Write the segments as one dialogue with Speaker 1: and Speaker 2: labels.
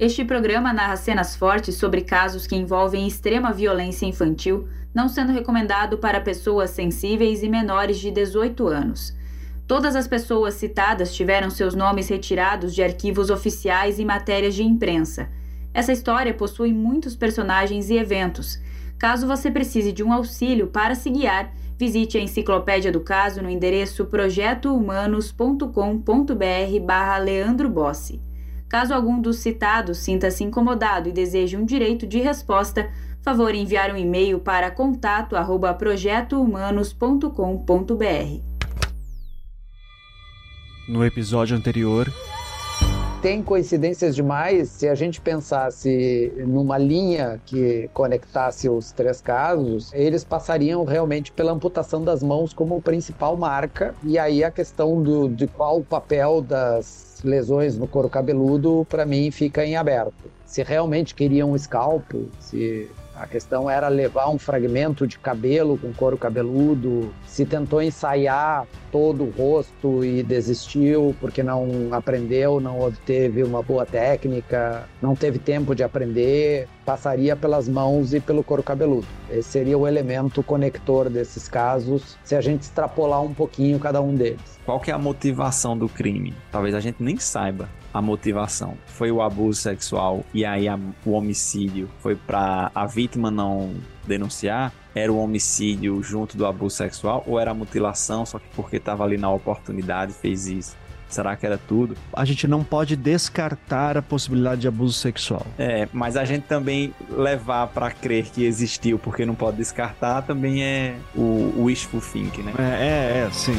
Speaker 1: Este programa narra cenas fortes sobre casos que envolvem extrema violência infantil, não sendo recomendado para pessoas sensíveis e menores de 18 anos. Todas as pessoas citadas tiveram seus nomes retirados de arquivos oficiais e matérias de imprensa. Essa história possui muitos personagens e eventos. Caso você precise de um auxílio para se guiar, visite a enciclopédia do caso no endereço projetohumanos.com.br barra Leandro Bossi. Caso algum dos citados sinta-se incomodado e deseje um direito de resposta, favor enviar um e-mail para contato@projetohumanos.com.br.
Speaker 2: No episódio anterior.
Speaker 3: Tem coincidências demais se a gente pensasse numa linha que conectasse os três casos, eles passariam realmente pela amputação das mãos como principal marca, e aí a questão do, de qual o papel das lesões no couro cabeludo, para mim, fica em aberto. Se realmente queriam um scalpo, se a questão era levar um fragmento de cabelo com couro cabeludo. Se tentou ensaiar todo o rosto e desistiu porque não aprendeu, não obteve uma boa técnica, não teve tempo de aprender, passaria pelas mãos e pelo couro cabeludo. Esse seria o elemento conector desses casos, se a gente extrapolar um pouquinho cada um deles.
Speaker 4: Qual que é a motivação do crime? Talvez a gente nem saiba a motivação. Foi o abuso sexual e aí a, o homicídio foi para a vítima não denunciar? Era o homicídio junto do abuso sexual ou era a mutilação só que porque estava ali na oportunidade fez isso? Será que era tudo?
Speaker 2: A gente não pode descartar a possibilidade de abuso sexual.
Speaker 4: É, mas a gente também levar para crer que existiu porque não pode descartar também é o wishful thinking, né?
Speaker 2: É, é, é sim.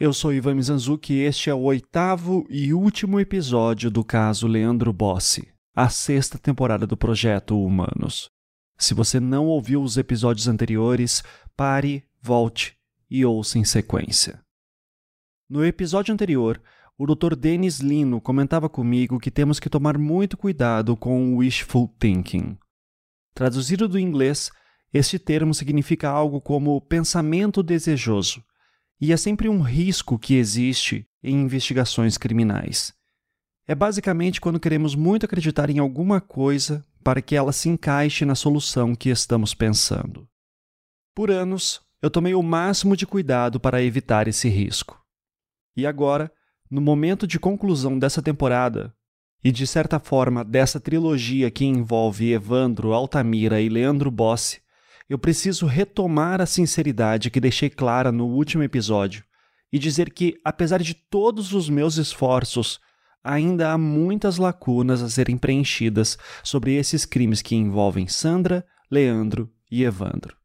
Speaker 2: Eu sou Ivan Mizanzuki e este é o oitavo e último episódio do caso Leandro Bossi, a sexta temporada do projeto Humanos. Se você não ouviu os episódios anteriores, pare, volte e ouça em sequência. No episódio anterior, o Dr. Denis Lino comentava comigo que temos que tomar muito cuidado com o wishful thinking. Traduzido do inglês, este termo significa algo como pensamento desejoso e é sempre um risco que existe em investigações criminais. É basicamente quando queremos muito acreditar em alguma coisa para que ela se encaixe na solução que estamos pensando. Por anos, eu tomei o máximo de cuidado para evitar esse risco. E agora, no momento de conclusão dessa temporada, e de certa forma dessa trilogia que envolve Evandro, Altamira e Leandro Bossi, eu preciso retomar a sinceridade que deixei clara no último episódio e dizer que, apesar de todos os meus esforços, ainda há muitas lacunas a serem preenchidas sobre esses crimes que envolvem Sandra, Leandro e Evandro.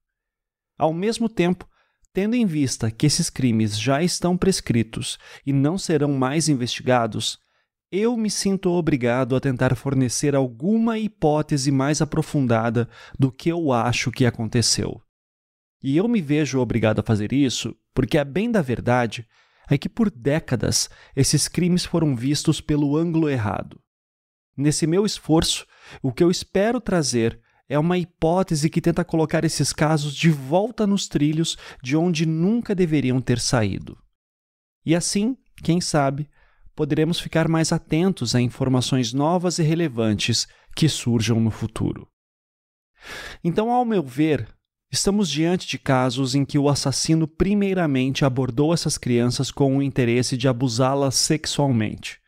Speaker 2: Ao mesmo tempo, tendo em vista que esses crimes já estão prescritos e não serão mais investigados, eu me sinto obrigado a tentar fornecer alguma hipótese mais aprofundada do que eu acho que aconteceu. E eu me vejo obrigado a fazer isso porque, a bem da verdade, é que por décadas esses crimes foram vistos pelo ângulo errado. Nesse meu esforço, o que eu espero trazer é uma hipótese que tenta colocar esses casos de volta nos trilhos de onde nunca deveriam ter saído. E assim, quem sabe, poderemos ficar mais atentos a informações novas e relevantes que surjam no futuro. Então, ao meu ver, estamos diante de casos em que o assassino primeiramente abordou essas crianças com o interesse de abusá-las sexualmente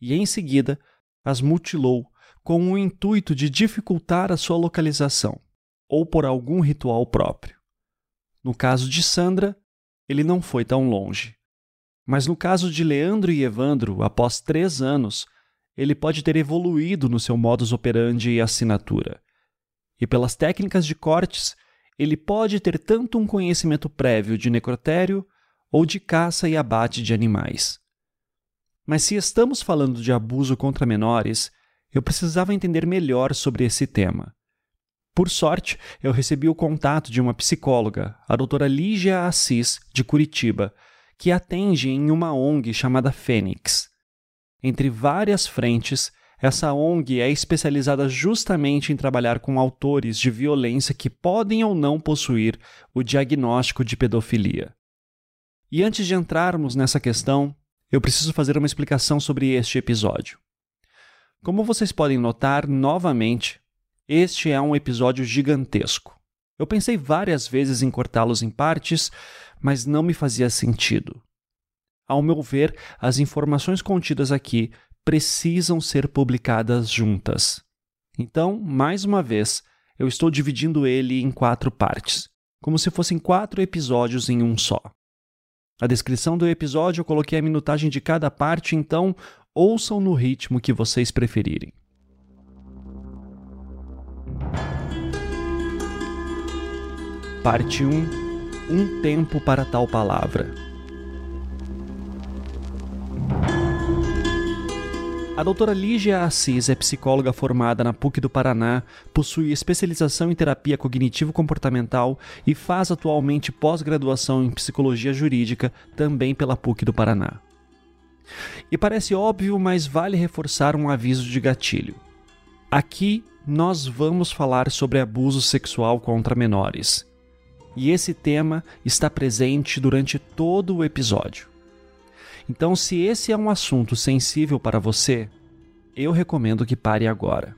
Speaker 2: e, em seguida, as mutilou com o intuito de dificultar a sua localização ou por algum ritual próprio. No caso de Sandra, ele não foi tão longe. Mas no caso de Leandro e Evandro, após três anos, ele pode ter evoluído no seu modus operandi e assinatura. E pelas técnicas de cortes, ele pode ter tanto um conhecimento prévio de necrotério ou de caça e abate de animais. Mas se estamos falando de abuso contra menores, eu precisava entender melhor sobre esse tema. Por sorte, eu recebi o contato de uma psicóloga, a doutora Lígia Assis, de Curitiba, que atende em uma ONG chamada Fênix. Entre várias frentes, Essa ONG é especializada justamente em trabalhar com autores de violência que podem ou não possuir o diagnóstico de pedofilia. E antes de entrarmos nessa questão, eu preciso fazer uma explicação sobre este episódio. Como vocês podem notar, novamente, este é um episódio gigantesco. Eu pensei várias vezes em cortá-los em partes, mas não me fazia sentido. Ao meu ver, as informações contidas aqui precisam ser publicadas juntas. Então, mais uma vez, eu estou dividindo ele em quatro partes, como se fossem quatro episódios em um só. A descrição do episódio eu coloquei a minutagem de cada parte, então ouçam no ritmo que vocês preferirem. Parte 1 Um tempo para tal palavra. A doutora Lígia Assis é psicóloga formada na PUC do Paraná, possui especialização em terapia cognitivo-comportamental e faz atualmente pós-graduação em psicologia jurídica, também pela PUC do Paraná. E parece óbvio, mas vale reforçar um aviso de gatilho. Aqui nós vamos falar sobre abuso sexual contra menores. E esse tema está presente durante todo o episódio. Então, se esse é um assunto sensível para você, eu recomendo que pare agora.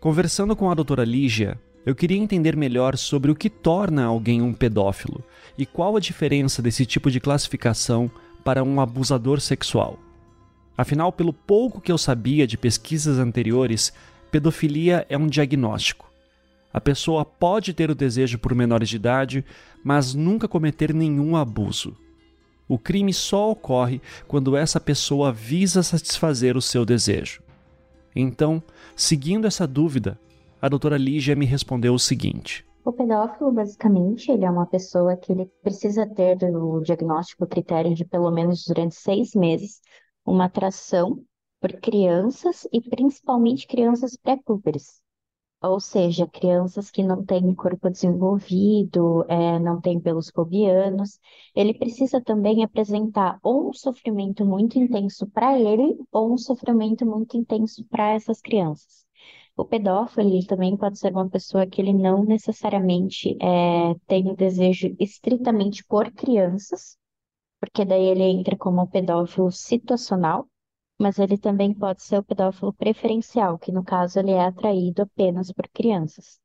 Speaker 2: Conversando com a doutora Lígia, eu queria entender melhor sobre o que torna alguém um pedófilo e qual a diferença desse tipo de classificação para um abusador sexual. Afinal, pelo pouco que eu sabia de pesquisas anteriores, pedofilia é um diagnóstico. A pessoa pode ter o desejo por menores de idade, mas nunca cometer nenhum abuso. O crime só ocorre quando essa pessoa visa satisfazer o seu desejo. Então, seguindo essa dúvida, a doutora Lígia me respondeu o seguinte:
Speaker 5: o pedófilo, basicamente, ele é uma pessoa que ele precisa ter o diagnóstico, critério de pelo menos durante seis meses uma atração por crianças e principalmente crianças pré-púberes ou seja, crianças que não têm corpo desenvolvido, é, não têm pelos pubianos, ele precisa também apresentar ou um sofrimento muito intenso para ele ou um sofrimento muito intenso para essas crianças. O pedófilo ele também pode ser uma pessoa que ele não necessariamente é, tem o desejo estritamente por crianças, porque daí ele entra como pedófilo situacional, mas ele também pode ser o pedófilo preferencial, que no caso ele é atraído apenas por crianças.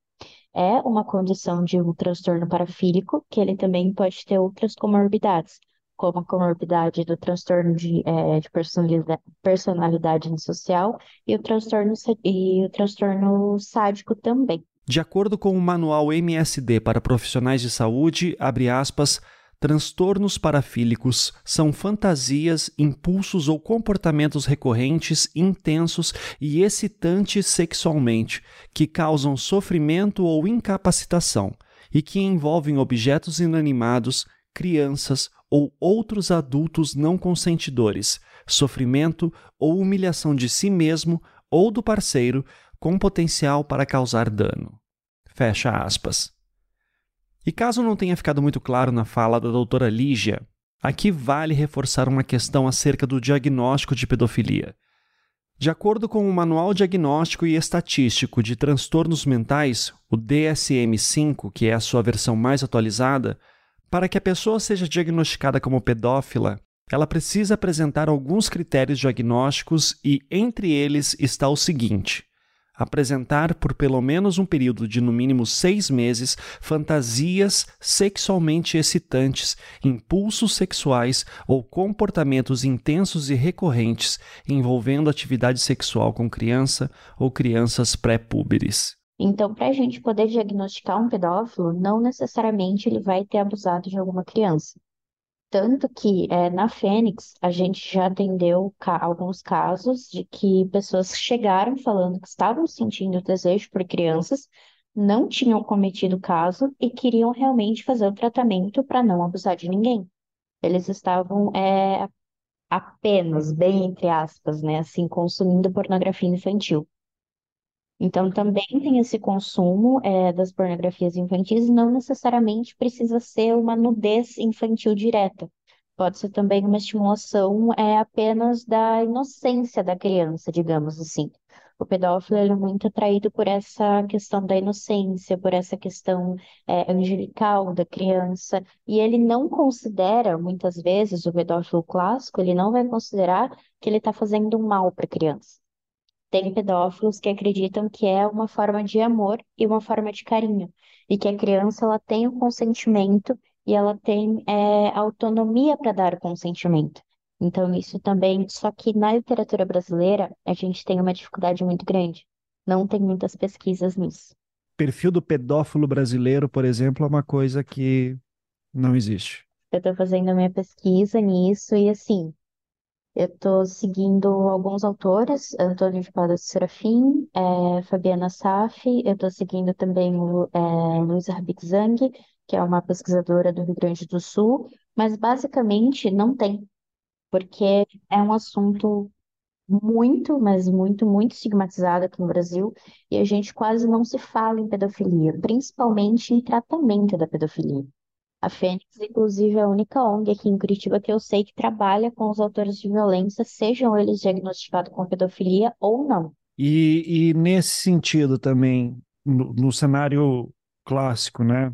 Speaker 5: É uma condição de um transtorno parafílico, que ele também pode ter outras comorbidades, como a comorbidade do transtorno de, é, de personalidade, personalidade antissocial e o, transtorno, e o transtorno sádico também.
Speaker 2: De acordo com o manual MSD para profissionais de saúde, abre aspas, Transtornos parafílicos são fantasias, impulsos ou comportamentos recorrentes, intensos e excitantes sexualmente, que causam sofrimento ou incapacitação e que envolvem objetos inanimados, crianças ou outros adultos não consentidores, sofrimento ou humilhação de si mesmo ou do parceiro com potencial para causar dano. Fecha aspas. E caso não tenha ficado muito claro na fala da doutora Lígia, aqui vale reforçar uma questão acerca do diagnóstico de pedofilia. De acordo com o Manual Diagnóstico e Estatístico de Transtornos Mentais, o DSM-5, que é a sua versão mais atualizada, para que a pessoa seja diagnosticada como pedófila, ela precisa apresentar alguns critérios diagnósticos e, entre eles, está o seguinte: apresentar por pelo menos um período de no mínimo seis meses fantasias sexualmente excitantes, impulsos sexuais ou comportamentos intensos e recorrentes envolvendo atividade sexual com criança ou crianças pré-púberes.
Speaker 5: Então, para a gente poder diagnosticar um pedófilo, não necessariamente ele vai ter abusado de alguma criança. Tanto que é, na Fênix a gente já atendeu ca alguns casos de que pessoas chegaram falando que estavam sentindo desejo por crianças, não tinham cometido caso e queriam realmente fazer o tratamento para não abusar de ninguém. Eles estavam é, apenas, bem entre aspas, né, assim, consumindo pornografia infantil. Então, também tem esse consumo é, das pornografias infantis, não necessariamente precisa ser uma nudez infantil direta. Pode ser também uma estimulação é apenas da inocência da criança, digamos assim. O pedófilo é muito atraído por essa questão da inocência, por essa questão é, angelical da criança, e ele não considera, muitas vezes, o pedófilo clássico, ele não vai considerar que ele está fazendo um mal para a criança. Tem pedófilos que acreditam que é uma forma de amor e uma forma de carinho, e que a criança ela tem o consentimento e ela tem é, autonomia para dar o consentimento. Então, isso também. Só que na literatura brasileira, a gente tem uma dificuldade muito grande. Não tem muitas pesquisas nisso.
Speaker 6: Perfil do pedófilo brasileiro, por exemplo, é uma coisa que não existe.
Speaker 5: Eu estou fazendo a minha pesquisa nisso e, assim, eu estou seguindo alguns autores, Antônio de Paula Serafim, é, Fabiana Saf, eu estou seguindo também o é, Luiz que é uma pesquisadora do Rio Grande do Sul, mas basicamente não tem, porque é um assunto muito, mas muito, muito estigmatizado aqui no Brasil, e a gente quase não se fala em pedofilia, principalmente em tratamento da pedofilia. A Fênix, inclusive, é a única ONG aqui em Curitiba que eu sei que trabalha com os autores de violência, sejam eles diagnosticados com pedofilia ou não.
Speaker 6: E, e nesse sentido também, no, no cenário clássico, né?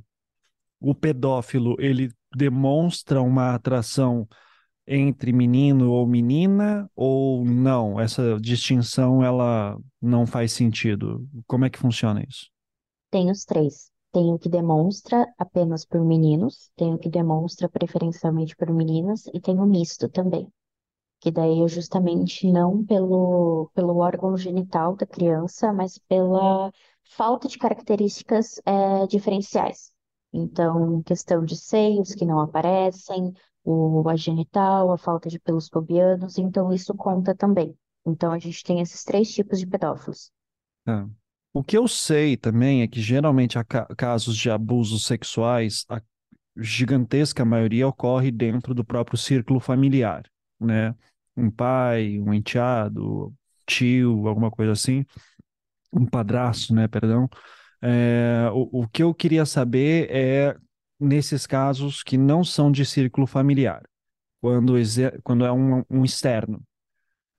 Speaker 6: O pedófilo, ele demonstra uma atração entre menino ou menina ou não? Essa distinção ela não faz sentido. Como é que funciona isso?
Speaker 5: Tem os três. Tem o que demonstra apenas por meninos, tem o que demonstra preferencialmente por meninas e tem o misto também. Que daí é justamente não pelo, pelo órgão genital da criança, mas pela falta de características é, diferenciais. Então, questão de seios que não aparecem, o a genital, a falta de pelos pubianos, então isso conta também. Então a gente tem esses três tipos de pedófilos.
Speaker 6: É. O que eu sei também é que geralmente há casos de abusos sexuais, a gigantesca maioria ocorre dentro do próprio círculo familiar, né? Um pai, um enteado, tio, alguma coisa assim, um padrasto, né? Perdão. É, o, o que eu queria saber é nesses casos que não são de círculo familiar, quando, quando é um, um externo.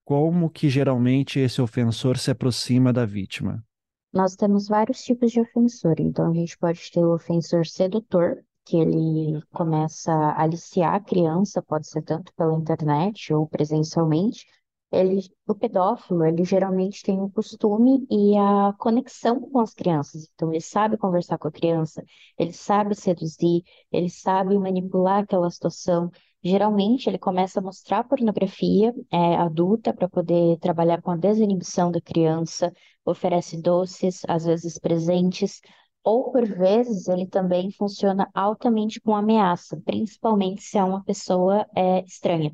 Speaker 6: Como que geralmente esse ofensor se aproxima da vítima?
Speaker 5: Nós temos vários tipos de ofensor. Então, a gente pode ter o ofensor sedutor, que ele começa a aliciar a criança, pode ser tanto pela internet ou presencialmente. Ele, o pedófilo, ele geralmente tem o costume e a conexão com as crianças. Então, ele sabe conversar com a criança, ele sabe seduzir, ele sabe manipular aquela situação. Geralmente, ele começa a mostrar pornografia é, adulta para poder trabalhar com a desinibição da criança, oferece doces, às vezes presentes, ou por vezes ele também funciona altamente com ameaça, principalmente se é uma pessoa é, estranha.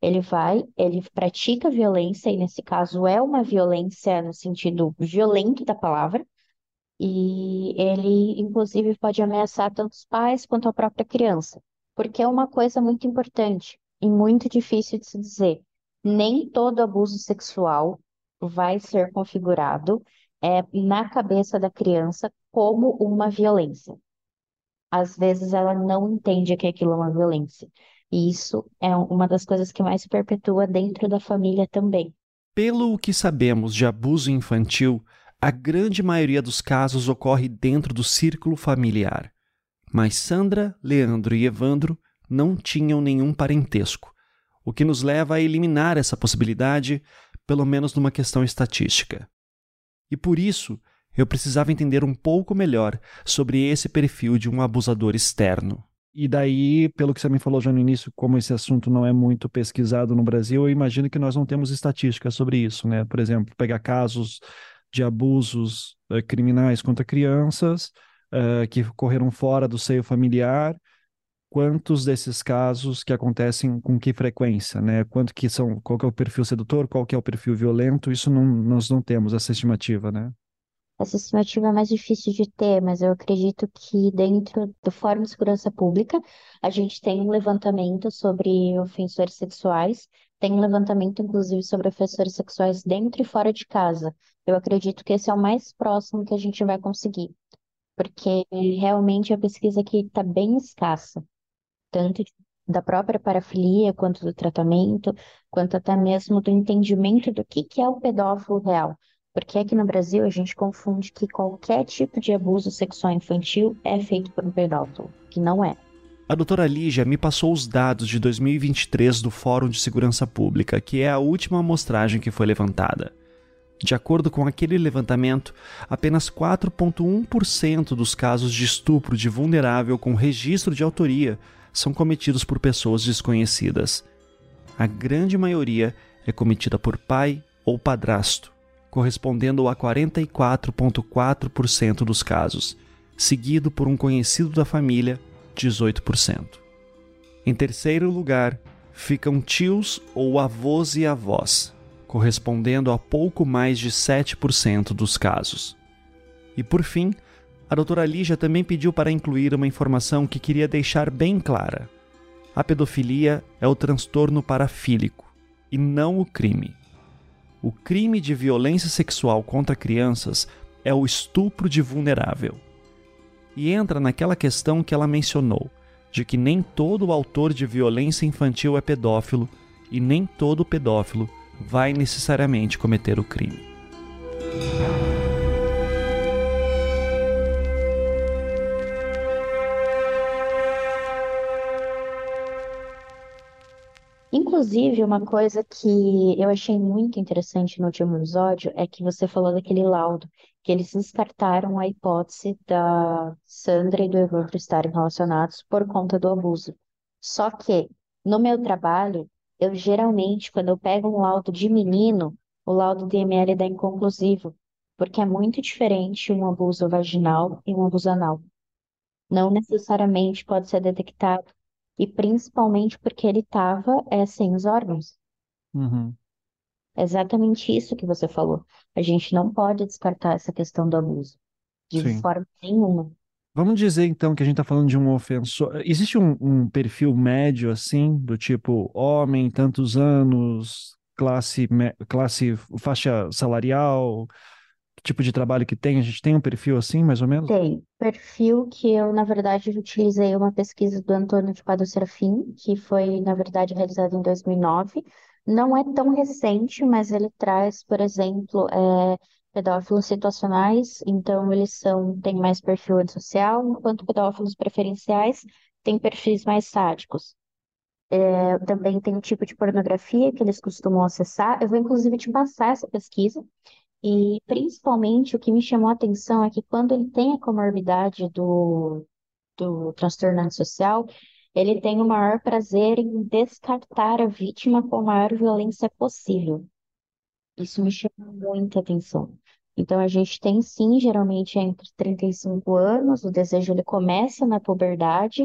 Speaker 5: Ele vai, ele pratica violência, e nesse caso é uma violência no sentido violento da palavra, e ele, inclusive, pode ameaçar tanto os pais quanto a própria criança, porque é uma coisa muito importante e muito difícil de se dizer. Nem todo abuso sexual vai ser configurado é, na cabeça da criança como uma violência. Às vezes ela não entende que aquilo é uma violência. E isso é uma das coisas que mais se perpetua dentro da família também.
Speaker 6: Pelo que sabemos de abuso infantil, a grande maioria dos casos ocorre dentro do círculo familiar. Mas Sandra, Leandro e Evandro não tinham nenhum parentesco, o que nos leva a eliminar essa possibilidade pelo menos numa questão estatística. E por isso, eu precisava entender um pouco melhor sobre esse perfil de um abusador externo. E daí, pelo que você me falou já no início, como esse assunto não é muito pesquisado no Brasil, eu imagino que nós não temos estatísticas sobre isso, né? Por exemplo, pegar casos de abusos uh, criminais contra crianças uh, que ocorreram fora do seio familiar quantos desses casos que acontecem com que frequência, né? Quanto que são, qual que é o perfil sedutor, qual que é o perfil violento, isso não, nós não temos essa estimativa, né?
Speaker 5: Essa estimativa é mais difícil de ter, mas eu acredito que dentro do Fórum de Segurança Pública a gente tem um levantamento sobre ofensores sexuais, tem um levantamento inclusive sobre ofensores sexuais dentro e fora de casa. Eu acredito que esse é o mais próximo que a gente vai conseguir, porque realmente a pesquisa aqui está bem escassa tanto da própria parafilia, quanto do tratamento, quanto até mesmo do entendimento do que, que é o pedófilo real. Porque aqui no Brasil a gente confunde que qualquer tipo de abuso sexual infantil é feito por um pedófilo, que não é.
Speaker 2: A doutora Lígia me passou os dados de 2023 do Fórum de Segurança Pública, que é a última amostragem que foi levantada. De acordo com aquele levantamento, apenas 4,1% dos casos de estupro de vulnerável com registro de autoria são cometidos por pessoas desconhecidas. A grande maioria é cometida por pai ou padrasto, correspondendo a 44,4% dos casos, seguido por um conhecido da família, 18%. Em terceiro lugar, ficam tios ou avós e avós, correspondendo a pouco mais de 7% dos casos. E por fim, a doutora Lígia também pediu para incluir uma informação que queria deixar bem clara. A pedofilia é o transtorno parafílico e não o crime. O crime de violência sexual contra crianças é o estupro de vulnerável. E entra naquela questão que ela mencionou, de que nem todo autor de violência infantil é pedófilo e nem todo pedófilo vai necessariamente cometer o crime.
Speaker 5: Inclusive, uma coisa que eu achei muito interessante no último episódio é que você falou daquele laudo, que eles descartaram a hipótese da Sandra e do Evandro estarem relacionados por conta do abuso. Só que, no meu trabalho, eu geralmente, quando eu pego um laudo de menino, o laudo DML dá inconclusivo, porque é muito diferente um abuso vaginal e um abuso anal. Não necessariamente pode ser detectado e principalmente porque ele estava é, sem os órgãos.
Speaker 2: Uhum.
Speaker 5: É exatamente isso que você falou. A gente não pode descartar essa questão do abuso, de
Speaker 2: Sim.
Speaker 5: forma nenhuma.
Speaker 2: Vamos dizer então que a gente está falando de um ofensor. Existe um, um perfil médio assim, do tipo homem, tantos anos, classe, classe, faixa salarial, tipo de trabalho que tem? A gente tem um perfil assim, mais ou menos?
Speaker 5: Tem. Perfil que eu, na verdade, utilizei uma pesquisa do Antônio de Padua Serafim, que foi, na verdade, realizada em 2009. Não é tão recente, mas ele traz, por exemplo, é, pedófilos situacionais, então eles são, têm mais perfil antissocial, enquanto pedófilos preferenciais têm perfis mais sádicos. É, também tem o tipo de pornografia que eles costumam acessar. Eu vou, inclusive, te passar essa pesquisa, e principalmente o que me chamou a atenção é que quando ele tem a comorbidade do, do transtorno antissocial, ele tem o maior prazer em descartar a vítima com a maior violência possível. Isso me chamou muita atenção. Então, a gente tem sim, geralmente entre 35 anos, o desejo ele começa na puberdade,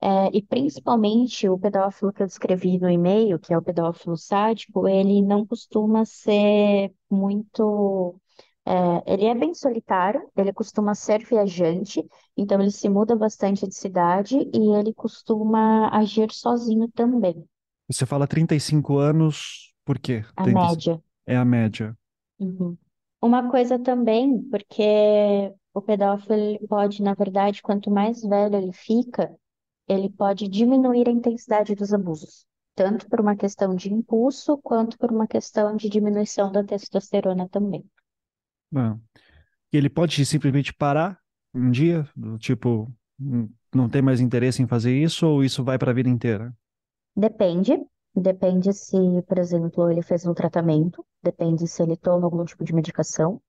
Speaker 5: é, e principalmente o pedófilo que eu descrevi no e-mail, que é o pedófilo sádico, ele não costuma ser muito. é, ele é bem solitário, ele costuma ser viajante, então ele se muda bastante de cidade e ele costuma agir sozinho também,
Speaker 2: Você fala 35 anos, por quê?
Speaker 5: a
Speaker 2: 35?
Speaker 5: média.
Speaker 2: É a média.
Speaker 5: Uhum. Uma coisa também, porque o pedófilo pode, na verdade, quanto mais velho ele fica, ele pode diminuir a intensidade dos abusos, tanto por uma questão de impulso, quanto por uma questão de diminuição da testosterona também.
Speaker 2: Ah. E ele pode simplesmente parar um dia, tipo, hum, não tem mais interesse em fazer isso, ou isso vai para a vida inteira?
Speaker 5: Depende, depende se, por exemplo, ele fez um tratamento, depende se ele toma algum tipo de medicação,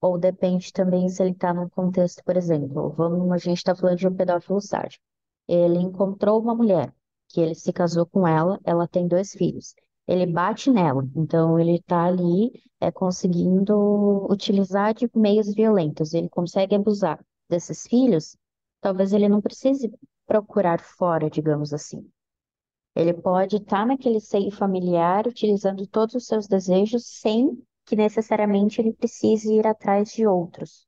Speaker 5: ou depende também se ele está num contexto, por exemplo, vamos, a gente está falando de um pedófilo sádico. Ele encontrou uma mulher, que ele se casou com ela, ela tem dois filhos. Ele bate nela, então ele está ali é, conseguindo utilizar de meios violentos. Ele consegue abusar desses filhos, talvez ele não precise procurar fora, digamos assim. Ele pode estar naquele seio familiar, utilizando todos os seus desejos, sem que necessariamente ele precise ir atrás de outros.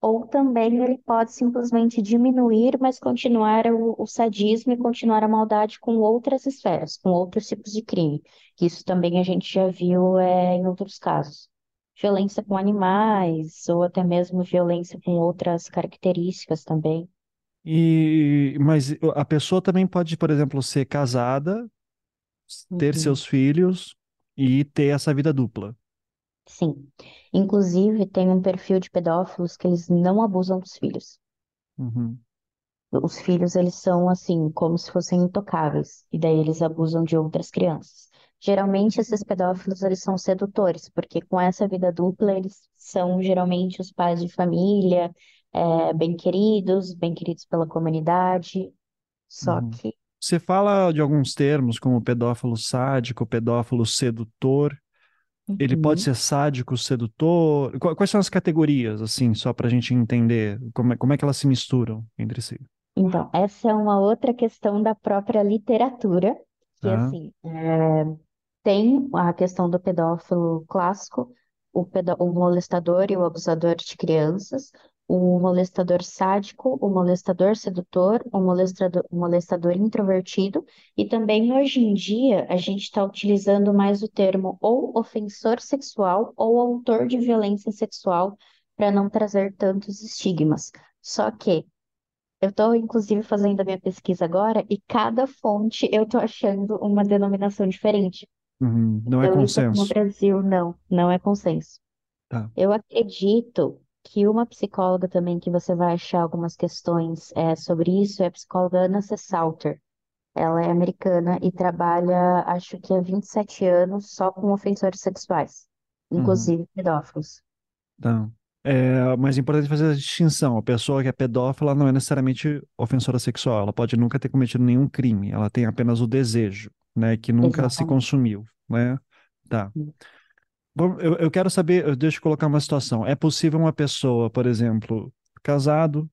Speaker 5: Ou também ele pode simplesmente diminuir, mas continuar o, o sadismo e continuar a maldade com outras esferas, com outros tipos de crime. Isso também a gente já viu é, em outros casos. Violência com animais, ou até mesmo violência com outras características também.
Speaker 6: E, mas a pessoa também pode, por exemplo, ser casada, ter
Speaker 5: Uhum.
Speaker 6: seus filhos e ter essa vida dupla.
Speaker 5: Sim. Inclusive, tem um perfil de pedófilos que eles não abusam dos filhos.
Speaker 6: Uhum.
Speaker 5: Os filhos, eles são assim, como se fossem intocáveis, e daí eles abusam de outras crianças. Geralmente, esses pedófilos, eles são sedutores, porque com essa vida dupla, eles são geralmente os pais de família, é, bem queridos, bem queridos pela comunidade. Só
Speaker 6: Uhum.
Speaker 5: que,
Speaker 6: Você fala de alguns termos como pedófilo sádico, pedófilo sedutor. Ele pode
Speaker 5: Uhum.
Speaker 6: ser sádico, sedutor? Qu- Quais são as categorias, assim, só para a gente entender como é, como é que elas se misturam entre si?
Speaker 5: Então, essa é uma outra questão da própria literatura, que
Speaker 6: Tá?
Speaker 5: assim, é, tem a questão do pedófilo clássico, o, pedó o molestador e o abusador de crianças, o molestador sádico, o molestador sedutor, o molestador, o molestador introvertido, e também hoje em dia a gente está utilizando mais o termo ou ofensor sexual ou autor de violência sexual para não trazer tantos estigmas. Só que eu estou, inclusive, fazendo a minha pesquisa agora e cada fonte eu estou achando uma denominação diferente.
Speaker 6: Uhum. Não é
Speaker 5: Então, isso aqui no
Speaker 6: consenso.
Speaker 5: Brasil, não, não é consenso.
Speaker 6: Tá.
Speaker 5: Eu acredito que uma psicóloga também que você vai achar algumas questões é, sobre isso é a psicóloga Anna C. Salter. Ela é americana e trabalha, acho que há 27 anos, só com ofensores sexuais,
Speaker 6: Uhum.
Speaker 5: inclusive pedófilos.
Speaker 6: Tá. É, mas é importante fazer a distinção. A pessoa que é pedófila não é necessariamente ofensora sexual. Ela pode nunca ter cometido nenhum crime. Ela tem apenas o desejo, né? Que nunca se
Speaker 5: Exatamente.
Speaker 6: consumiu, né? Tá. Eu, eu quero saber, deixa eu colocar uma situação. É possível uma pessoa, por exemplo, casado,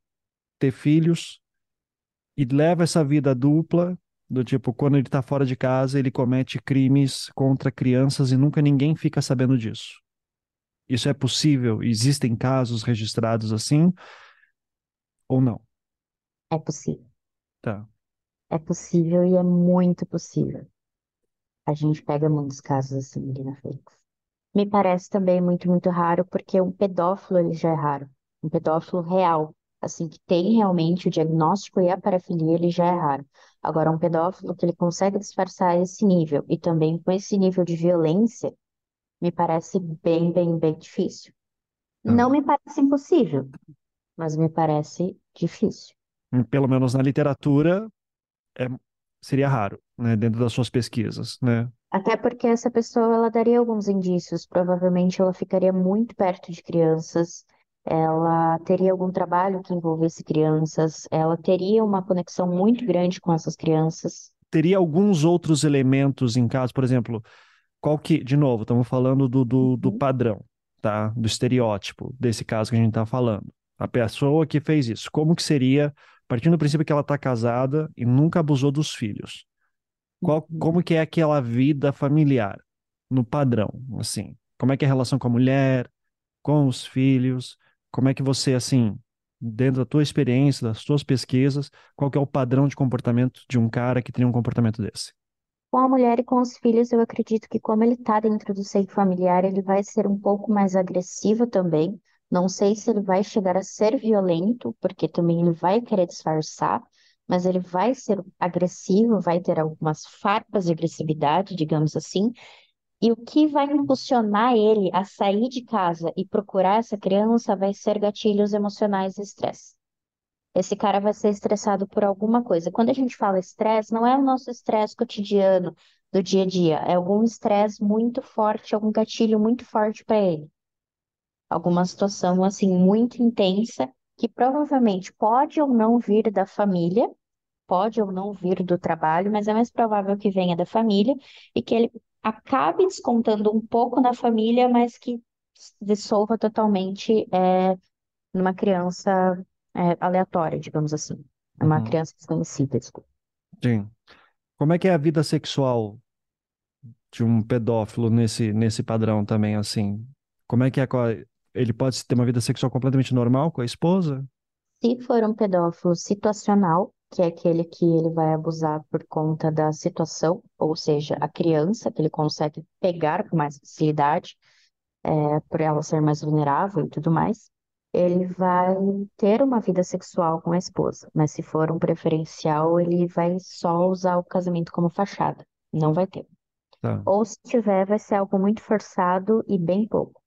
Speaker 6: ter filhos e leva essa vida dupla, do tipo, quando ele tá fora de casa, ele comete crimes contra crianças e nunca ninguém fica sabendo disso. Isso é possível? Existem casos registrados assim ou não?
Speaker 5: É possível.
Speaker 6: Tá.
Speaker 5: É possível e é muito possível. A gente pega muitos casos assim, Marina Félix. Me parece também muito, muito raro, porque um pedófilo ele já é raro. Um pedófilo real, assim, que tem realmente o diagnóstico e a parafilia, ele já é raro. Agora, um pedófilo que ele consegue disfarçar esse nível e também com esse nível de violência, me parece bem, bem, bem difícil.
Speaker 6: Tá.
Speaker 5: Não me parece impossível, mas me parece difícil.
Speaker 6: Pelo menos na literatura, é, seria raro, né? Dentro das suas pesquisas, né?
Speaker 5: Até porque essa pessoa ela daria alguns indícios, provavelmente ela ficaria muito perto de crianças, ela teria algum trabalho que envolvesse crianças, ela teria uma conexão muito grande com essas crianças.
Speaker 6: Teria alguns outros elementos em caso, por exemplo, qual que, de novo, estamos falando do, do, do
Speaker 5: Uhum.
Speaker 6: padrão, tá? Do estereótipo desse caso que a gente está falando. A pessoa que fez isso, como que seria, partindo do princípio que ela está casada e nunca abusou dos filhos? Qual,
Speaker 5: Uhum.
Speaker 6: como que é aquela vida familiar no padrão, assim? Como é que é a relação com a mulher, com os filhos? Como é que você, assim, dentro da tua experiência, das tuas pesquisas, qual que é o padrão de comportamento de um cara que tem um comportamento desse?
Speaker 5: Com a mulher e com os filhos, eu acredito que como ele está dentro do seio familiar, ele vai ser um pouco mais agressivo também. Não sei se ele vai chegar a ser violento, porque também ele vai querer disfarçar, mas ele vai ser agressivo, vai ter algumas farpas de agressividade, digamos assim. E o que vai impulsionar ele a sair de casa e procurar essa criança vai ser gatilhos emocionais e estresse. Esse cara vai ser estressado por alguma coisa. Quando a gente fala estresse, não é o nosso estresse cotidiano do dia a dia, é algum estresse muito forte, algum gatilho muito forte para ele. Alguma situação assim muito intensa que provavelmente pode ou não vir da família, pode ou não vir do trabalho, mas é mais provável que venha da família e que ele acabe descontando um pouco na família, mas que dissolva totalmente é, numa criança é, aleatória, digamos assim. Uma
Speaker 6: Uhum.
Speaker 5: criança desconhecida, desculpa.
Speaker 6: Sim. Como é que é a vida sexual de um pedófilo nesse, nesse padrão também, assim? Como é que é Ele pode ter uma vida sexual completamente normal com a esposa?
Speaker 5: Se for um pedófilo situacional, que é aquele que ele vai abusar por conta da situação, ou seja, a criança que ele consegue pegar com mais facilidade, é, por ela ser mais vulnerável e tudo mais. ele vai ter uma vida sexual com a esposa, mas se for um preferencial, ele vai só usar o casamento como fachada, não vai ter.
Speaker 2: Tá.
Speaker 5: Ou se tiver, vai ser algo muito forçado e bem pouco.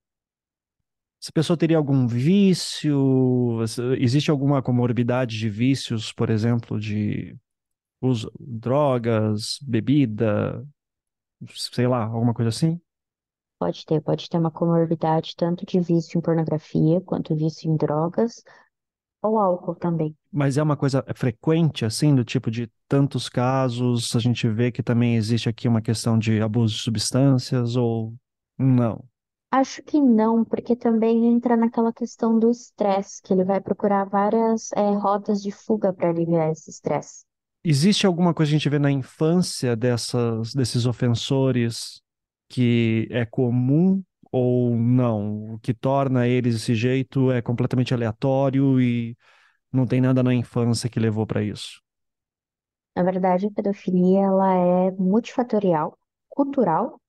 Speaker 2: Essa pessoa teria algum vício? Existe alguma comorbidade de vícios, por exemplo, de uso, drogas, bebida, sei lá, alguma coisa assim?
Speaker 5: Pode ter, pode ter uma comorbidade tanto de vício em pornografia quanto vício em drogas ou álcool também.
Speaker 2: Mas é uma coisa frequente, assim, do tipo de tantos casos, a gente vê que também existe aqui uma questão de abuso de substâncias ou não?
Speaker 5: Acho que não, porque também entra naquela questão do estresse, que ele vai procurar várias é, rotas de fuga para aliviar esse estresse.
Speaker 2: Existe alguma coisa que a gente vê na infância dessas, desses ofensores que é comum ou não? O que torna eles desse jeito é completamente aleatório e não tem nada na infância que levou para isso?
Speaker 5: Na verdade, a pedofilia ela é multifatorial, cultural,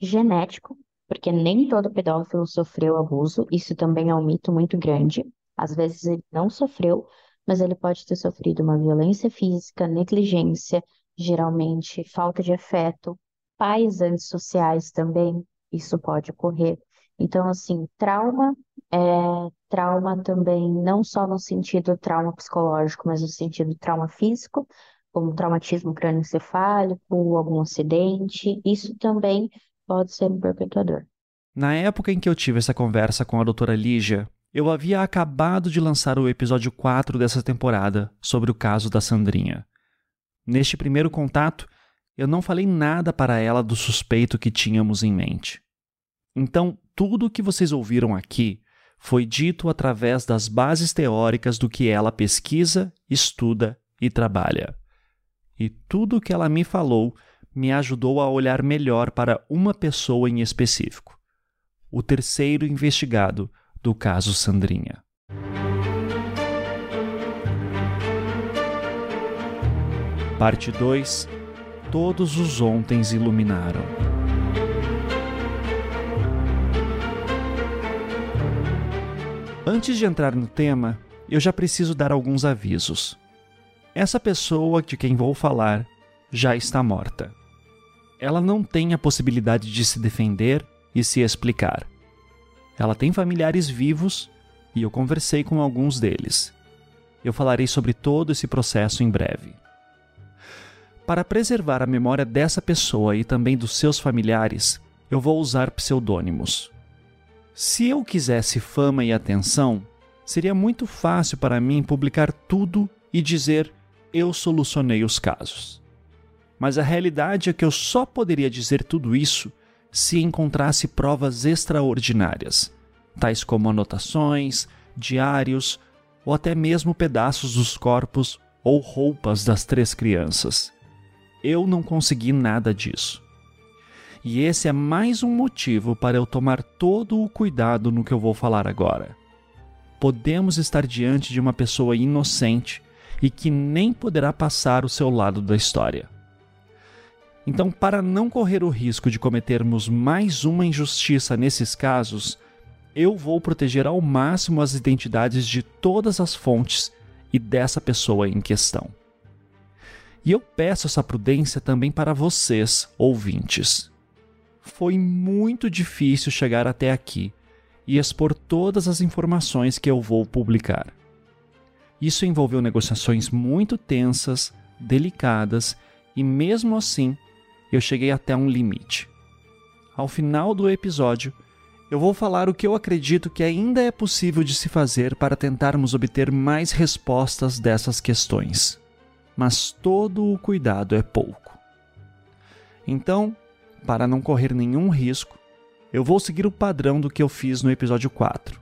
Speaker 5: genético, porque nem todo pedófilo sofreu abuso, isso também é um mito muito grande. Às vezes ele não sofreu, mas ele pode ter sofrido uma violência física, negligência, geralmente falta de afeto, pais antissociais também, isso pode ocorrer. Então, assim, trauma é trauma também, não só no sentido trauma psicológico, mas no sentido trauma físico, como traumatismo crânioencefálico, algum acidente, isso também pode ser um perpetuador.
Speaker 2: Na época em que eu tive essa conversa com a doutora Lígia, eu havia acabado de lançar o episódio 4 dessa temporada sobre o caso da Sandrinha. Neste primeiro contato, eu não falei nada para ela do suspeito que tínhamos em mente. Então, tudo o que vocês ouviram aqui foi dito através das bases teóricas do que ela pesquisa, estuda e trabalha. E tudo o que ela me falou me ajudou a olhar melhor para uma pessoa em específico: o terceiro investigado do caso Sandrinha. Parte 2 todos os ontens iluminaram. Antes de entrar no tema, eu já preciso dar alguns avisos. Essa pessoa de quem vou falar já está morta. Ela não tem a possibilidade de se defender e se explicar. Ela tem familiares vivos e eu conversei com alguns deles. Eu falarei sobre todo esse processo em breve. Para preservar a memória dessa pessoa e também dos seus familiares, eu vou usar pseudônimos. Se eu quisesse fama e atenção, seria muito fácil para mim publicar tudo e dizer eu solucionei os casos. Mas a realidade é que eu só poderia dizer tudo isso se encontrasse provas extraordinárias, tais como anotações, diários ou até mesmo pedaços dos corpos ou roupas das três crianças. Eu não consegui nada disso. E esse é mais um motivo para eu tomar todo o cuidado no que eu vou falar agora. Podemos estar diante de uma pessoa inocente e que nem poderá passar o seu lado da história. Então, para não correr o risco de cometermos mais uma injustiça nesses casos, eu vou proteger ao máximo as identidades de todas as fontes e dessa pessoa em questão. E eu peço essa prudência também para vocês, ouvintes. Foi muito difícil chegar até aqui e expor todas as informações que eu vou publicar. Isso envolveu negociações muito tensas, delicadas e, mesmo assim, eu cheguei até um limite. Ao final do episódio, eu vou falar o que eu acredito que ainda é possível de se fazer para tentarmos obter mais respostas dessas questões mas todo o cuidado é pouco. Então, para não correr nenhum risco, eu vou seguir o padrão do que eu fiz no episódio 4.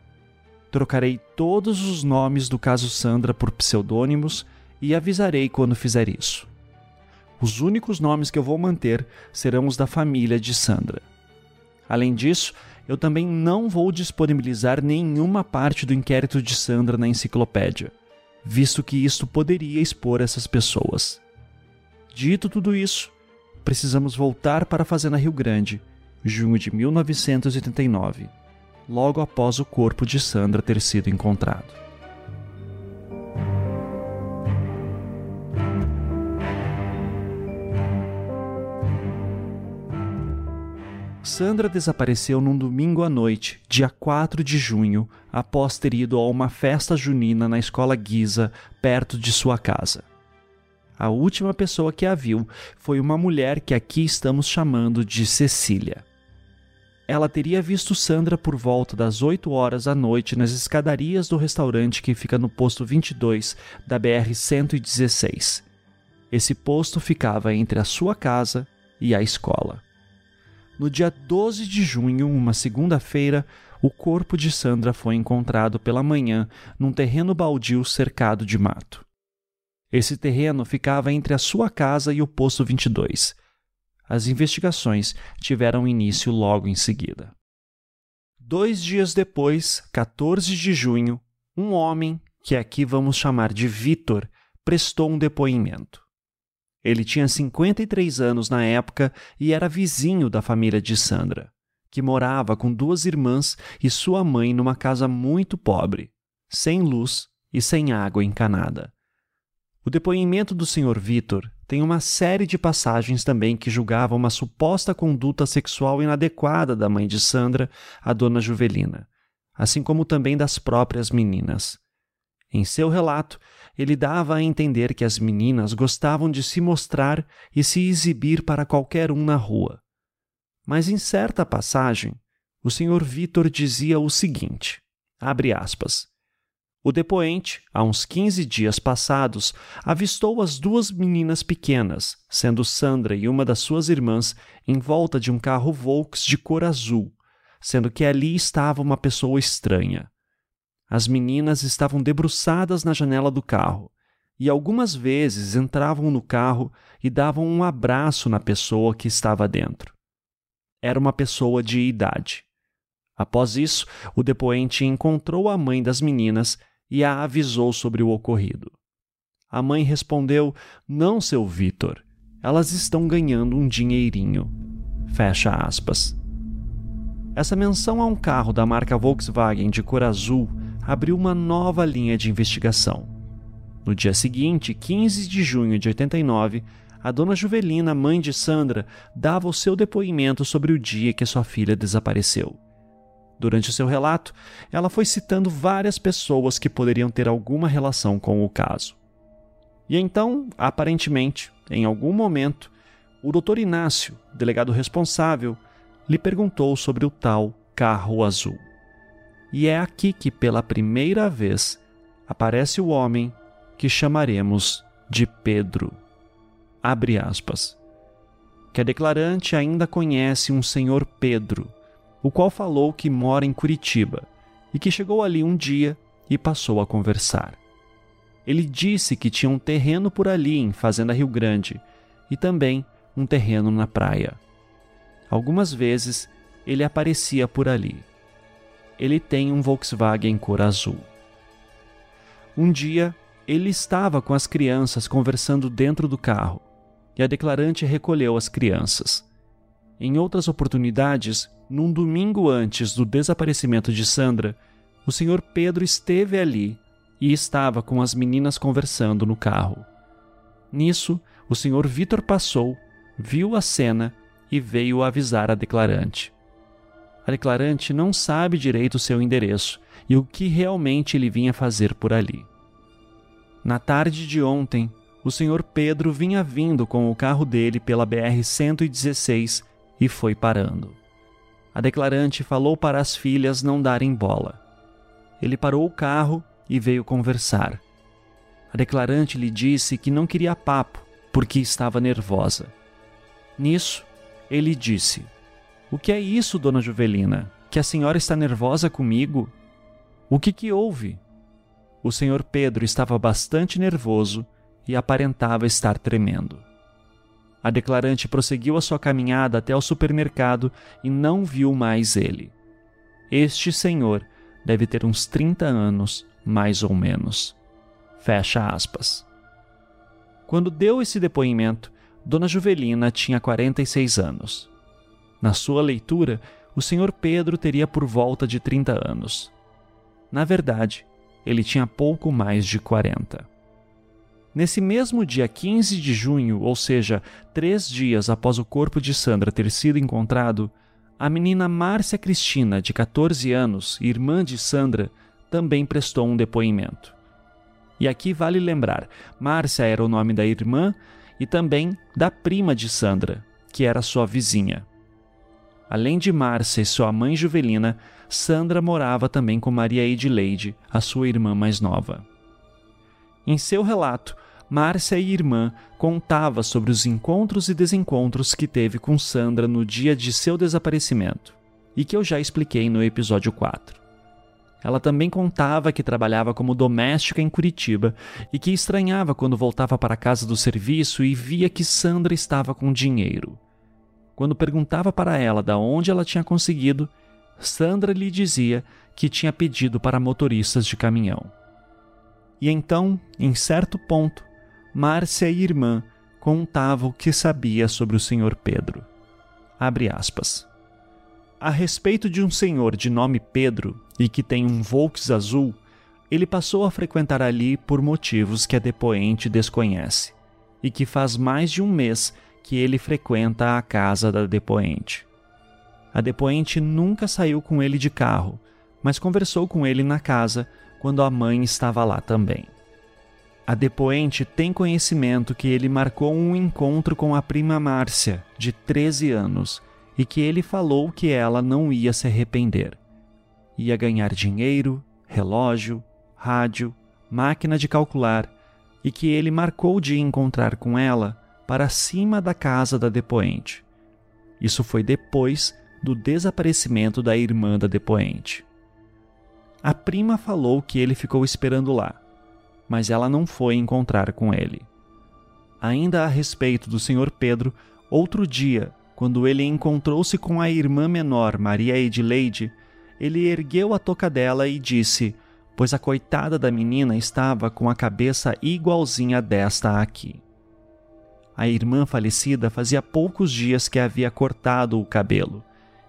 Speaker 2: Trocarei todos os nomes do caso Sandra por pseudônimos e avisarei quando fizer isso. Os únicos nomes que eu vou manter serão os da família de Sandra. Além disso, eu também não vou disponibilizar nenhuma parte do inquérito de Sandra na enciclopédia visto que isto poderia expor essas pessoas. Dito tudo isso, precisamos voltar para a Fazenda Rio Grande, junho de 1989, logo após o corpo de Sandra ter sido encontrado. Sandra desapareceu num domingo à noite, dia 4 de junho, após ter ido a uma festa junina na escola Guisa, perto de sua casa. A última pessoa que a viu foi uma mulher que aqui estamos chamando de Cecília. Ela teria visto Sandra por volta das 8 horas da noite nas escadarias do restaurante que fica no posto 22 da BR-116. Esse posto ficava entre a sua casa e a escola. No dia 12 de junho, uma segunda-feira, o corpo de Sandra foi encontrado pela manhã num terreno baldio cercado de mato. Esse terreno ficava entre a sua casa e o posto 22. As investigações tiveram início logo em seguida. Dois dias depois, 14 de junho, um homem, que aqui vamos chamar de Vitor, prestou um depoimento. Ele tinha 53 anos na época e era vizinho da família de Sandra, que morava com duas irmãs e sua mãe numa casa muito pobre, sem luz e sem água encanada. O depoimento do Sr. Vitor tem uma série de passagens também que julgavam uma suposta conduta sexual inadequada da mãe de Sandra, a dona Juvelina, assim como também das próprias meninas. Em seu relato, ele dava a entender que as meninas gostavam de se mostrar e se exibir para qualquer um na rua. Mas em certa passagem, o Sr. Vitor dizia o seguinte: abre aspas. O depoente, há uns 15 dias passados, avistou as duas meninas pequenas, sendo Sandra e uma das suas irmãs, em volta de um carro Volks de cor azul, sendo que ali estava uma pessoa estranha. As meninas estavam debruçadas na janela do carro e algumas vezes entravam no carro e davam um abraço na pessoa que estava dentro. Era uma pessoa de idade. Após isso, o depoente encontrou a mãe das meninas e a avisou sobre o ocorrido. A mãe respondeu: Não, seu Vitor, elas estão ganhando um dinheirinho. Fecha aspas. Essa menção a um carro da marca Volkswagen de cor azul abriu uma nova linha de investigação. No dia seguinte, 15 de junho de 89, a dona Juvelina, mãe de Sandra, dava o seu depoimento sobre o dia que sua filha desapareceu. Durante o seu relato, ela foi citando várias pessoas que poderiam ter alguma relação com o caso. E então, aparentemente, em algum momento, o Dr. Inácio, delegado responsável, lhe perguntou sobre o tal carro azul. E é aqui que, pela primeira vez, aparece o homem que chamaremos de Pedro. Abre aspas. Que a declarante ainda conhece um senhor Pedro, o qual falou que mora em Curitiba e que chegou ali um dia e passou a conversar. Ele disse que tinha um terreno por ali em Fazenda Rio Grande e também um terreno na praia. Algumas vezes ele aparecia por ali ele tem um Volkswagen cor azul. Um dia, ele estava com as crianças conversando dentro do carro e a declarante recolheu as crianças. Em outras oportunidades, num domingo antes do desaparecimento de Sandra, o senhor Pedro esteve ali e estava com as meninas conversando no carro. Nisso, o senhor Vitor passou, viu a cena e veio avisar a declarante. A declarante não sabe direito o seu endereço e o que realmente ele vinha fazer por ali. Na tarde de ontem, o senhor Pedro vinha vindo com o carro dele pela BR-116 e foi parando. A declarante falou para as filhas não darem bola. Ele parou o carro e veio conversar. A declarante lhe disse que não queria papo porque estava nervosa. Nisso, ele disse: o que é isso, dona Juvelina? Que a senhora está nervosa comigo? O que que houve? O senhor Pedro estava bastante nervoso e aparentava estar tremendo. A declarante prosseguiu a sua caminhada até o supermercado e não viu mais ele. Este senhor deve ter uns 30 anos, mais ou menos. Fecha aspas. Quando deu esse depoimento, Dona Juvelina tinha 46 anos. Na sua leitura, o senhor Pedro teria por volta de 30 anos. Na verdade, ele tinha pouco mais de 40. Nesse mesmo dia 15 de junho, ou seja, três dias após o corpo de Sandra ter sido encontrado, a menina Márcia Cristina, de 14 anos, irmã de Sandra, também prestou um depoimento. E aqui vale lembrar: Márcia era o nome da irmã e também da prima de Sandra, que era sua vizinha. Além de Márcia e sua mãe Juvelina, Sandra morava também com Maria Edileide, a sua irmã mais nova. Em seu relato, Márcia e irmã contava sobre os encontros e desencontros que teve com Sandra no dia de seu desaparecimento, e que eu já expliquei no episódio 4. Ela também contava que trabalhava como doméstica em Curitiba e que estranhava quando voltava para a casa do serviço e via que Sandra estava com dinheiro. Quando perguntava para ela de onde ela tinha conseguido, Sandra lhe dizia que tinha pedido para motoristas de caminhão. E então, em certo ponto, Márcia e irmã contavam o que sabia sobre o senhor Pedro. Abre aspas. A respeito de um senhor de nome Pedro e que tem um Volks azul, ele passou a frequentar ali por motivos que a depoente desconhece, e que faz mais de um mês que ele frequenta a casa da depoente. A depoente nunca saiu com ele de carro, mas conversou com ele na casa quando a mãe estava lá também. A depoente tem conhecimento que ele marcou um encontro com a prima Márcia, de 13 anos, e que ele falou que ela não ia se arrepender. Ia ganhar dinheiro, relógio, rádio, máquina de calcular, e que ele marcou de encontrar com ela para cima da casa da depoente. Isso foi depois do desaparecimento da irmã da depoente. A prima falou que ele ficou esperando lá, mas ela não foi encontrar com ele. Ainda a respeito do Sr. Pedro, outro dia, quando ele encontrou-se com a irmã menor, Maria Edileide, ele ergueu a toca dela e disse: Pois a coitada da menina estava com a cabeça igualzinha desta aqui. A irmã falecida fazia poucos dias que havia cortado o cabelo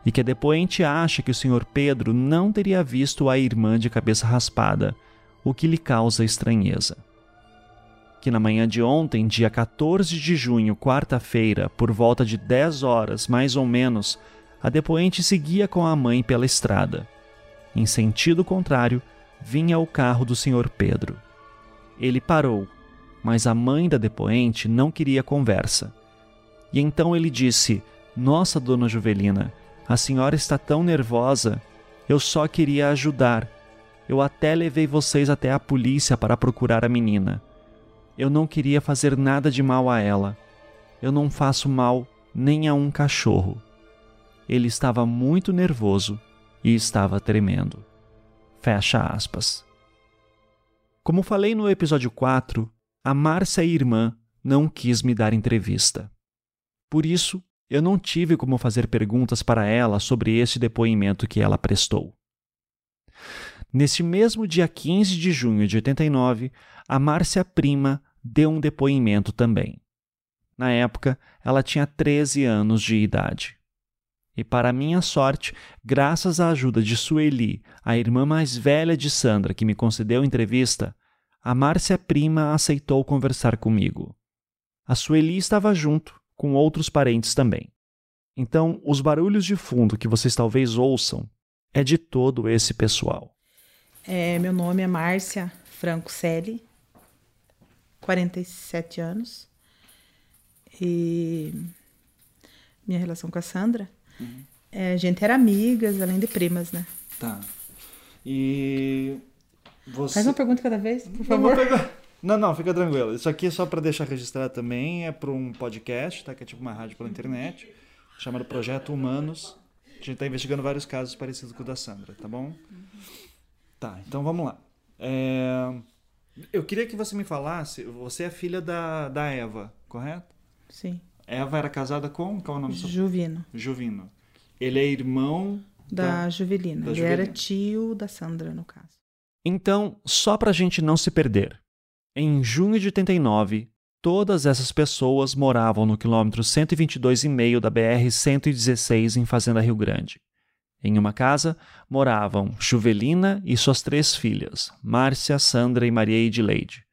Speaker 2: e que a depoente acha que o Sr. Pedro não teria visto a irmã de cabeça raspada, o que lhe causa estranheza. Que na manhã de ontem, dia 14 de junho, quarta-feira, por volta de 10 horas mais ou menos, a depoente seguia com a mãe pela estrada. Em sentido contrário, vinha o carro do Sr. Pedro. Ele parou, mas a mãe da depoente não queria conversa. E então ele disse: Nossa, dona Juvelina, a senhora está tão nervosa. Eu só queria ajudar. Eu até levei vocês até a polícia para procurar a menina. Eu não queria fazer nada de mal a ela. Eu não faço mal nem a um cachorro. Ele estava muito nervoso e estava tremendo. Fecha aspas. Como falei no episódio 4, a Márcia irmã não quis me dar entrevista. Por isso, eu não tive como fazer perguntas para ela sobre este depoimento que ela prestou. Neste mesmo dia 15 de junho de 89, a Márcia Prima deu um depoimento também. Na época, ela tinha 13 anos de idade. E para minha sorte, graças à ajuda de Sueli, a irmã mais velha de Sandra, que me concedeu entrevista, a Márcia Prima aceitou conversar comigo. A Sueli estava junto com outros parentes também. Então, os barulhos de fundo que vocês talvez ouçam é de todo esse pessoal.
Speaker 7: É, meu nome é Márcia Franco Selle, 47 anos. E minha relação com a Sandra, uhum. é, a gente era amigas, além de primas, né?
Speaker 2: Tá. E
Speaker 7: você... Faz uma pergunta cada vez, por favor.
Speaker 2: Não, não, fica tranquilo. Isso aqui é só para deixar registrado também, é para um podcast, tá? Que é tipo uma rádio pela internet, chamado Projeto Humanos. A gente está investigando vários casos parecidos com o da Sandra, tá bom? Tá, então vamos lá. É... Eu queria que você me falasse, você é filha da, da Eva, correto?
Speaker 7: Sim.
Speaker 2: Eva era casada com? Qual é o nome
Speaker 7: Juvino.
Speaker 2: Juvino. Ele é irmão
Speaker 7: da, da Juvelina. Da Ele Juvelina. era tio da Sandra, no caso.
Speaker 2: Então, só para a gente não se perder, em junho de 89, todas essas pessoas moravam no quilômetro 122,5 da BR-116 em Fazenda Rio Grande. Em uma casa moravam Juvelina e suas três filhas, Márcia, Sandra e Maria Edileide.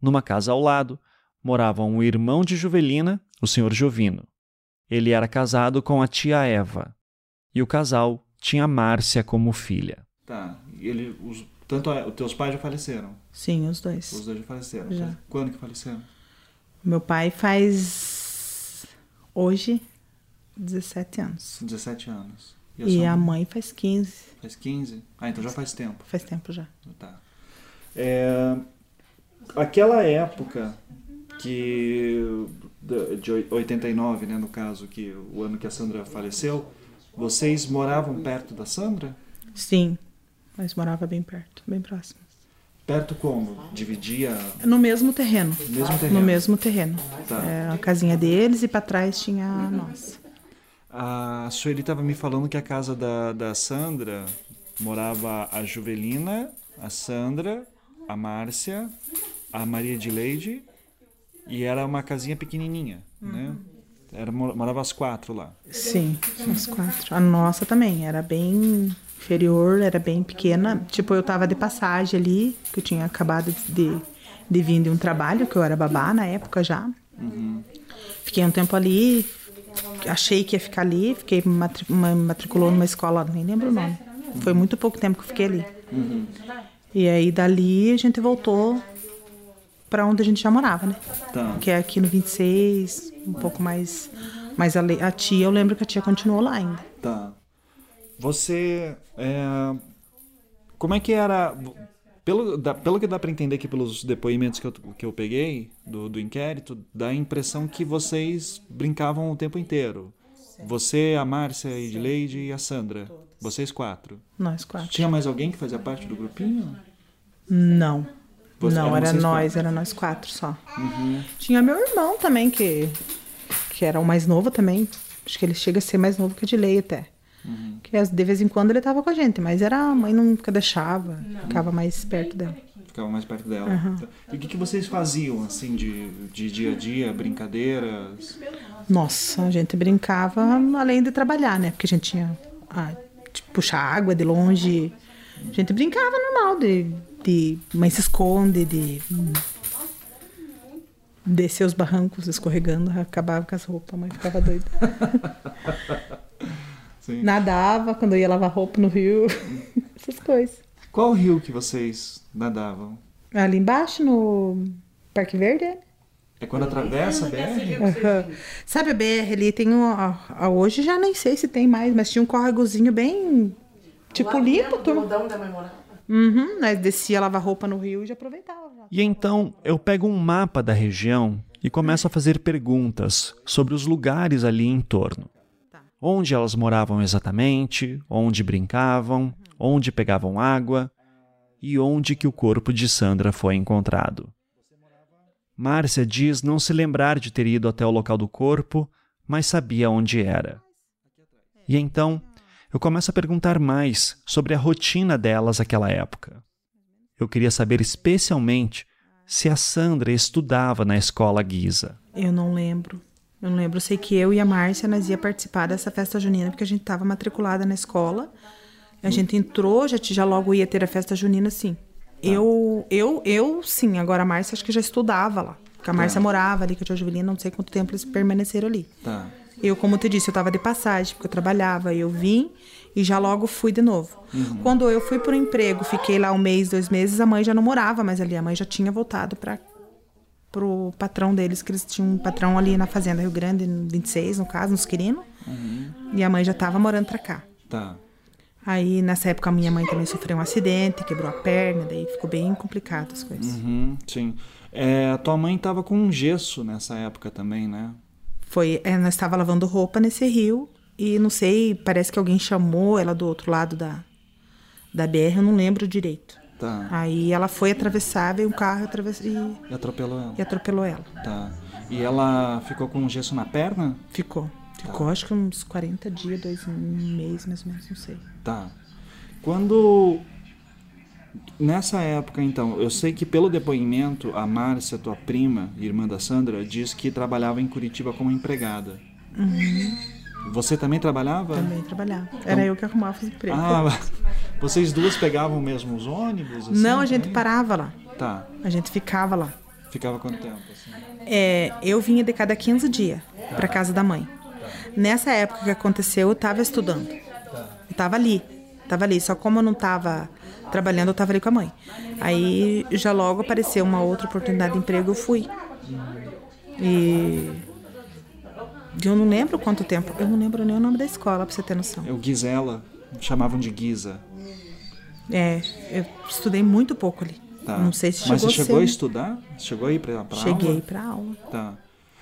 Speaker 2: Numa casa ao lado moravam o irmão de Juvelina, o senhor Jovino. Ele era casado com a tia Eva. E o casal tinha Márcia como filha.
Speaker 8: Tá. Ele, os, tanto os teus pais já faleceram?
Speaker 7: Sim, os dois.
Speaker 8: Os dois já faleceram.
Speaker 7: Já.
Speaker 8: Quando que faleceram?
Speaker 7: Meu pai faz hoje 17 anos.
Speaker 8: 17 anos.
Speaker 7: E,
Speaker 8: sua
Speaker 7: a mãe faz 15.
Speaker 8: Faz 15? Ah, então já faz tempo.
Speaker 7: Faz tempo já.
Speaker 8: Tá. É, aquela época que de 89, né, no caso, que o ano que a Sandra faleceu, vocês moravam perto da Sandra?
Speaker 7: Sim, mas morava bem perto, bem próximo.
Speaker 8: Perto como? Dividia?
Speaker 7: No mesmo terreno.
Speaker 8: No mesmo terreno.
Speaker 7: No mesmo terreno.
Speaker 8: Tá.
Speaker 7: É, a casinha deles e para trás tinha a nossa.
Speaker 8: A Sueli estava me falando que a casa da, da Sandra morava a Juvelina, a Sandra, a Márcia, a Maria de Leide e era uma casinha pequenininha, né? Era, morava as quatro lá.
Speaker 7: Sim, as quatro. A nossa também era bem inferior, era bem pequena. Tipo, eu tava de passagem ali, que eu tinha acabado de, de vir de um trabalho, que eu era babá na época já.
Speaker 8: Uhum.
Speaker 7: Fiquei um tempo ali, achei que ia ficar ali, fiquei matri matriculou numa escola, nem lembro o nome. Foi muito pouco tempo que eu fiquei ali.
Speaker 8: Uhum.
Speaker 7: E aí dali a gente voltou para onde a gente já morava, né?
Speaker 8: Tá.
Speaker 7: Que é aqui no 26, um pouco mais. Mas a, a, tia, eu lembro que a tia continuou lá ainda.
Speaker 8: Tá. Você. É, como é que era. Pelo, da, pelo que dá para entender aqui pelos depoimentos que eu, que eu peguei do, do inquérito, dá a impressão que vocês brincavam o tempo inteiro. Você, a Márcia, a Edleide e a Sandra. Vocês quatro.
Speaker 7: Nós quatro.
Speaker 8: Tinha mais alguém que fazia parte do grupinho?
Speaker 7: Não.
Speaker 8: Você-
Speaker 7: não, era nós,
Speaker 8: quatro?
Speaker 7: era nós quatro só.
Speaker 8: Uhum.
Speaker 7: Tinha meu irmão também, que, que era o mais novo também. Acho que ele chega a ser mais novo que a Dilei até.
Speaker 8: Uhum.
Speaker 7: Que de vez em quando ele tava com a gente, mas era, a mãe nunca deixava, ficava mais perto dela.
Speaker 8: Ficava mais perto dela.
Speaker 7: Uhum.
Speaker 8: E o que, que vocês faziam, assim, de, de dia a dia, brincadeiras?
Speaker 7: Nossa, a gente brincava além de trabalhar, né? Porque a gente tinha ah, de puxar água de longe. A gente brincava normal, de, de mãe se esconde, de hum, descer os barrancos escorregando, acabava com as roupas, a mãe ficava doida.
Speaker 8: Sim.
Speaker 7: Nadava quando eu ia lavar roupa no rio, essas coisas.
Speaker 8: Qual rio que vocês nadavam?
Speaker 7: Ali embaixo, no Parque Verde, é?
Speaker 8: É quando atravessa a BR?
Speaker 7: Aham. Sabe a BR ali tem um. a- a- hoje já nem sei se tem mais, mas tinha um córregozinho bem. Tipo limpo, turma. Uhum, nós descia lavar roupa no rio e já aproveitava. já.
Speaker 2: E então eu pego um mapa da região e começo a fazer perguntas sobre os lugares ali em torno. Onde elas moravam exatamente, onde brincavam, onde pegavam água e onde que o corpo de Sandra foi encontrado. Márcia diz não se lembrar de ter ido até o local do corpo, mas sabia onde era. E então eu começo a perguntar mais sobre a rotina delas naquela época. Eu queria saber especialmente se a Sandra estudava na escola Guisa.
Speaker 7: Eu não lembro. Eu não lembro. Eu sei que eu e a Márcia nós ia participar dessa festa junina porque a gente estava matriculada na escola. A gente entrou, já, já logo ia ter a festa junina, sim. Eu, eu, eu, sim. Agora a Márcia acho que já estudava lá. Porque a Márcia morava ali com a tia Juvelina, não sei quanto tempo eles permaneceram ali.
Speaker 8: Tá.
Speaker 7: Eu, como eu te disse, eu estava de passagem, porque eu trabalhava. Eu vim e já logo fui de novo. Quando eu fui para o emprego, fiquei lá um mês, dois meses, a mãe já não morava mais ali. A mãe já tinha voltado para pro patrão deles, que eles tinham um patrão ali na Fazenda Rio Grande, no 26, no caso, nos Quirino. E a mãe já estava morando para cá.
Speaker 8: Tá.
Speaker 7: Aí, nessa época, a minha mãe também sofreu um acidente, quebrou a perna, daí ficou bem complicado as coisas.
Speaker 8: Uhum, sim. É, a tua mãe tava com um gesso nessa época também, né?
Speaker 7: Foi, é, nós estava lavando roupa nesse rio e não sei, parece que alguém chamou ela do outro lado da, da BR, eu não lembro direito.
Speaker 8: Tá.
Speaker 7: Aí ela foi atravessar, veio um carro atraves- e,
Speaker 8: E atropelou ela.
Speaker 7: e atropelou ela.
Speaker 8: Tá. E ela ficou com um gesso na perna?
Speaker 7: Ficou. Ficou acho que uns 40 dias, dois meses mais ou menos, não sei.
Speaker 8: Tá. Quando. Nessa época, então, eu sei que pelo depoimento, a Márcia, tua prima, irmã da Sandra, diz que trabalhava em Curitiba como empregada.
Speaker 2: Você também trabalhava?
Speaker 7: Também trabalhava. Era eu que arrumava os empregos.
Speaker 2: Ah, vocês duas pegavam mesmo os ônibus? assim,
Speaker 7: Não, a gente
Speaker 2: também?
Speaker 7: parava lá.
Speaker 2: Tá.
Speaker 7: A gente ficava lá.
Speaker 2: Ficava quanto tempo? assim?
Speaker 7: É, eu vinha de cada 15 dias para casa da mãe. Nessa época que aconteceu, eu estava estudando. Eu estava ali. Tava ali. Só como eu não estava trabalhando, eu estava ali com a mãe. Aí já logo apareceu uma outra oportunidade de emprego, eu fui. E eu não lembro quanto tempo. Eu não lembro nem o nome da escola, pra você ter noção.
Speaker 2: Eu, Gisela, chamavam de Giza.
Speaker 7: É, eu estudei muito pouco ali.
Speaker 2: Tá.
Speaker 7: Não sei se
Speaker 2: Mas
Speaker 7: chegou
Speaker 2: você
Speaker 7: a
Speaker 2: chegou a
Speaker 7: ser.
Speaker 2: estudar? Você chegou a ir pra, pra
Speaker 7: Cheguei
Speaker 2: aula?
Speaker 7: pra aula.
Speaker 2: Tá.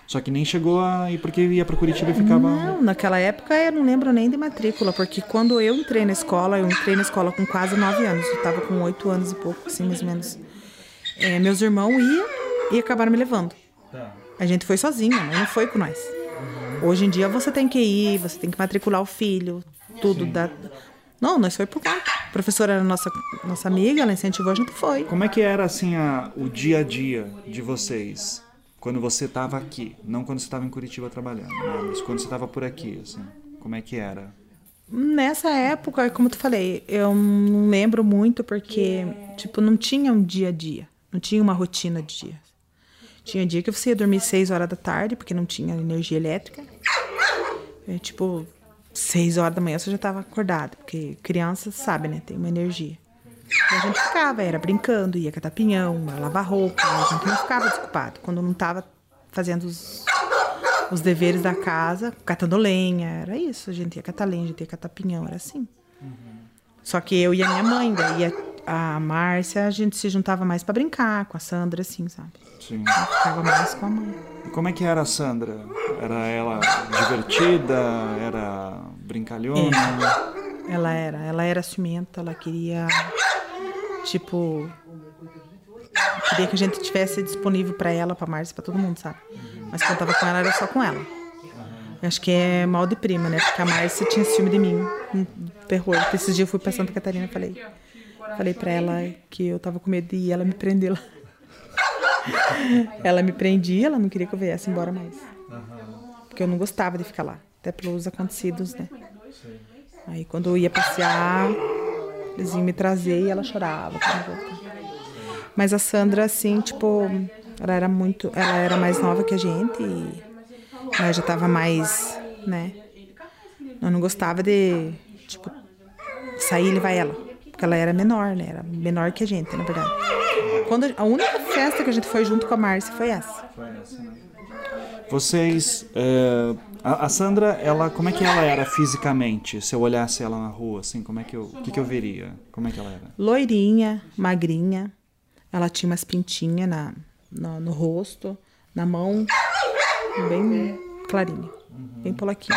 Speaker 2: Só que nem chegou a ir porque ia pra Curitiba e ficava...
Speaker 7: Não, naquela época eu não lembro nem de matrícula, porque quando eu entrei na escola, eu entrei na escola com quase nove anos. Eu tava com oito anos e pouco, assim, mais ou menos. É, meus irmãos iam e acabaram me levando. A gente foi sozinha, a não foi com nós. Hoje em dia você tem que ir, você tem que matricular o filho, tudo. Da... Não, nós foi por conta. A professora era nossa, nossa amiga, ela incentivou, a gente foi.
Speaker 2: Como é que era, assim, a, o dia a dia de vocês? Quando você tava aqui. Não quando você tava em Curitiba trabalhando, né? Mas quando você tava por aqui, assim. Como é que era?
Speaker 7: Nessa época, como eu te falei, eu não lembro muito porque, tipo, não tinha um dia a dia. Não tinha uma rotina de dia. Tinha dia que você ia dormir seis horas da tarde, porque não tinha energia elétrica. É, tipo, seis horas da manhã você já estava acordado, porque criança sabe, né? Tem uma energia. E a gente ficava, era brincando, ia catar pinhão, lavar roupa, a gente não ficava desocupado. Quando não estava fazendo os, os deveres da casa, catando lenha, era isso. A gente ia catar lenha, a gente ia catar pinhão, era assim. Só que eu e a minha mãe, daí a, a Márcia, a gente se juntava mais para brincar com a Sandra, assim, sabe?
Speaker 2: Sim.
Speaker 7: Eu ficava mais com a mãe.
Speaker 2: E como é que era a Sandra? Era ela divertida? Era brincalhona?
Speaker 7: Ela era, ela era ciumenta, ela queria, tipo, queria que a gente tivesse disponível para ela, para Márcia, para todo mundo, sabe? Mas quando eu tava com ela era só com ela. Acho que é mal de prima, né? Porque a Márcia tinha ciúme de mim, um terror. Esses dias eu fui pra Santa Catarina e falei, falei para ela que eu tava com medo de ir, ela me prender lá. ela me prendia, ela não queria que eu viesse embora mais. Porque eu não gostava de ficar lá, até pelos acontecidos, né? Aí quando eu ia passear, eles iam me trazer e ela chorava. Mas a Sandra, assim, tipo, ela era muito. Ela era mais nova que a gente e ela já tava mais, né? Eu não gostava de, tipo, sair e levar ela. Porque ela era menor, né? Era menor que a gente, na verdade. Quando a, única festa que a gente foi junto com a Márcia foi essa.
Speaker 2: Vocês. é, a, a Sandra, ela, como é que ela era fisicamente? Se eu olhasse ela na rua, assim, como é que eu, o que, que eu veria? Como é que ela era?
Speaker 7: Loirinha, magrinha. Ela tinha umas pintinhas na, no, no rosto, na mão, bem clarinha, bem polaquinha.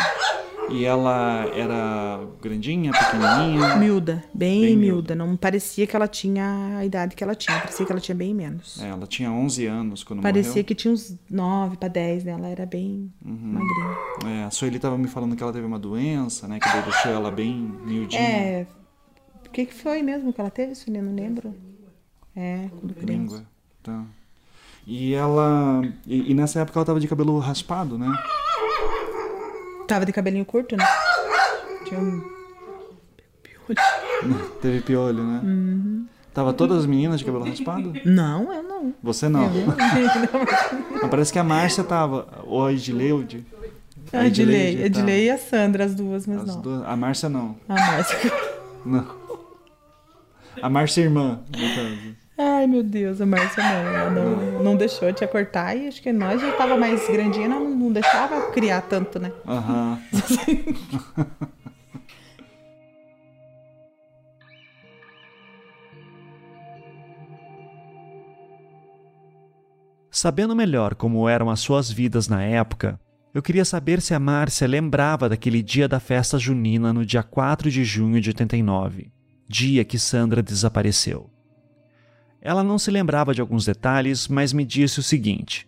Speaker 2: E ela era grandinha, pequenininha?
Speaker 7: Miúda, bem,
Speaker 2: Bem
Speaker 7: miúda. Não parecia que ela tinha a idade que ela tinha, parecia que ela tinha bem menos.
Speaker 2: É, ela tinha 11 anos quando
Speaker 7: parecia
Speaker 2: morreu.
Speaker 7: que tinha uns 9 para 10, né? Ela era bem magrinha.
Speaker 2: É, a Sueli tava me falando que ela teve uma doença, né? Que deixou ela bem miudinha.
Speaker 7: É. O que, que foi mesmo que ela teve, Sueli? Não lembro. É, quando criança.
Speaker 2: Língua. Tá. E ela. E, e nessa época ela tava de cabelo raspado, né?
Speaker 7: Tava de cabelinho curto, né? Tinha um.
Speaker 2: Teve piolho, né?
Speaker 7: Uhum.
Speaker 2: Tava todas as meninas de cabelo raspado?
Speaker 7: Não, eu não.
Speaker 2: Você não. Mas parece que a Márcia tava. Ou a Edileude.
Speaker 7: A Edilei,
Speaker 2: tá.
Speaker 7: Edilei e a Sandra, as duas, mas
Speaker 2: As
Speaker 7: não.
Speaker 2: duas- A Márcia não.
Speaker 7: A Márcia.
Speaker 2: Não. A Márcia é irmã, no caso.
Speaker 7: Ai, meu Deus, a Márcia não. Ela não, não deixou, tinha cortar e acho que nós já tava mais grandinha, não, não deixava criar tanto, né?
Speaker 2: Aham.
Speaker 9: Sabendo melhor como eram as suas vidas na época, eu queria saber se a Márcia lembrava daquele dia da festa junina no dia 4 de junho de 89, dia que Sandra desapareceu. Ela não se lembrava de alguns detalhes, mas me disse o seguinte: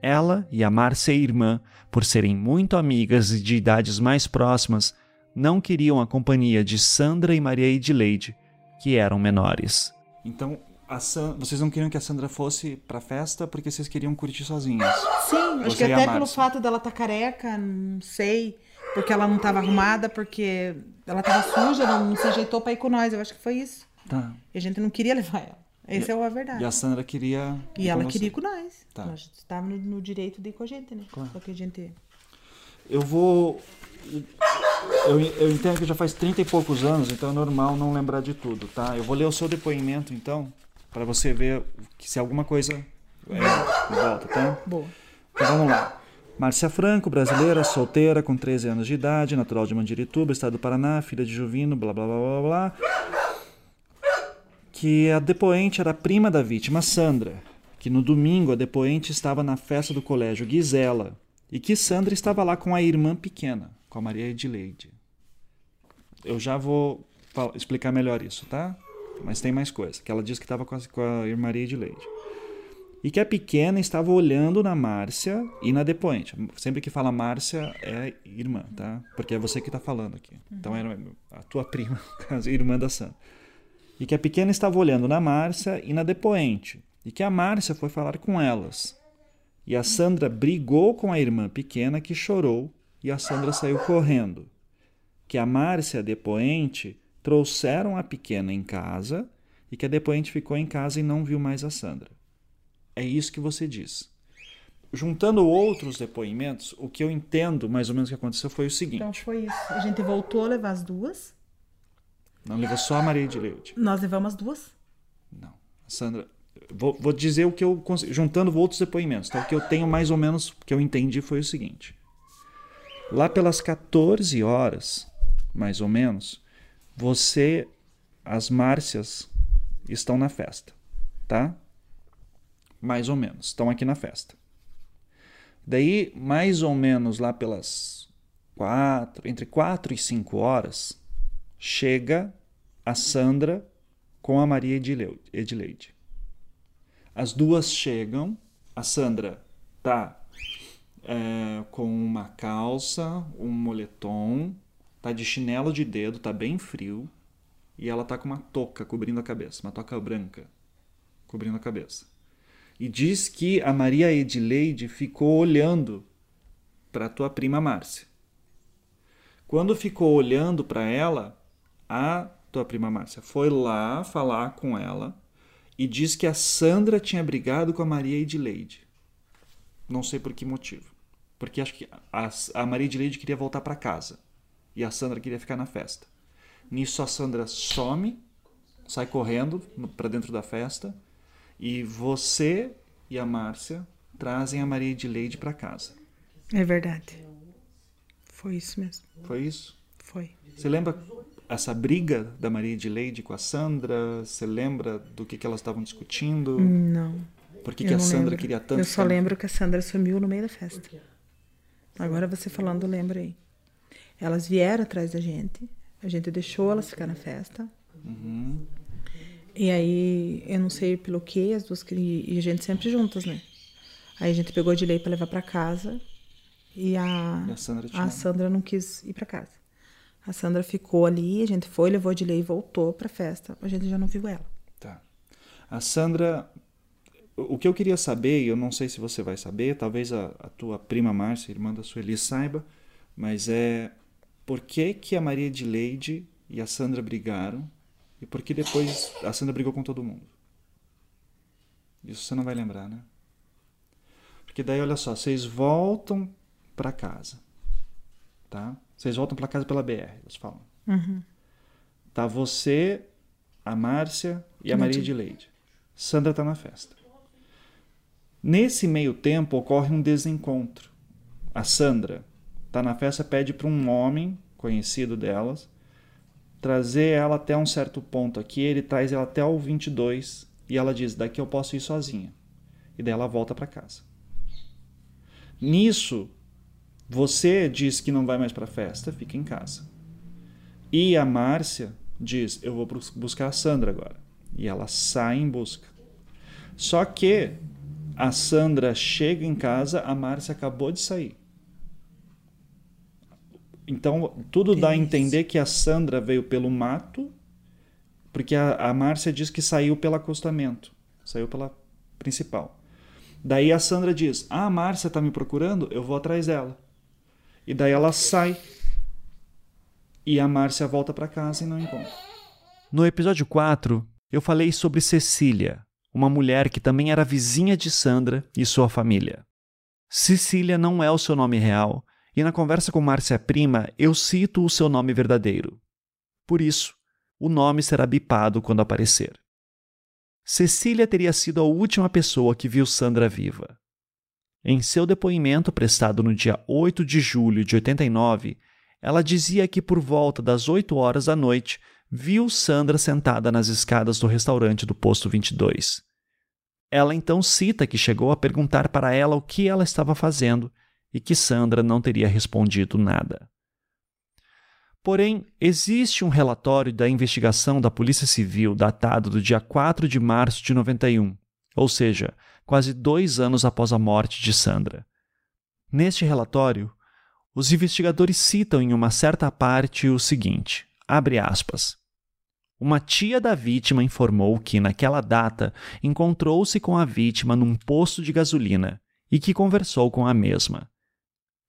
Speaker 9: ela e a Márcia irmã, por serem muito amigas e de idades mais próximas, não queriam a companhia de Sandra e Maria Edileide, que eram menores.
Speaker 2: Então, a San... vocês não queriam que a Sandra fosse pra festa porque vocês queriam curtir sozinhas.
Speaker 7: Sim, acho
Speaker 2: Você
Speaker 7: que
Speaker 2: e a
Speaker 7: até pelo fato dela estar careca, não sei. porque ela não estava arrumada, porque ela estava suja, não, não se ajeitou para ir com nós. Eu acho que foi isso.
Speaker 2: Tá.
Speaker 7: E a gente não queria levar ela. Essa é a verdade.
Speaker 2: E a Sandra queria.
Speaker 7: E ela queria ir com nós.
Speaker 2: Tá.
Speaker 7: Nós estávamos no, no direito de ir com a gente, né?
Speaker 2: Claro.
Speaker 7: Só que a gente.
Speaker 2: Eu vou. Eu, eu entendo que já faz 30 e poucos anos, então é normal não lembrar de tudo, tá? Eu vou ler o seu depoimento, então, para você ver se alguma coisa é, volta, tá?
Speaker 7: Boa.
Speaker 2: Então vamos lá. Márcia Franco, brasileira, solteira, com 13 anos de idade, natural de Mandirituba, estado do Paraná, filha de Juvino, blá blá blá blá blá. Que a depoente era prima da vítima, Sandra. Que no domingo a depoente estava na festa do colégio Gisela. E que Sandra estava lá com a irmã pequena, com a Maria Edileide. Eu já vou explicar melhor isso, tá? Mas tem mais coisa. Que ela disse que estava com a, com a irmã Maria Edileide e que a pequena estava olhando na Márcia e na depoente. Sempre que fala Márcia é irmã, tá? Porque é você que está falando aqui. Então era a tua prima, irmã da Sandra. E que a pequena estava olhando na Márcia e na depoente. E que a Márcia foi falar com elas. E a Sandra brigou com a irmã pequena que chorou e a Sandra saiu correndo. Que a Márcia e a depoente trouxeram a pequena em casa e que a depoente ficou em casa e não viu mais a Sandra. É isso que você diz. Juntando outros depoimentos, o que eu entendo mais ou menos que aconteceu foi o seguinte:
Speaker 7: Então foi isso. A gente voltou a levar as duas.
Speaker 2: Não levou só a Maria de Leite.
Speaker 7: Nós levamos as duas.
Speaker 2: Não. Sandra, vou, vou dizer o que eu consegui, juntando outros depoimentos. Tá? O que eu tenho mais ou menos, que eu entendi foi o seguinte. Lá pelas 14 horas, mais ou menos, você, as Márcias, estão na festa, tá? Mais ou menos, estão aqui na festa. Daí, mais ou menos lá pelas quatro, entre 4 e 5 horas, chega a Sandra com a Maria Edileide. As duas chegam, a Sandra tá é, com uma calça, um moletom, tá de chinelo de dedo, tá bem frio, e ela tá com uma touca cobrindo a cabeça, uma touca branca cobrindo a cabeça. E diz que a Maria Edileide ficou olhando para tua prima Márcia. Quando ficou olhando para ela, a tua prima Márcia foi lá falar com ela e diz que a Sandra tinha brigado com a Maria Edileide. Não sei por que motivo. Porque acho que a, a Maria Edileide queria voltar para casa e a Sandra queria ficar na festa. Nisso a Sandra some, sai correndo para dentro da festa e você e a Márcia trazem a Maria Edileide para casa.
Speaker 7: É verdade. Foi isso mesmo.
Speaker 2: Foi isso?
Speaker 7: Foi.
Speaker 2: Você lembra essa briga da Maria Edileide com a Sandra? Você lembra do que, que elas estavam discutindo?
Speaker 7: Não.
Speaker 2: Por que, que a Sandra
Speaker 7: lembro.
Speaker 2: queria tanto?
Speaker 7: Eu só lembro que a Sandra sumiu no meio da festa. Agora você falando, lembra aí. Elas vieram atrás da gente. A gente deixou elas ficar na festa.
Speaker 2: Uhum.
Speaker 7: E aí, eu não sei pelo que, as duas. E a gente sempre juntas, né? Aí a gente pegou de lei pra levar pra casa. E a,
Speaker 2: E a Sandra
Speaker 7: a Sandra não quis ir pra casa. A Sandra ficou ali, a gente foi, levou de lei e voltou pra festa. A gente já não viu ela.
Speaker 2: Tá. A Sandra. O que eu queria saber, eu não sei se você vai saber, talvez a, a tua prima Márcia, irmã da Sueli, saiba, mas é por que, que a Maria de Leide e a Sandra brigaram e por que depois a Sandra brigou com todo mundo. Isso você não vai lembrar, né? Porque daí, olha só, vocês voltam para casa, tá? Vocês voltam para casa pela BR, eles falam. Tá você, a Márcia e a Maria de Leide. Sandra tá na festa. Nesse meio tempo ocorre um desencontro. A Sandra tá na festa, pede para um homem conhecido delas trazer ela até um certo ponto aqui. Ele traz ela até o 22 e ela diz: Daqui eu posso ir sozinha. E daí ela volta para casa. Nisso, você diz que não vai mais para a festa, fica em casa. E a Márcia diz: Eu vou bus- buscar a Sandra agora. E ela sai em busca. Só que a Sandra chega em casa, a Márcia acabou de sair. Então, tudo dá a entender que a Sandra veio pelo mato, porque a, a Márcia diz que saiu pelo acostamento, saiu pela principal. Daí a Sandra diz: Ah, a Márcia tá me procurando, eu vou atrás dela. E daí ela sai
Speaker 8: E a Márcia volta para casa e não encontra.
Speaker 2: No episódio 4, eu falei sobre Cecília, uma mulher que também era vizinha de Sandra e sua família. Cecília não é o seu nome real, e na conversa com Márcia Prima eu cito o seu nome verdadeiro. Por isso, o nome será bipado quando aparecer. Cecília teria sido a última pessoa que viu Sandra viva. Em seu depoimento prestado no dia 8 de julho de 89, ela dizia que por volta das 8 horas da noite viu Sandra sentada nas escadas do restaurante do posto 22. Ela então cita que chegou a perguntar para ela o que ela estava fazendo e que Sandra não teria respondido nada. Porém, existe um relatório da investigação da Polícia Civil datado do dia 4 de março de 91, ou seja, quase dois anos após a morte de Sandra. Neste relatório, os investigadores citam em uma certa parte o seguinte: abre aspas. Uma tia da vítima informou que, naquela data, encontrou-se com a vítima num posto de gasolina e que conversou com a mesma.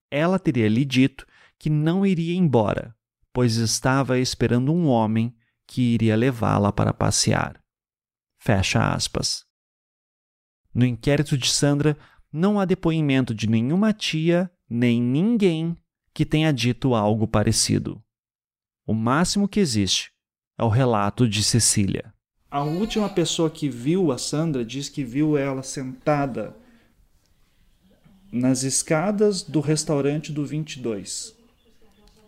Speaker 2: Ela teria lhe dito que não iria embora, pois estava esperando um homem que iria levá-la para passear. Fecha aspas. No inquérito de Sandra, não há depoimento de nenhuma tia nem ninguém que tenha dito algo parecido. O máximo que existe é o relato de Cecília.
Speaker 8: A última pessoa que viu a Sandra diz que viu ela sentada nas escadas do restaurante do 22,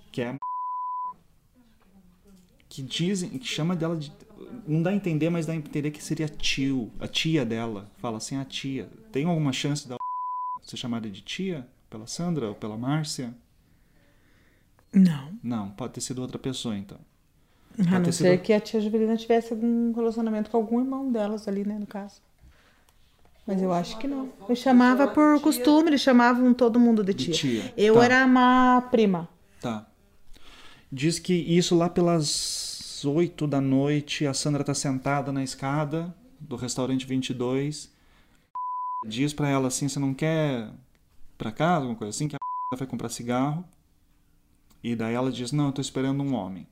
Speaker 8: que é a que dizem, que chama dela de não dá a entender, mas dá a entender que seria tio, a tia dela. Fala assim, a tia. Tem alguma chance da ser chamada de tia pela Sandra ou pela Márcia?
Speaker 7: Não.
Speaker 8: Não, pode ter sido outra pessoa então.
Speaker 7: A não ser sido... que a tia Juvelina tivesse algum relacionamento com algum irmão delas ali, né, no caso. Mas eu acho que não. Eu chamava por costume, eles chamavam todo mundo de tia. De tia. Eu tá. era uma prima.
Speaker 8: Tá. Diz que isso lá pelas oito da noite, a Sandra tá sentada na escada do restaurante 22. Diz para ela assim: você não quer pra casa, alguma coisa assim? Que a vai comprar cigarro. E daí ela diz: não, eu tô esperando um homem.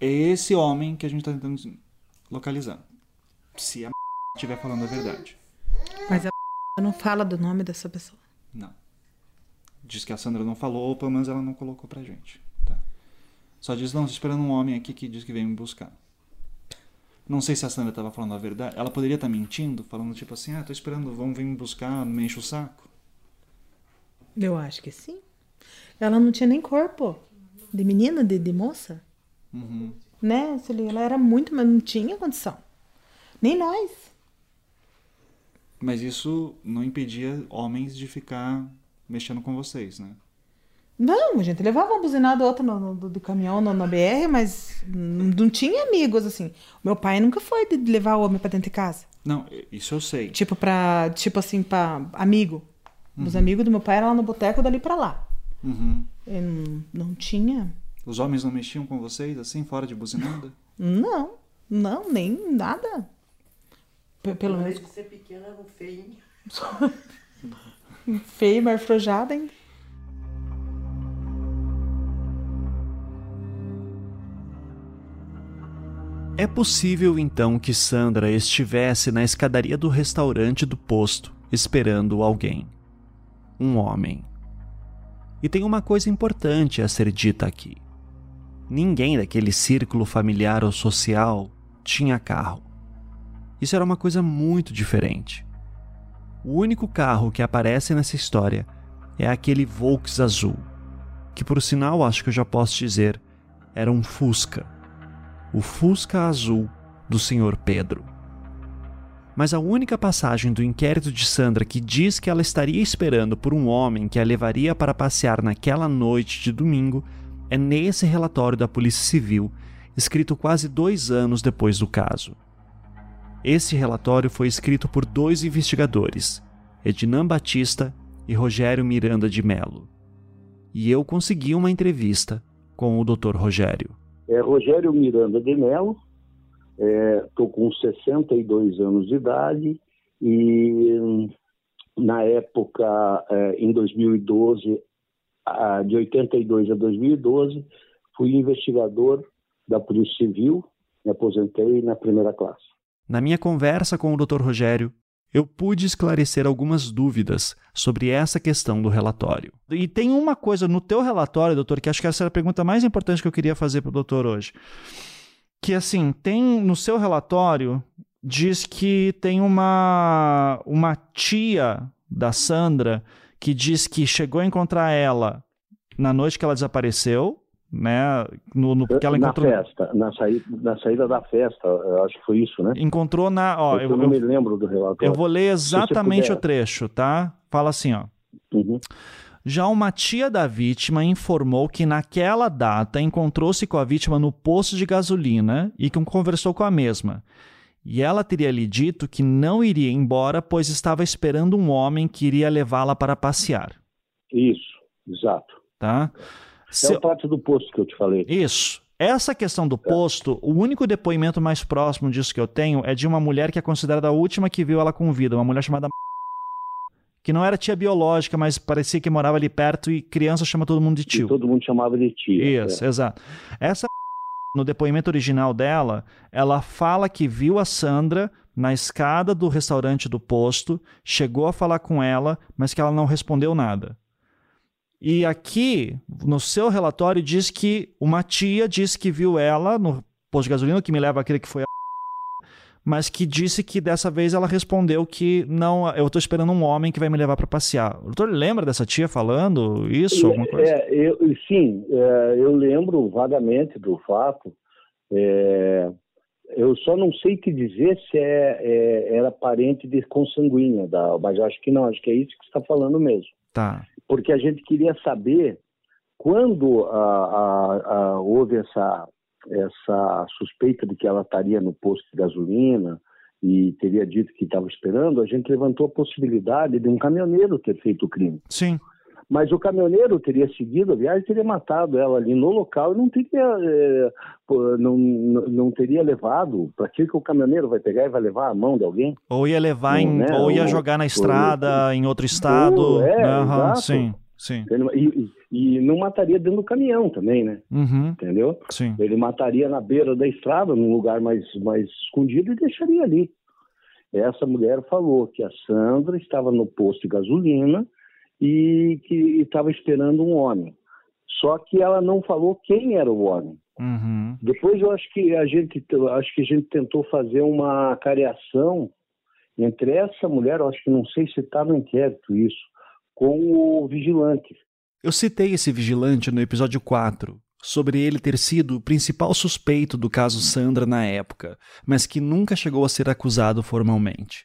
Speaker 8: É esse homem que a gente tá tentando localizar. Se a estiver falando a verdade.
Speaker 7: Mas a não fala do nome dessa pessoa.
Speaker 8: Não. Diz que a Sandra não falou, ou pelo menos ela não colocou pra gente. Só diz, não, estou esperando um homem aqui que diz que vem me buscar. Não sei se a Sandra estava falando a verdade. Ela poderia estar tá mentindo, falando tipo assim, ah, tô esperando, vão vir me buscar, me enche o saco.
Speaker 7: Eu acho que sim. Ela não tinha nem corpo de menina, de, de moça.
Speaker 8: Uhum.
Speaker 7: Né? Ela era muito, mas não tinha condição. Nem nós.
Speaker 8: Mas isso não impedia homens de ficar mexendo com vocês, né?
Speaker 7: Não, a gente levava uma buzinada ou outra no, no, do caminhão no, na BR, mas não tinha amigos, assim. Meu pai nunca foi de levar o homem pra dentro de casa.
Speaker 8: Não, isso eu sei.
Speaker 7: Tipo, pra, tipo assim, pra amigo. Uhum. Os amigos do meu pai eram lá no boteco dali pra lá.
Speaker 8: Uhum.
Speaker 7: Não, não tinha.
Speaker 8: Os homens não mexiam com vocês, assim, fora de buzinada?
Speaker 7: Não, não, nem nada.
Speaker 10: P pelo menos. de ser pequena, um feio.
Speaker 7: feio, mas frojada ainda.
Speaker 2: É possível então que Sandra estivesse na escadaria do restaurante do posto, esperando alguém. Um homem. E tem uma coisa importante a ser dita aqui. Ninguém daquele círculo familiar ou social tinha carro. Isso era uma coisa muito diferente. O único carro que aparece nessa história é aquele Volks azul, que por sinal acho que eu já posso dizer era um Fusca. O Fusca azul do Sr. Pedro. Mas a única passagem do inquérito de Sandra que diz que ela estaria esperando por um homem que a levaria para passear naquela noite de domingo é nesse relatório da Polícia Civil, escrito quase dois anos depois do caso. Esse relatório foi escrito por dois investigadores, Ednan Batista e Rogério Miranda de Mello. E eu consegui uma entrevista com o Dr. Rogério.
Speaker 11: É Rogério Miranda de Mello, estou é, com 62 anos de idade e na época, é, em 2012, de 82 a 2012, fui investigador da Polícia Civil, me aposentei na primeira classe.
Speaker 2: Na minha conversa com o Dr. Rogério, eu pude esclarecer algumas dúvidas sobre essa questão do relatório. E tem uma coisa no teu relatório, doutor, que acho que essa era a pergunta mais importante que eu queria fazer para o doutor hoje. Que assim, tem no seu relatório diz que tem uma uma tia da Sandra que diz que chegou a encontrar ela na noite que ela desapareceu, né? No, no
Speaker 11: que ela encontrou... Na festa, na saída, na saída da festa, eu acho que foi isso, né?
Speaker 2: Encontrou na. Ó,
Speaker 11: eu, eu não me lembro do relatório.
Speaker 2: Eu vou ler exatamente o trecho, tá? Fala assim, ó.
Speaker 11: Uhum.
Speaker 2: Já uma tia da vítima informou que naquela data encontrou-se com a vítima no posto de gasolina e que conversou com a mesma. E ela teria lhe dito que não iria embora, pois estava esperando um homem que iria levá-la para passear.
Speaker 11: Isso, exato.
Speaker 2: Tá?
Speaker 11: É o parte do posto que eu te falei.
Speaker 2: Isso. Essa questão do posto, o único depoimento mais próximo disso que eu tenho é de uma mulher que é considerada a última que viu ela com vida, uma mulher chamada que não era tia biológica, mas parecia que morava ali perto e criança chama todo mundo de tio.
Speaker 11: E todo mundo chamava de tia.
Speaker 2: Isso, é. exato. Essa no depoimento original dela, ela fala que viu a Sandra na escada do restaurante do posto, chegou a falar com ela, mas que ela não respondeu nada. E aqui, no seu relatório, diz que uma tia disse que viu ela no posto de gasolina, que me leva àquele que foi a mas que disse que dessa vez ela respondeu que não, eu estou esperando um homem que vai me levar para passear. O doutor lembra dessa tia falando isso? Alguma coisa?
Speaker 11: É, eu, sim, é, eu lembro vagamente do fato. É, eu só não sei te dizer se é, é, era parente de consanguínea, da, mas acho que não, acho que é isso que você está falando mesmo.
Speaker 2: Tá
Speaker 11: porque a gente queria saber quando a, a, a, houve essa, essa suspeita de que ela estaria no posto de gasolina e teria dito que estava esperando, a gente levantou a possibilidade de um caminhoneiro ter feito o crime.
Speaker 2: Sim.
Speaker 11: Mas o caminhoneiro teria seguido a viagem, teria matado ela ali no local e não teria, é, não, não teria levado. Para que, que o caminhoneiro vai pegar e vai levar a mão de alguém?
Speaker 2: Ou ia levar, em, né? ou ia jogar na estrada, ou, em outro estado.
Speaker 11: é, uhum, exato.
Speaker 2: Sim, sim.
Speaker 11: E, e, não mataria dentro do caminhão também, né?
Speaker 2: Uhum.
Speaker 11: Entendeu?
Speaker 2: Sim.
Speaker 11: Ele mataria na beira da estrada, num lugar mais, mais escondido e deixaria ali. Essa mulher falou que a Sandra estava no posto de gasolina e que estava esperando um homem. Só que ela não falou quem era o homem.
Speaker 2: Uhum.
Speaker 11: Depois eu acho que a gente acho que a gente tentou fazer uma cariação entre essa mulher, eu acho que não sei se está no inquérito isso, com o vigilante.
Speaker 2: Eu citei esse vigilante no episódio 4, sobre ele ter sido o principal suspeito do caso Sandra na época, mas que nunca chegou a ser acusado formalmente.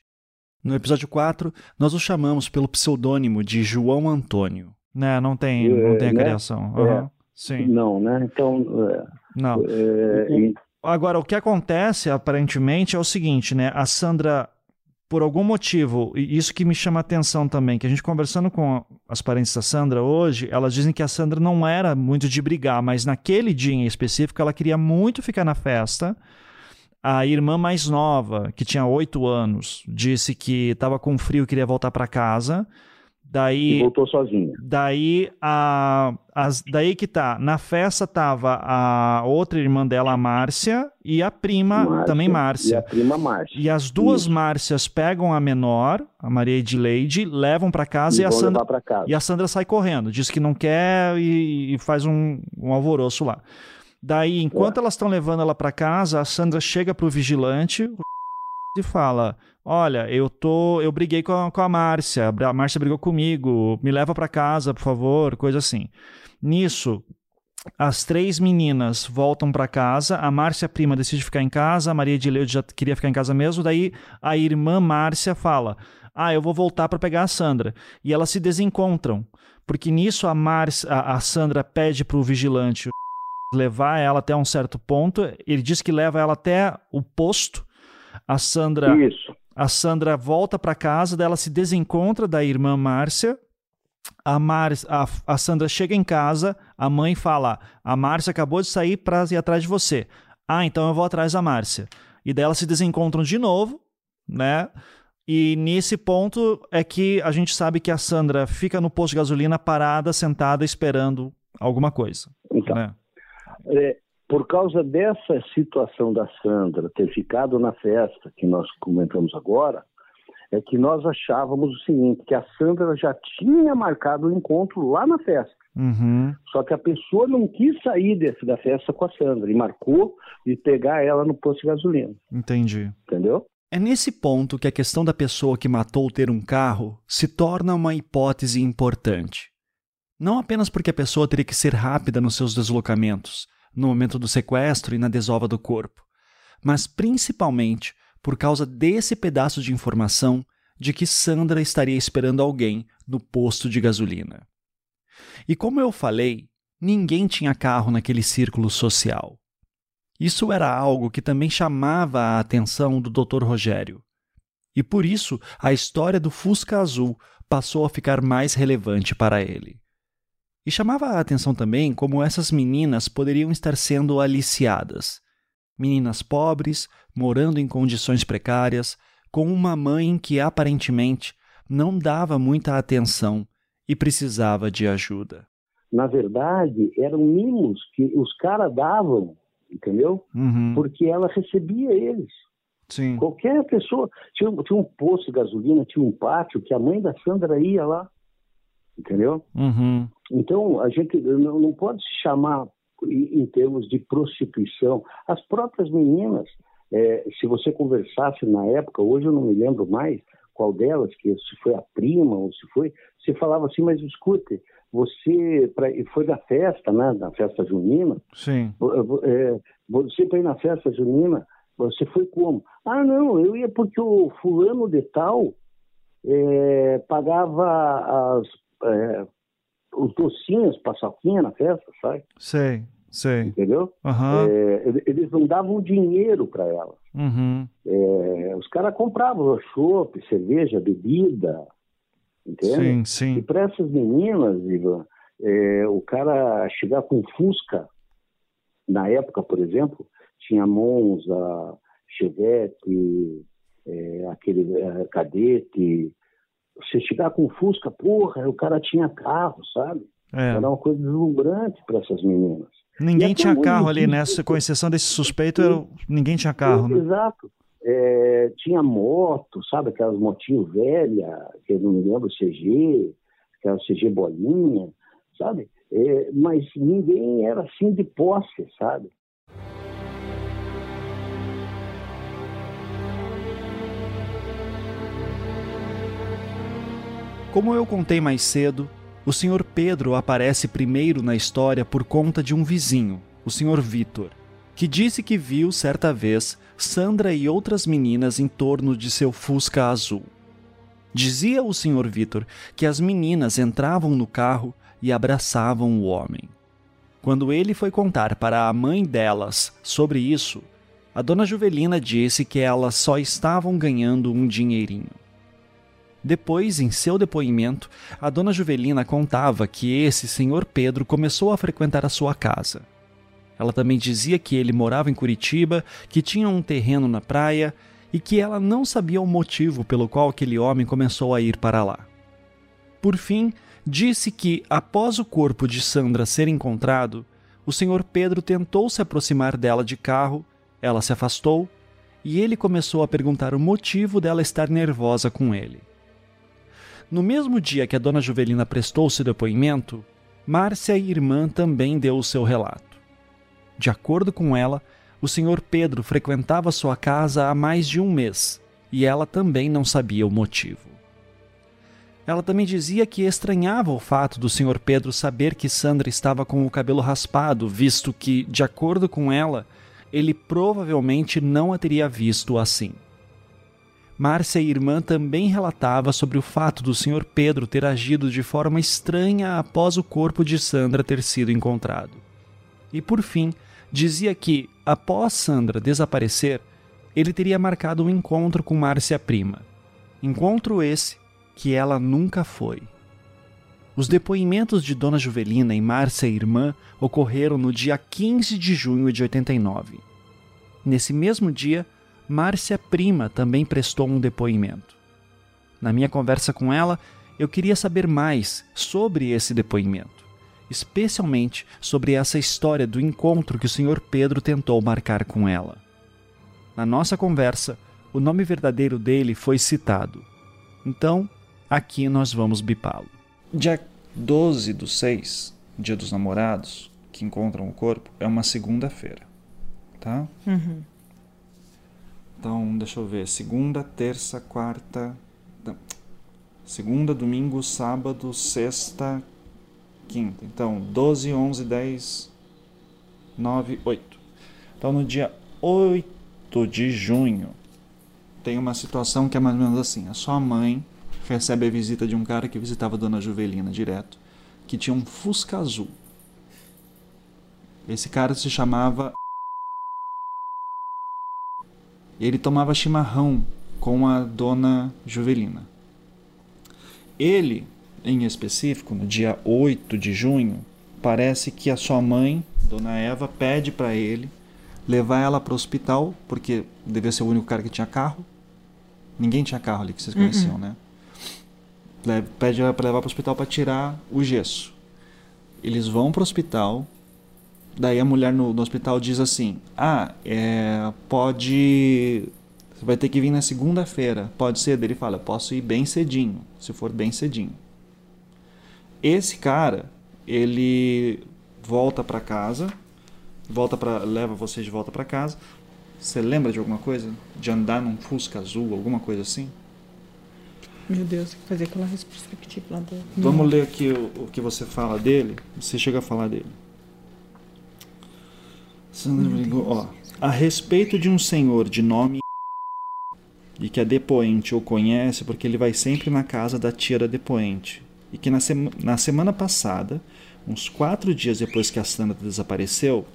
Speaker 2: No episódio 4, nós o chamamos pelo pseudônimo de João Antônio. Né, não tem, não tem a né? criação. Uhum. É. Sim.
Speaker 11: Não, né? Então. É,
Speaker 2: não.
Speaker 11: É,
Speaker 2: o, agora, o que acontece, aparentemente, é o seguinte, né? A Sandra, por algum motivo, e isso que me chama a atenção também, que a gente conversando com as parentes da Sandra hoje, elas dizem que a Sandra não era muito de brigar, mas naquele dia em específico ela queria muito ficar na festa a irmã mais nova, que tinha oito anos, disse que estava com frio e queria voltar para casa. Daí,
Speaker 11: e voltou sozinha.
Speaker 2: Daí, a, as, daí que tá. Na festa tava a outra irmã dela, a Márcia, e a prima, Márcia, também Márcia.
Speaker 11: E a prima Márcia.
Speaker 2: E as duas Isso. Márcias pegam a menor, a Maria Edileide, levam para casa e, e a Sandra
Speaker 11: casa.
Speaker 2: e a Sandra sai correndo, diz que não quer e, e faz um, um alvoroço lá. Daí, enquanto é. elas estão levando ela para casa, a Sandra chega pro vigilante e fala: Olha, eu tô, eu briguei com a, com a Márcia, a Márcia brigou comigo, me leva para casa, por favor, coisa assim. Nisso, as três meninas voltam para casa, a Márcia prima decide ficar em casa, a Maria de Leude já queria ficar em casa mesmo, daí a irmã Márcia fala: "Ah, eu vou voltar para pegar a Sandra". E elas se desencontram, porque nisso a Márcia, a, a Sandra pede pro vigilante levar ela até um certo ponto. Ele diz que leva ela até o posto. A Sandra,
Speaker 11: Isso.
Speaker 2: a Sandra volta para casa, dela se desencontra da irmã Márcia. A, Mar, a, a Sandra chega em casa, a mãe fala: A Márcia acabou de sair para ir atrás de você. Ah, então eu vou atrás da Márcia. E daí elas se desencontram de novo, né? E nesse ponto é que a gente sabe que a Sandra fica no posto de gasolina parada, sentada, esperando alguma coisa.
Speaker 11: Então,
Speaker 2: né?
Speaker 11: É, por causa dessa situação da Sandra ter ficado na festa que nós comentamos agora, é que nós achávamos o seguinte, que a Sandra já tinha marcado o encontro lá na festa.
Speaker 8: Uhum.
Speaker 11: Só que a pessoa não quis sair desse, da festa com a Sandra e marcou de pegar ela no posto de gasolina.
Speaker 8: Entendi.
Speaker 11: Entendeu?
Speaker 2: É nesse ponto que a questão da pessoa que matou ter um carro se torna uma hipótese importante. Não apenas porque a pessoa teria que ser rápida nos seus deslocamentos, no momento do sequestro e na desova do corpo, mas principalmente por causa desse pedaço de informação de que Sandra estaria esperando alguém no posto de gasolina. E como eu falei, ninguém tinha carro naquele círculo social. Isso era algo que também chamava a atenção do Dr. Rogério. E por isso a história do Fusca Azul passou a ficar mais relevante para ele. E chamava a atenção também como essas meninas poderiam estar sendo aliciadas. Meninas pobres, morando em condições precárias, com uma mãe que aparentemente não dava muita atenção e precisava de ajuda.
Speaker 11: Na verdade, eram mimos que os caras davam, entendeu?
Speaker 8: Uhum.
Speaker 11: Porque ela recebia eles.
Speaker 8: Sim.
Speaker 11: Qualquer pessoa. Tinha, tinha um posto de gasolina, tinha um pátio que a mãe da Sandra ia lá. Entendeu?
Speaker 8: Uhum.
Speaker 11: Então, a gente não, não pode se chamar em, em termos de prostituição. As próprias meninas, é, se você conversasse na época, hoje eu não me lembro mais qual delas, que se foi a prima ou se foi, você falava assim, mas escute, você pra, foi da festa, né, da festa junina,
Speaker 8: Sim.
Speaker 11: é, você para ir na festa junina, você foi como? Ah, não, eu ia porque o fulano de tal é, pagava as, é, os docinhos, paçoquinha na festa, sabe?
Speaker 8: Sei, sei.
Speaker 11: Entendeu?
Speaker 8: Aham.
Speaker 11: É, eles não davam dinheiro para ela.
Speaker 8: Uhum.
Speaker 11: É, os caras compravam chopp, cerveja, bebida, entende?
Speaker 8: Sim, sim.
Speaker 11: E para essas meninas, Ivan, é, o cara chegar com Fusca, na época, por exemplo, tinha Monza, Chevette, é, aquele é, cadete. Você chegar com Fusca, porra, o cara tinha carro, sabe?
Speaker 8: É.
Speaker 11: Era uma coisa deslumbrante para essas meninas.
Speaker 8: Ninguém tinha carro ali, né? Com exceção desse suspeito, era- ninguém tinha carro, né?
Speaker 11: Exato. É, tinha moto, sabe? Aquelas motinhos velhas, que eu não me lembro, CG, aquela CG bolinha, sabe? É, mas ninguém era assim de posse, sabe?
Speaker 2: Como eu contei mais cedo, o Sr. Pedro aparece primeiro na história por conta de um vizinho, o Sr. Vitor, que disse que viu certa vez Sandra e outras meninas em torno de seu Fusca azul. Dizia o Sr. Vitor que as meninas entravam no carro e abraçavam o homem. Quando ele foi contar para a mãe delas sobre isso, a dona Juvelina disse que elas só estavam ganhando um dinheirinho. Depois, em seu depoimento, a dona Juvelina contava que esse senhor Pedro começou a frequentar a sua casa. Ela também dizia que ele morava em Curitiba, que tinha um terreno na praia e que ela não sabia o motivo pelo qual aquele homem começou a ir para lá. Por fim, disse que, após o corpo de Sandra ser encontrado, o senhor Pedro tentou se aproximar dela de carro, ela se afastou e ele começou a perguntar o motivo dela estar nervosa com ele. No mesmo dia que a dona Juvelina prestou seu depoimento, Márcia, irmã, também deu o seu relato. De acordo com ela, o senhor Pedro frequentava sua casa há mais de um mês e ela também não sabia o motivo. Ela também dizia que estranhava o fato do senhor Pedro saber que Sandra estava com o cabelo raspado, visto que, de acordo com ela, ele provavelmente não a teria visto assim. Márcia, irmã, também relatava sobre o fato do Sr. Pedro ter agido de forma estranha após o corpo de Sandra ter sido encontrado. E por fim, dizia que, após Sandra desaparecer, ele teria marcado um encontro com Márcia prima. Encontro esse que ela nunca foi. Os depoimentos de Dona Juvelina e Márcia irmã ocorreram no dia 15 de junho de 89. Nesse mesmo dia, Márcia Prima também prestou um depoimento. Na minha conversa com ela, eu queria saber mais sobre esse depoimento. especialmente sobre essa história do encontro que o Sr. Pedro tentou marcar com ela. Na nossa conversa, o nome verdadeiro dele foi citado. Então, aqui nós vamos bipá-lo. Dia 12 do 6, dia dos namorados, que encontram o corpo, é uma segunda-feira. Tá?
Speaker 7: Uhum.
Speaker 2: Então, deixa eu ver. Segunda, terça, quarta. Não. Segunda, domingo, sábado, sexta, quinta. Então, 12, 11, 10, 9, 8. Então, no dia 8 de junho, tem uma situação que é mais ou menos assim: a sua mãe recebe a visita de um cara que visitava a dona Juvelina direto, que tinha um Fusca azul. Esse cara se chamava ele tomava chimarrão com a dona Juvelina. Ele, em específico, no dia 8 de junho, parece que a sua mãe, dona Eva, pede para ele levar ela para o hospital, porque devia ser o único cara que tinha carro. Ninguém tinha carro ali que vocês conheciam, uh -uh. né? Pede para levar para o hospital para tirar o gesso. Eles vão para o hospital, Daí a mulher no, no hospital diz assim: Ah, é, pode. Você vai ter que vir na segunda-feira. Pode ser? Ele fala: Posso ir bem cedinho, se for bem cedinho. Esse cara, ele volta para casa, volta para leva vocês de volta para casa. Você lembra de alguma coisa? De andar num Fusca azul, alguma coisa assim?
Speaker 7: Meu Deus, fazer aquela retrospectiva lá do...
Speaker 2: Vamos ler aqui o, o que você fala dele. Você chega a falar dele. Sandra brigou, ó. A respeito de um senhor de nome e que a depoente o conhece porque ele vai sempre na casa da tia da depoente. E que na, sema, na semana passada, uns quatro dias depois que a Sandra desapareceu,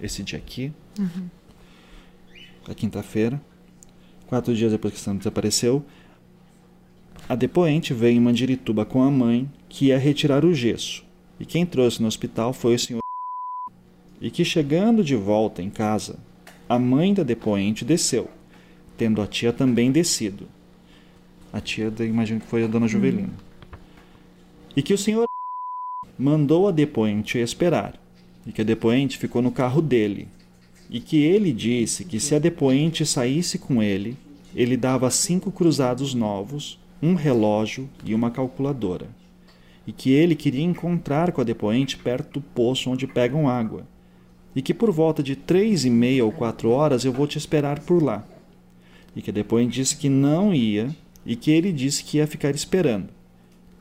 Speaker 2: esse dia aqui, uhum. a quinta-feira, quatro dias depois que a Sandra desapareceu, a depoente veio em Mandirituba com a mãe que ia retirar o gesso. E quem trouxe no hospital foi o senhor e que chegando de volta em casa, a mãe da depoente desceu, tendo a tia também descido. A tia, imagino que foi a dona uhum. Juvelina. E que o senhor mandou a depoente esperar, e que a depoente ficou no carro dele, e que ele disse que se a depoente saísse com ele, ele dava cinco cruzados novos, um relógio e uma calculadora, e que ele queria encontrar com a depoente perto do poço onde pegam água e que por volta de três e meia ou quatro horas eu vou te esperar por lá. E que depois disse que não ia e que ele disse que ia ficar esperando.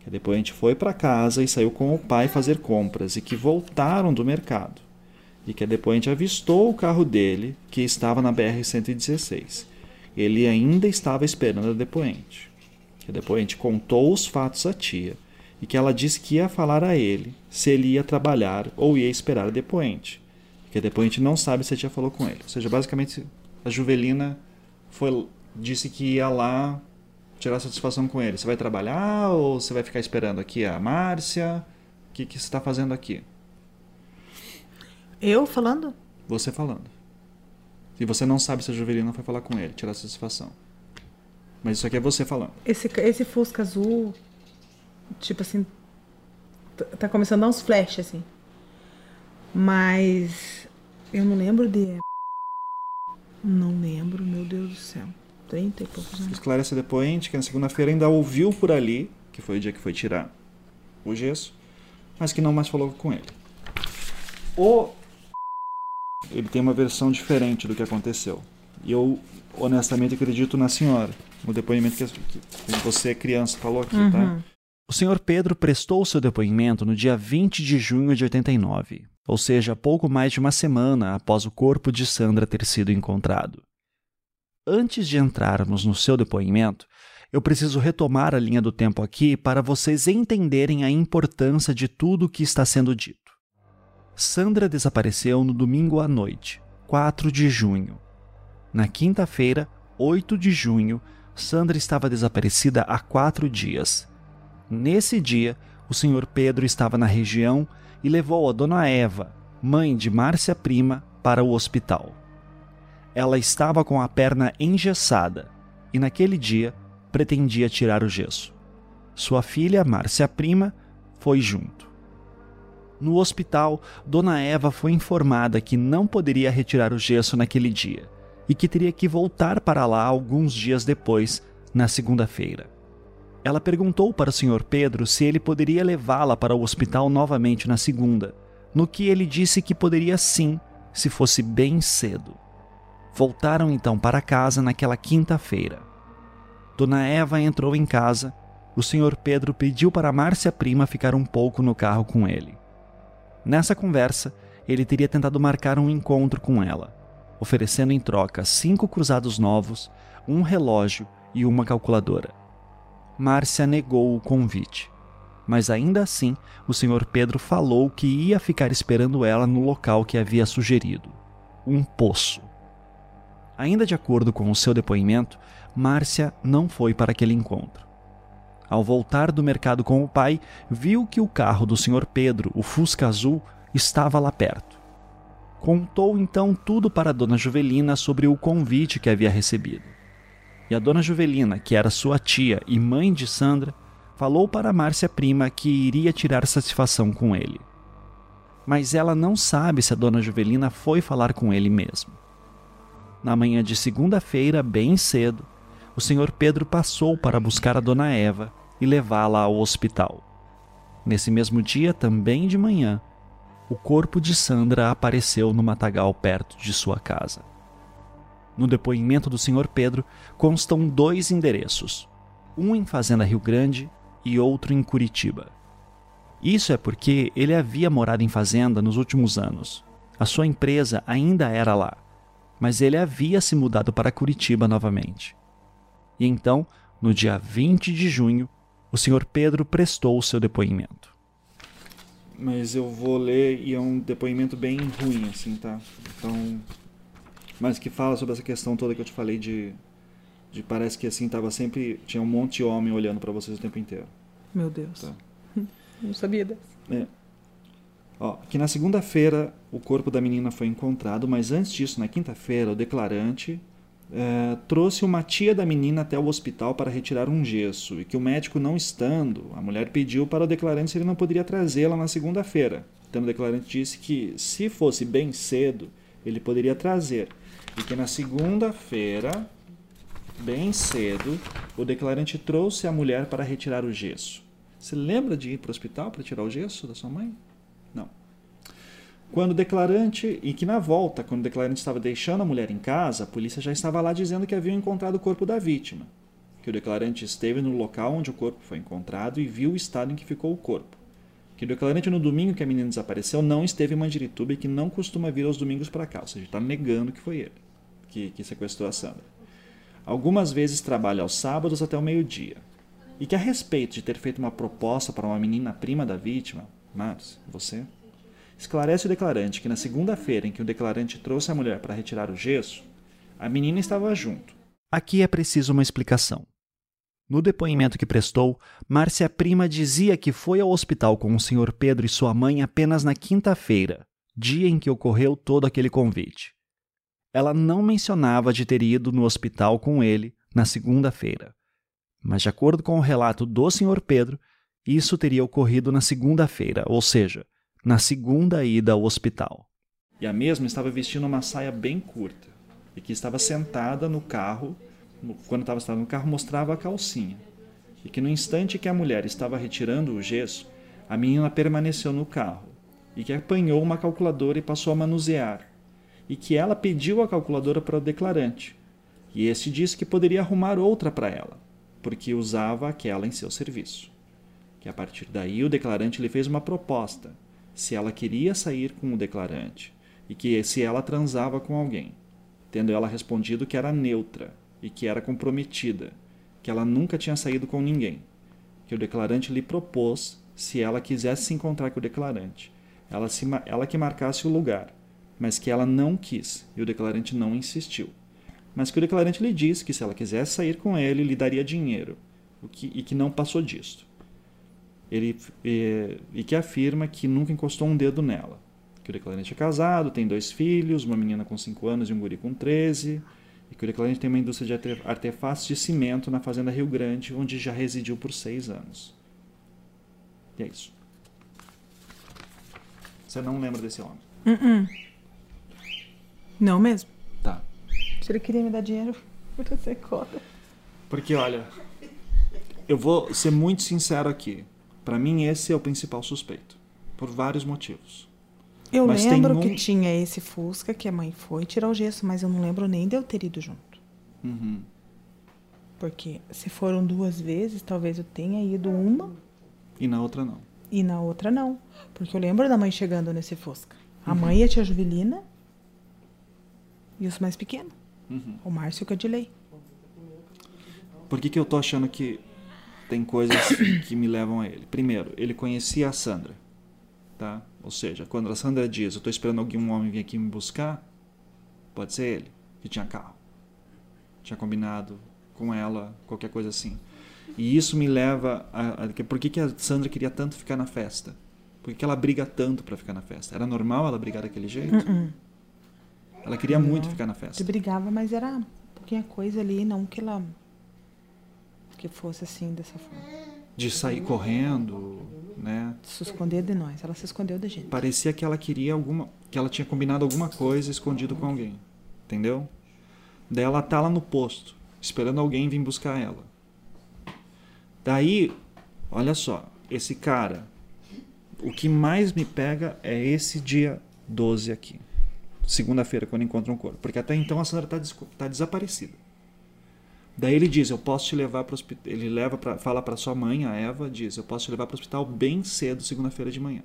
Speaker 2: Que depois a gente foi para casa e saiu com o pai fazer compras e que voltaram do mercado. E que depois a gente avistou o carro dele que estava na BR-116. Ele ainda estava esperando a depoente. Que depois a gente contou os fatos à tia e que ela disse que ia falar a ele se ele ia trabalhar ou ia esperar a depoente porque depois a gente não sabe se a tia falou com ele. Ou seja, basicamente a Juvelina foi, disse que ia lá tirar satisfação com ele. Você vai trabalhar ou você vai ficar esperando aqui a Márcia? O que, que você está fazendo aqui?
Speaker 7: Eu falando?
Speaker 2: Você falando. E você não sabe se a Juvelina foi falar com ele, tirar satisfação. Mas isso aqui é você falando.
Speaker 7: Esse, esse Fusca azul, tipo assim, tá começando a dar uns flash, assim. Mas eu não lembro de. Não lembro, meu Deus do céu. 30 e poucos anos.
Speaker 2: Esclarece a depoente que na segunda-feira ainda ouviu por ali, que foi o dia que foi tirar o gesso, mas que não mais falou com ele. O. Ele tem uma versão diferente do que aconteceu. E eu, honestamente, acredito na senhora. No depoimento que, que você, criança, falou aqui, tá? uhum. tá? O senhor Pedro prestou seu depoimento no dia 20 de junho de 89 ou seja, pouco mais de uma semana após o corpo de Sandra ter sido encontrado. Antes de entrarmos no seu depoimento, eu preciso retomar a linha do tempo aqui para vocês entenderem a importância de tudo o que está sendo dito. Sandra desapareceu no domingo à noite, 4 de junho. Na quinta-feira, 8 de junho, Sandra estava desaparecida há quatro dias. Nesse dia, o senhor Pedro estava na região e levou a dona Eva, mãe de Márcia Prima, para o hospital. Ela estava com a perna engessada e naquele dia pretendia tirar o gesso. Sua filha, Márcia Prima, foi junto. No hospital, Dona Eva foi informada que não poderia retirar o gesso naquele dia e que teria que voltar para lá alguns dias depois, na segunda-feira. Ela perguntou para o Sr. Pedro se ele poderia levá-la para o hospital novamente na segunda, no que ele disse que poderia sim, se fosse bem cedo. Voltaram então para casa naquela quinta-feira. Dona Eva entrou em casa. O Sr. Pedro pediu para Márcia Prima ficar um pouco no carro com ele. Nessa conversa, ele teria tentado marcar um encontro com ela, oferecendo em troca cinco cruzados novos, um relógio e uma calculadora. Márcia negou o convite, mas ainda assim o Sr. Pedro falou que ia ficar esperando ela no local que havia sugerido um poço. Ainda de acordo com o seu depoimento, Márcia não foi para aquele encontro. Ao voltar do mercado com o pai, viu que o carro do Sr. Pedro, o Fusca Azul, estava lá perto. Contou então tudo para a dona Juvelina sobre o convite que havia recebido. E a dona Juvelina, que era sua tia e mãe de Sandra, falou para Márcia prima que iria tirar satisfação com ele. Mas ela não sabe se a dona Juvelina foi falar com ele mesmo. Na manhã de segunda-feira, bem cedo, o senhor Pedro passou para buscar a dona Eva e levá-la ao hospital. Nesse mesmo dia, também de manhã, o corpo de Sandra apareceu no matagal perto de sua casa. No depoimento do senhor Pedro constam dois endereços, um em Fazenda Rio Grande e outro em Curitiba. Isso é porque ele havia morado em fazenda nos últimos anos. A sua empresa ainda era lá, mas ele havia se mudado para Curitiba novamente. E então, no dia 20 de junho, o senhor Pedro prestou o seu depoimento.
Speaker 8: Mas eu vou ler e é um depoimento bem ruim, assim, tá? Então. Mas que fala sobre essa questão toda que eu te falei de. de parece que assim, tava sempre. Tinha um monte de homem olhando para vocês o tempo inteiro.
Speaker 7: Meu Deus. Tá. Não sabia dessa.
Speaker 8: É. Ó, que na segunda-feira o corpo da menina foi encontrado, mas antes disso, na quinta-feira, o declarante é, trouxe uma tia da menina até o hospital para retirar um gesso e que o médico não estando, a mulher pediu para o declarante se ele não poderia trazê-la na segunda-feira. Então o declarante disse que se fosse bem cedo, ele poderia trazer e que na segunda-feira, bem cedo, o declarante trouxe a mulher para retirar o gesso. Você lembra de ir para o hospital para tirar o gesso da sua mãe? Não. Quando o declarante, e que na volta, quando o declarante estava deixando a mulher em casa, a polícia já estava lá dizendo que haviam encontrado o corpo da vítima. Que o declarante esteve no local onde o corpo foi encontrado e viu o estado em que ficou o corpo. Que o declarante no domingo que a menina desapareceu não esteve em Mandirituba e que não costuma vir aos domingos para cá, ou seja, está negando que foi ele que, que sequestrou a Sandra. Algumas vezes trabalha aos sábados até o meio-dia. E que a respeito de ter feito uma proposta para uma menina prima da vítima, Márcio, você, Esclarece o declarante que na segunda-feira em que o declarante trouxe a mulher para retirar o gesso, a menina estava junto.
Speaker 2: Aqui é preciso uma explicação. No depoimento que prestou, Márcia Prima dizia que foi ao hospital com o Sr. Pedro e sua mãe apenas na quinta-feira, dia em que ocorreu todo aquele convite. Ela não mencionava de ter ido no hospital com ele na segunda-feira. Mas, de acordo com o relato do Sr. Pedro, isso teria ocorrido na segunda-feira, ou seja, na segunda ida ao hospital.
Speaker 8: E a mesma estava vestindo uma saia bem curta e que estava sentada no carro, quando estava sentada no carro, mostrava a calcinha. E que no instante que a mulher estava retirando o gesso, a menina permaneceu no carro e que apanhou uma calculadora e passou a manusear. E que ela pediu a calculadora para o declarante. E este disse que poderia arrumar outra para ela, porque usava aquela em seu serviço. Que a partir daí o declarante lhe fez uma proposta se ela queria sair com o declarante e que se ela transava com alguém, tendo ela respondido que era neutra e que era comprometida, que ela nunca tinha saído com ninguém, que o declarante lhe propôs, se ela quisesse se encontrar com o declarante, ela, se, ela que marcasse o lugar, mas que ela não quis e o declarante não insistiu. Mas que o declarante lhe disse que se ela quisesse sair com ele, lhe daria dinheiro, o que, e que não passou disto ele, e, e que afirma que nunca encostou um dedo nela. Que o declarante é casado, tem dois filhos, uma menina com 5 anos e um guri com 13, e que o declarante tem uma indústria de artefatos de cimento na fazenda Rio Grande, onde já residiu por seis anos. E é isso. Você não lembra desse homem?
Speaker 7: Uh-uh. Não mesmo.
Speaker 8: Tá.
Speaker 7: Se ele queria me dar dinheiro, pra ser cota.
Speaker 8: Porque, olha, eu vou ser muito sincero aqui. Pra mim, esse é o principal suspeito. Por vários motivos.
Speaker 7: Eu
Speaker 8: Mas
Speaker 7: lembro
Speaker 8: um-
Speaker 7: que tinha esse Fusca que a mãe foi tirar o gesso, mas eu não lembro nem de eu ter ido junto.
Speaker 8: Uhum.
Speaker 7: Porque se foram duas vezes, talvez eu tenha ido uma
Speaker 8: E na outra, não.
Speaker 7: e na outra não. Porque eu lembro da mãe chegando nesse Fusca. A
Speaker 8: Uhum.
Speaker 7: mãe e a tia Juvelina e os mais pequenos.
Speaker 8: Uhum.
Speaker 7: O Márcio e o Cadilei.
Speaker 8: Por que, que eu tô achando que tem coisas que me levam a ele? Primeiro, ele conhecia a Sandra. Tá? Ou seja, quando a Sandra diz, eu tô esperando alguém, um homem vir aqui me buscar, pode ser ele, que tinha carro. Tinha combinado com ela, qualquer coisa assim. E isso me leva a. a por que, que a Sandra queria tanto ficar na festa? Por que, que ela briga tanto pra ficar na festa? Era normal ela brigar daquele jeito?
Speaker 7: Uh-uh.
Speaker 8: Ela queria muito
Speaker 7: Não.
Speaker 8: ficar na
Speaker 7: Se
Speaker 8: festa.
Speaker 7: brigava, mas era pouquinha coisa ali, não que ela. que fosse assim, dessa forma.
Speaker 8: De sair correndo, né?
Speaker 7: Se esconder de nós. Ela se escondeu da gente.
Speaker 8: parecia que ela queria alguma que ela tinha combinado alguma coisa escondido com alguém entendeu daí ela tá lá no posto esperando alguém vir buscar ela daí olha só esse cara o que mais me pega é esse dia 12 aqui segunda-feira quando encontra um corpo porque até então a Sandra tá, desco- tá desaparecida daí ele diz eu posso te levar para hospital ele leva para fala para sua mãe a Eva diz eu posso te levar para o hospital bem cedo segunda-feira de manhã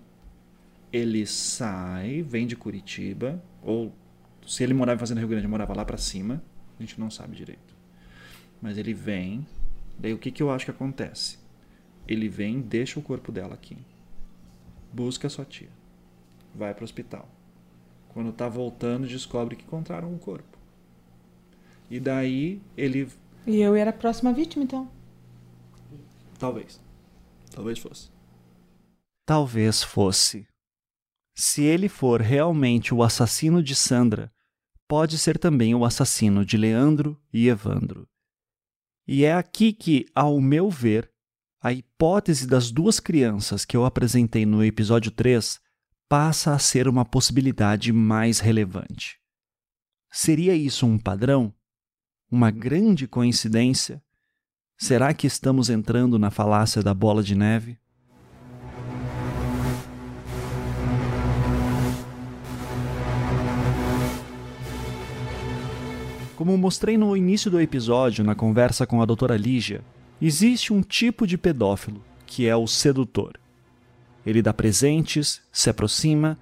Speaker 8: ele sai, vem de Curitiba, ou se ele morava em Fazenda Rio Grande, morava lá pra cima, a gente não sabe direito. Mas ele vem, daí o que, que eu acho que acontece? Ele vem, deixa o corpo dela aqui, busca sua tia, vai pro hospital. Quando tá voltando, descobre que encontraram o corpo. E daí ele,
Speaker 7: E eu era a próxima vítima, então.
Speaker 8: talvez, talvez fosse.
Speaker 2: Talvez fosse. Se ele for realmente o assassino de Sandra, pode ser também o assassino de Leandro e Evandro. E é aqui que, ao meu ver, a hipótese das duas crianças que eu apresentei no episódio 3 passa a ser uma possibilidade mais relevante. Seria isso um padrão? Uma grande coincidência? Será que estamos entrando na falácia da bola de neve? Como mostrei no início do episódio, na conversa com a doutora Lígia, existe um tipo de pedófilo, que é o sedutor. Ele dá presentes, se aproxima,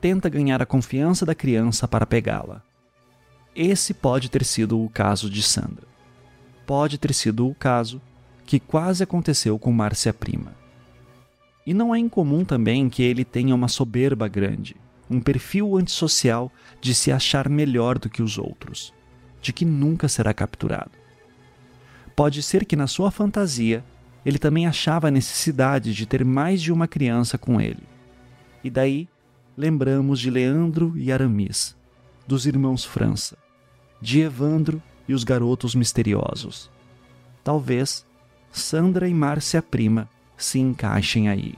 Speaker 2: tenta ganhar a confiança da criança para pegá-la. Esse pode ter sido o caso de Sandra. Pode ter sido o caso que quase aconteceu com Márcia Prima. E não é incomum também que ele tenha uma soberba grande, um perfil antissocial de se achar melhor do que os outros, de que nunca será capturado. Pode ser que na sua fantasia ele também achava a necessidade de ter mais de uma criança com ele. E daí lembramos de Leandro e Aramis, dos irmãos França, de Evandro e os garotos misteriosos. Talvez Sandra e Márcia Prima se encaixem aí.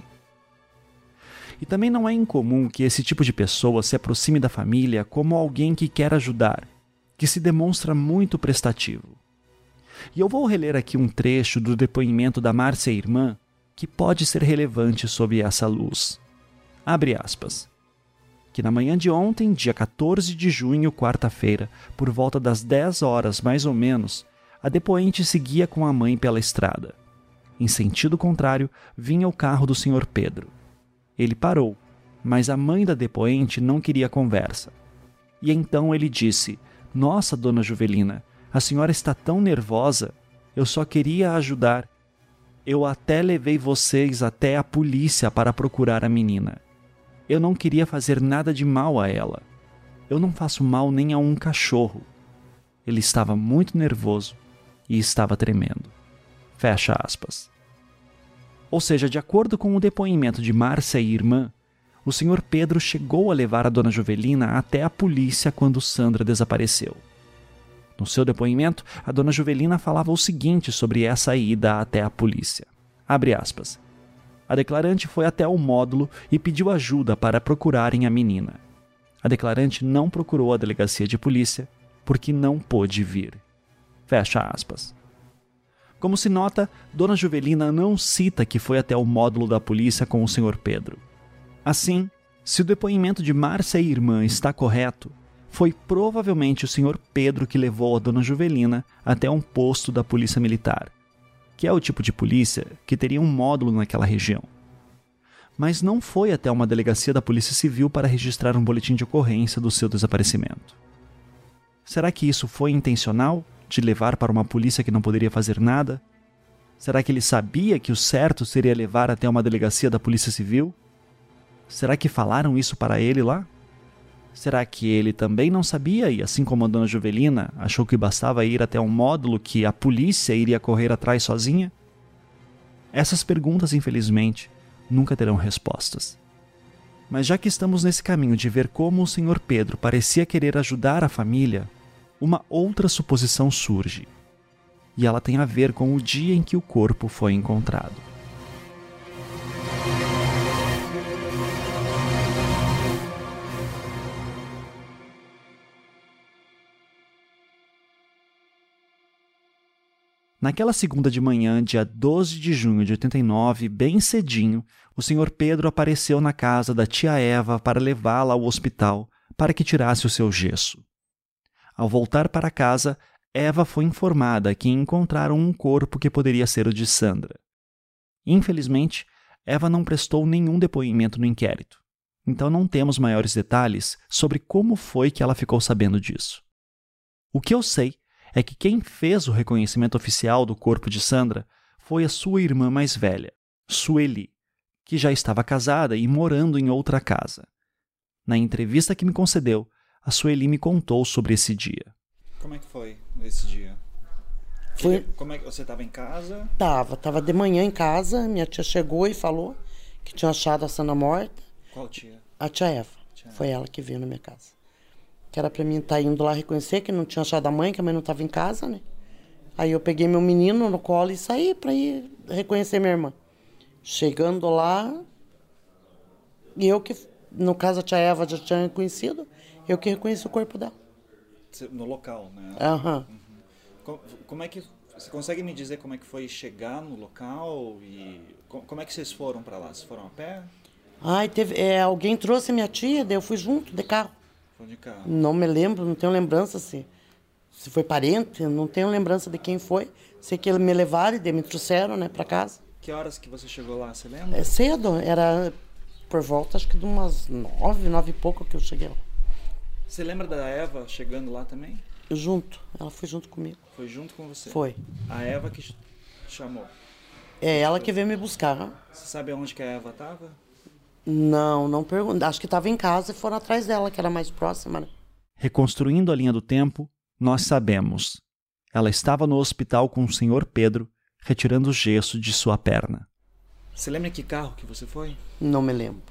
Speaker 2: E também não é incomum que esse tipo de pessoa se aproxime da família como alguém que quer ajudar, que se demonstra muito prestativo. E eu vou reler aqui um trecho do depoimento da Márcia irmã que pode ser relevante sob essa luz. Abre aspas. Que na manhã de ontem, dia 14 de junho, quarta-feira, por volta das 10 horas mais ou menos, a depoente seguia com a mãe pela estrada. Em sentido contrário, vinha o carro do Sr. Pedro. Ele parou, mas a mãe da depoente não queria conversa. E então ele disse: Nossa, dona Juvelina, a senhora está tão nervosa. Eu só queria ajudar. Eu até levei vocês até a polícia para procurar a menina. Eu não queria fazer nada de mal a ela. Eu não faço mal nem a um cachorro. Ele estava muito nervoso e estava tremendo. Fecha aspas. Ou seja, de acordo com o depoimento de Márcia e irmã, o Sr. Pedro chegou a levar a dona Juvelina até a polícia quando Sandra desapareceu. No seu depoimento, a dona Juvelina falava o seguinte sobre essa ida até a polícia. Abre aspas. A declarante foi até o módulo e pediu ajuda para procurarem a menina. A declarante não procurou a delegacia de polícia porque não pôde vir. Fecha aspas. Como se nota, Dona Juvelina não cita que foi até o módulo da polícia com o Sr. Pedro. Assim, se o depoimento de Márcia e irmã está correto, foi provavelmente o Sr. Pedro que levou a Dona Juvelina até um posto da Polícia Militar, que é o tipo de polícia que teria um módulo naquela região. Mas não foi até uma delegacia da Polícia Civil para registrar um boletim de ocorrência do seu desaparecimento. Será que isso foi intencional, de levar para uma polícia que não poderia fazer nada? Será que ele sabia que o certo seria levar até uma delegacia da Polícia Civil? Será que falaram isso para ele lá? Será que ele também não sabia e, assim como a dona Juvelina, achou que bastava ir até um módulo que a polícia iria correr atrás sozinha? Essas perguntas, infelizmente, nunca terão respostas. Mas já que estamos nesse caminho de ver como o Sr. Pedro parecia querer ajudar a família, uma outra suposição surge. E ela tem a ver com o dia em que o corpo foi encontrado. Naquela segunda de manhã, dia 12 de junho de 89, bem cedinho, o Sr. Pedro apareceu na casa da tia Eva para levá-la ao hospital para que tirasse o seu gesso. Ao voltar para casa, Eva foi informada que encontraram um corpo que poderia ser o de Sandra. Infelizmente, Eva não prestou nenhum depoimento no inquérito, então não temos maiores detalhes sobre como foi que ela ficou sabendo disso. O que eu sei é que quem fez o reconhecimento oficial do corpo de Sandra foi a sua irmã mais velha, Sueli, que já estava casada e morando em outra casa. Na entrevista que me concedeu, a Sueli me contou sobre esse dia.
Speaker 8: Como é que foi esse dia?
Speaker 12: Foi...
Speaker 8: Como é que você estava em casa?
Speaker 12: Tava, tava de manhã em casa, minha tia chegou e falou que tinha achado a Sandra morta.
Speaker 8: Qual tia?
Speaker 12: A tia Eva. Tia. Foi ela que veio na minha casa que era para mim estar tá indo lá reconhecer que não tinha achado a mãe, que a mãe não estava em casa, né? Aí eu peguei meu menino no colo e saí para ir reconhecer minha irmã. Chegando lá, e eu que, no caso a tia Eva já tinha reconhecido, eu que reconheci o corpo dela.
Speaker 8: No local, né?
Speaker 12: Aham. Uhum.
Speaker 8: Como, como é que você consegue me dizer como é que foi chegar no local e como é que vocês foram para lá? Vocês foram a pé?
Speaker 12: Ai, teve, é, alguém trouxe minha tia, daí eu fui junto de carro.
Speaker 8: Foi de carro.
Speaker 12: Não me lembro, não tenho lembrança se, se foi parente, não tenho lembrança de quem foi. Sei que eles me levaram e me trouxeram, né, para casa.
Speaker 8: Que horas que você chegou lá, você lembra?
Speaker 12: É cedo, era por volta acho que de umas nove, nove e pouco que eu cheguei lá.
Speaker 8: Você lembra da Eva chegando lá também?
Speaker 12: Junto, ela foi junto comigo.
Speaker 8: Foi junto com você?
Speaker 12: Foi.
Speaker 8: A Eva que chamou?
Speaker 12: É ela que veio me buscar.
Speaker 8: Você sabe onde que a Eva estava?
Speaker 12: Não, não pergunto. Acho que estava em casa e foram atrás dela, que era mais próxima. Né?
Speaker 2: Reconstruindo a linha do tempo, nós sabemos. Ela estava no hospital com o Sr. Pedro, retirando o gesso de sua perna.
Speaker 8: Você lembra que carro que você foi?
Speaker 12: Não me lembro.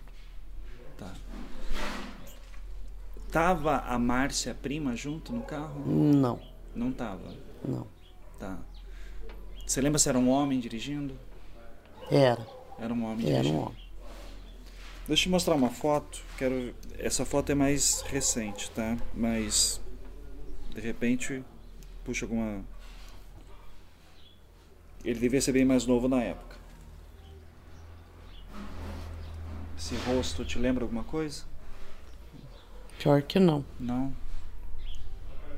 Speaker 8: Tá. Tava a Márcia prima junto no carro?
Speaker 12: Não.
Speaker 8: Não tava?
Speaker 12: Não.
Speaker 8: Tá. Você lembra se era um homem dirigindo?
Speaker 12: Era.
Speaker 8: Era um homem
Speaker 12: era
Speaker 8: dirigindo?
Speaker 12: Era um homem.
Speaker 8: Deixa eu mostrar uma foto. Quero. Essa foto é mais recente, tá? Mas de repente puxa alguma. Ele devia ser bem mais novo na época. Esse rosto te lembra alguma coisa?
Speaker 12: Pior que não.
Speaker 8: Não.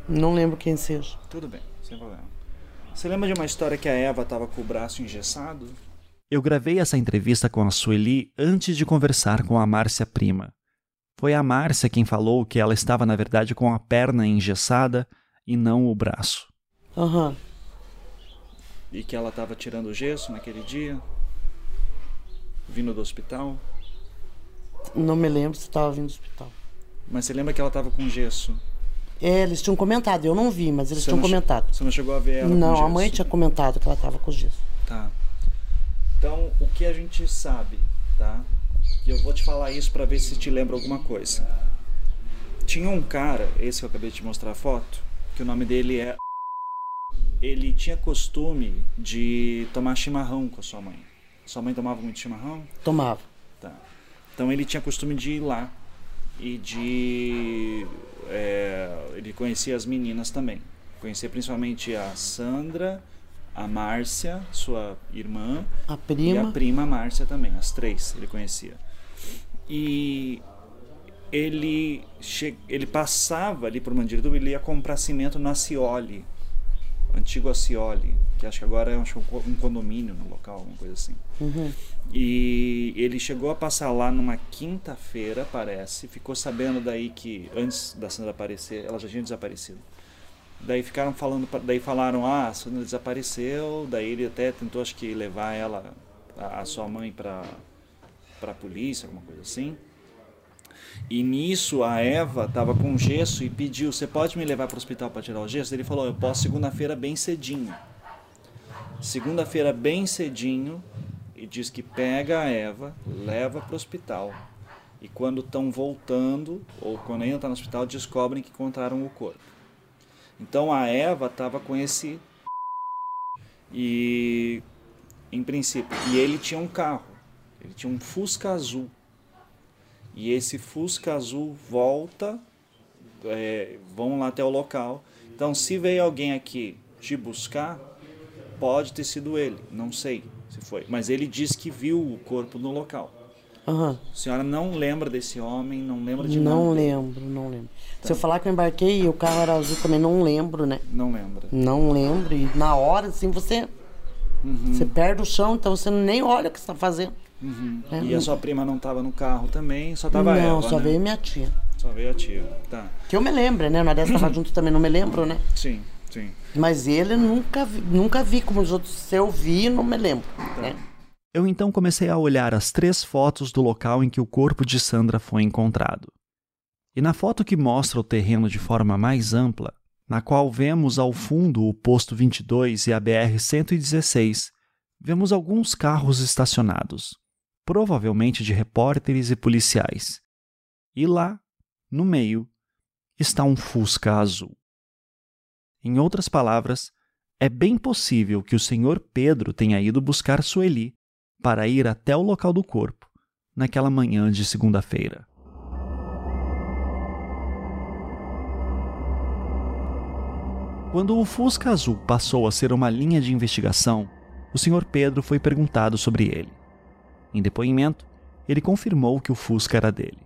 Speaker 12: Não lembro quem seja.
Speaker 8: Tudo bem, sem problema. Você lembra de uma história que a Eva estava com o braço engessado?
Speaker 2: Eu gravei essa entrevista com a Sueli antes de conversar com a Márcia Prima. Foi a Márcia quem falou que ela estava, na verdade, com a perna engessada e não o braço.
Speaker 12: Aham. Uhum.
Speaker 8: E que ela estava tirando o gesso naquele dia? Vindo do hospital?
Speaker 12: Não me lembro se estava vindo do hospital.
Speaker 8: Mas você lembra que ela estava com gesso?
Speaker 12: É, eles tinham comentado. Eu não vi, mas eles você tinham comentado.
Speaker 8: Você não chegou a ver ela
Speaker 12: Não, a mãe tinha comentado que ela estava com gesso.
Speaker 8: Tá. Então, o que a gente sabe, tá? E eu vou te falar isso para ver se te lembra alguma coisa. Tinha um cara, esse que eu acabei de te mostrar a foto, que o nome dele é ele tinha costume de tomar chimarrão com a sua mãe. Sua mãe tomava muito chimarrão?
Speaker 12: Tomava.
Speaker 8: Tá. Então ele tinha costume de ir lá e de. É, ele conhecia as meninas também. Conhecia principalmente a Sandra, a Márcia, sua irmã,
Speaker 12: A prima.
Speaker 8: e a prima Márcia também, as três ele conhecia. E ele, che... ele passava ali por Mandirituba, ele ia comprar cimento no Acioli, antigo Acioli, que acho que agora é acho, um condomínio no local, alguma coisa assim.
Speaker 12: Uhum.
Speaker 8: E ele chegou a passar lá numa quinta-feira, parece. Ficou sabendo daí que antes da Sandra aparecer, ela já tinha desaparecido. Daí ficaram falando, daí falaram, ah, a Sandra desapareceu. Daí ele até tentou, acho que levar ela, a, a sua mãe para para polícia, alguma coisa assim. E nisso a Eva estava com gesso e pediu: Você pode me levar para o hospital para tirar o gesso? Ele falou: Eu posso segunda-feira bem cedinho. Segunda-feira bem cedinho e diz que pega a Eva, leva para o hospital. E quando estão voltando, ou quando ainda está no hospital, descobrem que encontraram o corpo. Então a Eva estava com esse. E. Em princípio. E ele tinha um carro. Ele tinha um Fusca azul. E esse Fusca azul volta, é, vão lá até o local. Então, se veio alguém aqui te buscar, pode ter sido ele, não sei se foi. Mas ele disse que viu o corpo no local.
Speaker 12: Aham.
Speaker 8: A senhora não lembra desse homem, não lembra de
Speaker 12: Não
Speaker 8: nada.
Speaker 12: lembro, não lembro. Se eu falar que eu embarquei e o carro era azul também, não lembro, né?
Speaker 8: Não lembra.
Speaker 12: Não lembro. E na hora, assim, você. Você perde o chão, então você nem olha o que você tá fazendo.
Speaker 8: Uhum.
Speaker 12: É,
Speaker 8: e a
Speaker 12: não-
Speaker 8: sua prima não estava no carro também, só tava
Speaker 12: não,
Speaker 8: ela,
Speaker 12: só
Speaker 8: né?
Speaker 12: veio minha tia.
Speaker 8: Só veio a tia. Tá.
Speaker 12: Que eu me lembro, né? Na dessa tava junto também, não me lembro, né?
Speaker 8: Sim, sim.
Speaker 12: Mas ele nunca vi, nunca vi como os outros. Se eu vi, não me lembro. Né?
Speaker 2: Eu então comecei a olhar as três fotos do local em que o corpo de Sandra foi encontrado. E na foto que mostra o terreno de forma mais ampla, na qual vemos ao fundo o posto 22 e a BR-116, vemos alguns carros estacionados, provavelmente de repórteres e policiais. E lá, no meio, está um Fusca azul. Em outras palavras, é bem possível que o senhor Pedro tenha ido buscar Sueli para ir até o local do corpo naquela manhã de segunda-feira. Quando o Fusca Azul passou a ser uma linha de investigação, o senhor Pedro foi perguntado sobre ele. Em depoimento, ele confirmou que o Fusca era dele.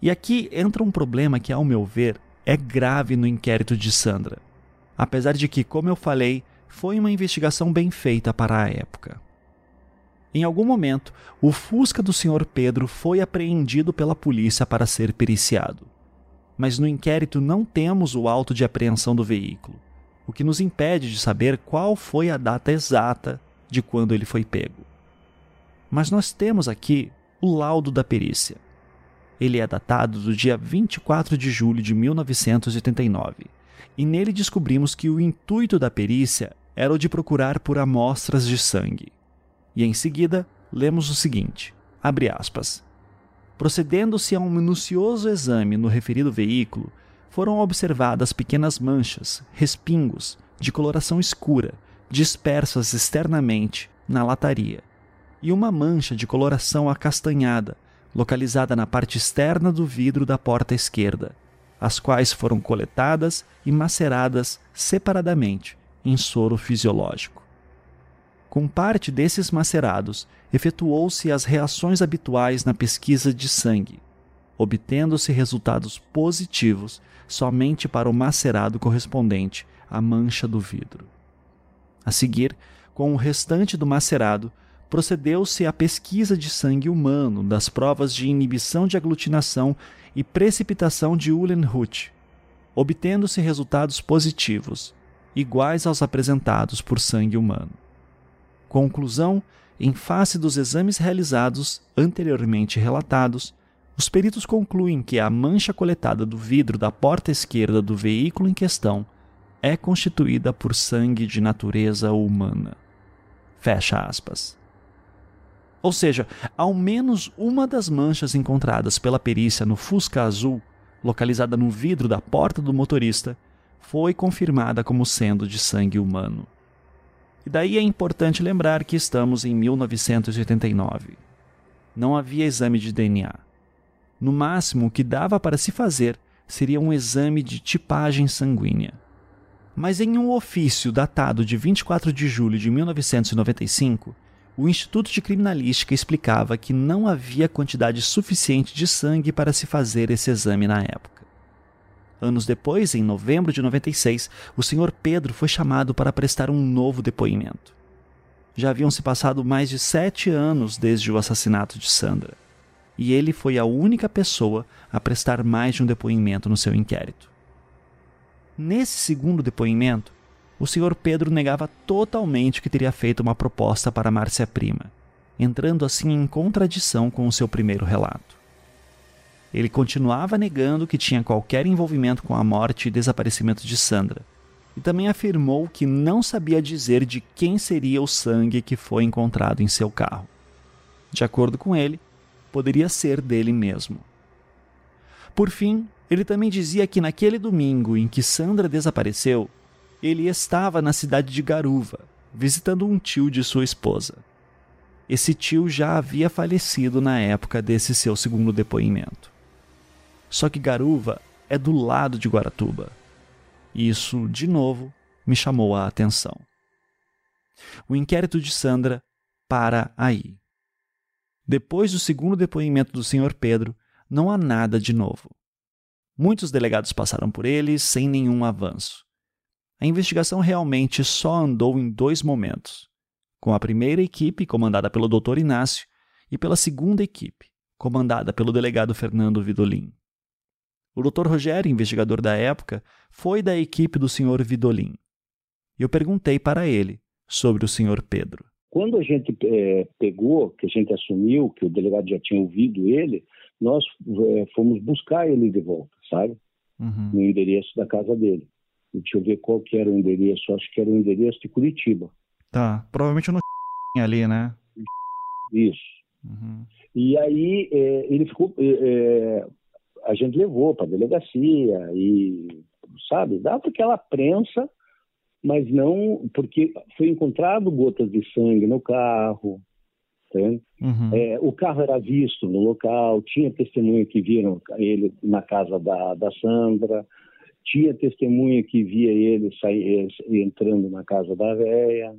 Speaker 2: E aqui entra um problema que, ao meu ver, é grave no inquérito de Sandra, apesar de que, como eu falei, foi uma investigação bem feita para a época. Em algum momento, o Fusca do Sr. Pedro foi apreendido pela polícia para ser periciado. Mas no inquérito não temos o auto de apreensão do veículo, o que nos impede de saber qual foi a data exata de quando ele foi pego. Mas nós temos aqui o laudo da perícia. Ele é datado do dia 24 de julho de 1989, e nele descobrimos que o intuito da perícia era o de procurar por amostras de sangue. E em seguida, lemos o seguinte: abre aspas. Procedendo-se a um minucioso exame no referido veículo, foram observadas pequenas manchas, respingos, de coloração escura, dispersas externamente na lataria, e uma mancha de coloração acastanhada, localizada na parte externa do vidro da porta esquerda, as quais foram coletadas e maceradas separadamente em soro fisiológico. Com parte desses macerados, efetuou-se as reações habituais na pesquisa de sangue, obtendo-se resultados positivos somente para o macerado correspondente à mancha do vidro. A seguir, com o restante do macerado, procedeu-se à pesquisa de sangue humano das provas de inibição de aglutinação e precipitação de Uhlenhuth, obtendo-se resultados positivos, iguais aos apresentados por sangue humano. Conclusão: em face dos exames realizados anteriormente relatados, os peritos concluem que a mancha coletada do vidro da porta esquerda do veículo em questão é constituída por sangue de natureza humana. Fecha aspas. Ou seja, ao menos uma das manchas encontradas pela perícia no Fusca Azul, localizada no vidro da porta do motorista, foi confirmada como sendo de sangue humano. E daí é importante lembrar que estamos em 1989. Não havia exame de DNA. No máximo, o que dava para se fazer seria um exame de tipagem sanguínea. Mas em um ofício datado de 24 de julho de 1995, o Instituto de Criminalística explicava que não havia quantidade suficiente de sangue para se fazer esse exame na época. Anos depois, em novembro de 96, o Sr. Pedro foi chamado para prestar um novo depoimento. Já haviam se passado mais de sete anos desde o assassinato de Sandra, e ele foi a única pessoa a prestar mais de um depoimento no seu inquérito. Nesse segundo depoimento, o Sr. Pedro negava totalmente que teria feito uma proposta para Márcia Prima, entrando assim em contradição com o seu primeiro relato. Ele continuava negando que tinha qualquer envolvimento com a morte e desaparecimento de Sandra, e também afirmou que não sabia dizer de quem seria o sangue que foi encontrado em seu carro. De acordo com ele, poderia ser dele mesmo. Por fim, ele também dizia que naquele domingo em que Sandra desapareceu, ele estava na cidade de Garuva, visitando um tio de sua esposa. Esse tio já havia falecido na época desse seu segundo depoimento. Só que Garuva é do lado de Guaratuba. Isso, de novo, me chamou a atenção. O inquérito de Sandra para aí. Depois do segundo depoimento do Sr. Pedro, não há nada de novo. Muitos delegados passaram por ele sem nenhum avanço. A investigação realmente só andou em dois momentos: com a primeira equipe, comandada pelo Dr. Inácio, e pela segunda equipe, comandada pelo delegado Fernando Vidolin. O Dr. Rogério, investigador da época, foi da equipe do Sr. Vidolin. Eu perguntei para ele sobre o Sr. Pedro.
Speaker 11: Quando a gente é, pegou, que a gente assumiu, que o delegado já tinha ouvido ele, nós é, fomos buscar ele de volta, sabe? Uhum. No endereço da casa dele. Deixa eu ver qual que era o endereço. Acho que era o endereço de Curitiba.
Speaker 2: Tá. Provavelmente no ali, né?
Speaker 11: Isso. Uhum. E aí é, ele ficou. É, a gente levou para a delegacia e, sabe, dá para aquela prensa, mas não. Porque foi encontrado gotas de sangue no carro. Uhum. É, o carro era visto no local, tinha testemunha que viram ele na casa da, da Sandra tinha testemunha que via ele sair, eh, entrando na casa da velha,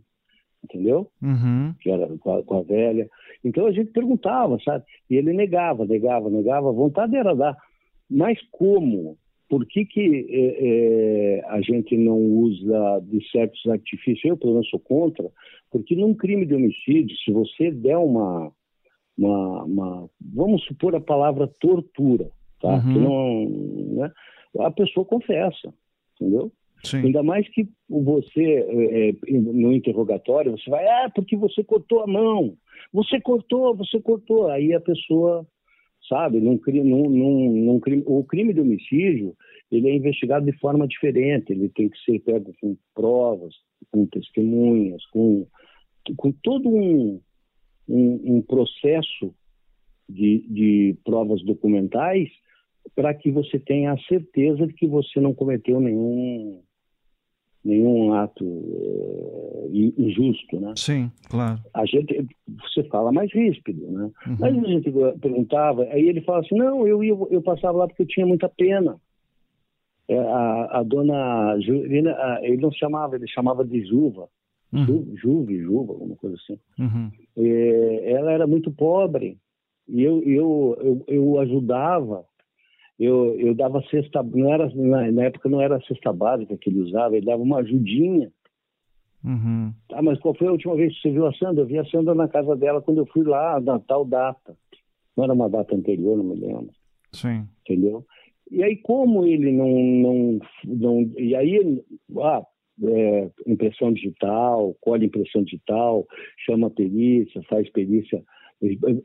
Speaker 11: entendeu?
Speaker 2: Uhum.
Speaker 11: Que era com a, com a, velha. Então a gente perguntava, sabe? E ele negava, negava, negava. A vontade era dar. Mas como? Por que, que é, é, a gente não usa de certos artifícios? Eu, pelo menos, sou contra, porque num crime de homicídio, se você der uma, uma, uma vamos supor a palavra tortura, tá? Uhum. Que não, né? a pessoa confessa, entendeu?
Speaker 2: Sim.
Speaker 11: Ainda mais que você, é, é, no interrogatório, você vai, ah, porque você cortou a mão, você cortou, você cortou. Aí a pessoa, sabe, num, num, num, crime, o crime de homicídio, ele é investigado de forma diferente, ele tem que ser pego com provas, com testemunhas, com, com todo um, um, um processo de, de provas documentais para que você tenha a certeza de que você não cometeu nenhum nenhum ato uh, injusto, né?
Speaker 2: Sim, claro.
Speaker 11: A gente, você fala mais ríspido, né? Uhum. Mas a gente perguntava, aí ele fala assim, não, eu ia, eu passava lá porque eu tinha muita pena. É, a, a dona Juliana, ele não chamava, ele chamava de Juva, uhum. Juve, Juva, alguma coisa assim.
Speaker 2: Uhum.
Speaker 11: É, ela era muito pobre e eu, eu, eu, eu ajudava eu, eu dava cesta, não era, na, época não era a cesta básica que ele usava, ele dava uma ajudinha.
Speaker 2: Uhum.
Speaker 11: Ah, mas qual foi a última vez que você viu a Sandra? Eu vi a Sandra na casa dela quando eu fui lá, na tal data. Não era uma data anterior, não me lembro.
Speaker 2: Sim.
Speaker 11: Entendeu? E aí, como ele não. não, não e aí, ah, é, impressão digital, colhe impressão digital, chama a perícia, faz perícia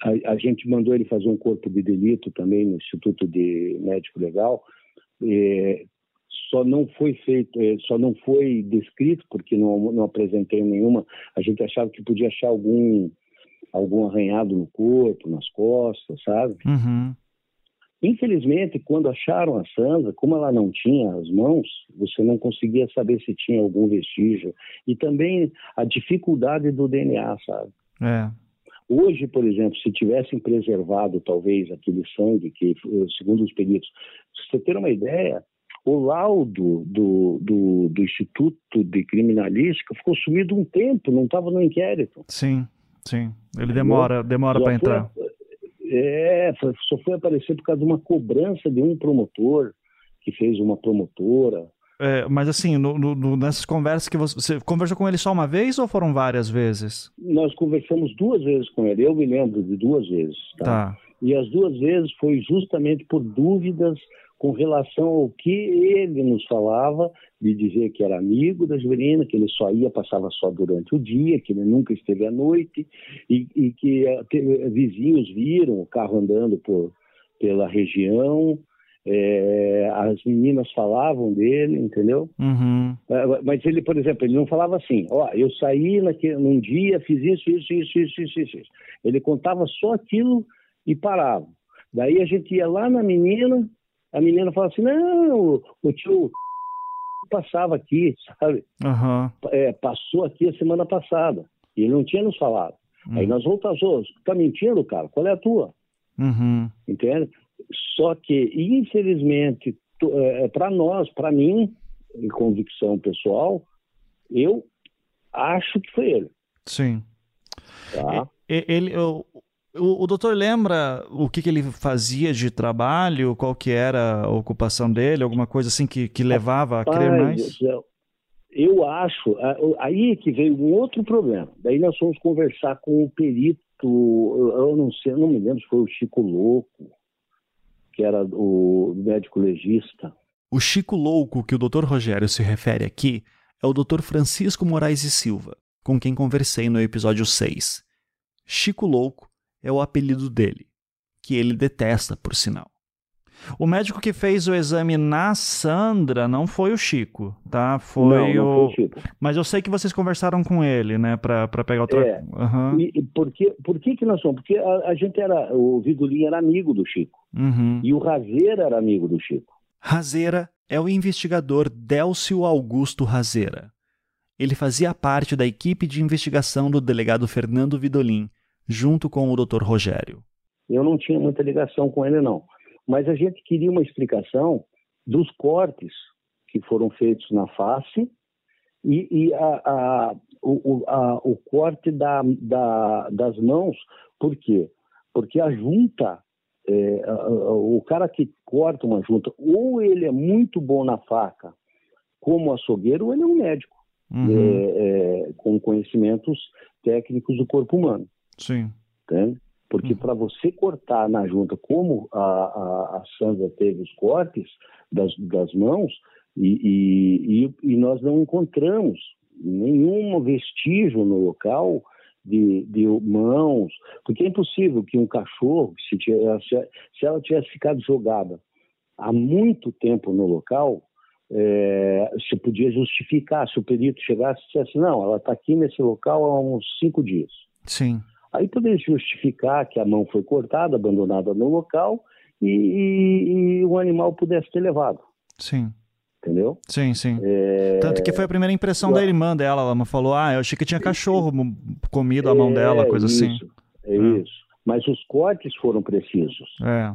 Speaker 11: a, a, gente mandou ele fazer um corpo de delito também no Instituto de Médico Legal. É, só não foi feito, é, só não foi descrito porque não, não apresentei nenhuma. A gente achava que podia achar algum algum arranhado no corpo, nas costas, sabe?
Speaker 2: Uhum.
Speaker 11: Infelizmente, quando acharam a Sandra, como ela não tinha as mãos, você não conseguia saber se tinha algum vestígio. E também a dificuldade do DNA, sabe?
Speaker 2: É.
Speaker 11: Hoje, por exemplo, se tivessem preservado talvez aquele sangue, que segundo os peritos, se você ter uma ideia, o laudo do, do, do Instituto de Criminalística ficou sumido um tempo, não estava no inquérito.
Speaker 2: Sim, sim. Ele demora, demora para entrar.
Speaker 11: É, só foi aparecer por causa de uma cobrança de um promotor que fez uma promotora.
Speaker 2: É, mas assim, no, no, nessas conversas que você, você, conversou com ele só uma vez ou foram várias vezes?
Speaker 11: Nós conversamos duas vezes com ele. Eu me lembro de duas vezes. Tá.
Speaker 2: tá.
Speaker 11: E as duas vezes foi justamente por dúvidas com relação ao que ele nos falava, de dizer que era amigo da Juverina, que ele só ia, passava só durante o dia, que ele nunca esteve à noite, e, e que eh, vizinhos viram o carro andando por, pela região, é, as meninas falavam dele, entendeu?
Speaker 2: Uhum.
Speaker 11: É, mas ele, por exemplo, ele não falava assim, ó, eu saí naquele, num dia, fiz isso, isso, isso, isso, isso, isso. Ele contava só aquilo e parava. Daí a gente ia lá na menina, a menina fala assim, não, o tio passava aqui, sabe?
Speaker 2: Uhum.
Speaker 11: É, passou aqui a semana passada. E ele não tinha nos falado. Uhum. Aí nós voltamos, tá mentindo, cara? Qual é a tua?
Speaker 2: Uhum.
Speaker 11: Entende? Só que, infelizmente, é, é para nós, para mim, em convicção pessoal, eu acho que foi ele.
Speaker 2: Sim.
Speaker 11: Tá?
Speaker 2: Ele, eu, o, o doutor lembra o que, que, ele fazia de trabalho, qual que era a ocupação dele, alguma coisa assim que, que levava a crer mais?
Speaker 11: Eu acho, aí é que veio um outro problema. Daí nós fomos conversar com o perito, eu não sei, não me lembro se foi o Chico Louco, que era o médico legista.
Speaker 2: O Chico Louco que o doutor Rogério se refere aqui é o doutor Francisco Moraes e Silva, com quem conversei no episódio 6. Chico Louco é o apelido dele, que ele detesta, por sinal. O médico que fez o exame na Sandra não foi o Chico, tá? Foi
Speaker 11: não, não
Speaker 2: o.
Speaker 11: Foi o Chico.
Speaker 2: Mas eu sei que vocês conversaram com ele, né, para pegar o tra...
Speaker 11: É. Uhum. E, por, que, por que que nós somos? Porque a, a gente era. O Vidulinho era amigo do Chico.
Speaker 2: Uhum.
Speaker 11: E o Razeira era amigo do Chico.
Speaker 2: Razeira é o investigador Délcio Augusto Razeira. Ele fazia parte da equipe de investigação do delegado Fernando Vidolin junto com o Dr. Rogério.
Speaker 11: Eu não tinha muita ligação com ele, não. Mas a gente queria uma explicação dos cortes que foram feitos na face e, e a, a, o, a, o, corte da, da, das mãos. Por quê? Porque a junta, é, o cara que corta uma junta, ou ele é muito bom na faca como açougueiro, ou ele é um médico
Speaker 2: uhum.
Speaker 11: é, é, com conhecimentos técnicos do corpo humano.
Speaker 2: Sim.
Speaker 11: Entende? Porque hum. para você cortar na junta, como a, a, a Sandra teve os cortes das, das mãos, e, e, e, nós não encontramos nenhum vestígio no local de, de mãos, porque é impossível que um cachorro, se, tivesse, se ela tivesse ficado jogada há muito tempo no local, é, se podia justificar, se o perito chegasse e dissesse, não, ela está aqui nesse local há uns cinco dias.
Speaker 2: Sim.
Speaker 11: Aí poderia justificar que a mão foi cortada, abandonada no local e, e, e o animal pudesse ter levado.
Speaker 2: Sim.
Speaker 11: Entendeu?
Speaker 2: Sim, sim.
Speaker 11: É...
Speaker 2: Tanto que foi a primeira impressão da irmã dela. Ela falou: Ah, eu achei que tinha cachorro comido a mão dela, coisa
Speaker 11: isso,
Speaker 2: assim.
Speaker 11: É ah. isso. Mas os cortes foram precisos.
Speaker 2: É.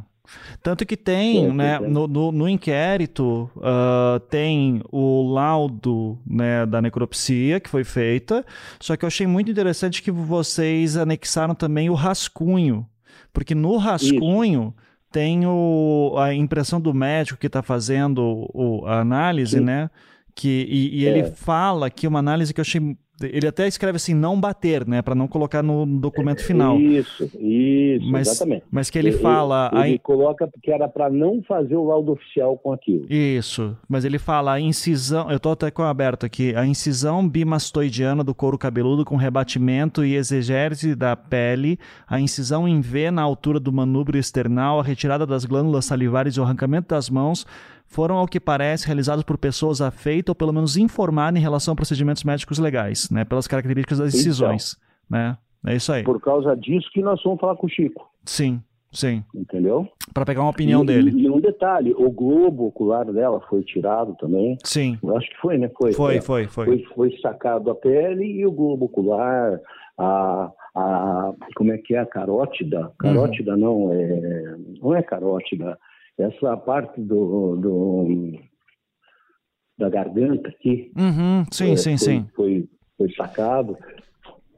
Speaker 2: Tanto que tem, né, no, no, no inquérito, uh, tem o laudo né, da necropsia que foi feita, só que eu achei muito interessante que vocês anexaram também o rascunho, porque no rascunho Isso. tem o, a impressão do médico que está fazendo o, a análise, Sim. né? Que, e, e é. ele fala que uma análise que eu achei ele até escreve assim, não bater, né? Para não colocar no documento final.
Speaker 11: Isso, isso,
Speaker 2: mas,
Speaker 11: exatamente.
Speaker 2: Mas que ele, ele fala.
Speaker 11: Ele, coloca que era para não fazer o laudo oficial com aquilo.
Speaker 2: Isso, mas ele fala a incisão. Eu tô até com aberto aqui. A incisão bimastoidiana do couro cabeludo com rebatimento e exegese da pele, a incisão em V na altura do manúbrio external, a retirada das glândulas salivares e o arrancamento das mãos foram, ao que parece, realizados por pessoas afeitas ou pelo menos informadas em relação a procedimentos médicos legais, né? Pelas características das decisões, então, né? É isso aí.
Speaker 11: Por causa disso que nós vamos falar com o Chico.
Speaker 2: Sim, Sim.
Speaker 11: Entendeu?
Speaker 2: Para pegar uma opinião
Speaker 11: e,
Speaker 2: dele.
Speaker 11: E um detalhe, o globo ocular dela foi tirado também.
Speaker 2: Sim.
Speaker 11: Eu acho que foi, né? Foi,
Speaker 2: Foi,
Speaker 11: é.
Speaker 2: foi, foi.
Speaker 11: foi. Foi sacado a pele e o globo ocular, a, a como é que é a carótida? Carótida não, é, não é carótida. Essa parte do, do da garganta aqui.
Speaker 2: Uhum, sim,
Speaker 11: é,
Speaker 2: sim,
Speaker 11: foi,
Speaker 2: sim.
Speaker 11: Foi, foi sacado.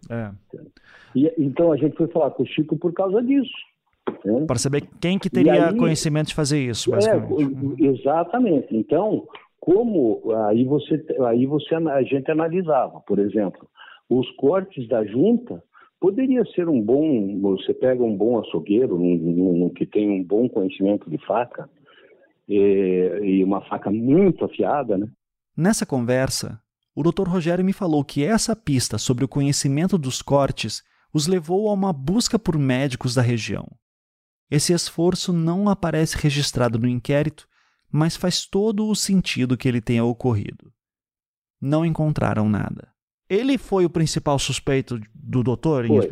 Speaker 2: É.
Speaker 11: E, então a gente foi falar com o Chico por causa disso. né?
Speaker 2: Para saber quem que teria
Speaker 11: aí-
Speaker 2: conhecimento de fazer isso,
Speaker 11: É,
Speaker 2: basicamente.
Speaker 11: exatamente. Então, como aí você, aí você a gente analisava, por exemplo, os cortes da junta poderia ser um bom. Você pega um bom açougueiro, um, um que tem um bom conhecimento de faca e, e uma faca muito afiada, né?
Speaker 2: Nessa conversa, o Dr. Rogério me falou que essa pista sobre o conhecimento dos cortes os levou a uma busca por médicos da região. Esse esforço não aparece registrado no inquérito, mas faz todo o sentido que ele tenha ocorrido. Não encontraram nada. Ele foi o principal suspeito do doutor?
Speaker 11: Foi.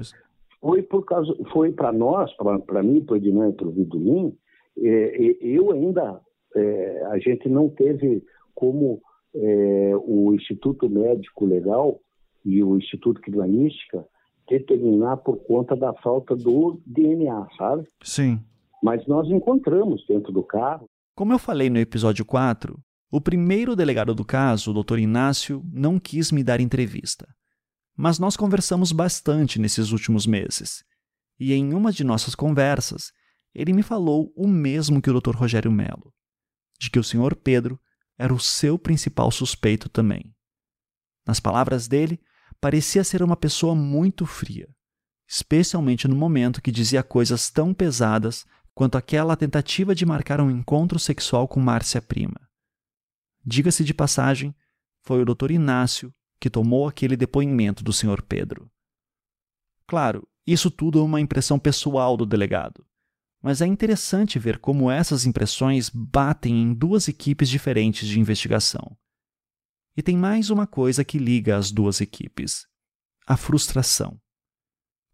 Speaker 11: Foi por causa, foi para nós, para mim, para o Ednan e para o Vidulin, é, é, eu ainda, é, a gente não teve como é, o Instituto Médico Legal e o Instituto Criminalística determinar por conta da falta do DNA, sabe?
Speaker 2: Sim.
Speaker 11: Mas nós encontramos dentro do carro.
Speaker 2: Como eu falei no episódio 4, o primeiro delegado do caso, o Dr. Inácio, não quis me dar entrevista. Mas nós conversamos bastante nesses últimos meses. E em uma de nossas conversas, ele me falou o mesmo que o Dr. Rogério Melo, de que o Sr. Pedro era o seu principal suspeito também. Nas palavras dele, parecia ser uma pessoa muito fria, especialmente no momento que dizia coisas tão pesadas quanto aquela tentativa de marcar um encontro sexual com Márcia Prima. Diga-se de passagem, foi o Dr. Inácio que tomou aquele depoimento do Sr. Pedro. Claro, isso tudo é uma impressão pessoal do delegado, mas é interessante ver como essas impressões batem em duas equipes diferentes de investigação. E tem mais uma coisa que liga as duas equipes: a frustração.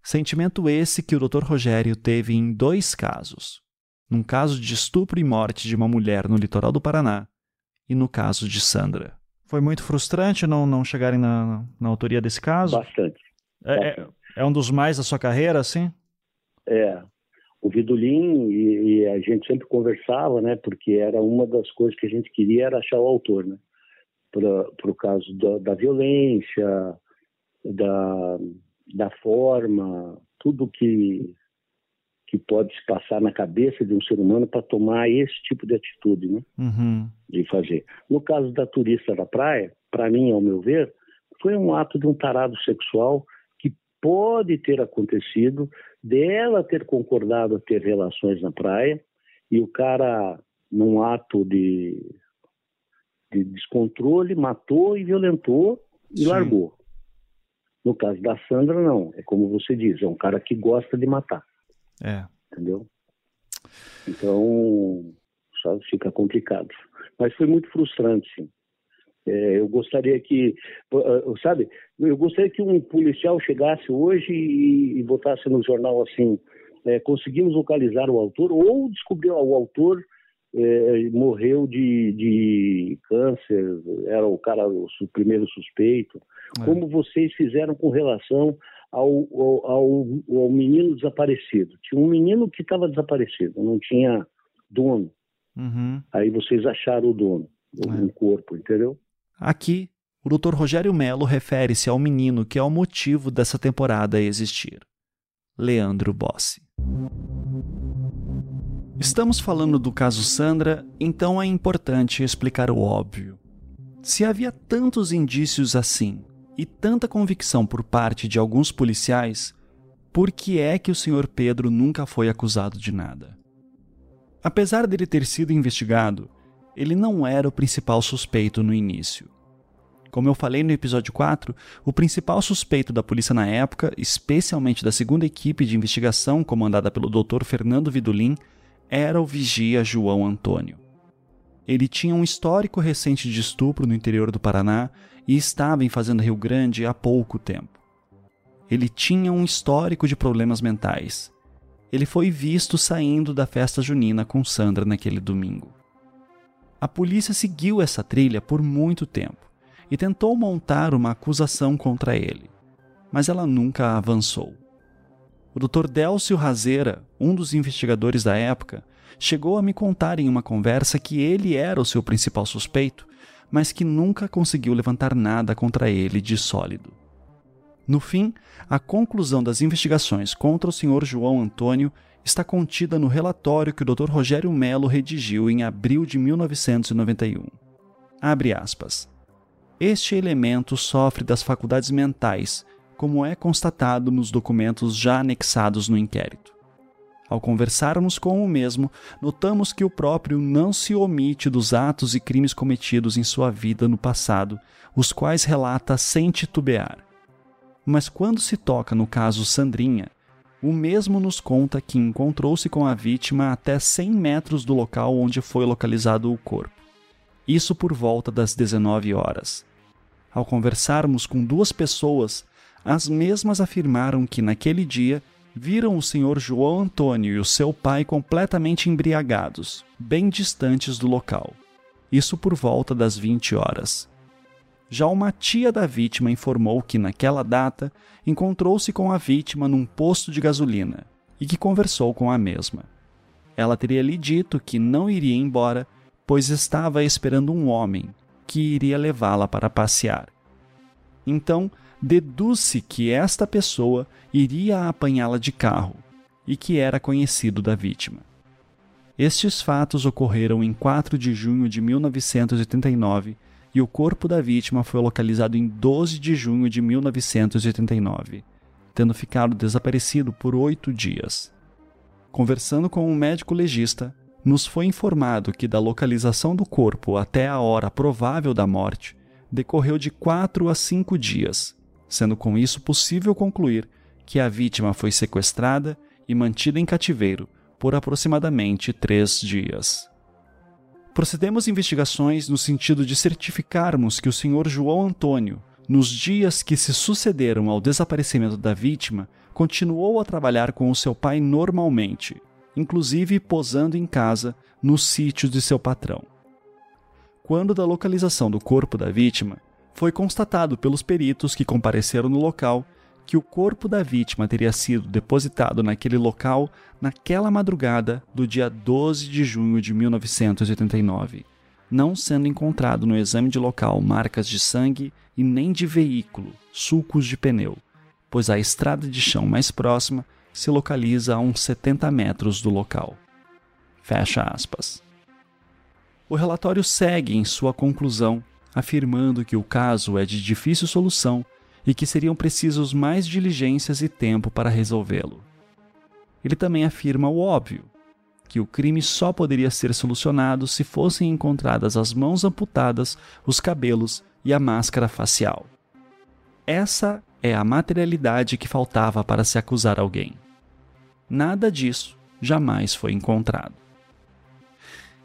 Speaker 2: Sentimento esse que o Dr. Rogério teve em dois casos. Num caso de estupro e morte de uma mulher no litoral do Paraná e no caso de Sandra. Foi muito frustrante não, não chegarem na, na autoria desse caso?
Speaker 11: Bastante.
Speaker 2: É, é, é um dos mais da sua carreira, assim?
Speaker 11: É, o Vidulin e, e a gente sempre conversava, né? Porque era uma das coisas que a gente queria era achar o autor, né? Para o caso da, da violência, da, da forma, tudo que que pode se passar na cabeça de um ser humano para tomar esse tipo de atitude, né?
Speaker 2: Uhum.
Speaker 11: De fazer. No caso da turista da praia, para mim, ao meu ver, foi um ato de um tarado sexual que pode ter acontecido dela ter concordado a ter relações na praia e o cara, num ato de, de descontrole, matou e violentou e
Speaker 2: Sim.
Speaker 11: largou. No caso da Sandra, não. É como você diz, é um cara que gosta de matar
Speaker 2: É.
Speaker 11: entendeu? Então, só fica complicado. Mas foi muito frustrante, sim. É, eu gostaria que, uh, sabe, eu gostaria que um policial chegasse hoje e, e botasse no jornal assim, é, conseguimos localizar o autor ou descobrir o autor é, morreu de, de câncer, era o cara o primeiro suspeito.
Speaker 2: É.
Speaker 11: Como vocês fizeram com relação ao, ao, ao, ao menino desaparecido? Tinha um menino que estava desaparecido, não tinha dono.
Speaker 2: Uhum.
Speaker 11: Aí vocês acharam o dono,
Speaker 2: É.
Speaker 11: um corpo, entendeu?
Speaker 2: Aqui, o Dr. Rogério Melo refere-se ao menino que é o motivo dessa temporada existir. Leandro Bossi. Estamos falando do caso Sandra, então é importante explicar o óbvio. Se havia tantos indícios assim e tanta convicção por parte de alguns policiais, por que é que o Sr. Pedro nunca foi acusado de nada? Apesar dele ter sido investigado, ele não era o principal suspeito no início. Como eu falei no episódio 4, o principal suspeito da polícia na época, especialmente da segunda equipe de investigação comandada pelo Dr. Fernando Vidulin, era o vigia João Antônio. Ele tinha um histórico recente de estupro no interior do Paraná e estava em Fazenda Rio Grande há pouco tempo. Ele tinha um histórico de problemas mentais. ele foi visto saindo da festa junina com Sandra naquele domingo. A polícia seguiu essa trilha por muito tempo e tentou montar uma acusação contra ele, mas ela nunca avançou. O Dr. Délcio Razeira, um dos investigadores da época, chegou a me contar em uma conversa que ele era o seu principal suspeito, mas que nunca conseguiu levantar nada contra ele de sólido. No fim, a conclusão das investigações contra o Sr. João Antônio está contida no relatório que o Dr. Rogério Melo redigiu em abril de 1991. Abre aspas. Este elemento sofre das faculdades mentais, como é constatado nos documentos já anexados no inquérito. Ao conversarmos com o mesmo, notamos que o próprio não se omite dos atos e crimes cometidos em sua vida no passado, os quais relata sem titubear. Mas quando se toca no caso Sandrinha, o mesmo nos conta que encontrou-se com a vítima até 100 metros do local onde foi localizado o corpo. Isso por volta das 19 horas. Ao conversarmos com duas pessoas, as mesmas afirmaram que naquele dia viram o senhor João Antônio e o seu pai completamente embriagados, bem distantes do local. Isso por volta das 20 horas. Já uma tia da vítima informou que, naquela data, encontrou-se com a vítima num posto de gasolina e que conversou com a mesma. Ela teria lhe dito que não iria embora, pois estava esperando um homem que iria levá-la para passear. Então, deduz-se que esta pessoa iria apanhá-la de carro e que era conhecido da vítima. Estes fatos ocorreram em 4 de junho de 1989 e o corpo da vítima foi localizado em 12 de junho de 1989, tendo ficado desaparecido por oito dias. Conversando com um médico legista, nos foi informado que da localização do corpo até a hora provável da morte decorreu de quatro a cinco dias, sendo com isso possível concluir que a vítima foi sequestrada e mantida em cativeiro por aproximadamente três dias. Procedemos investigações no sentido de certificarmos que o Sr. João Antônio, nos dias que se sucederam ao desaparecimento da vítima, continuou a trabalhar com o seu pai normalmente, inclusive posando em casa no sítio de seu patrão. Quando da localização do corpo da vítima, foi constatado pelos peritos que compareceram no local que o corpo da vítima teria sido depositado naquele local naquela madrugada do dia 12 de junho de 1989, não sendo encontrado no exame de local marcas de sangue e nem de veículo, sulcos de pneu, pois a estrada de chão mais próxima se localiza a uns 70 metros do local. Fecha aspas. O relatório segue em sua conclusão, afirmando que o caso é de difícil solução e que seriam precisos mais diligências e tempo para resolvê-lo. Ele também afirma o óbvio, que o crime só poderia ser solucionado se fossem encontradas as mãos amputadas, os cabelos e a máscara facial. Essa é a materialidade que faltava para se acusar alguém. Nada disso jamais foi encontrado.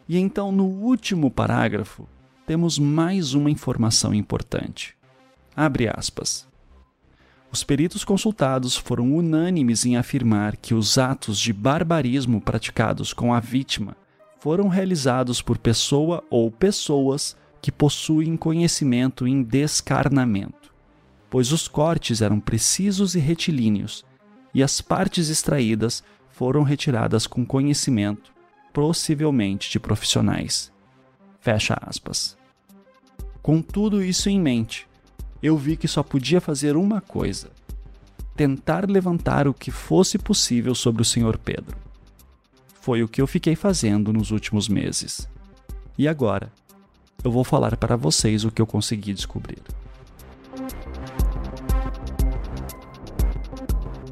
Speaker 2: E então, no último parágrafo, temos mais uma informação importante. Abre aspas. Os peritos consultados foram unânimes em afirmar que os atos de barbarismo praticados com a vítima foram realizados por pessoa ou pessoas que possuem conhecimento em descarnamento, pois os cortes eram precisos e retilíneos e as partes extraídas foram retiradas com conhecimento, possivelmente de profissionais. Fecha aspas. Com tudo isso em mente, eu vi que só podia fazer uma coisa: tentar levantar o que fosse possível sobre o Sr. Pedro. Foi o que eu fiquei fazendo nos últimos meses. E agora, eu vou falar para vocês o que eu consegui descobrir.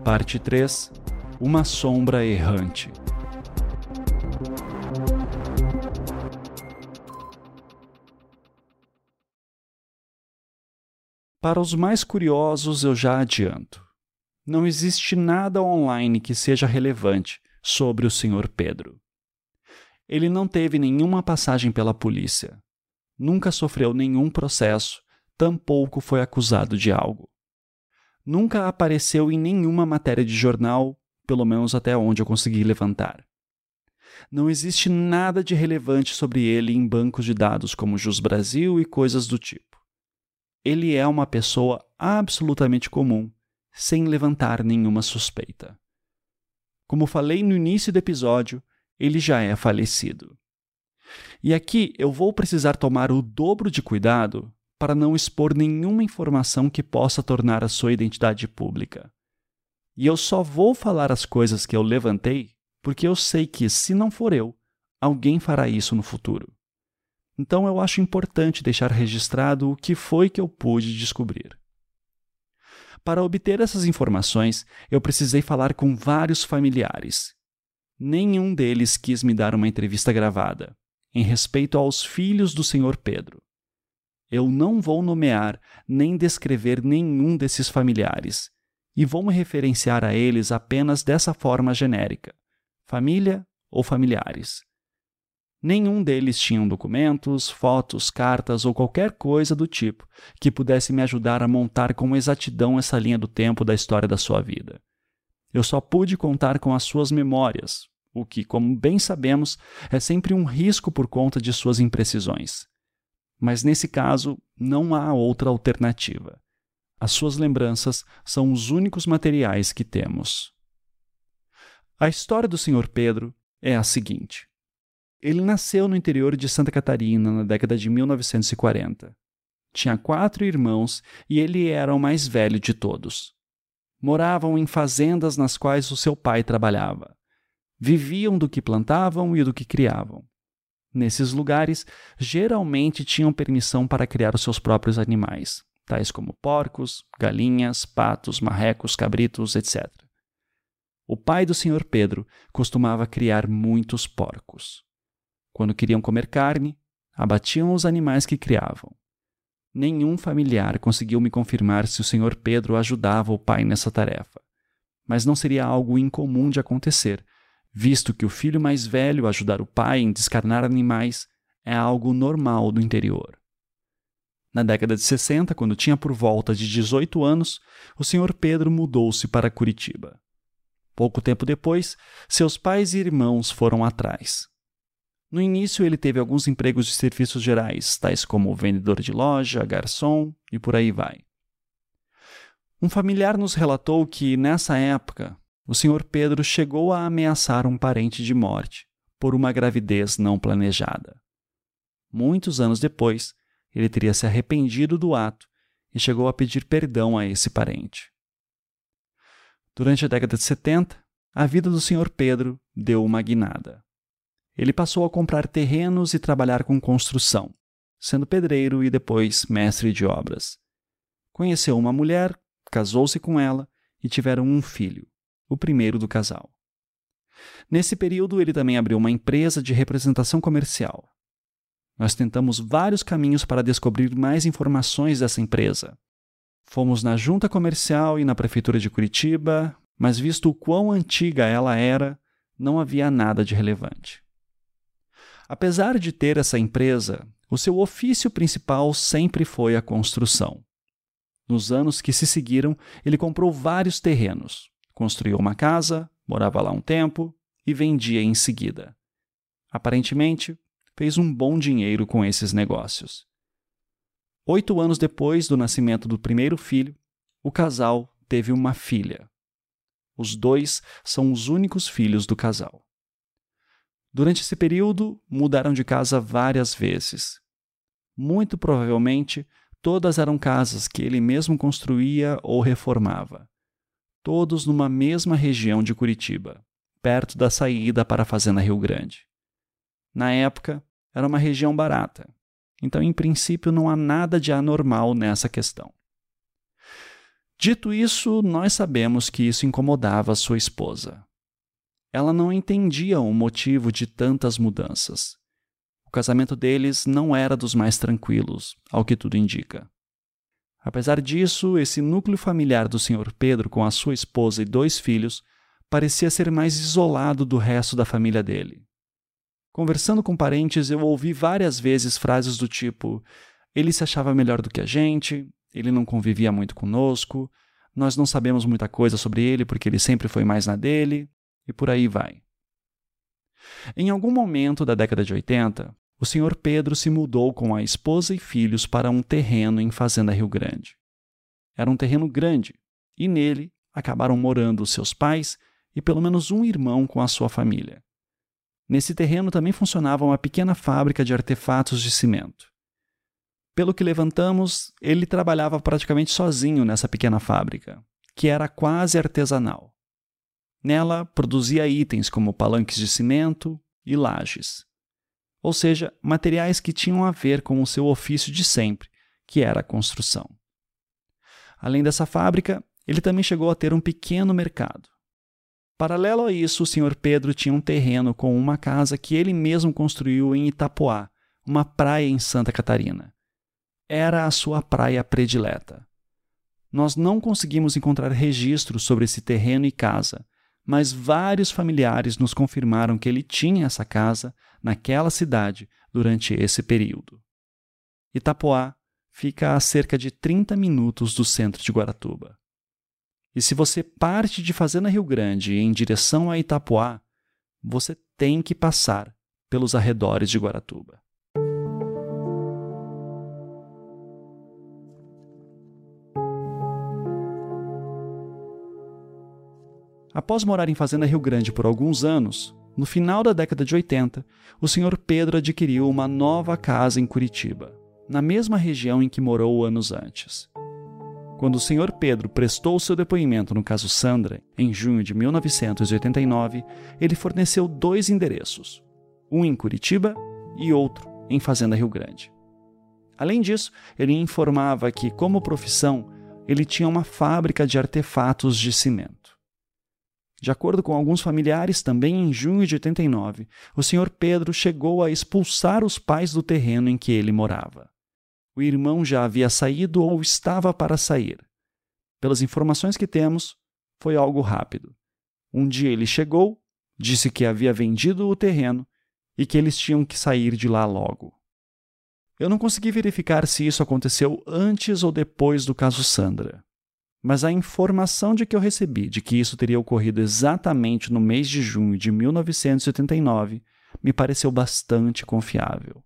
Speaker 2: Parte 3 Uma sombra errante. Para os mais curiosos, eu já adianto. Não existe nada online que seja relevante sobre o Sr. Pedro. Ele não teve nenhuma passagem pela polícia, nunca sofreu nenhum processo, tampouco foi acusado de algo. Nunca apareceu em nenhuma matéria de jornal, pelo menos até onde eu consegui levantar. Não existe nada de relevante sobre ele em bancos de dados como Jus Brasil e coisas do tipo. Ele é uma pessoa absolutamente comum, sem levantar nenhuma suspeita. Como falei no início do episódio, ele já é falecido. E aqui eu vou precisar tomar o dobro de cuidado para não expor nenhuma informação que possa tornar a sua identidade pública. E eu só vou falar as coisas que eu levantei porque eu sei que, se não for eu, alguém fará isso no futuro. Então eu acho importante deixar registrado o que foi que eu pude descobrir. Para obter essas informações, eu precisei falar com vários familiares. Nenhum deles quis me dar uma entrevista gravada, em respeito aos filhos do Senhor Pedro. Eu não vou nomear nem descrever nenhum desses familiares, e vou me referenciar a eles apenas dessa forma genérica: família ou familiares. Nenhum deles tinham documentos, fotos, cartas ou qualquer coisa do tipo que pudesse me ajudar a montar com exatidão essa linha do tempo da história da sua vida. Eu só pude contar com as suas memórias, o que, como bem sabemos, é sempre um risco por conta de suas imprecisões. Mas nesse caso, não há outra alternativa. As suas lembranças são os únicos materiais que temos. A história do Sr. Pedro é a seguinte. Ele nasceu no interior de Santa Catarina na década de 1940. Tinha quatro irmãos e ele era o mais velho de todos. Moravam em fazendas nas quais o seu pai trabalhava. Viviam do que plantavam e do que criavam. Nesses lugares, geralmente tinham permissão para criar os seus próprios animais, tais como porcos, galinhas, patos, marrecos, cabritos, etc. O pai do Sr. Pedro costumava criar muitos porcos. Quando queriam comer carne, abatiam os animais que criavam. Nenhum familiar conseguiu me confirmar se o Sr. Pedro ajudava o pai nessa tarefa, mas não seria algo incomum de acontecer, visto que o filho mais velho ajudar o pai em descarnar animais é algo normal do interior. Na década de 60, quando tinha por volta de 18 anos, o Sr. Pedro mudou-se para Curitiba. Pouco tempo depois, seus pais e irmãos foram atrás. No início, ele teve alguns empregos de serviços gerais, tais como vendedor de loja, garçom e por aí vai. Um familiar nos relatou que, nessa época, o Sr. Pedro chegou a ameaçar um parente de morte por uma gravidez não planejada. Muitos anos depois, ele teria se arrependido do ato e chegou a pedir perdão a esse parente. Durante a década de 70, a vida do Sr. Pedro deu uma guinada ele passou a comprar terrenos e trabalhar com construção, sendo pedreiro e depois mestre de obras. Conheceu uma mulher, casou-se com ela e tiveram um filho, o primeiro do casal. Nesse período, ele também abriu uma empresa de representação comercial. Nós tentamos vários caminhos para descobrir mais informações dessa empresa. Fomos na junta comercial e na prefeitura de Curitiba, mas visto o quão antiga ela era, não havia nada de relevante. Apesar de ter essa empresa, o seu ofício principal sempre foi a construção. Nos anos que se seguiram, ele comprou vários terrenos, construiu uma casa, morava lá um tempo e vendia em seguida. Aparentemente, fez um bom dinheiro com esses negócios. Oito anos depois do nascimento do primeiro filho, o casal teve uma filha. Os dois são os únicos filhos do casal. Durante esse período, mudaram de casa várias vezes. Muito provavelmente, todas eram casas que ele mesmo construía ou reformava. Todos numa mesma região de Curitiba, perto da saída para a Fazenda Rio Grande. Na época, era uma região barata, então, em princípio, não há nada de anormal nessa questão. Dito isso, nós sabemos que isso incomodava sua esposa. Ela não entendia o motivo de tantas mudanças. O casamento deles não era dos mais tranquilos, ao que tudo indica. Apesar disso, esse núcleo familiar do Sr. Pedro com a sua esposa e dois filhos parecia ser mais isolado do resto da família dele. Conversando com parentes, eu ouvi várias vezes frases do tipo: ele se achava melhor do que a gente, ele não convivia muito conosco, nós não sabemos muita coisa sobre ele porque ele sempre foi mais na dele, e por aí vai. Em algum momento da década de 80, o Sr. Pedro se mudou com a esposa e filhos para um terreno em Fazenda Rio Grande. Era um terreno grande, e nele acabaram morando seus pais e pelo menos um irmão com a sua família. Nesse terreno também funcionava uma pequena fábrica de artefatos de cimento. Pelo que levantamos, ele trabalhava praticamente sozinho nessa pequena fábrica, que era quase artesanal. Nela produzia itens como palanques de cimento e lajes, ou seja, materiais que tinham a ver com o seu ofício de sempre, que era a construção. Além dessa fábrica, ele também chegou a ter um pequeno mercado. Paralelo a isso, o Sr. Pedro tinha um terreno com uma casa que ele mesmo construiu em Itapoá, uma praia em Santa Catarina. Era a sua praia predileta. Nós não conseguimos encontrar registros sobre esse terreno e casa, mas vários familiares nos confirmaram que ele tinha essa casa naquela cidade durante esse período. Itapoá fica a cerca de 30 minutos do centro de Guaratuba. E se você parte de Fazenda Rio Grande em direção a Itapoá, você tem que passar pelos arredores de Guaratuba. Após morar em Fazenda Rio Grande por alguns anos, no final da década de 80, o Sr. Pedro adquiriu uma nova casa em Curitiba, na mesma região em que morou anos antes. Quando o Sr. Pedro prestou seu depoimento no caso Sandra, em junho de 1989, ele forneceu dois endereços, um em Curitiba e outro em Fazenda Rio Grande. Além disso, ele informava que, como profissão, ele tinha uma fábrica de artefatos de cimento. De acordo com alguns familiares, também em junho de 89, o Sr. Pedro chegou a expulsar os pais do terreno em que ele morava. O irmão já havia saído ou estava para sair. Pelas informações que temos, foi algo rápido. Um dia ele chegou, disse que havia vendido o terreno e que eles tinham que sair de lá logo. Eu não consegui verificar se isso aconteceu antes ou depois do caso Sandra mas a informação de que eu recebi de que isso teria ocorrido exatamente no mês de junho de 1989 me pareceu bastante confiável.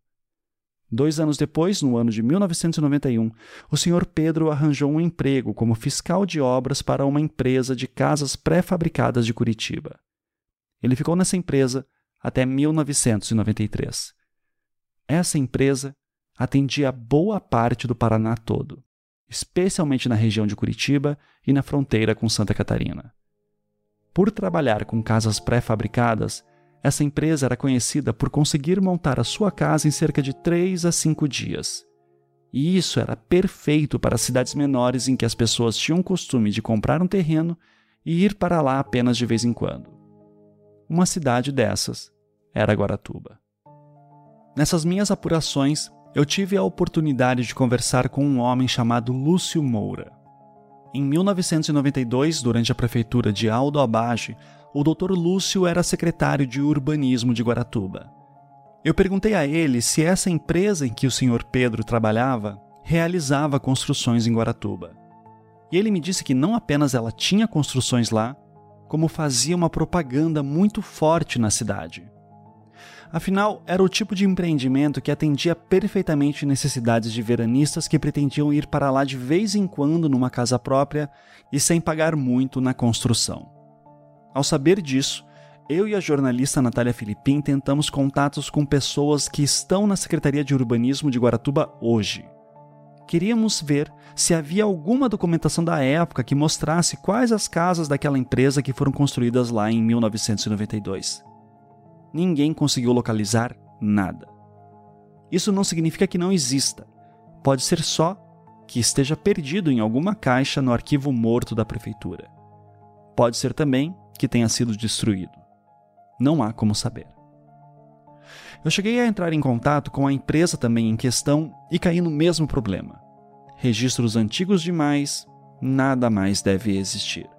Speaker 2: Dois anos depois, no ano de 1991, o Sr. Pedro arranjou um emprego como fiscal de obras para uma empresa de casas pré-fabricadas de Curitiba. Ele ficou nessa empresa até 1993. Essa empresa atendia boa parte do Paraná todo especialmente na região de Curitiba e na fronteira com Santa Catarina. Por trabalhar com casas pré-fabricadas, essa empresa era conhecida por conseguir montar a sua casa em cerca de 3 a 5 dias. E isso era perfeito para cidades menores em que as pessoas tinham o costume de comprar um terreno e ir para lá apenas de vez em quando. Uma cidade dessas era Guaratuba. Nessas minhas apurações, eu tive a oportunidade de conversar com um homem chamado Lúcio Moura. Em 1992, durante a prefeitura de Aldo Abage, o Dr. Lúcio era secretário de urbanismo de Guaratuba. Eu perguntei a ele se essa empresa em que o Sr. Pedro trabalhava realizava construções em Guaratuba. E ele me disse que não apenas ela tinha construções lá, como fazia uma propaganda muito forte na cidade. Afinal, era o tipo de empreendimento que atendia perfeitamente necessidades de veranistas que pretendiam ir para lá de vez em quando numa casa própria e sem pagar muito na construção. Ao saber disso, eu e a jornalista Natália Filipim tentamos contatos com pessoas que estão na Secretaria de Urbanismo de Guaratuba hoje. Queríamos ver se havia alguma documentação da época que mostrasse quais as casas daquela empresa que foram construídas lá em 1992 ninguém conseguiu localizar nada. Isso não significa que não exista. Pode ser só que esteja perdido em alguma caixa no arquivo morto da prefeitura. Pode ser também que tenha sido destruído. Não há como saber. Eu cheguei a entrar em contato com a empresa também em questão e caí no mesmo problema. Registros antigos demais, nada mais deve existir.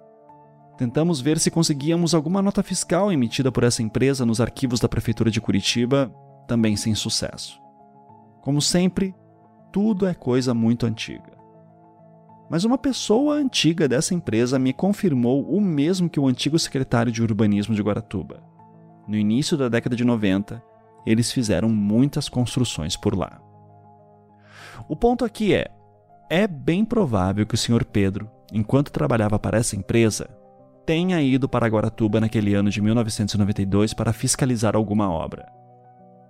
Speaker 2: Tentamos ver se conseguíamos alguma nota fiscal emitida por essa empresa nos arquivos da Prefeitura de Curitiba, também sem sucesso. Como sempre, tudo é coisa muito antiga. Mas uma pessoa antiga dessa empresa me confirmou o mesmo que o antigo secretário de urbanismo de Guaratuba. No início da década de 90, eles fizeram muitas construções por lá. O ponto aqui é: é bem provável que o Sr. Pedro, enquanto trabalhava para essa empresa, tenha ido para Guaratuba naquele ano de 1992 para fiscalizar alguma obra.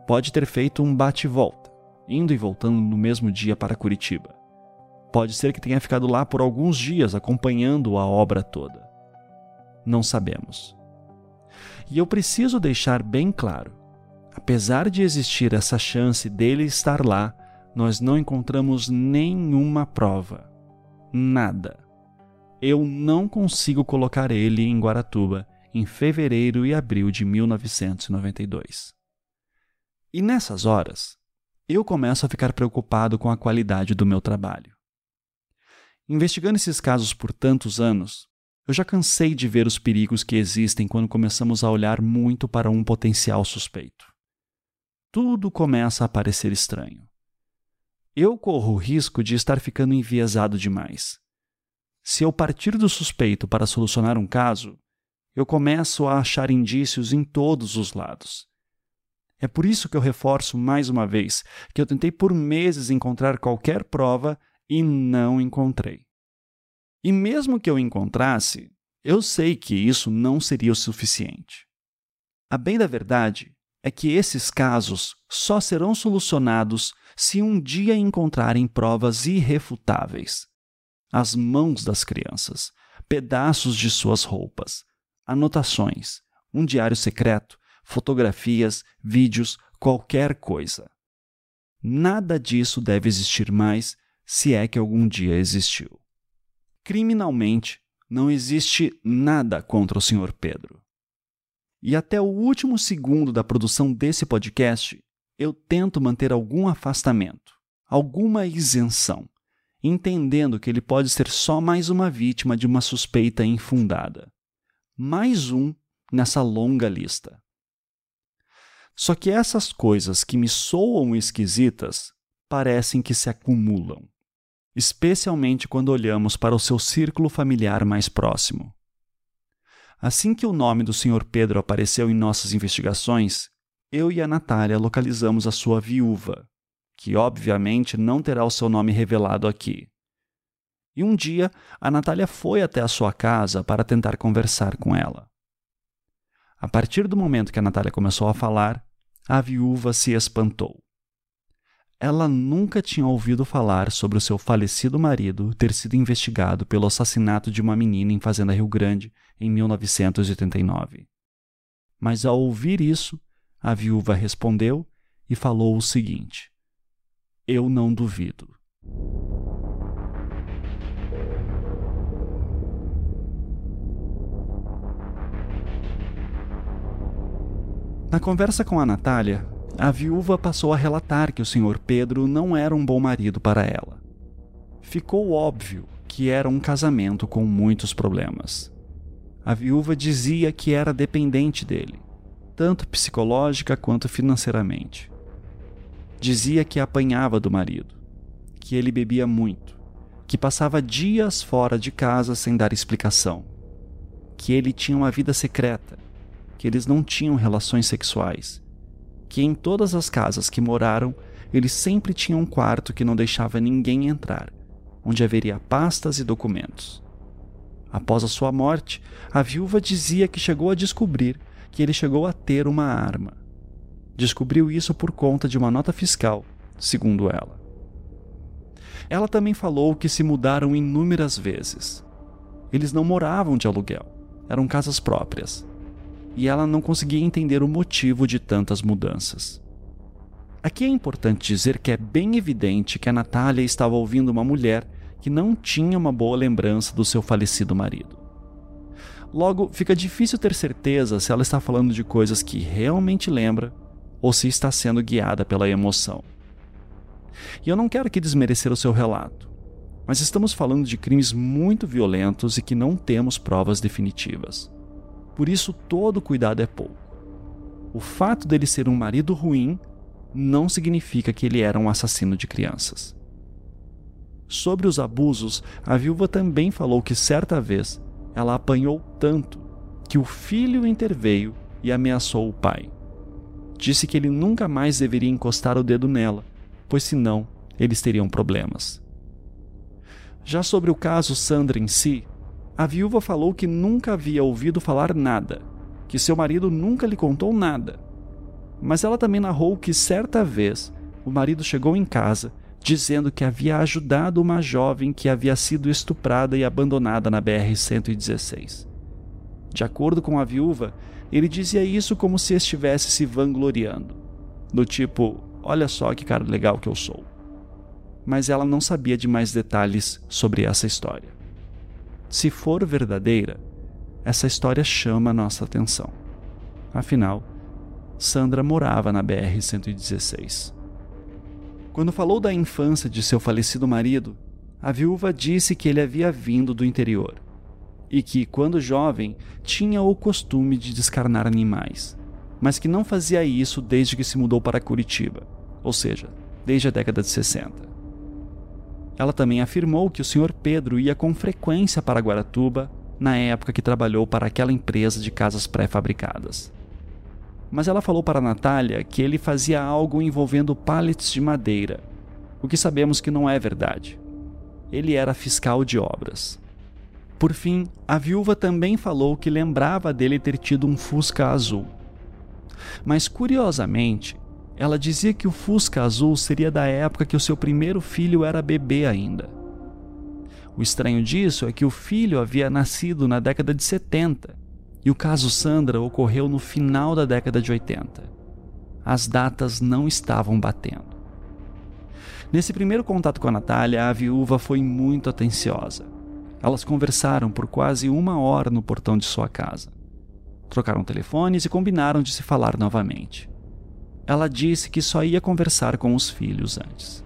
Speaker 2: Pode ter feito um bate-volta, indo e voltando no mesmo dia para Curitiba. Pode ser que tenha ficado lá por alguns dias acompanhando a obra toda. Não sabemos. E eu preciso deixar bem claro: apesar de existir essa chance dele estar lá, nós não encontramos nenhuma prova. Nada. Eu não consigo colocar ele em Guaratuba em fevereiro e abril de 1992. E nessas horas, eu começo a ficar preocupado com a qualidade do meu trabalho. Investigando esses casos por tantos anos, eu já cansei de ver os perigos que existem quando começamos a olhar muito para um potencial suspeito. Tudo começa a parecer estranho. Eu corro o risco de estar ficando enviesado demais. Se eu partir do suspeito para solucionar um caso, eu começo a achar indícios em todos os lados. É por isso que eu reforço mais uma vez que eu tentei por meses encontrar qualquer prova e não encontrei. E mesmo que eu encontrasse, eu sei que isso não seria o suficiente. A bem da verdade é que esses casos só serão solucionados se um dia encontrarem provas irrefutáveis. As mãos das crianças, pedaços de suas roupas, anotações, um diário secreto, fotografias, vídeos, qualquer coisa. Nada disso deve existir mais, se é que algum dia existiu. Criminalmente, não existe nada contra o Sr. Pedro. E até o último segundo da produção desse podcast, eu tento manter algum afastamento, alguma isenção, entendendo que ele pode ser só mais uma vítima de uma suspeita infundada. Mais um nessa longa lista. Só que essas coisas que me soam esquisitas parecem que se acumulam, especialmente quando olhamos para o seu círculo familiar mais próximo. Assim que o nome do Sr. Pedro apareceu em nossas investigações, eu e a Natália localizamos a sua viúva, que obviamente não terá o seu nome revelado aqui. E um dia, a Natália foi até a sua casa para tentar conversar com ela. A partir do momento que a Natália começou a falar, a viúva se espantou. Ela nunca tinha ouvido falar sobre o seu falecido marido ter sido investigado pelo assassinato de uma menina em Fazenda Rio Grande em 1989. Mas ao ouvir isso, a viúva respondeu e falou o seguinte: Eu não duvido. Na conversa com a Natália, a viúva passou a relatar que o Sr. Pedro não era um bom marido para ela. Ficou óbvio que era um casamento com muitos problemas. A viúva dizia que era dependente dele, tanto psicológica quanto financeiramente. Dizia que apanhava do marido, que ele bebia muito, que passava dias fora de casa sem dar explicação, que ele tinha uma vida secreta, que eles não tinham relações sexuais que em todas as casas que moraram, ele sempre tinha um quarto que não deixava ninguém entrar, onde haveria pastas e documentos. Após a sua morte, a viúva dizia que chegou a descobrir que ele chegou a ter uma arma. Descobriu isso por conta de uma nota fiscal, segundo ela. Ela também falou que se mudaram inúmeras vezes. Eles não moravam de aluguel, eram casas próprias e ela não conseguia entender o motivo de tantas mudanças. Aqui é importante dizer que é bem evidente que a Natália estava ouvindo uma mulher que não tinha uma boa lembrança do seu falecido marido. Logo, fica difícil ter certeza se ela está falando de coisas que realmente lembra ou se está sendo guiada pela emoção. E eu não quero que desmerecer o seu relato, mas estamos falando de crimes muito violentos e que não temos provas definitivas. Por isso, todo cuidado é pouco. O fato dele ser um marido ruim não significa que ele era um assassino de crianças. Sobre os abusos, a viúva também falou que certa vez ela apanhou tanto que o filho interveio e ameaçou o pai. Disse que ele nunca mais deveria encostar o dedo nela, pois senão eles teriam problemas. Já sobre o caso Sandra em si, a viúva falou que nunca havia ouvido falar nada, que seu marido nunca lhe contou nada. Mas ela também narrou que certa vez o marido chegou em casa dizendo que havia ajudado uma jovem que havia sido estuprada e abandonada na BR-116. De acordo com a viúva, ele dizia isso como se estivesse se vangloriando, do tipo: Olha só que cara legal que eu sou. Mas ela não sabia de mais detalhes sobre essa história. Se for verdadeira, essa história chama nossa atenção. Afinal, Sandra morava na BR-116. Quando falou da infância de seu falecido marido, a viúva disse que ele havia vindo do interior e que, quando jovem, tinha o costume de descarnar animais, mas que não fazia isso desde que se mudou para Curitiba, ou seja, desde a década de 60. Ela também afirmou que o Sr. Pedro ia com frequência para Guaratuba na época que trabalhou para aquela empresa de casas pré-fabricadas mas ela falou para Natália que ele fazia algo envolvendo pallets de madeira, o que sabemos que não é verdade. Ele era fiscal de obras. Por fim, a viúva também falou que lembrava dele ter tido um Fusca azul. Mas curiosamente, ela dizia que o Fusca azul seria da época que o seu primeiro filho era bebê ainda. O estranho disso é que o filho havia nascido na década de 70 e o caso Sandra ocorreu no final da década de 80. As datas não estavam batendo. Nesse primeiro contato com a Natália, a viúva foi muito atenciosa. Elas conversaram por quase uma hora no portão de sua casa. Trocaram telefones e combinaram de se falar novamente. Ela disse que só ia conversar com os filhos antes.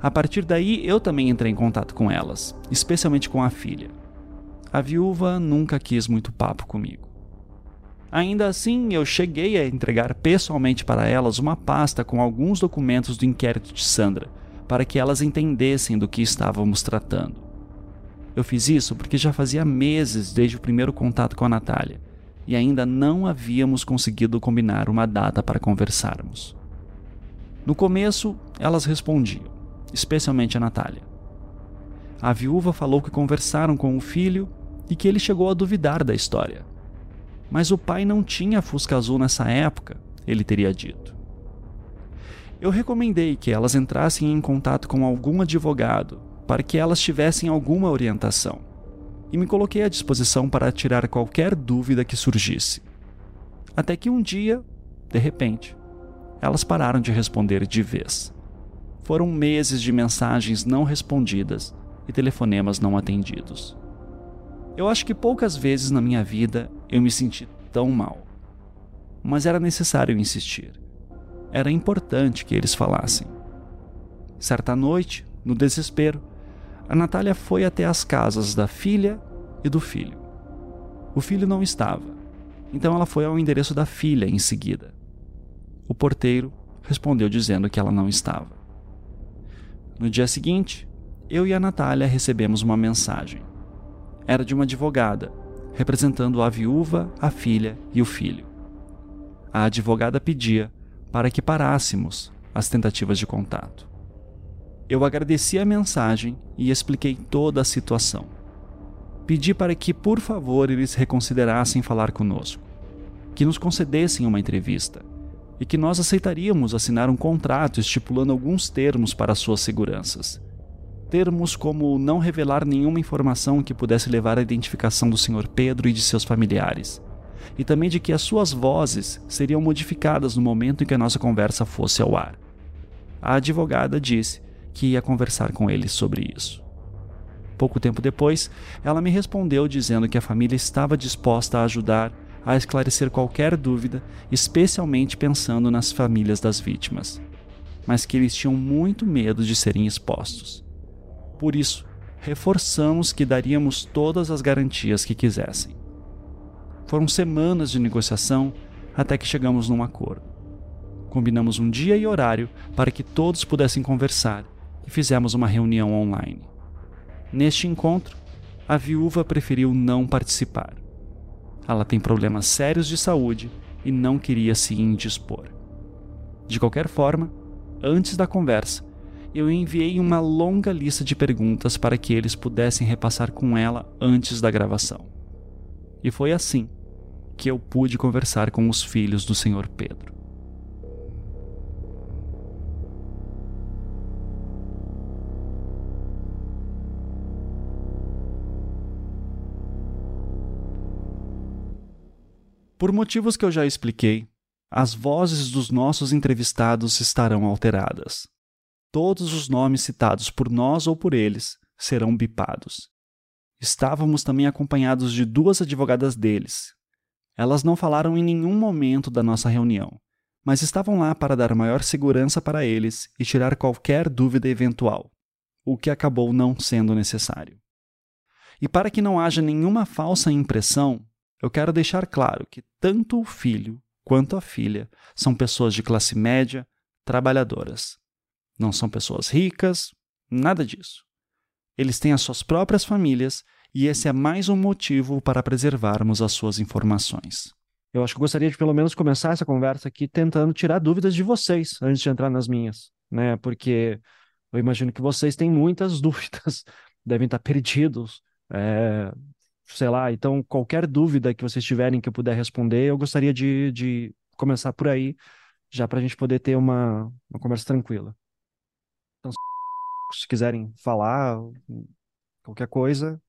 Speaker 2: A partir daí, eu também entrei em contato com elas, especialmente com a filha. A viúva nunca quis muito papo comigo. Ainda assim, eu cheguei a entregar pessoalmente para elas uma pasta com alguns documentos do inquérito de Sandra, para que elas entendessem do que estávamos tratando. Eu fiz isso porque já fazia meses desde o primeiro contato com a Natália e ainda não havíamos conseguido combinar uma data para conversarmos. No começo, elas respondiam, especialmente a Natália. A viúva falou que conversaram com o filho e que ele chegou a duvidar da história. Mas o pai não tinha Fusca Azul nessa época, ele teria dito. Eu recomendei que elas entrassem em contato com algum advogado para que elas tivessem alguma orientação e me coloquei à disposição para tirar qualquer dúvida que surgisse. Até que um dia, de repente, elas pararam de responder de vez. Foram meses de mensagens não respondidas e telefonemas não atendidos. Eu acho que poucas vezes na minha vida eu me senti tão mal. Mas era necessário insistir. Era importante que eles falassem. Certa noite, no desespero, a Natália foi até as casas da filha e do filho. O filho não estava, então ela foi ao endereço da filha em seguida. O porteiro respondeu dizendo que ela não estava. No dia seguinte, eu e a Natália recebemos uma mensagem era de uma advogada, representando a viúva, a filha e o filho. A advogada pedia para que parássemos as tentativas de contato. Eu agradeci a mensagem e expliquei toda a situação. Pedi para que, por favor, eles reconsiderassem falar conosco, que nos concedessem uma entrevista e que nós aceitaríamos assinar um contrato estipulando alguns termos para suas seguranças termos como não revelar nenhuma informação que pudesse levar à identificação do Sr. Pedro e de seus familiares, e também de que as suas vozes seriam modificadas no momento em que a nossa conversa fosse ao ar. A advogada disse que ia conversar com eles sobre isso. Pouco tempo depois, ela me respondeu dizendo que a família estava disposta a ajudar a esclarecer qualquer dúvida, especialmente pensando nas famílias das vítimas, mas que eles tinham muito medo de serem expostos. Por isso, reforçamos que daríamos todas as garantias que quisessem. Foram semanas de negociação até que chegamos num acordo. Combinamos um dia e horário para que todos pudessem conversar
Speaker 6: e fizemos uma reunião online. Neste encontro, a viúva preferiu não participar. Ela tem problemas sérios de saúde e não queria se indispor. De qualquer forma, antes da conversa, eu enviei uma longa lista de perguntas para que eles pudessem repassar com ela antes da gravação. E foi assim que eu pude conversar com os filhos do Senhor Pedro. Por motivos que eu já expliquei, as vozes dos nossos entrevistados estarão alteradas. Todos os nomes citados por nós ou por eles serão bipados. Estávamos também acompanhados de duas advogadas deles. Elas não falaram em nenhum momento da nossa reunião, mas estavam lá para dar maior segurança para eles e tirar qualquer dúvida eventual, o que acabou não sendo necessário. E para que não haja nenhuma falsa impressão, eu quero deixar claro que tanto o filho quanto a filha são pessoas de classe média, trabalhadoras. Não são pessoas ricas, nada disso. Eles têm as suas próprias famílias e esse é mais um motivo para preservarmos as suas informações. Eu acho que gostaria de pelo menos começar essa conversa aqui tentando tirar dúvidas de vocês antes de entrar nas minhas, né? Porque eu imagino que vocês têm muitas dúvidas, devem estar perdidos, é, sei lá, então qualquer dúvida que vocês tiverem que eu puder responder, eu gostaria de, de começar por aí, já para a gente poder ter uma, uma conversa tranquila. Então, se quiserem falar qualquer coisa.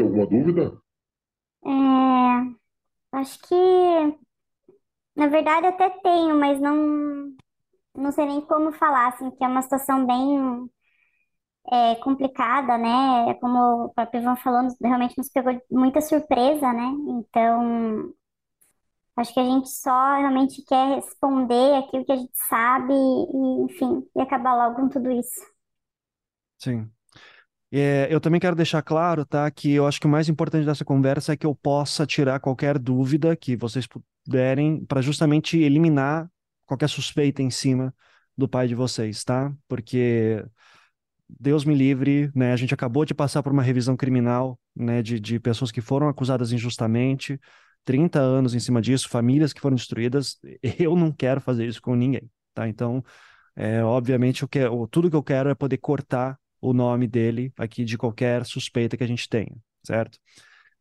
Speaker 13: Alguma dúvida?
Speaker 14: É, acho que, na verdade, até tenho, mas não, não sei nem como falar, assim, que é uma situação bem é, complicada, né? Como o próprio Ivan falou, realmente nos pegou muita surpresa, né? Então, acho que a gente só realmente quer responder aquilo que a gente sabe e, enfim, e acabar logo com tudo isso.
Speaker 6: Sim. É, eu também quero deixar claro, tá, que eu acho que o mais importante dessa conversa é que eu possa tirar qualquer dúvida que vocês puderem para justamente eliminar qualquer suspeita em cima do pai de vocês, tá? Porque Deus me livre, né? A gente acabou de passar por uma revisão criminal, né, de, de pessoas que foram acusadas injustamente, 30 anos em cima disso, famílias que foram destruídas. Eu não quero fazer isso com ninguém, tá? Então, é, obviamente, eu quero, tudo que eu quero é poder cortar o nome dele aqui de qualquer suspeita que a gente tenha, certo?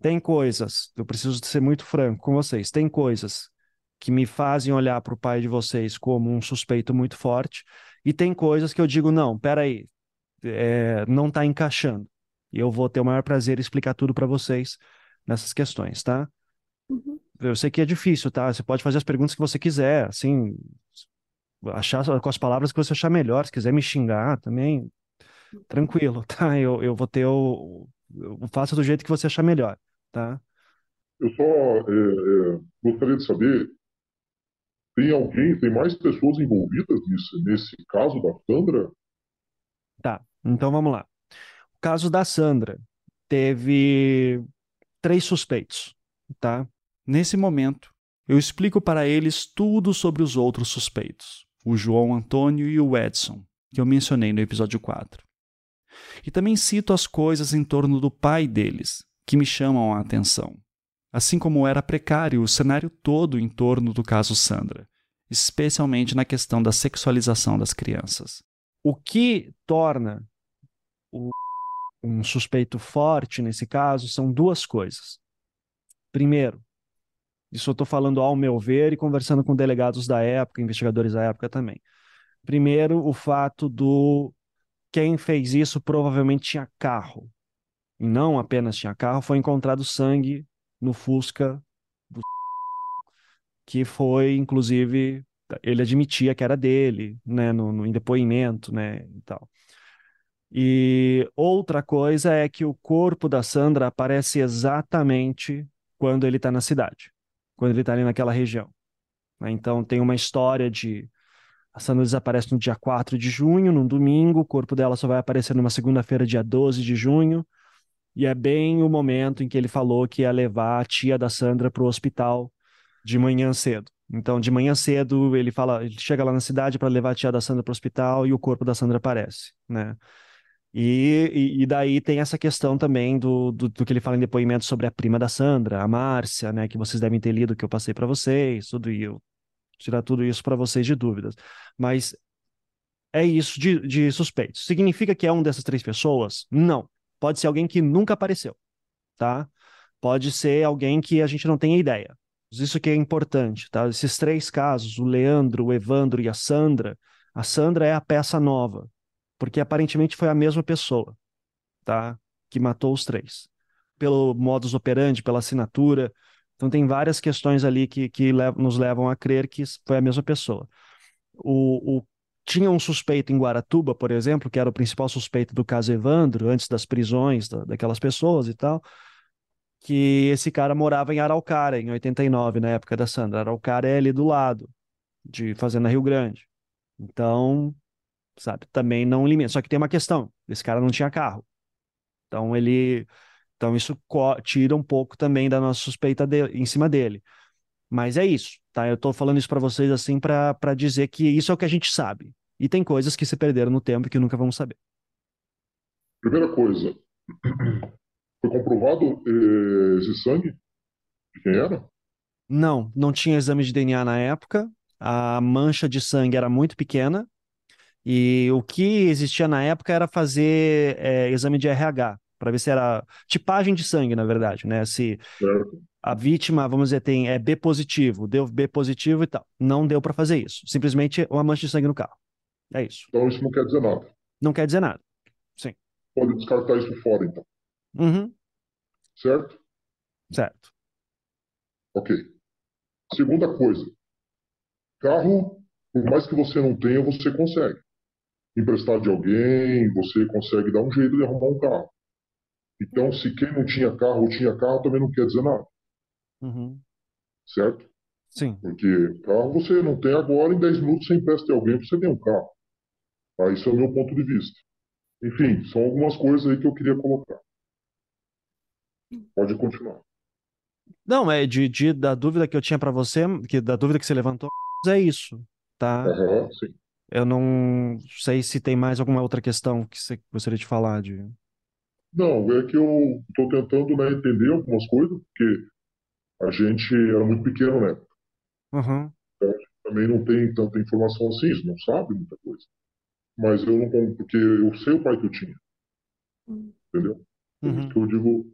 Speaker 6: Tem coisas, eu preciso ser muito franco com vocês, tem coisas que me fazem olhar para o pai de vocês como um suspeito muito forte, e tem coisas que eu digo, não, peraí, é, não está encaixando. E eu vou ter o maior prazer em explicar tudo para vocês nessas questões, tá? Uhum. Eu sei que é difícil, tá? Você pode fazer as perguntas que você quiser, assim, achar com as palavras que você achar melhor. Se quiser me xingar também, tranquilo, tá? Eu, eu vou ter o. Eu faço do jeito que você achar melhor, tá?
Speaker 13: Eu só é, é, gostaria de saber: tem alguém, tem mais pessoas envolvidas nisso, nesse caso da Sandra?
Speaker 6: Tá, então vamos lá. O caso da Sandra teve três suspeitos, tá? Nesse momento, eu explico para eles tudo sobre os outros suspeitos, o João Antônio e o Edson, que eu mencionei no episódio 4. E também cito as coisas em torno do pai deles, que me chamam a atenção, assim como era precário o cenário todo em torno do caso Sandra, especialmente na questão da sexualização das crianças. O que torna o, um suspeito forte nesse caso são duas coisas. Primeiro, isso eu estou falando ao meu ver e conversando com delegados da época, investigadores da época também. Primeiro, o fato do quem fez isso provavelmente tinha carro. E não apenas tinha carro, foi encontrado sangue no Fusca do que foi, inclusive, ele admitia que era dele, né, no, no, em depoimento, né, e tal. E outra coisa é que o corpo da Sandra aparece exatamente quando ele está na cidade, quando ele está ali naquela região. Né? Então tem uma história de a Sandra desaparece no dia 4 de junho, num domingo, o corpo dela só vai aparecer numa segunda-feira, dia 12 de junho, e é bem o momento em que ele falou que ia levar a tia da Sandra para o hospital de manhã cedo Então, de manhã cedo, ele fala, ele chega lá na cidade para levar a tia da Sandra para o hospital e o corpo da Sandra aparece, né? E, e, daí tem essa questão também do, do, do, que ele fala em depoimento sobre a prima da Sandra, a Márcia, né? Que vocês devem ter lido que eu passei para vocês, tudo e eu tirar tudo isso para vocês de dúvidas. Mas é isso de, de suspeitos. Significa que é um dessas três pessoas? Não. Pode ser alguém que nunca apareceu, tá? Pode ser alguém que a gente não tenha ideia. Isso que é importante, tá? Esses três casos, o Leandro, o Evandro e a Sandra, a Sandra é a peça nova, porque aparentemente foi a mesma pessoa, tá? Que matou os três. Pelo modus operandi, pela assinatura. Então tem várias questões ali que, que nos levam a crer que foi a mesma pessoa. O, o tinha um suspeito em Guaratuba, por exemplo, que era o principal suspeito do caso Evandro, antes das prisões da, daquelas pessoas e tal, que esse cara morava em Araucária, em 89, na época da Sandra. Araucária é ali do lado, de Fazenda Rio Grande. Então, sabe, também não limita. Só que tem uma questão, esse cara não tinha carro. Então ele... Então isso tira um pouco também da nossa suspeita de, em cima dele. Mas é isso, tá? Eu tô falando isso para vocês assim para dizer que isso é o que a gente sabe. E tem coisas que se perderam no tempo e que nunca vamos saber.
Speaker 13: Primeira coisa, foi comprovado eh, esse sangue? De quem era?
Speaker 6: Não, não tinha exame de DNA na época. A mancha de sangue era muito pequena. E o que existia na época era fazer é, exame de RH, para ver se era tipagem de sangue, na verdade, né? Se a vítima, vamos dizer, tem é B positivo, deu B positivo e tal. Não deu para fazer isso. Simplesmente uma mancha de sangue no carro. É isso.
Speaker 13: Então isso não quer dizer nada.
Speaker 6: Não quer dizer nada. Sim.
Speaker 13: Pode descartar isso fora, então.
Speaker 6: Uhum.
Speaker 13: Certo?
Speaker 6: Certo.
Speaker 13: Ok. Segunda coisa. Carro, por mais que você não tenha, você consegue. Emprestar de alguém, você consegue dar um jeito de arrumar um carro. Então, se quem não tinha carro ou tinha carro, também não quer dizer nada.
Speaker 6: Uhum.
Speaker 13: Certo?
Speaker 6: Sim.
Speaker 13: Porque carro você não tem agora, em 10 minutos você empresta de alguém para você ter um carro. Tá? Isso é o meu ponto de vista. Enfim, são algumas coisas aí que eu queria colocar. Pode continuar.
Speaker 6: Não, é de, de da dúvida que eu tinha para você, que da dúvida que você levantou, é isso, tá?
Speaker 13: Uhum, sim.
Speaker 6: Eu não sei se tem mais alguma outra questão que você gostaria de falar de.
Speaker 13: Não, é que eu estou tentando né, entender algumas coisas, porque a gente era muito pequeno, né?
Speaker 6: Uhum.
Speaker 13: Então, também não tem tanta informação assim, não sabe muita coisa. Mas eu não, porque eu sei o pai que eu tinha. Entendeu? Por
Speaker 6: uhum.
Speaker 13: isso que eu digo.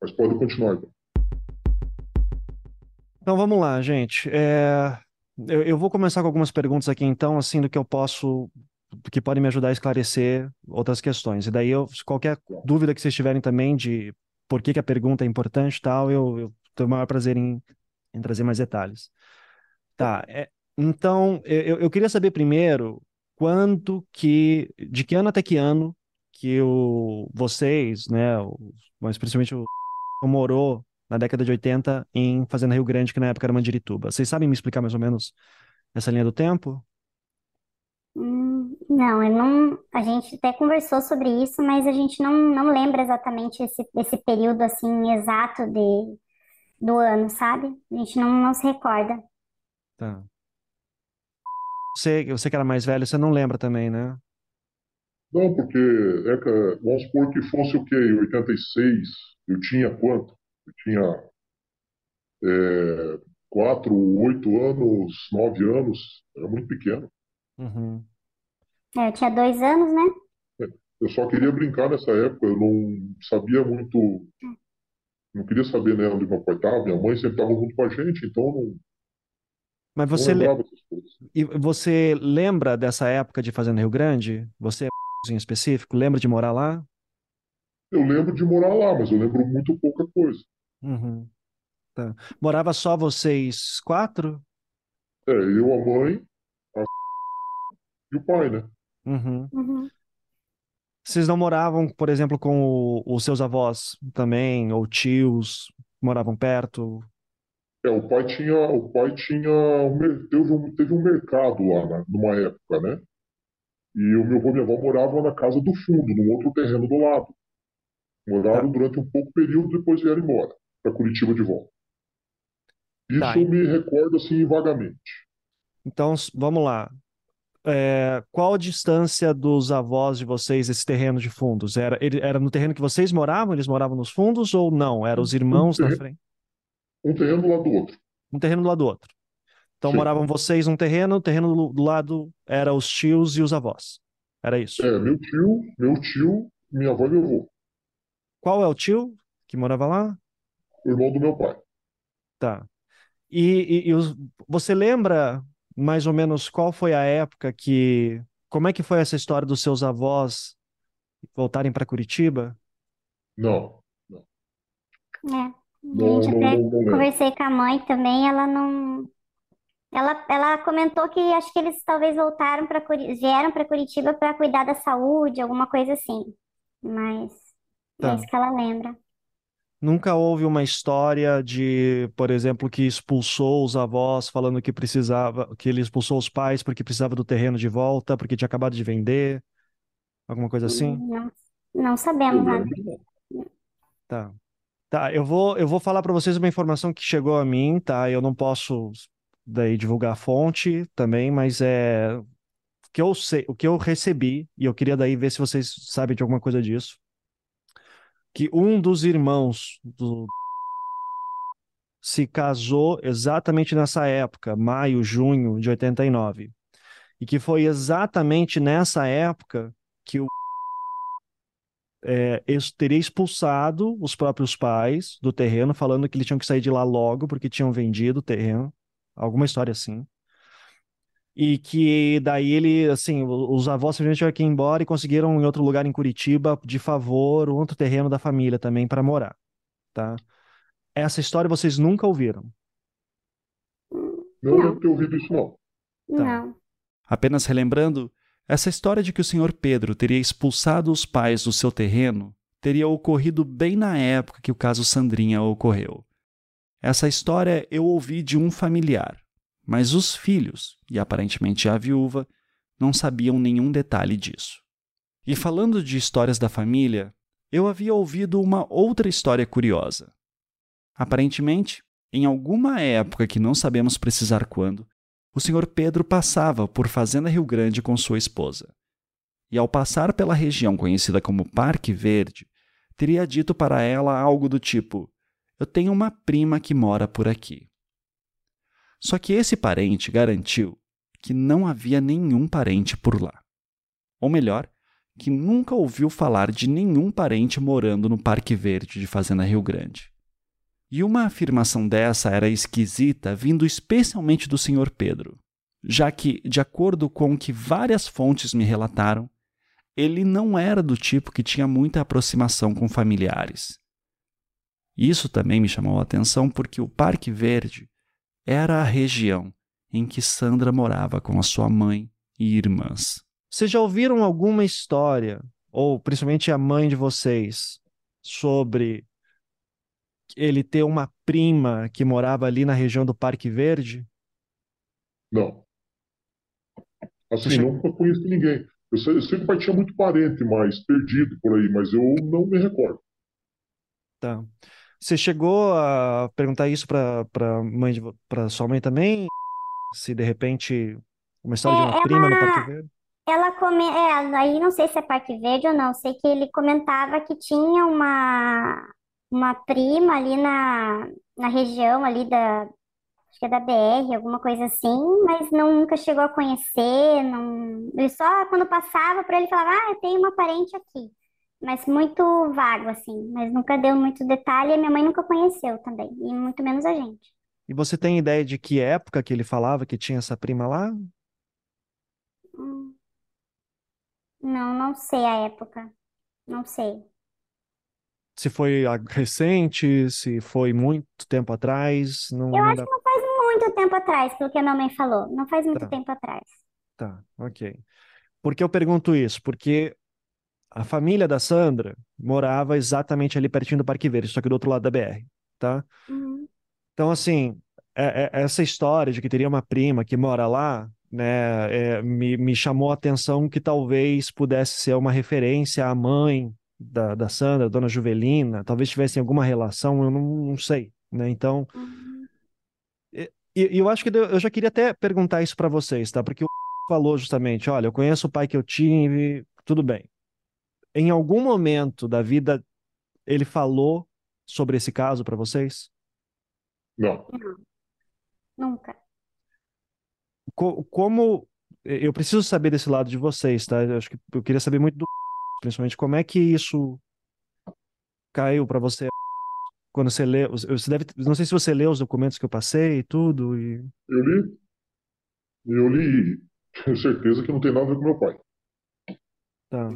Speaker 13: Mas pode continuar, então.
Speaker 6: Então vamos lá, gente. É... Eu, eu, vou começar com algumas perguntas aqui, então, assim, do que eu posso, que podem me ajudar a esclarecer outras questões. E daí, eu, qualquer dúvida que vocês tiverem também de por que, que a pergunta é importante e tal, eu, eu tenho o maior prazer em, em trazer mais detalhes. Tá, é, então, eu, eu queria saber primeiro quando que, de que ano até que ano que o, vocês, né, mas principalmente o morou na década de 80 em Fazenda Rio Grande, que na época era Mandirituba. Vocês sabem me explicar mais ou menos essa linha do tempo?
Speaker 14: Hum, não, eu não. A gente até conversou sobre isso, mas a gente não, não lembra exatamente esse, esse período assim exato de, do ano, sabe? A gente não, não se recorda.
Speaker 6: Tá. Você, você que era mais velho, você não lembra também, né?
Speaker 13: Não, porque é que, vamos supor que fosse o quê? 86, eu tinha quanto? Eu tinha é, 4, 8 anos, 9 anos, era muito pequeno.
Speaker 6: Uhum.
Speaker 14: É, eu tinha dois anos, né?
Speaker 13: É, eu só queria brincar nessa época, eu não sabia muito não queria saber né, onde meu pai estava, minha mãe sempre estava junto com a gente, então não.
Speaker 6: Mas você, le... e você lembra dessa época de Fazenda Rio Grande? Você em específico, lembra de morar lá?
Speaker 13: Eu lembro de morar lá, mas eu lembro muito pouca coisa.
Speaker 6: Uhum. Tá. Morava só vocês quatro?
Speaker 13: É, eu, a mãe, a... e o pai, né?
Speaker 6: Uhum.
Speaker 14: Uhum.
Speaker 6: Vocês não moravam, por exemplo, com o, os seus avós também, ou tios, moravam perto?
Speaker 13: É, o pai tinha, o pai tinha, teve um, teve um mercado lá, né, numa época, né? E o meu avô e minha avó moravam na casa do fundo, num outro terreno do lado. Moraram tá. durante um pouco período, depois vieram embora, para Curitiba de volta. Isso
Speaker 6: Tá.
Speaker 13: eu me recordo assim vagamente.
Speaker 6: Então, vamos lá. É, qual a distância dos avós de vocês, esse terreno de fundos? Era, ele, era no terreno que vocês moravam? Eles moravam nos fundos ou não? Eram os irmãos na
Speaker 13: terreno-
Speaker 6: frente?
Speaker 13: Um terreno do lado do outro.
Speaker 6: Um terreno do lado do outro. Então
Speaker 13: Sim.
Speaker 6: moravam vocês num terreno, o terreno do, do lado era os tios e os avós. Era isso.
Speaker 13: É, meu tio, meu tio, minha avó e meu avô.
Speaker 6: Qual é o tio que morava lá?
Speaker 13: O irmão do meu pai.
Speaker 6: Tá. E, e- e os- você lembra mais ou menos qual foi a época que. Como é que foi essa história dos seus avós voltarem para Curitiba?
Speaker 13: Não.
Speaker 14: É.
Speaker 13: Não,
Speaker 14: Gente,
Speaker 13: não,
Speaker 14: até
Speaker 13: não, não
Speaker 14: conversei com a mãe também, ela não. Ela, ela comentou que acho que eles talvez voltaram para vieram para Curitiba para cuidar da saúde, alguma coisa assim. Mas
Speaker 6: Tá.
Speaker 14: é isso que ela lembra.
Speaker 6: Nunca houve uma história de, por exemplo, que expulsou os avós falando que precisava, que ele expulsou os pais porque precisava do terreno de volta, porque tinha acabado de vender, alguma coisa assim?
Speaker 14: Não, não sabemos nada.
Speaker 6: Tá. Tá, eu vou, eu vou falar para vocês uma informação que chegou a mim, tá? Eu não posso daí divulgar a fonte também, mas é o que eu sei, o que eu recebi, e eu queria daí ver se vocês sabem de alguma coisa disso. Que um dos irmãos do se casou exatamente nessa época, maio, junho de 89. E que foi exatamente nessa época que o é, teria expulsado os próprios pais do terreno, falando que eles tinham que sair de lá logo porque tinham vendido o terreno, alguma história assim. E que daí ele, assim, os avós simplesmente tiveram que ir embora e conseguiram em outro lugar em Curitiba, de favor, um outro terreno da família também para morar, tá? Essa história vocês nunca ouviram.
Speaker 13: Não de ter ouvido isso, não.
Speaker 14: Não.
Speaker 6: Apenas relembrando, essa história de que o senhor Pedro teria expulsado os pais do seu terreno teria ocorrido bem na época que o caso Sandrinha ocorreu. Essa história eu ouvi de um familiar, mas os filhos, e aparentemente a viúva, não sabiam nenhum detalhe disso. E falando de histórias da família, eu havia ouvido uma outra história curiosa. Aparentemente, em alguma época que não sabemos precisar quando, o senhor Pedro passava por Fazenda Rio Grande com sua esposa. E ao passar pela região conhecida como Parque Verde, teria dito para ela algo do tipo: Eu tenho uma prima que mora por aqui. Só que esse parente garantiu que não havia nenhum parente por lá. Ou melhor, que nunca ouviu falar de nenhum parente morando no Parque Verde de Fazenda Rio Grande. E uma afirmação dessa era esquisita vindo especialmente do Sr. Pedro, já que, de acordo com o que várias fontes me relataram, ele não era do tipo que tinha muita aproximação com familiares. Isso também me chamou a atenção porque o Parque Verde era a região em que Sandra morava com a sua mãe e irmãs. Vocês já ouviram alguma história, ou principalmente a mãe de vocês, sobre ele ter uma prima que morava ali na região do Parque Verde?
Speaker 13: Não. Assim, nunca conheci ninguém. Eu sei, eu sei que o pai tinha muito parente, mas perdido por aí, mas eu não me recordo.
Speaker 6: Tá. Você chegou a perguntar isso para para mãe de, para sua mãe também? Se de repente uma história de uma
Speaker 14: É,
Speaker 6: prima no
Speaker 14: ela-
Speaker 6: Parque Verde?
Speaker 14: Ela come... é, aí não sei se é Parque Verde ou não. Sei que ele comentava que tinha uma uma prima ali na, na região ali da acho que é da BR, alguma coisa assim, mas não, nunca chegou a conhecer, não... Ele só quando passava por ele falava: "Ah, eu tenho uma parente aqui". Mas muito vago assim, mas nunca deu muito detalhe, e minha mãe nunca conheceu também, e muito menos a gente.
Speaker 6: E você tem ideia de que época que ele falava que tinha essa prima lá?
Speaker 14: Hum. Não, não sei a época. Não sei.
Speaker 6: Se foi recente, se foi muito tempo atrás, não,
Speaker 14: Eu
Speaker 6: não
Speaker 14: acho
Speaker 6: dá.
Speaker 14: que não faz muito tempo atrás, pelo que a minha mãe falou. Não faz muito
Speaker 6: Tá.
Speaker 14: tempo atrás.
Speaker 6: Tá, ok. Por que eu pergunto isso? Porque a família da Sandra morava exatamente ali pertinho do Parque Verde, só que do outro lado da BR, tá?
Speaker 14: Uhum.
Speaker 6: Então, assim, é- é- essa história de que teria uma prima que mora lá, né, é, me, me chamou a atenção que talvez pudesse ser uma referência à mãe da, da Sandra, Dona Juvelina, talvez tivessem alguma relação, eu não, não sei, né? Então, E, e eu acho que eu já queria até perguntar isso para vocês, tá? Porque o falou justamente, olha, eu conheço o pai que eu tive, tudo bem. Em algum momento da vida ele falou sobre esse caso para vocês?
Speaker 13: Não.
Speaker 14: Não, nunca.
Speaker 6: Co- como eu preciso saber desse lado de vocês, tá? Eu acho que eu queria saber muito do principalmente como é que isso caiu para você quando você lê, você deve, não sei se você leu os documentos que eu passei e tudo e
Speaker 13: Eu li. Eu li tenho certeza que não tem nada a ver com meu pai.
Speaker 6: tá.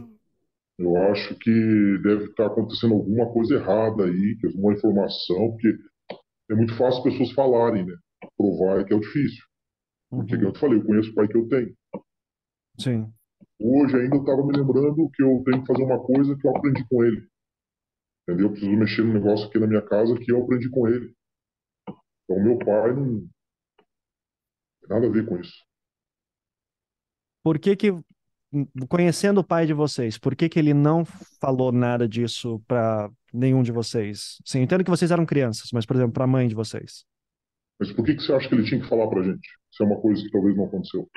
Speaker 13: Eu acho que deve estar acontecendo alguma coisa errada aí, alguma informação, porque é muito fácil as pessoas falarem, né? Provar é que é o difícil. Porque, como eu te falei, eu conheço o pai que eu tenho.
Speaker 6: Sim.
Speaker 13: Hoje ainda eu estava me lembrando que eu tenho que fazer uma coisa que eu aprendi com ele. Entendeu? Eu preciso mexer no negócio aqui na minha casa que eu aprendi com ele. Então, meu pai não tem nada a ver com isso.
Speaker 6: Por que que conhecendo o pai de vocês, por que que ele não falou nada disso para nenhum de vocês? Sim, entendo que vocês eram crianças, mas por exemplo, para a mãe de vocês.
Speaker 13: Mas por que, que você acha que ele tinha que falar pra gente? Isso é uma coisa que talvez não aconteceu.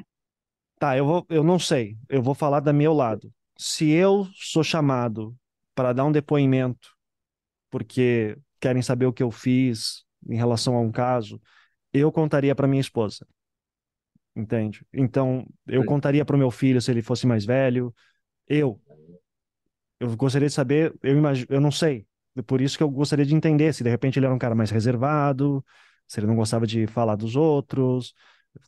Speaker 6: Tá, eu vou, eu não sei. Eu vou falar do meu lado. Se eu sou chamado para dar um depoimento porque querem saber o que eu fiz em relação a um caso, eu contaria para minha esposa. Entende? Então, eu
Speaker 13: Sim.
Speaker 6: contaria para o meu filho se ele fosse mais velho. Eu. Eu gostaria de saber, eu imagino, eu não sei. Por isso que eu gostaria de entender se de repente ele era um cara mais reservado, se ele não gostava de falar dos outros.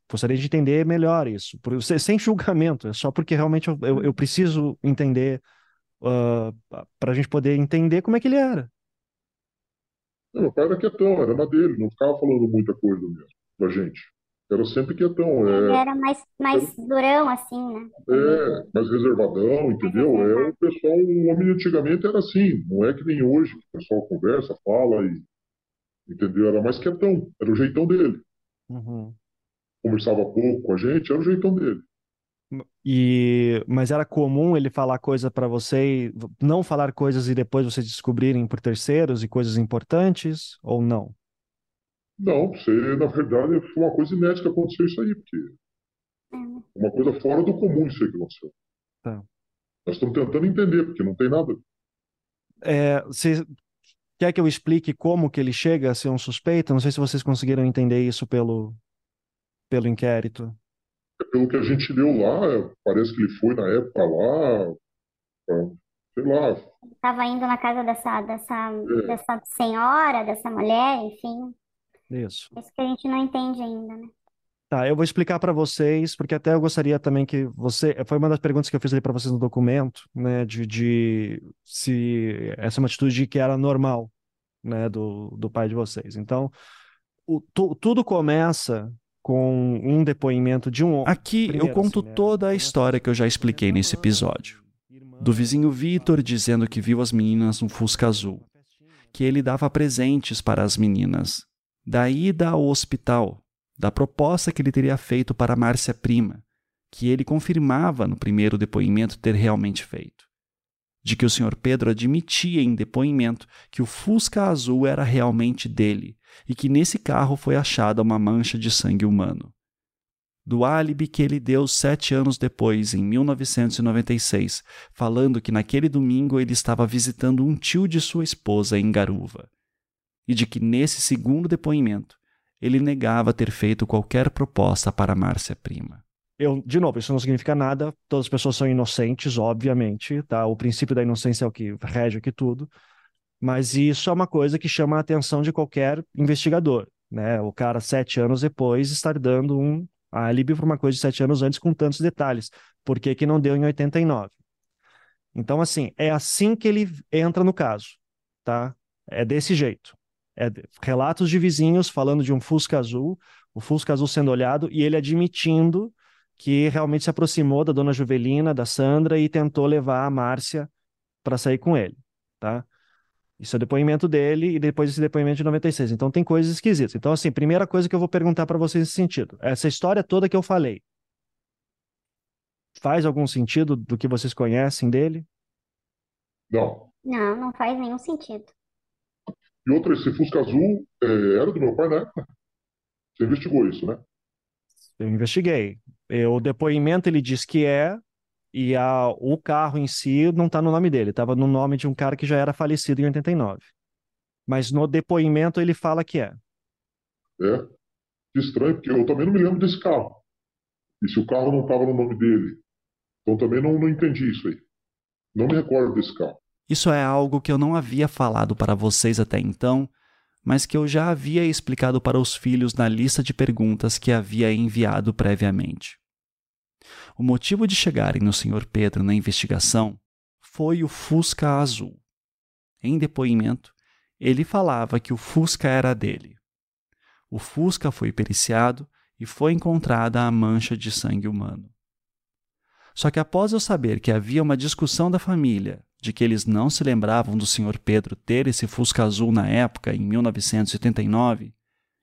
Speaker 6: Gostaria de entender melhor isso, por, sem julgamento, é só porque realmente eu, eu, eu preciso entender para a gente poder entender como é que ele era.
Speaker 13: Não, meu pai era quietão, era na dele, não ficava falando muita coisa mesmo pra gente. Era sempre quietão,
Speaker 14: Ele
Speaker 13: é,
Speaker 14: era mais, mais durão, assim, né?
Speaker 13: é mais reservadão, entendeu? É, o pessoal, o homem antigamente era assim, não é que nem hoje, que o pessoal conversa, fala e. Entendeu? Era mais quietão, era o jeitão dele.
Speaker 6: Uhum.
Speaker 13: Conversava pouco com a gente, era o jeitão dele.
Speaker 6: E, mas era comum ele falar coisa para você, e não falar coisas e depois vocês descobrirem por terceiros e coisas importantes, ou não?
Speaker 13: Não, você, na verdade, foi uma coisa inédita que aconteceu isso aí, porque uma coisa fora do comum isso aí que aconteceu.
Speaker 6: Tá.
Speaker 13: Nós estamos tentando entender, porque não tem nada.
Speaker 6: É, você quer que eu explique como que ele chega a ser um suspeito? Não sei se vocês conseguiram entender isso pelo, pelo inquérito.
Speaker 13: Pelo que a gente leu lá, é, parece que ele foi na época lá, sei lá,
Speaker 14: Tava indo na casa dessa, dessa,
Speaker 13: É.
Speaker 14: dessa senhora, dessa mulher, enfim.
Speaker 6: Isso.
Speaker 14: Isso que a gente não entende ainda, né?
Speaker 6: Tá, eu vou explicar para vocês, porque até eu gostaria também que você. Foi uma das perguntas que eu fiz ali para vocês no documento, né? De, de se essa é uma atitude que era normal, né? Do, do pai de vocês. Então, o, tu- tudo começa com um depoimento de um homem.
Speaker 2: Aqui eu
Speaker 6: Primeiro,
Speaker 2: conto
Speaker 6: assim, né,
Speaker 2: toda a história que eu já expliquei nesse episódio. Do vizinho Vitor dizendo que viu as meninas no Fusca Azul, que ele dava presentes para as meninas, da ida ao hospital, da proposta que ele teria feito para Márcia Prima, que ele confirmava no primeiro depoimento ter realmente feito. De que o Sr. Pedro admitia em depoimento que o Fusca Azul era realmente dele e que nesse carro foi achada uma mancha de sangue humano do álibi que ele deu sete anos depois, em 1996, falando que naquele domingo ele estava visitando um tio de sua esposa em Garuva, e de que nesse segundo depoimento ele negava ter feito qualquer proposta para Márcia Prima.
Speaker 6: Eu, de novo, isso não significa nada. Todas as pessoas são inocentes, obviamente, tá? O princípio da inocência é o que rege aqui tudo. Mas isso é uma coisa que chama a atenção de qualquer investigador, né? O cara, sete anos depois, estar dando um álibi para uma coisa de sete anos antes com tantos detalhes. Por que que não deu em 89? Então, assim, é assim que ele entra no caso, tá? É desse jeito. É relatos de vizinhos falando de um Fusca azul, o Fusca azul sendo olhado e ele admitindo que realmente se aproximou da dona Juvelina, da Sandra e tentou levar a Márcia para sair com ele, tá? Isso é o depoimento dele e depois esse depoimento de 96. Então tem coisas esquisitas. Então, assim, primeira coisa que eu vou perguntar para vocês nesse sentido. Essa história toda que eu falei, faz algum sentido do que vocês conhecem dele?
Speaker 13: Não.
Speaker 14: Não, não faz nenhum sentido.
Speaker 13: E outra, esse Fusca Azul é, era do meu pai na época. Você investigou isso, né?
Speaker 6: Eu investiguei. Eu, o depoimento ele diz que é, e a, o carro em si não está no nome dele, estava no nome de um cara que já era falecido em 89. Mas no depoimento ele fala que é.
Speaker 13: É? Que estranho, porque eu também não me lembro desse carro. E se o carro não estava no nome dele? Então também não, não entendi isso aí. Não me recordo desse carro.
Speaker 2: Isso é algo que eu não havia falado para vocês até então, mas que eu já havia explicado para os filhos na lista de perguntas que havia enviado previamente. O motivo de chegarem no Sr. Pedro na investigação foi o Fusca azul. Em depoimento, ele falava que o Fusca era dele. O Fusca foi periciado e foi encontrada a mancha de sangue humano. Só que após eu saber que havia uma discussão da família de que eles não se lembravam do Sr. Pedro ter esse Fusca azul na época, em 1989,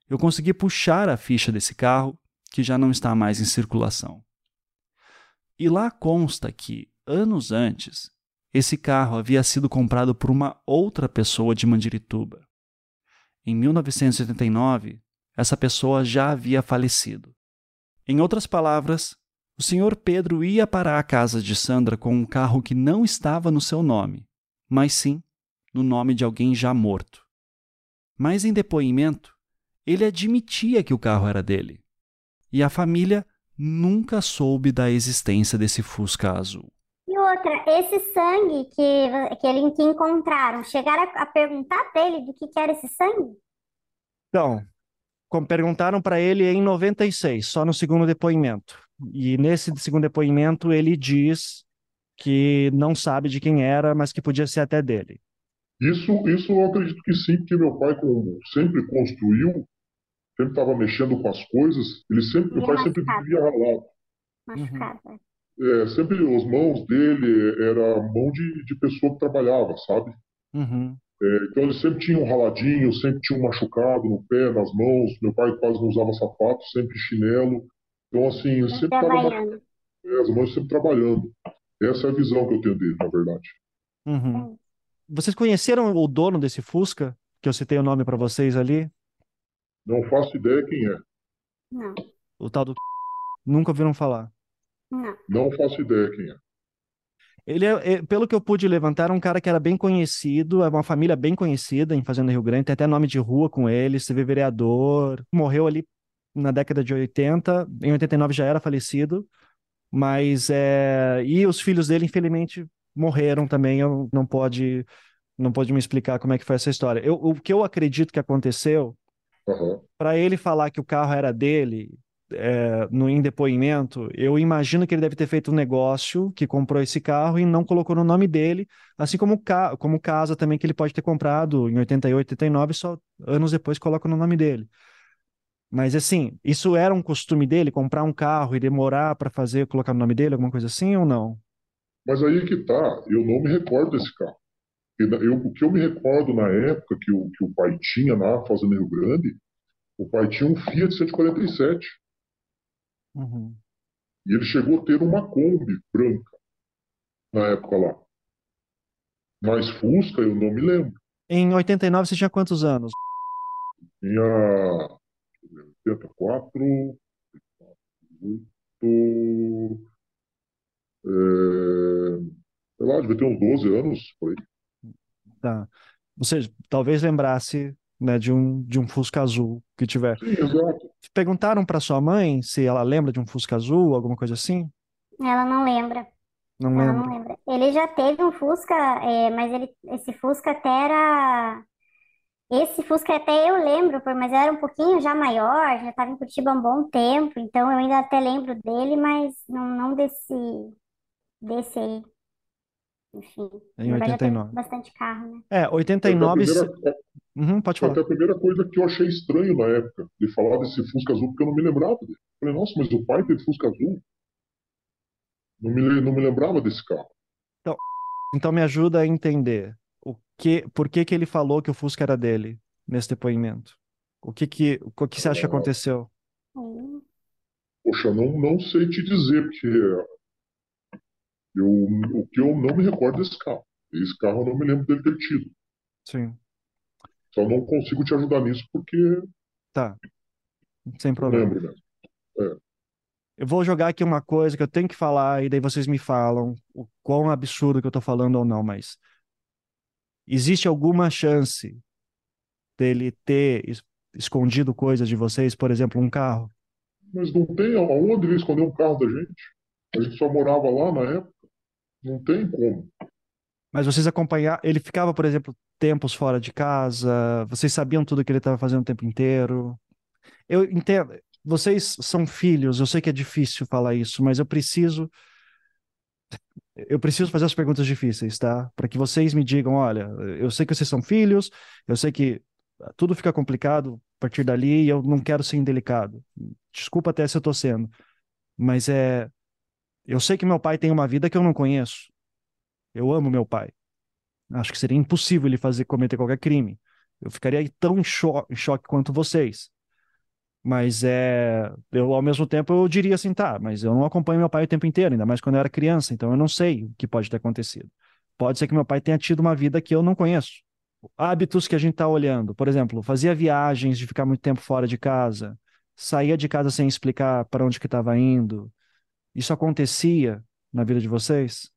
Speaker 2: eu consegui puxar a ficha desse carro, que já não está mais em circulação. E lá consta que, anos antes, esse carro havia sido comprado por uma outra pessoa de Mandirituba. Em 1989, essa pessoa já havia falecido. Em outras palavras, o senhor Pedro ia para a casa de Sandra com um carro que não estava no seu nome, mas sim no nome de alguém já morto. Mas em depoimento, ele admitia que o carro era dele. E a família nunca soube da existência desse Fusca azul.
Speaker 14: E outra, esse sangue que, que, ele, que encontraram, chegaram a, a perguntar para ele do que, que era esse sangue?
Speaker 6: Então, como perguntaram para ele em 96, só no segundo depoimento. E nesse segundo depoimento ele diz que não sabe de quem era, mas que podia ser até dele.
Speaker 13: Isso, isso eu acredito que sim, porque meu pai, como sempre construiu, sempre estava mexendo com as coisas, ele sempre, meu pai sempre vivia ralado.
Speaker 14: Machucado.
Speaker 13: Uhum. É, sempre as mãos dele era mão de, de pessoa que trabalhava, sabe?
Speaker 6: Uhum.
Speaker 13: É, então ele sempre tinha um raladinho, sempre tinha um machucado no pé, nas mãos. Meu pai quase não usava sapato, sempre chinelo. Então, assim, ele sempre estava. É, as mãos sempre trabalhando. Essa é a visão que eu tenho dele, na verdade.
Speaker 6: Uhum. Vocês conheceram o dono desse Fusca? Que eu citei o nome para vocês ali?
Speaker 13: Não faço ideia quem é.
Speaker 14: Não.
Speaker 6: O tal do. Nunca ouviram falar?
Speaker 14: Não.
Speaker 13: Não faço ideia quem é.
Speaker 6: Ele é, é, pelo que eu pude levantar, era um cara que era bem conhecido, é uma família bem conhecida em Fazenda Rio Grande, tem até nome de rua com ele, teve vereador, morreu ali na década de 80, em 89 já era falecido, mas é... e os filhos dele, infelizmente, morreram também, eu não pode não pode me explicar como é que foi essa história. Eu, o que eu acredito que aconteceu,
Speaker 13: uhum.
Speaker 6: para ele falar que o carro era dele, é, no em depoimento, eu imagino que ele deve ter feito um negócio que comprou esse carro e não colocou no nome dele, assim como ca como casa também que ele pode ter comprado em 88, 89, só anos depois coloca no nome dele. Mas assim, isso era um costume dele, comprar um carro e demorar para fazer, colocar no nome dele, alguma coisa assim ou não?
Speaker 13: Mas aí é que tá, eu não me recordo desse carro. Eu, o que eu me recordo na época que o, que o pai tinha na Fazenda Rio Grande, o pai tinha um Fiat 147.
Speaker 6: Uhum.
Speaker 13: E ele chegou a ter uma Kombi branca na época lá. Mas Fusca eu não me lembro.
Speaker 6: Em 89 você tinha quantos anos?
Speaker 13: Tinha 84, 8, é, sei lá, devia ter uns 12 anos por aí.
Speaker 6: Tá. Ou seja, talvez lembrasse né, de um, de um Fusca azul que tiver.
Speaker 13: Sim, exato.
Speaker 6: Perguntaram para sua mãe se ela lembra de um Fusca azul, alguma coisa assim?
Speaker 14: Ela não lembra.
Speaker 6: Não
Speaker 14: ela
Speaker 6: lembra.
Speaker 14: não lembra. Ele já teve um Fusca, é, mas ele, esse Fusca até era. Esse Fusca até eu lembro, mas era um pouquinho já maior, já estava em Curitiba há um bom tempo, então eu ainda até lembro dele, mas não, não desse, desse aí. Enfim,
Speaker 6: Em
Speaker 14: na verdade já teve
Speaker 6: 89.
Speaker 14: bastante carro, né?
Speaker 6: É, 89.
Speaker 13: Até a
Speaker 6: se-
Speaker 13: primeira-
Speaker 6: Uhum, pode
Speaker 13: Foi
Speaker 6: falar.
Speaker 13: até a primeira coisa que eu achei estranho na época, de falar desse Fusca azul, porque eu não me lembrava dele. Falei, nossa, mas o pai teve Fusca azul? Não me, le- não me lembrava desse carro.
Speaker 6: Então, então me ajuda a entender o que, por que que ele falou que o Fusca era dele nesse depoimento? O que que, o que você acha que aconteceu?
Speaker 14: Hum.
Speaker 13: Poxa, não, não sei te dizer, porque eu, o que eu não me recordo desse carro. Esse carro eu não me lembro dele ter tido.
Speaker 6: Sim.
Speaker 13: Só não consigo te ajudar nisso porque
Speaker 6: Tá. Sem problema.
Speaker 13: Lembro mesmo. É.
Speaker 6: Eu vou jogar aqui uma coisa que eu tenho que falar e daí vocês me falam o quão absurdo que eu tô falando ou não, mas existe alguma chance dele ter es- escondido coisas de vocês, por exemplo, um carro?
Speaker 13: Mas não tem aonde ele esconder um carro da gente? A gente só morava lá na época. Não tem como.
Speaker 6: Mas vocês acompanharam, ele ficava, por exemplo, tempos fora de casa, vocês sabiam tudo que ele estava fazendo o tempo inteiro? Eu entendo, vocês são filhos, eu sei que é difícil falar isso, mas eu preciso eu preciso fazer as perguntas difíceis, tá? Para que vocês me digam, olha, eu sei que vocês são filhos, eu sei que tudo fica complicado a partir dali e eu não quero ser indelicado. Desculpa até se eu tô sendo, mas é eu sei que meu pai tem uma vida que eu não conheço. Eu amo meu pai. Acho que seria impossível ele fazer cometer qualquer crime. Eu ficaria tão em choque, em choque quanto vocês. Mas é, eu ao mesmo tempo eu diria assim, tá, mas eu não acompanho meu pai o tempo inteiro, ainda mais quando eu era criança, então eu não sei o que pode ter acontecido. Pode ser que meu pai tenha tido uma vida que eu não conheço. Hábitos que a gente está olhando, por exemplo, fazia viagens de ficar muito tempo fora de casa, saía de casa sem explicar para onde que estava indo. Isso acontecia na vida de vocês?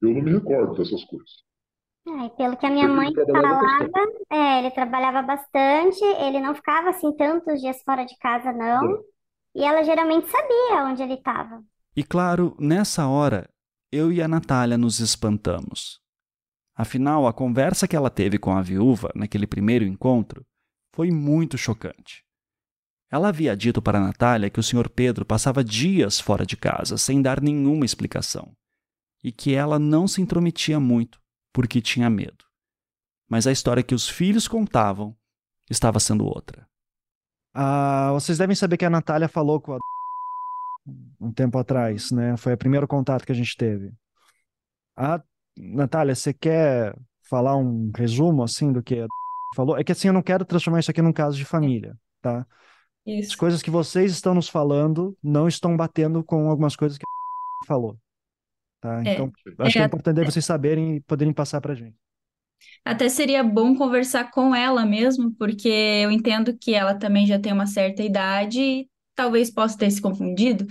Speaker 13: Eu não me recordo dessas coisas.
Speaker 14: É, pelo que a minha
Speaker 13: Ele
Speaker 14: mãe
Speaker 13: trabalhava
Speaker 14: falava, é, ele trabalhava bastante, ele não ficava assim tantos dias fora de casa, não. E ela geralmente sabia onde ele estava.
Speaker 2: E claro, nessa hora, eu e a Natália nos espantamos. Afinal, a conversa que ela teve com a viúva naquele primeiro encontro foi muito chocante. Ela havia dito para a Natália que o Sr. Pedro passava dias fora de casa sem dar nenhuma explicação e que ela não se intrometia muito porque tinha medo. Mas a história que os filhos contavam estava sendo outra.
Speaker 6: Ah, vocês devem saber que a Natália falou com a um tempo atrás, né? Foi o primeiro contato que a gente teve. A Natália, você quer falar um resumo assim do que a falou? É que assim eu não quero transformar isso aqui num caso de família, tá?
Speaker 1: Isso.
Speaker 6: As coisas que vocês estão nos falando não estão batendo com algumas coisas que a falou, tá?
Speaker 1: É.
Speaker 6: Então, acho que é
Speaker 1: É,
Speaker 6: importante vocês saberem e poderem passar pra gente.
Speaker 1: Até seria bom conversar com ela mesmo, porque eu entendo que ela também já tem uma certa idade e talvez possa ter se confundido,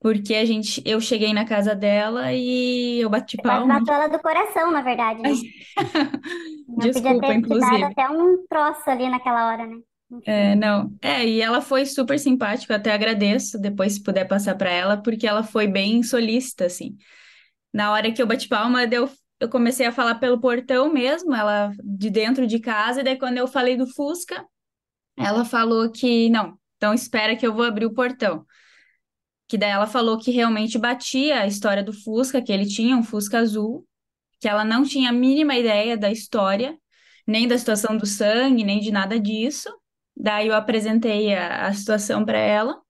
Speaker 1: porque a gente, eu cheguei na casa dela e eu bati
Speaker 14: Quase
Speaker 1: palma.
Speaker 14: matou ela do coração, na verdade, né? Eu podia
Speaker 1: Desculpa,
Speaker 14: ter te dado
Speaker 1: inclusive.
Speaker 14: até um troço ali naquela hora, né?
Speaker 1: É, não. É, e ela foi super simpática, eu até agradeço depois se puder passar para ela, porque ela foi bem solícita, assim. Na hora que eu bati palma, eu, eu comecei a falar pelo portão mesmo, ela de dentro de casa, e daí quando eu falei do Fusca, ela falou que, não, então espera que eu vou abrir o portão. Que daí ela falou que realmente batia a história do Fusca, que ele tinha um Fusca azul, que ela não tinha a mínima ideia da história, nem da situação do sangue, nem de nada disso. Daí eu apresentei a, a situação para ela.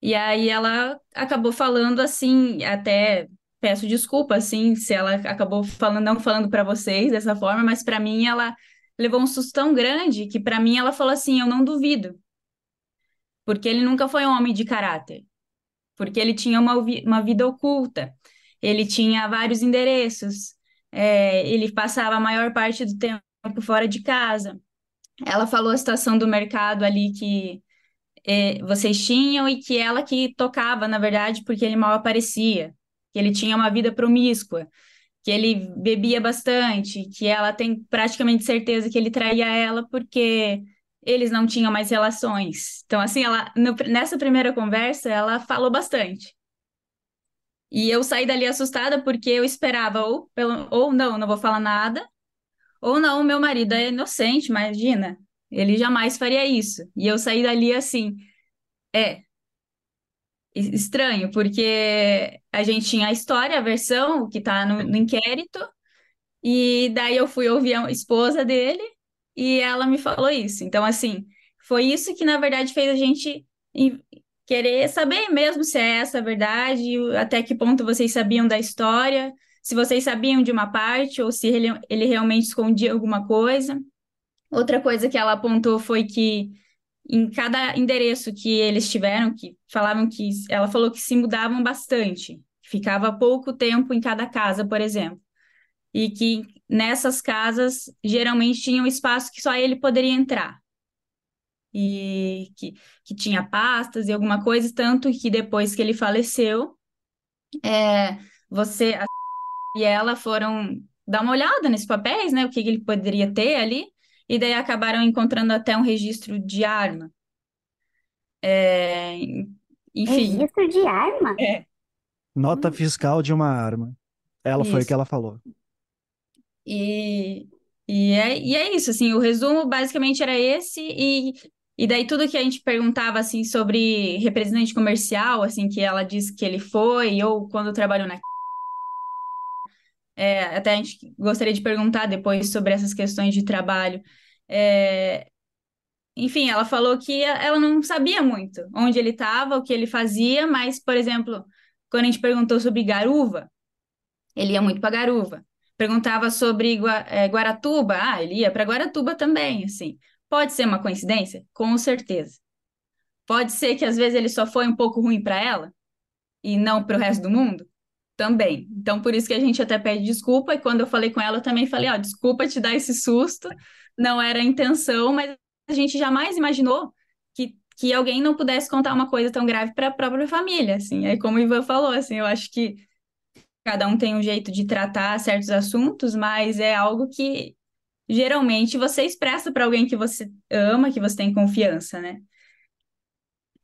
Speaker 1: E aí ela acabou falando assim, até peço desculpa assim, se ela acabou falando não falando para vocês dessa forma, mas para mim ela levou um susto tão grande que para mim ela falou assim, eu não duvido. Porque ele nunca foi um homem de caráter. Porque ele tinha uma, uma vida oculta. Ele tinha vários endereços. é, ele passava a maior parte do tempo fora de casa. Ela falou a situação do mercado ali que eh, vocês tinham e que ela que tocava, na verdade, porque ele mal aparecia, que ele tinha uma vida promíscua, que ele bebia bastante, que ela tem praticamente certeza que ele traía ela porque eles não tinham mais relações. Então, assim, ela no- nessa primeira conversa, ela falou bastante. E eu saí dali assustada porque eu esperava ou, pelo, ou não, não vou falar nada, ou não, meu marido é inocente, imagina. Ele jamais faria isso. E eu saí dali assim, é estranho, porque a gente tinha a história, a versão que tá no, no inquérito, e daí eu fui ouvir a esposa dele e ela me falou isso. Então, assim, foi isso que na verdade fez a gente querer saber mesmo se é essa a verdade, até que ponto vocês sabiam da história, se vocês sabiam de uma parte ou se ele, ele realmente escondia alguma coisa. Outra coisa que ela apontou foi que em cada endereço que eles tiveram, que falavam que ela falou que se mudavam bastante, ficava pouco tempo em cada casa, por exemplo. E que nessas casas geralmente tinha um espaço que só ele poderia entrar. e que, que tinha pastas e alguma coisa, tanto que depois que ele faleceu, é, você e ela foram dar uma olhada nesses papéis, né, o que ele poderia ter ali, e daí acabaram encontrando até um registro de arma. É, enfim.
Speaker 14: Registro de arma?
Speaker 1: É.
Speaker 6: Nota fiscal de uma arma. Ela foi o que ela falou.
Speaker 1: E, e, é, e é isso, assim, o resumo basicamente era esse, e, e daí tudo que a gente perguntava, assim, sobre representante comercial, assim, que ela disse que ele foi, ou quando trabalhou na... É, até a gente gostaria de perguntar depois sobre essas questões de trabalho. É, enfim, ela falou que ela não sabia muito onde ele estava, o que ele fazia, mas, por exemplo, quando a gente perguntou sobre Garuva, ele ia muito para Garuva. Perguntava sobre é, Guaratuba, ah, ele ia para Guaratuba também, assim. Pode ser uma coincidência? Com certeza. Pode ser que às vezes ele só foi um pouco ruim para ela e não para o resto do mundo? Também. Então, por isso que a gente até pede desculpa. E quando eu falei com ela, eu também falei: Ó, desculpa te dar esse susto, não era a intenção, mas a gente jamais imaginou que, que alguém não pudesse contar uma coisa tão grave para a própria família, assim. É como o Ivan falou, assim, eu acho que cada um tem um jeito de tratar certos assuntos, mas é algo que geralmente você expressa para alguém que você ama, que você tem confiança, né?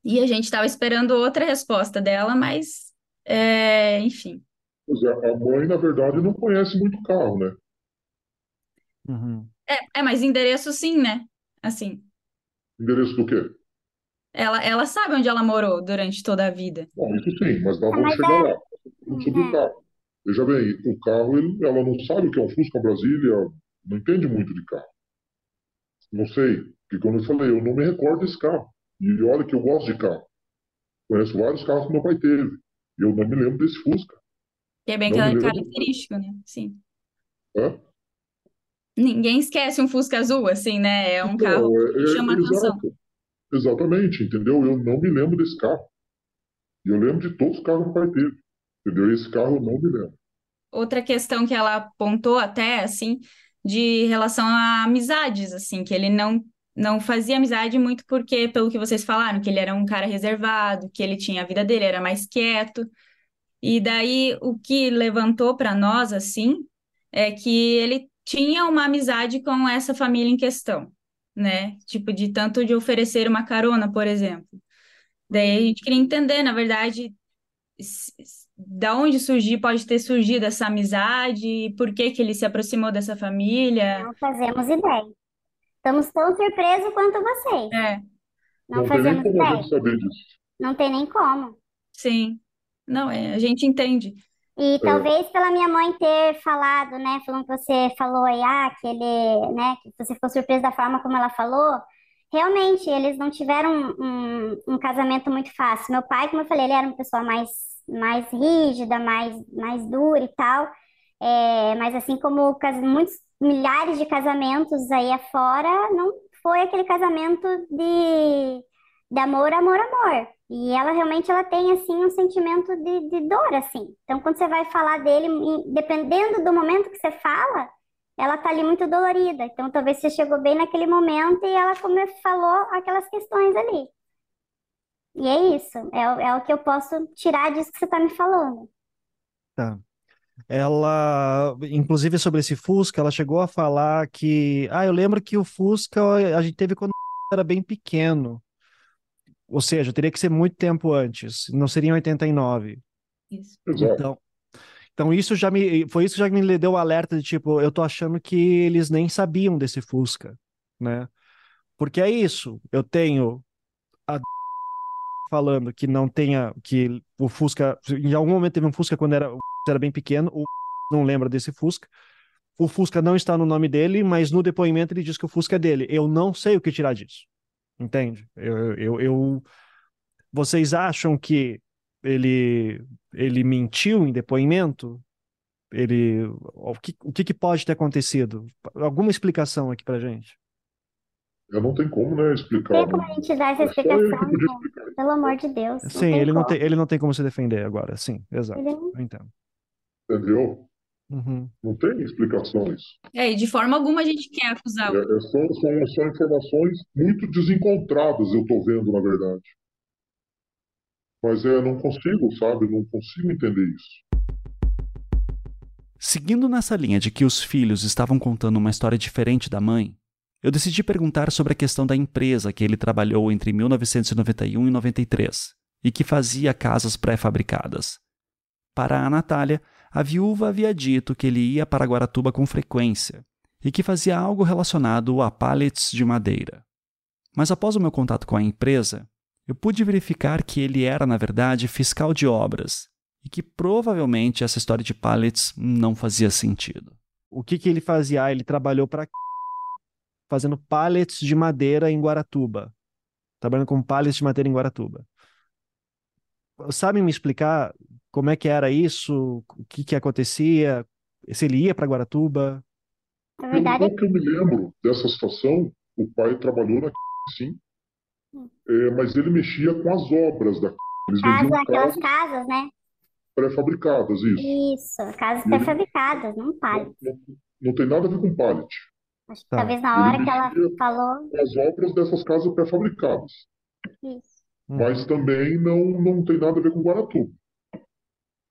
Speaker 1: E a gente estava esperando outra resposta dela, mas, é, enfim.
Speaker 13: Pois é, a mãe, na verdade, não conhece muito carro, né?
Speaker 6: Uhum.
Speaker 1: É, é, mas endereço sim, né? Assim.
Speaker 13: Endereço do quê?
Speaker 1: Ela, ela sabe onde ela morou durante toda a vida.
Speaker 13: Bom, isso sim, mas nós vamos chegar lá. Sobre o carro. Veja bem, o carro, ele, ela não sabe o que é um Fusca Brasília, não entende muito de carro. Não sei, porque como eu falei, eu não me recordo desse carro. E olha que eu gosto de carro. Conheço vários carros que meu pai teve. E eu não me lembro desse Fusca.
Speaker 1: Que é bem não característico, né? Sim.
Speaker 13: Hã?
Speaker 1: Ninguém esquece um Fusca azul, assim, né? É um então, carro que é, chama é, atenção.
Speaker 13: Exatamente, entendeu? Eu não me lembro desse carro. E eu lembro de todos os carros que o pai teve. Entendeu? Esse carro eu não me lembro.
Speaker 1: Outra questão que ela apontou até, assim, de relação a amizades, assim, que ele não não fazia amizade muito porque, pelo que vocês falaram, que ele era um cara reservado, que ele tinha a vida dele, era mais quieto. E daí o que levantou para nós, assim, é que ele tinha uma amizade com essa família em questão, né? Tipo, de tanto de oferecer uma carona, por exemplo. Daí a gente queria entender, na verdade, da onde surgiu, pode ter surgido essa amizade, por que que ele se aproximou dessa família.
Speaker 14: Não fazemos ideia. Estamos tão surpresos quanto vocês.
Speaker 1: É.
Speaker 14: Não, não fazemos ideia.
Speaker 13: Saber disso.
Speaker 14: Não tem nem como.
Speaker 1: Sim. Não, é, a gente entende.
Speaker 14: E talvez pela minha mãe ter falado, né, falando que você falou aí, ah, que ele, né, que você ficou surpresa da forma como ela falou, realmente, eles não tiveram um, um casamento muito fácil. Meu pai, como eu falei, ele era uma pessoa mais, mais rígida, mais, mais dura e tal, é, mas assim como muitos milhares de casamentos aí afora, não foi aquele casamento de, de amor, amor, amor. E ela realmente ela tem assim um sentimento de, de dor assim. Então quando você vai falar dele, dependendo do momento que você fala, ela tá ali muito dolorida. Então talvez você chegou bem naquele momento e ela como falou aquelas questões ali. E é isso, é, é o que eu posso tirar disso que você tá me falando.
Speaker 6: Tá. Ela, inclusive sobre esse Fusca, ela chegou a falar que, ah, eu lembro que o Fusca a gente teve quando era bem pequeno. Ou seja, teria que ser muito tempo antes, não seria em 89.
Speaker 1: Isso.
Speaker 6: Então, então isso já me foi isso que já me deu o alerta de tipo, eu tô achando que eles nem sabiam desse Fusca, né? Porque é isso, eu tenho a falando que não tenha que o Fusca, em algum momento teve um Fusca quando era, era bem pequeno, o não lembra desse Fusca. O Fusca não está no nome dele, mas no depoimento ele diz que o Fusca é dele. Eu não sei o que tirar disso. Entende? Eu, eu, eu, Vocês acham que ele, ele mentiu em depoimento? Ele, o que, o que pode ter acontecido? Alguma explicação aqui pra gente?
Speaker 13: Eu não tenho como, né, explicar.
Speaker 14: Não tem como a gente dar essa explicação, né? pelo amor de Deus.
Speaker 6: Sim, ele, não tem, ele não tem como se defender agora, sim, exato. Ele... Eu entendo.
Speaker 13: Entendeu?
Speaker 6: Uhum.
Speaker 13: Não tem explicação isso.
Speaker 1: É, e de forma alguma a gente quer acusar.
Speaker 13: É, é, são, são, são informações muito desencontradas, eu estou vendo, na verdade. Mas é, não consigo, sabe? Não consigo entender isso.
Speaker 2: Seguindo nessa linha de que os filhos estavam contando uma história diferente da mãe, eu decidi perguntar sobre a questão da empresa que ele trabalhou entre 1991 e 93 e que fazia casas pré-fabricadas. Para a Natália, a viúva havia dito que ele ia para Guaratuba com frequência e que fazia algo relacionado a pallets de madeira. Mas após o meu contato com a empresa, eu pude verificar que ele era, na verdade, fiscal de obras e que provavelmente essa história de pallets não fazia sentido.
Speaker 6: O que, que ele fazia? Ah, ele trabalhou para fazendo pallets de madeira em Guaratuba. Trabalhando com pallets de madeira em Guaratuba. Sabe me explicar como é que era isso? O que, que acontecia? Se ele ia para Guaratuba?
Speaker 13: Na verdade... Pelo que eu me lembro dessa situação, o pai trabalhou na sim, é, mas ele mexia com as obras da
Speaker 14: Eles Casa, aquelas casas, né?
Speaker 13: Pré-fabricadas, isso.
Speaker 14: Isso, casas pré-fabricadas, não pallet.
Speaker 13: Não, não, não, tem nada a ver com pallet.
Speaker 14: Acho que tá. talvez na hora que ela falou.
Speaker 13: As obras dessas casas pré-fabricadas. Isso. Mas também não, não tem nada a ver com Guaratuba.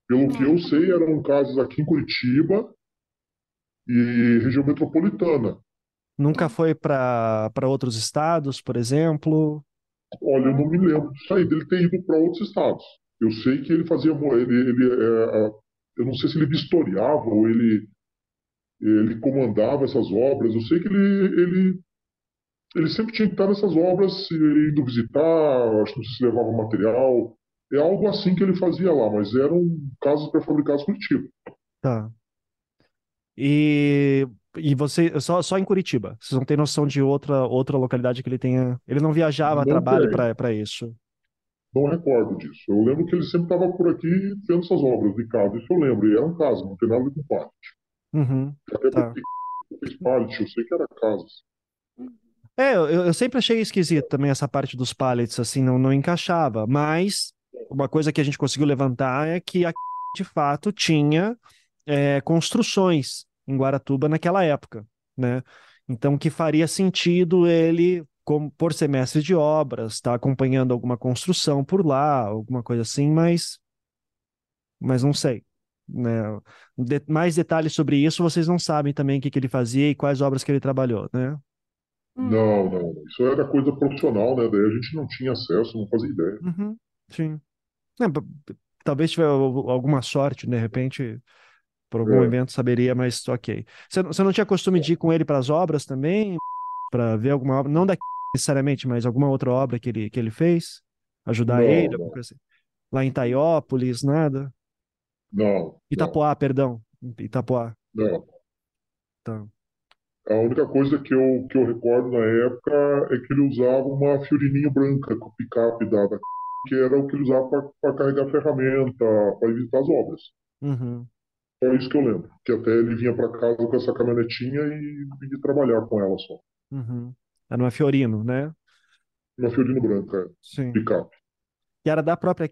Speaker 13: Pelo que eu sei, eram casas aqui em Curitiba e região metropolitana.
Speaker 6: Nunca foi para outros estados, por exemplo?
Speaker 13: Olha, eu não me lembro disso aí, dele ter ido para outros estados. Eu sei que ele fazia. Ele, ele, é, eu não sei se ele vistoriava ou ele, ele comandava essas obras. Eu sei que ele, ele, ele sempre tinha que estar nessas obras, indo visitar, acho que não sei se levava material. É algo assim que ele fazia lá, mas eram casos pré-fabricados Curitiba.
Speaker 6: Tá. E e você, só, só em Curitiba. Vocês não têm noção de outra, outra localidade que ele tenha. Ele não viajava a trabalho para isso.
Speaker 13: Não recordo disso. Eu lembro que ele sempre estava por aqui vendo essas obras de casa. Isso eu lembro. E eram casas, não tem nada a ver com pallet.
Speaker 6: Uhum,
Speaker 13: Até tá. porque eu sei que era casas.
Speaker 6: É, eu, eu sempre achei esquisito também essa parte dos pallets, assim, não, não encaixava. Mas uma coisa que a gente conseguiu levantar é que a de fato tinha é, construções em Guaratuba naquela época, né? Então, que faria sentido ele, como, por semestre de obras, estar tá acompanhando alguma construção por lá, alguma coisa assim, mas, mas não sei. Né? De, mais detalhes sobre isso vocês não sabem também o que, que ele fazia e quais obras que ele trabalhou, né?
Speaker 13: Não, não. Isso era coisa profissional, né? Daí a gente não tinha acesso, não fazia ideia.
Speaker 6: Uhum, sim. É, talvez tiver alguma sorte, de repente por algum é. evento saberia, mas ok. Você, você não tinha costume de ir com ele para as obras também? Para ver alguma obra? Não daqui necessariamente, mas alguma outra obra que ele, que ele fez? Ajudar
Speaker 13: não,
Speaker 6: ele?
Speaker 13: Não.
Speaker 6: Assim. Lá em Taiópolis, nada?
Speaker 13: Não.
Speaker 6: Itapoá, não. perdão. Itapoá.
Speaker 13: Não.
Speaker 6: Tá.
Speaker 13: A única coisa que eu, que eu recordo na época é que ele usava uma Fiorininho branca com o picape da, da que era o que ele usava para carregar ferramenta, para visitar as obras.
Speaker 6: Uhum.
Speaker 13: É isso que eu lembro. Que até ele vinha para casa com essa caminhonetinha e vinha trabalhar com ela só.
Speaker 6: Uhum. Era uma Fiorino, né?
Speaker 13: Uma Fiorino branca, é.
Speaker 6: Sim.
Speaker 13: Picape.
Speaker 6: E era da própria.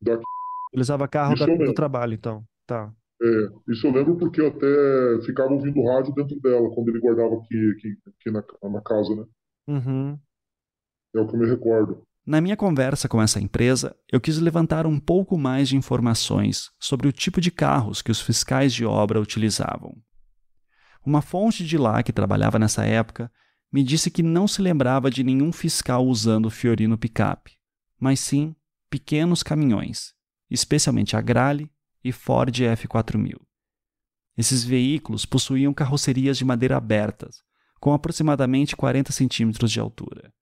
Speaker 13: Da...
Speaker 6: Ele usava carro da, do trabalho, então. Tá.
Speaker 13: É, isso eu lembro porque eu até ficava ouvindo rádio dentro dela, quando ele guardava aqui, aqui, aqui na, na casa, né?
Speaker 6: Uhum.
Speaker 13: É o que eu me recordo.
Speaker 2: Na minha conversa com essa empresa, eu quis levantar um pouco mais de informações sobre o tipo de carros que os fiscais de obra utilizavam. Uma fonte de lá que trabalhava nessa época me disse que não se lembrava de nenhum fiscal usando Fiorino picape, mas sim pequenos caminhões, especialmente a Grale e Ford F4000. Esses veículos possuíam carrocerias de madeira abertas, com aproximadamente 40 centímetros de altura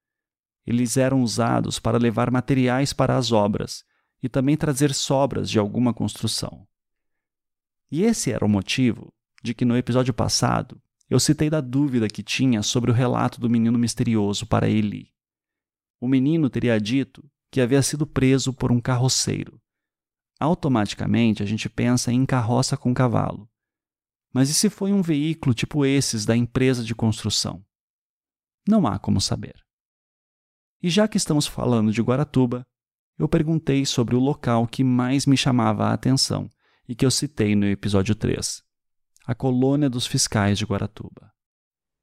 Speaker 2: eles eram usados para levar materiais para as obras e também trazer sobras de alguma construção. E esse era o motivo de que no episódio passado eu citei da dúvida que tinha sobre o relato do menino misterioso para Eli. O menino teria dito que havia sido preso por um carroceiro. Automaticamente a gente pensa em carroça com cavalo. Mas e se foi um veículo tipo esses da empresa de construção? Não há como saber. E já que estamos falando de Guaratuba, eu perguntei sobre o local que mais me chamava a atenção e que eu citei no episódio 3. A colônia dos fiscais de Guaratuba.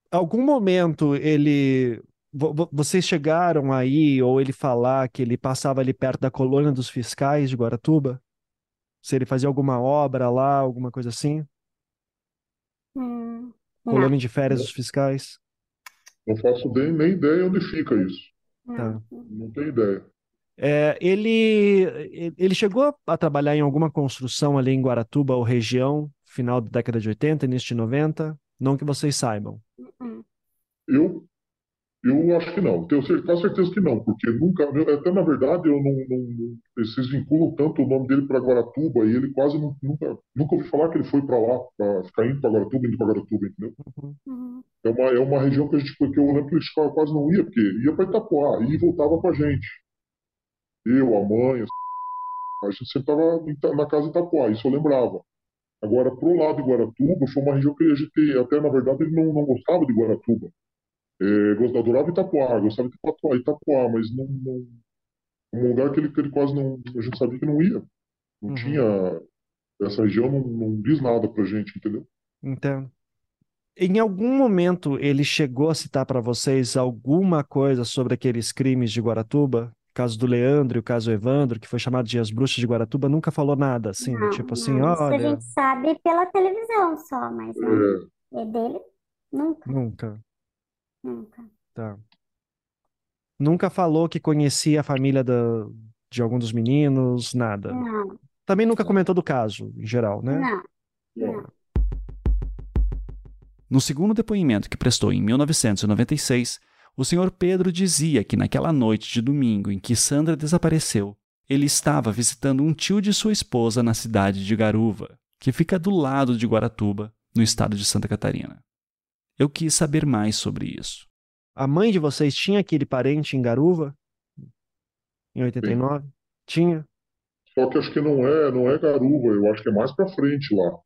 Speaker 6: Algum momento ele vocês chegaram aí, ou ele falar que ele passava ali perto da colônia dos fiscais de Guaratuba? Se ele fazia alguma obra lá, alguma coisa assim?
Speaker 14: Hum,
Speaker 6: colônia de férias dos fiscais?
Speaker 13: Não faço nem, nem ideia onde fica isso.
Speaker 6: Tá.
Speaker 13: Não tenho ideia.
Speaker 6: É, ele, ele chegou a trabalhar em alguma construção ali em Guaratuba ou região, final da década de 80, início de 90? Não que vocês saibam.
Speaker 14: hum.
Speaker 13: Eu eu acho que não, tenho quase certeza que não, porque nunca, até na verdade, eu não, não vocês vinculam tanto o nome dele para Guaratuba e ele quase nunca, nunca ouvi falar que ele foi para lá, para ficar indo para Guaratuba, indo para Guaratuba, entendeu?
Speaker 14: Uhum.
Speaker 13: É, uma, é uma região que a gente, porque eu lembro que ele quase não ia, porque ia para Itapuá e voltava com a gente. Eu, a mãe, a gente sempre estava na casa de Itapuá, isso eu lembrava. Agora, pro lado de Guaratuba, foi uma região que a gente, até na verdade, ele não, não gostava de Guaratuba. É, adorava Itapuá, gostava de Itapuá, Itapuá mas não, não, um lugar que ele, que ele quase não. A gente sabia que não ia. Não
Speaker 6: Uhum.
Speaker 13: tinha. Essa região não, não diz nada pra gente, entendeu?
Speaker 6: Entendo. Em algum momento ele chegou a citar para vocês alguma coisa sobre aqueles crimes de Guaratuba? O caso do Leandro e o caso Evandro, que foi chamado de As Bruxas de Guaratuba, nunca falou nada, assim,
Speaker 14: Não,
Speaker 6: tipo assim,
Speaker 14: não, isso a
Speaker 6: olha,
Speaker 14: gente sabe pela televisão só, mas né? É dele, nunca,
Speaker 6: nunca,
Speaker 14: nunca.
Speaker 6: tá. Nunca falou que conhecia a família da, de algum dos meninos, nada.
Speaker 14: Não,
Speaker 6: Também nunca comentou do caso, em geral, né?
Speaker 14: não, não.
Speaker 2: No segundo depoimento que prestou em 1996, o Sr. Pedro dizia que naquela noite de domingo em que Sandra desapareceu, ele estava visitando um tio de sua esposa na cidade de Garuva, que fica do lado de Guaratuba, no estado de Santa Catarina. Eu quis saber mais sobre isso.
Speaker 6: A mãe de vocês tinha aquele parente em Garuva? Em 89? Tinha?
Speaker 13: Só que acho que não é, não é Garuva, eu acho que é mais pra frente lá.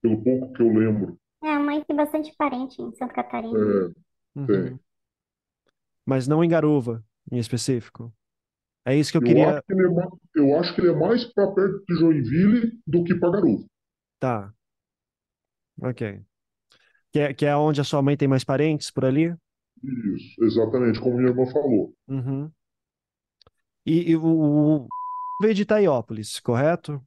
Speaker 13: Pelo pouco que eu lembro.
Speaker 14: É, a mãe tem bastante parente em Santa Catarina.
Speaker 13: É,
Speaker 6: Uhum.
Speaker 13: tem.
Speaker 6: Mas não em Garuva, em específico. É isso que eu
Speaker 13: Eu
Speaker 6: queria.
Speaker 13: acho que ele é mais, eu acho que ele é mais pra perto de Joinville do que pra Garuva.
Speaker 6: Tá. Ok. Que é, que é onde a sua mãe tem mais parentes por ali?
Speaker 13: Isso, exatamente, como minha irmã falou.
Speaker 6: Uhum. E, e o, o veio de Itaiópolis, correto?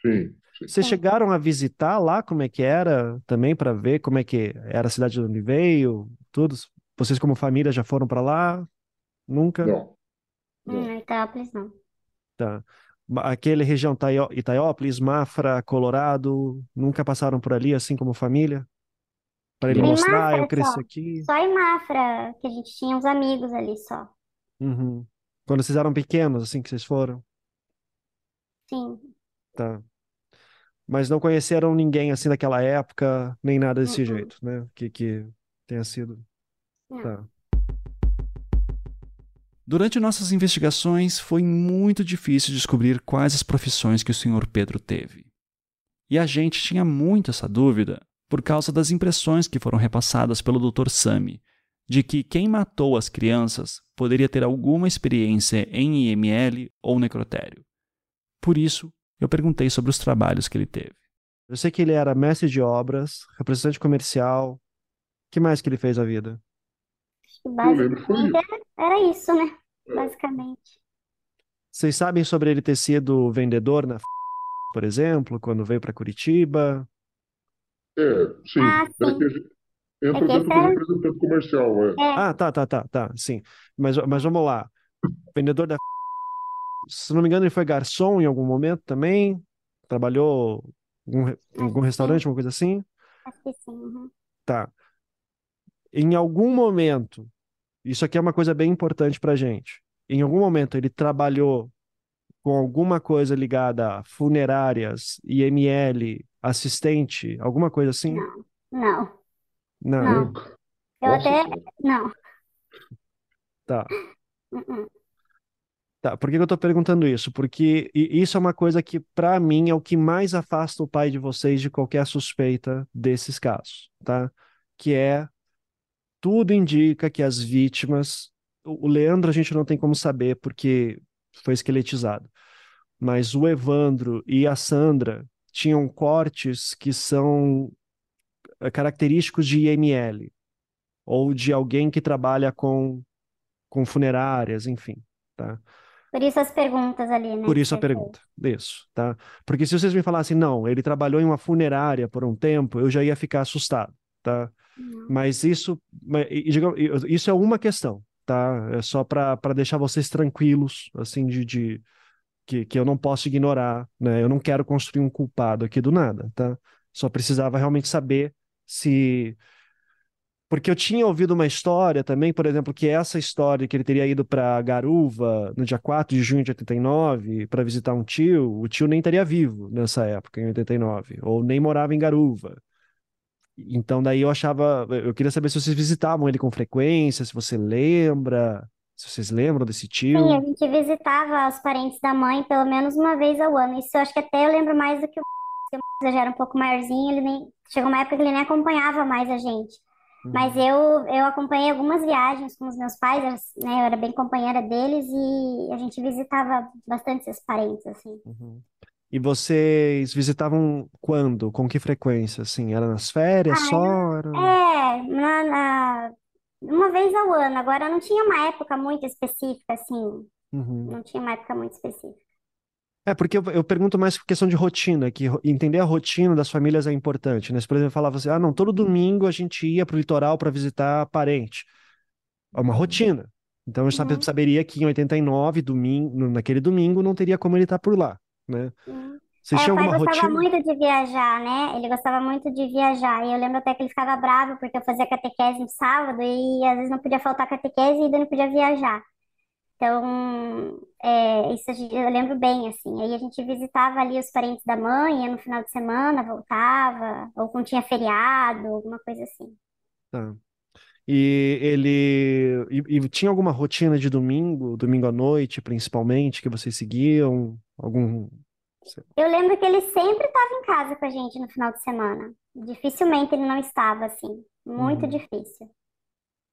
Speaker 13: Sim, sim.
Speaker 6: Vocês chegaram a visitar lá como é que era também para ver como é que era a cidade de onde veio, tudo? Vocês como família já foram para lá? Nunca?
Speaker 13: Não.
Speaker 14: Hum, Itápolis não.
Speaker 6: Tá. Aquele região Itaiópolis, Mafra, Colorado, nunca passaram por ali assim como família? Para ele
Speaker 14: Em
Speaker 6: mostrar,
Speaker 14: Mafra
Speaker 6: eu cresci
Speaker 14: só.
Speaker 6: aqui.
Speaker 14: Só em Mafra, que a gente tinha uns amigos ali só.
Speaker 6: Uhum. Quando vocês eram pequenos, assim que vocês foram?
Speaker 14: Sim.
Speaker 6: Tá. Mas não conheceram ninguém assim daquela época, nem nada desse
Speaker 14: Uh-uh.
Speaker 6: jeito, né? Que, que tenha sido.
Speaker 14: Não.
Speaker 6: Tá.
Speaker 2: Durante nossas investigações, foi muito difícil descobrir quais as profissões que o Sr. Pedro teve. E a gente tinha muito essa dúvida por causa das impressões que foram repassadas pelo Dr. Sami de que quem matou as crianças poderia ter alguma experiência em IML ou necrotério. Por isso, eu perguntei sobre os trabalhos que ele teve.
Speaker 6: Eu sei que ele era mestre de obras, representante comercial. O que mais que ele fez na vida?
Speaker 14: Basicamente era, era isso, né? Basicamente.
Speaker 6: Vocês sabem sobre ele ter sido vendedor na por exemplo, quando veio para Curitiba?
Speaker 13: É, sim.
Speaker 14: Ah,
Speaker 13: É
Speaker 14: sim.
Speaker 13: que a gente entra
Speaker 14: É que
Speaker 13: dentro do representante comercial, é.
Speaker 14: É,
Speaker 6: Ah, tá, tá, tá, tá, sim. Mas, mas vamos lá. Vendedor da se não me engano, ele foi garçom em algum momento também? Trabalhou em algum, re- em algum restaurante, alguma coisa assim?
Speaker 14: acho que sim. uhum.
Speaker 6: Tá. Em algum momento, isso aqui é uma coisa bem importante pra gente. Em algum momento ele trabalhou com alguma coisa ligada a funerárias, IML, assistente, alguma coisa assim?
Speaker 14: Não,
Speaker 6: Não.
Speaker 14: não. Eu
Speaker 13: Nossa
Speaker 14: até. Não.
Speaker 6: Tá.
Speaker 14: Uh-uh.
Speaker 6: Tá, por que que eu tô perguntando isso? Porque i- isso é uma coisa que, pra mim, é o que mais afasta o pai de vocês de qualquer suspeita desses casos, tá? Que é, tudo indica que as vítimas, o o Leandro a gente não tem como saber porque foi esqueletizado, mas o Evandro e a Sandra tinham cortes que são eh, característicos de IML ou de alguém que trabalha com, com funerárias, enfim, tá?
Speaker 14: Por isso as perguntas ali, né?
Speaker 6: Por isso a pergunta, isso, tá? Porque se vocês me falassem, não, ele trabalhou em uma funerária por um tempo, eu já ia ficar assustado, tá? Não. Mas isso, isso é uma questão, tá? É só para deixar vocês tranquilos, assim, de, de que, que eu não posso ignorar, né? Eu não quero construir um culpado aqui do nada, tá? Só precisava realmente saber se porque eu tinha ouvido uma história também, por exemplo, que essa história que ele teria ido para Garuva no dia 4 de junho de 89 para visitar um tio, o tio nem estaria vivo nessa época, em 89, ou nem morava em Garuva. Então daí eu achava, eu queria saber se vocês visitavam ele com frequência, se você lembra, se vocês lembram desse tio.
Speaker 14: Sim, a gente visitava os parentes da mãe pelo menos uma vez ao ano. Isso eu acho que até eu lembro mais do que o que já era um pouco maiorzinho, ele nem chegou uma época que ele nem acompanhava mais a gente. Mas uhum. eu, eu acompanhei algumas viagens com os meus pais, né? Eu era bem companheira deles e a gente visitava bastante esses parentes, assim.
Speaker 6: Uhum. E vocês visitavam quando? Com que frequência, assim? Era nas férias ah, só? Era...
Speaker 14: É, na, na, uma vez ao ano. Agora não tinha uma época muito específica, assim. Uhum. Não tinha uma época muito específica.
Speaker 6: É, porque eu, eu, pergunto mais por questão de rotina, que entender a rotina das famílias é importante, né? Se, por exemplo, falava assim, ah, não, todo domingo a gente ia para o litoral para visitar parente. É uma rotina. Então eu uhum. saberia que em 89, domingo, naquele domingo, não teria como ele estar por lá, né?
Speaker 14: Uhum. Você é, rotina? Ele gostava muito de viajar, né? Ele gostava muito de viajar. E eu lembro até que ele ficava bravo porque eu fazia catequese no sábado e às vezes não podia faltar catequese e ainda não podia viajar. Então, é, isso eu lembro bem, assim. Aí a gente visitava ali os parentes da mãe, ia no final de semana, voltava, ou quando tinha feriado, alguma coisa assim.
Speaker 6: Tá. E ele. E, e tinha alguma rotina de domingo, domingo à noite, principalmente, que vocês seguiam? Algum.
Speaker 14: Eu lembro que ele sempre estava em casa com a gente no final de semana. Dificilmente ele não estava, assim. Muito uhum. difícil.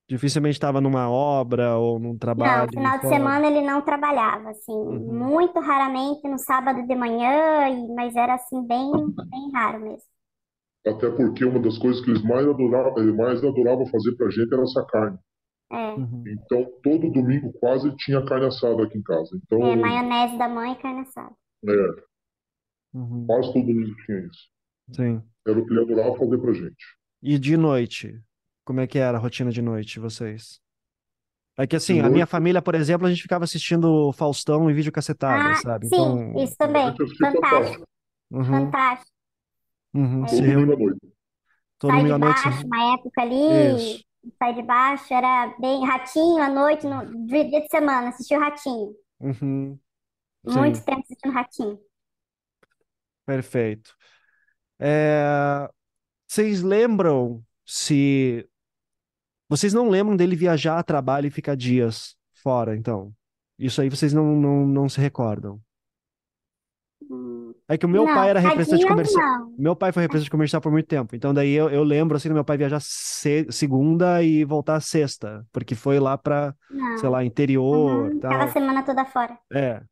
Speaker 6: Dificilmente estava numa obra ou num trabalho.
Speaker 14: Não, final de semana ele não trabalhava, assim, uhum. muito raramente no sábado de manhã, mas era assim, bem, bem raro mesmo.
Speaker 13: Até porque uma das coisas que eles mais adoravam, eles mais adoravam fazer pra gente era essa carne.
Speaker 14: É. Uhum.
Speaker 13: Então, todo domingo quase tinha carne assada aqui em casa. Então,
Speaker 14: é, maionese da mãe e carne assada.
Speaker 13: É. Uhum. Quase todo domingo tinha isso.
Speaker 6: Sim.
Speaker 13: Era o que ele adorava fazer pra gente.
Speaker 6: E de noite? Como é que era a rotina de noite de vocês? É que assim, a minha família, por exemplo, a gente ficava assistindo Faustão em vídeo cacetada,
Speaker 14: Ah,
Speaker 6: sabe?
Speaker 14: sim,
Speaker 6: Então,
Speaker 14: isso também. Fantástico,
Speaker 6: uhum,
Speaker 14: fantástico.
Speaker 6: uhum,
Speaker 14: É.
Speaker 6: se
Speaker 13: Todo
Speaker 6: reúne
Speaker 13: domingo à noite.
Speaker 6: todo
Speaker 14: Sai
Speaker 6: domingo à noite.
Speaker 14: baixo, uma época ali,
Speaker 6: Isso.
Speaker 14: sai de baixo, era bem ratinho à noite, no dia de semana, assistiu Ratinho.
Speaker 6: Uhum,
Speaker 14: Muito
Speaker 6: sim,
Speaker 14: tempo assistindo Ratinho.
Speaker 6: Perfeito. É, vocês lembram se Vocês não lembram dele viajar a trabalho e ficar dias fora, então? Isso aí vocês não, não, não se recordam. É que o meu
Speaker 14: Não,
Speaker 6: pai era representante comercial.
Speaker 14: não.
Speaker 6: Meu pai foi representante comercial por muito tempo. Então daí eu, eu lembro assim do meu pai viajar se- segunda e voltar sexta, porque foi lá pra, sei lá, interior,
Speaker 14: Uhum, ficava a
Speaker 6: tal.
Speaker 14: semana toda fora.
Speaker 6: É,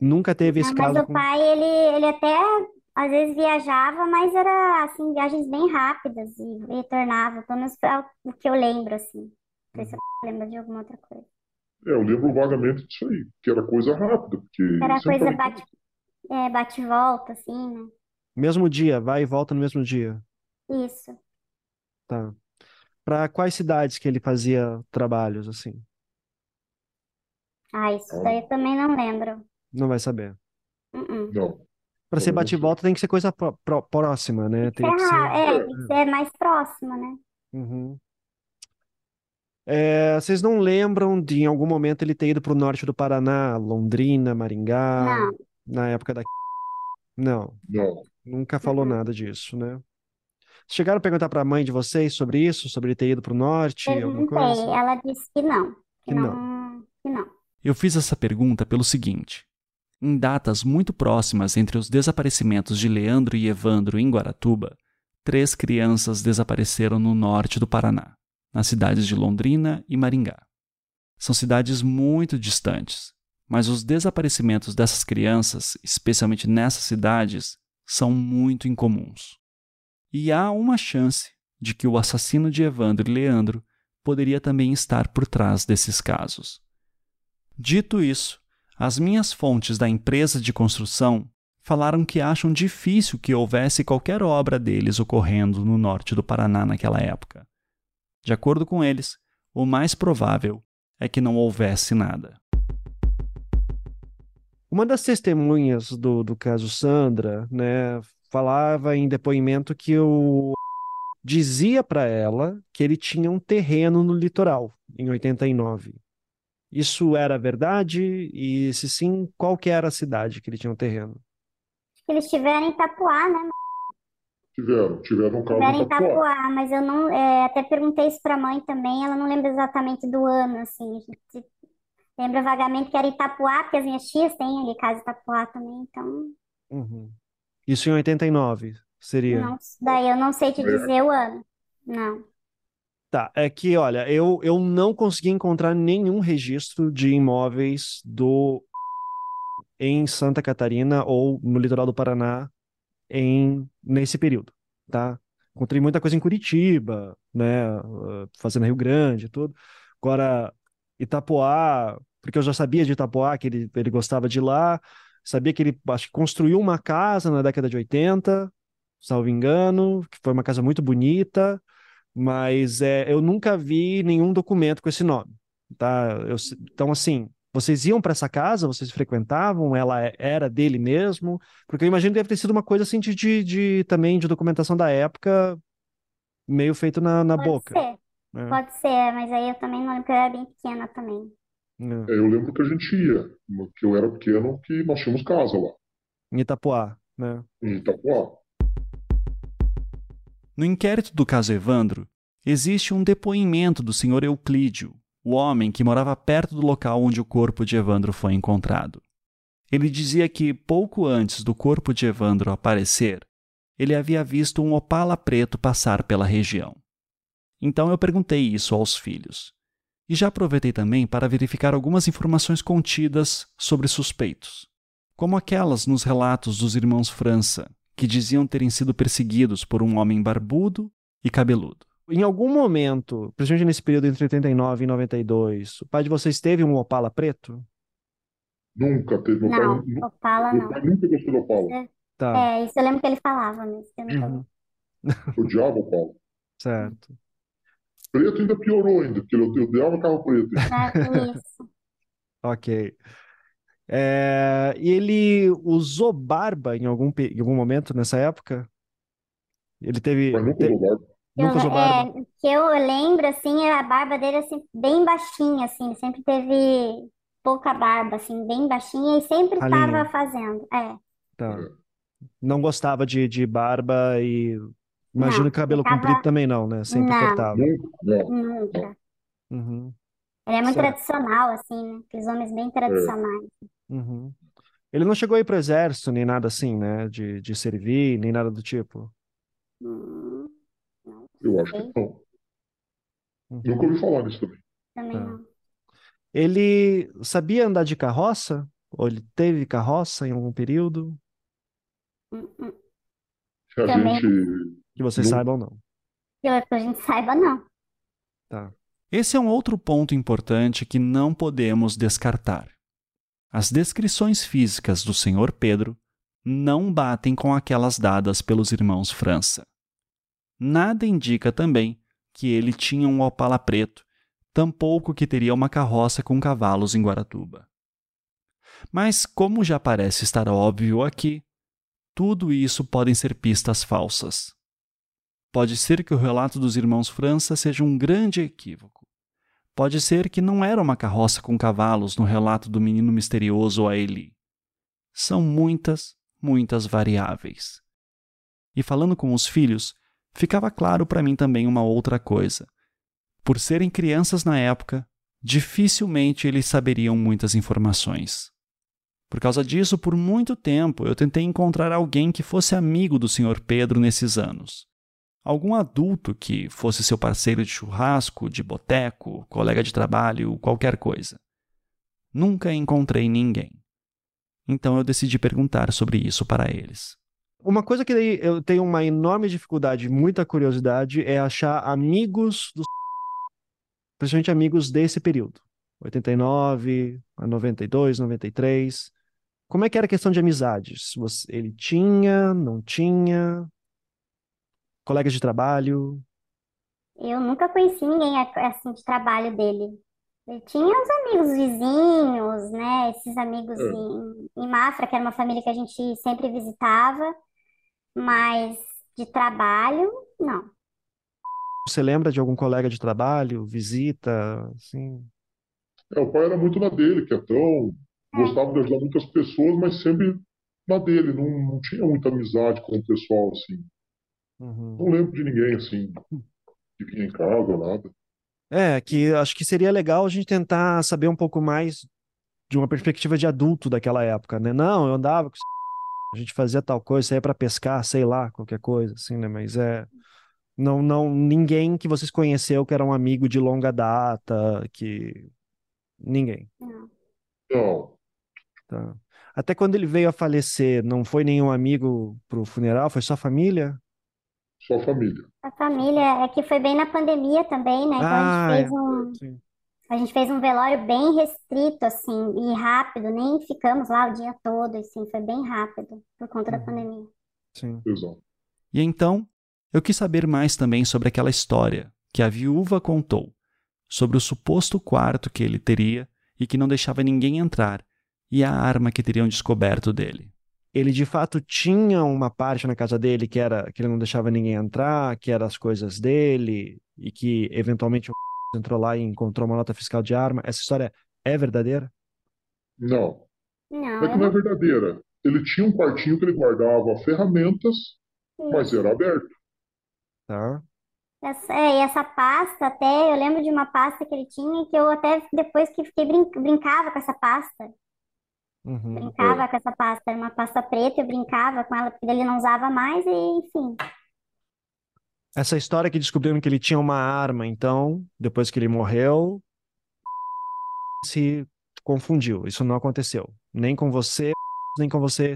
Speaker 6: nunca teve esse
Speaker 14: Não, mas
Speaker 6: caso
Speaker 14: o
Speaker 6: com
Speaker 14: pai, ele, ele até às vezes viajava, mas era assim, viagens bem rápidas e retornava, pelo menos é o que eu lembro, assim. Não sei se eu lembro de alguma outra coisa.
Speaker 13: É, eu lembro vagamente disso aí, que era coisa rápida, porque
Speaker 14: Era coisa bate, é, bate e volta, assim, né?
Speaker 6: mesmo dia, vai e volta no mesmo dia.
Speaker 14: Isso.
Speaker 6: Tá. Pra quais cidades que ele fazia trabalhos assim?
Speaker 14: Ah, isso daí eu também não lembro.
Speaker 6: Não vai saber.
Speaker 14: Uh-uh.
Speaker 13: Não.
Speaker 6: Pra ser bate e volta tem que ser coisa pró- pró- próxima, né? Tem que ser.
Speaker 14: Ah, é, tem que ser mais próxima, né?
Speaker 6: Uhum. É, vocês não lembram de em algum momento ele ter ido pro norte do Paraná, Londrina, Maringá,
Speaker 14: Não.
Speaker 6: na época da. Não,
Speaker 13: Não.
Speaker 6: nunca falou nada disso, né? Chegaram a perguntar pra mãe de vocês sobre isso, sobre ele ter ido pro norte, alguma
Speaker 14: Perguntei,
Speaker 6: coisa?
Speaker 14: ela disse que não, que
Speaker 6: Que
Speaker 14: não, que não.
Speaker 15: Eu fiz essa pergunta pelo seguinte: em datas muito próximas entre os desaparecimentos de Leandro e Evandro em Guaratuba, três crianças desapareceram no norte do Paraná, nas cidades de Londrina e Maringá. São cidades muito distantes, mas os desaparecimentos dessas crianças, especialmente nessas cidades,
Speaker 2: são muito incomuns. E há uma chance de que o assassino de Evandro e Leandro poderia também estar por trás desses casos. Dito isso, as minhas fontes da empresa de construção falaram que acham difícil que houvesse qualquer obra deles ocorrendo no norte do Paraná naquela época. De acordo com eles, o mais provável é que não houvesse nada.
Speaker 6: Uma das testemunhas do, do caso Sandra, né, falava em depoimento que o dizia para ela que ele tinha um terreno no litoral em 89. Isso era verdade? E se sim, qual que era a cidade que ele tinha um terreno?
Speaker 14: Eles estiveram em Itapuá, né?
Speaker 13: Tiveram, tiveram um carro
Speaker 14: Tiveram
Speaker 13: em Itapuá.
Speaker 14: Itapuá, mas eu não, é, até perguntei isso pra mãe também, ela não lembra exatamente do ano, assim. A lembra vagamente que era Itapuá, porque as minhas tias têm ali casa em Itapuá também, então
Speaker 6: Uhum. Isso em 89 seria.
Speaker 14: não, daí eu não sei te dizer o ano. Não.
Speaker 6: Tá, é que, olha, eu, eu não consegui encontrar nenhum registro de imóveis do em Santa Catarina ou no litoral do Paraná em nesse período, tá? Encontrei muita coisa em Curitiba, né, uh, Fazenda Rio Grande e tudo. Agora, Itapoá, porque eu já sabia de Itapoá que ele, ele gostava de lá, sabia que ele acho que construiu uma casa na década de 80, salvo engano, que foi uma casa muito bonita, mas é, eu nunca vi nenhum documento com esse nome, tá? Eu, então, assim, vocês iam para essa casa, vocês frequentavam, ela é, era dele mesmo? Porque eu imagino que deve ter sido uma coisa assim de, de, de também de documentação da época, meio feito na, na
Speaker 14: Pode
Speaker 6: boca.
Speaker 14: ser,
Speaker 6: né?
Speaker 14: pode ser, mas aí eu também não lembro, porque eu era bem pequena também.
Speaker 6: É.
Speaker 13: É, eu lembro que a gente ia, que eu era pequeno, que nós tínhamos casa lá,
Speaker 6: Em Itapoá, né?
Speaker 13: em Itapuá.
Speaker 2: No inquérito do caso Evandro, existe um depoimento do Sr. Euclídio, o homem que morava perto do local onde o corpo de Evandro foi encontrado. Ele dizia que, pouco antes do corpo de Evandro aparecer, ele havia visto um opala preto passar pela região. Então eu perguntei isso aos filhos. E já aproveitei também para verificar algumas informações contidas sobre suspeitos, como aquelas nos relatos dos irmãos França, que diziam terem sido perseguidos por um homem barbudo e cabeludo.
Speaker 6: Em algum momento, principalmente nesse período entre 89 e 92, o pai de vocês teve um Opala preto?
Speaker 13: Nunca teve. Meu
Speaker 14: Não,
Speaker 13: pai,
Speaker 14: Opala
Speaker 13: meu
Speaker 14: não.
Speaker 13: pai nunca gostou do Opala.
Speaker 14: É,
Speaker 6: Tá,
Speaker 14: é, isso eu lembro que ele falava mesmo. que eu nunca
Speaker 6: Uhum.
Speaker 13: Odiava o Opala.
Speaker 6: certo.
Speaker 13: Preto ainda piorou ainda, porque eu odiava carro preto.
Speaker 14: É, isso.
Speaker 6: Ok. É, e ele usou barba em algum, em algum momento nessa época? Ele teve.
Speaker 13: Usou barba.
Speaker 6: nunca
Speaker 14: Eu,
Speaker 6: usou barba?
Speaker 14: é, que eu lembro, assim, a barba dele, assim, bem baixinha, assim, sempre teve pouca barba, assim, bem baixinha e sempre estava fazendo. É,
Speaker 6: Tá. Não gostava de, de barba e. Imagino
Speaker 14: Não,
Speaker 6: que cabelo
Speaker 14: ficava-
Speaker 6: comprido também não, né? Sempre
Speaker 14: Não.
Speaker 6: cortava.
Speaker 13: Nunca, não.
Speaker 14: nunca.
Speaker 6: Uhum,
Speaker 14: Ele é muito
Speaker 6: Certo.
Speaker 14: tradicional, assim, né? Aqueles homens bem tradicionais.
Speaker 6: uhum. Ele não chegou a ir pro exército, nem nada assim, né? De, de servir, nem nada do tipo.
Speaker 14: Hum, não
Speaker 13: Eu acho
Speaker 14: sei,
Speaker 13: que não.
Speaker 6: Uhum.
Speaker 13: Nunca ouvi falar nisso também.
Speaker 14: também
Speaker 6: Tá.
Speaker 14: não.
Speaker 6: Ele sabia andar de carroça? Ou ele teve carroça em algum período?
Speaker 14: Hum, hum.
Speaker 13: Que a
Speaker 14: Também.
Speaker 13: gente.
Speaker 6: Que vocês
Speaker 13: Não.
Speaker 6: saibam, não.
Speaker 14: Que a gente saiba, não.
Speaker 6: Tá.
Speaker 2: Esse é um outro ponto importante que não podemos descartar. As descrições físicas do Sr. Pedro não batem com aquelas dadas pelos irmãos França. Nada indica também que ele tinha um opala preto, tampouco que teria uma carroça com cavalos em Guaratuba. Mas, como já parece estar óbvio aqui, tudo isso podem ser pistas falsas. Pode ser que o relato dos irmãos França seja um grande equívoco. Pode ser que não era uma carroça com cavalos no relato do menino misterioso a Eli. São muitas, muitas variáveis. E falando com os filhos, ficava claro para mim também uma outra coisa. Por serem crianças na época, dificilmente eles saberiam muitas informações. Por causa disso, por muito tempo eu tentei encontrar alguém que fosse amigo do Sr. Pedro nesses anos. Algum adulto que fosse seu parceiro de churrasco, de boteco, colega de trabalho, qualquer coisa. Nunca encontrei ninguém. Então eu decidi perguntar sobre isso para eles.
Speaker 6: Uma coisa que eu tenho uma enorme dificuldade, muita curiosidade, é achar amigos dos. Principalmente amigos desse período. 89, 92, 93. Como é que era a questão de amizades? Ele tinha, não tinha? Colegas de trabalho?
Speaker 14: Eu nunca conheci ninguém assim de trabalho dele. Ele tinha os amigos vizinhos, né? Esses amigos
Speaker 13: É.
Speaker 14: em, em Mafra, que era uma família que a gente sempre visitava, mas de trabalho, não.
Speaker 6: Você lembra de algum colega de trabalho, visita, assim?
Speaker 13: É, o pai era muito na dele, quietão, gostava de ajudar muitas pessoas, mas sempre na dele, não, não tinha muita amizade com o pessoal, assim.
Speaker 6: Uhum.
Speaker 13: Não lembro de ninguém, assim, que vinha em casa, nada.
Speaker 6: É, que acho que seria legal a gente tentar saber um pouco mais de uma perspectiva de adulto daquela época, né? Não, eu andava com a gente fazia tal coisa, saía para pescar, sei lá, qualquer coisa, assim, né? Mas é não, não, ninguém que vocês conheceu que era um amigo de longa data, que ninguém.
Speaker 13: Não,
Speaker 6: Tá. Até quando ele veio a falecer, não foi nenhum amigo pro funeral, foi só família?
Speaker 13: Só família.
Speaker 14: A família é que foi bem na pandemia também, né? Então a
Speaker 6: Ah,
Speaker 14: gente
Speaker 6: é.
Speaker 14: fez um,
Speaker 6: Sim.
Speaker 14: a gente fez um velório bem restrito, assim, e rápido, nem ficamos lá o dia todo, assim, foi bem rápido por conta da pandemia.
Speaker 6: Sim.
Speaker 13: Exato.
Speaker 2: E então, eu quis saber mais também sobre aquela história que a viúva contou, sobre o suposto quarto que ele teria e que não deixava ninguém entrar, e a arma que teriam descoberto dele.
Speaker 6: Ele de fato tinha uma parte na casa dele que era que ele não deixava ninguém entrar, que eram as coisas dele, e que eventualmente o entrou lá e encontrou uma nota fiscal de arma. Essa história é verdadeira?
Speaker 13: Não,
Speaker 14: Não,
Speaker 13: é que não é verdadeira. Ele tinha um quartinho que ele guardava ferramentas, mas era aberto.
Speaker 6: Tá.
Speaker 14: Essa, é, e essa pasta, até eu lembro de uma pasta que ele tinha que eu até depois que fiquei brin- brincava com essa pasta.
Speaker 6: Uhum.
Speaker 14: Brincava com essa pasta, era uma pasta preta, eu brincava com ela, porque ele não usava mais, e enfim.
Speaker 6: Essa história que descobriram que ele tinha uma arma, então, depois que ele morreu, se confundiu. Isso não aconteceu. Nem com você, nem com você.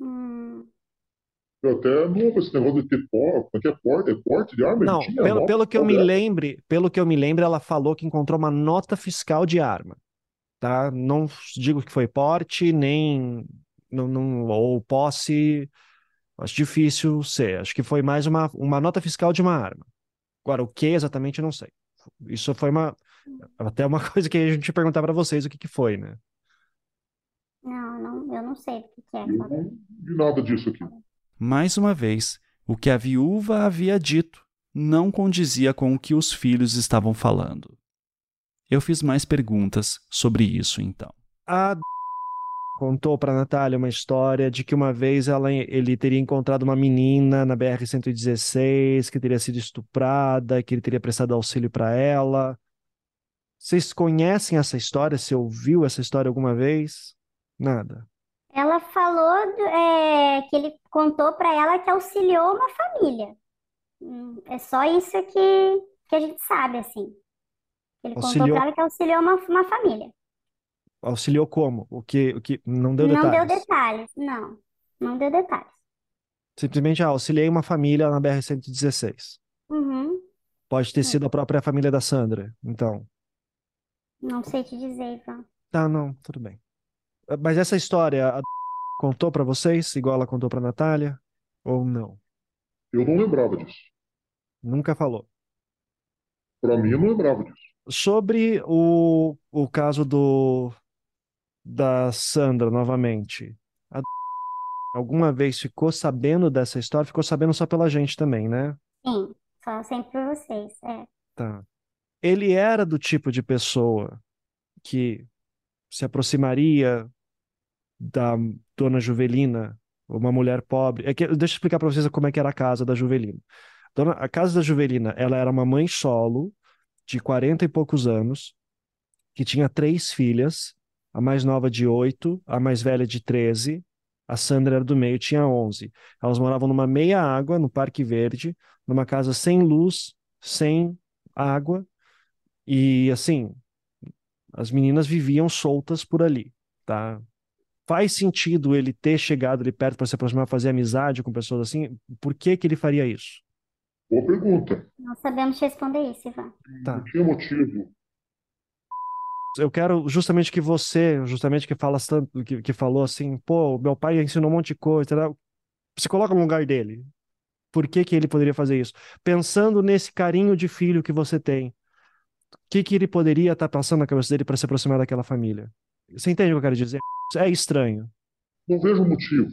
Speaker 14: Hum,
Speaker 13: Eu até novo esse negócio de ter porte, como é que é porte? É porte de arma? Ele
Speaker 6: Não,
Speaker 13: tinha
Speaker 6: pelo,
Speaker 13: nota
Speaker 6: pelo que eu me lembre, pelo que eu me lembro, ela falou que encontrou uma nota fiscal de arma, tá? Não digo que foi porte, nem não, não, ou posse, acho difícil ser. Acho que foi mais uma, uma nota fiscal de uma arma. Agora, o que exatamente, eu não sei. Isso foi uma até uma coisa que a gente ia perguntar para vocês o que que foi, né?
Speaker 14: não, não, eu não sei o que que é.
Speaker 13: Eu não vi nada disso aqui.
Speaker 2: Mais uma vez, o que a viúva havia dito não condizia com o que os filhos estavam falando. Eu fiz mais perguntas sobre isso então.
Speaker 6: A contou para Natália uma história de que uma vez ela, ele teria encontrado uma menina na BR-116 que teria sido estuprada, que ele teria prestado auxílio para ela. Vocês conhecem essa história? Você ouviu essa história alguma vez? Nada.
Speaker 14: Ela falou do- é, que ele contou para ela que auxiliou uma família. Hum, É só isso que, que a gente sabe, assim. Ele contou
Speaker 6: Auxiliou-
Speaker 14: para ela que auxiliou uma, uma família.
Speaker 6: Auxiliou como? O que, o que não deu
Speaker 14: Não deu
Speaker 6: detalhes.
Speaker 14: detalhes, não. Não deu detalhes.
Speaker 6: Simplesmente ah, auxiliei uma família na BR-116.
Speaker 14: Uhum.
Speaker 6: Pode ter sido a própria família da Sandra, então.
Speaker 14: Não sei te dizer, Ivan.
Speaker 6: Tá, não, tudo bem. Mas essa história a contou para vocês, igual ela contou para Natália, ou não?
Speaker 13: Eu não lembrava disso.
Speaker 6: Nunca falou.
Speaker 13: Para mim, eu não lembrava disso.
Speaker 6: Sobre o, o caso do da Sandra, novamente. A alguma vez ficou sabendo dessa história? Ficou sabendo só pela gente também, né?
Speaker 14: Sim, só sempre por vocês. É.
Speaker 6: Tá. Ele era do tipo de pessoa que se aproximaria da dona Juvelina, uma mulher pobre. É que, deixa eu explicar para vocês como é que era a casa da Juvelina. Dona, a casa da Juvelina, ela era uma mãe solo, de 40 e poucos anos, que tinha três filhas, a mais nova de 8, a mais velha de 13, a Sandra era do meio, tinha 11. Elas moravam numa meia água, no Parque Verde, numa casa sem luz, sem água, e assim, as meninas viviam soltas por ali, tá? faz sentido ele ter chegado ali perto para se aproximar, fazer amizade com pessoas assim? Por que que ele faria isso?
Speaker 13: Boa pergunta.
Speaker 14: Não sabemos responder isso, Ivan.
Speaker 6: Tá.
Speaker 13: Não tinha motivo.
Speaker 6: Eu quero justamente que você, justamente que fala tanto, que, que falou assim, pô, meu pai ensinou um monte de coisa, tá? se coloca no lugar dele. Por que que ele poderia fazer isso? Pensando nesse carinho de filho que você tem, o que que ele poderia estar passando na cabeça dele para se aproximar daquela família? Você entende o que eu quero dizer? É estranho.
Speaker 13: Não vejo motivo.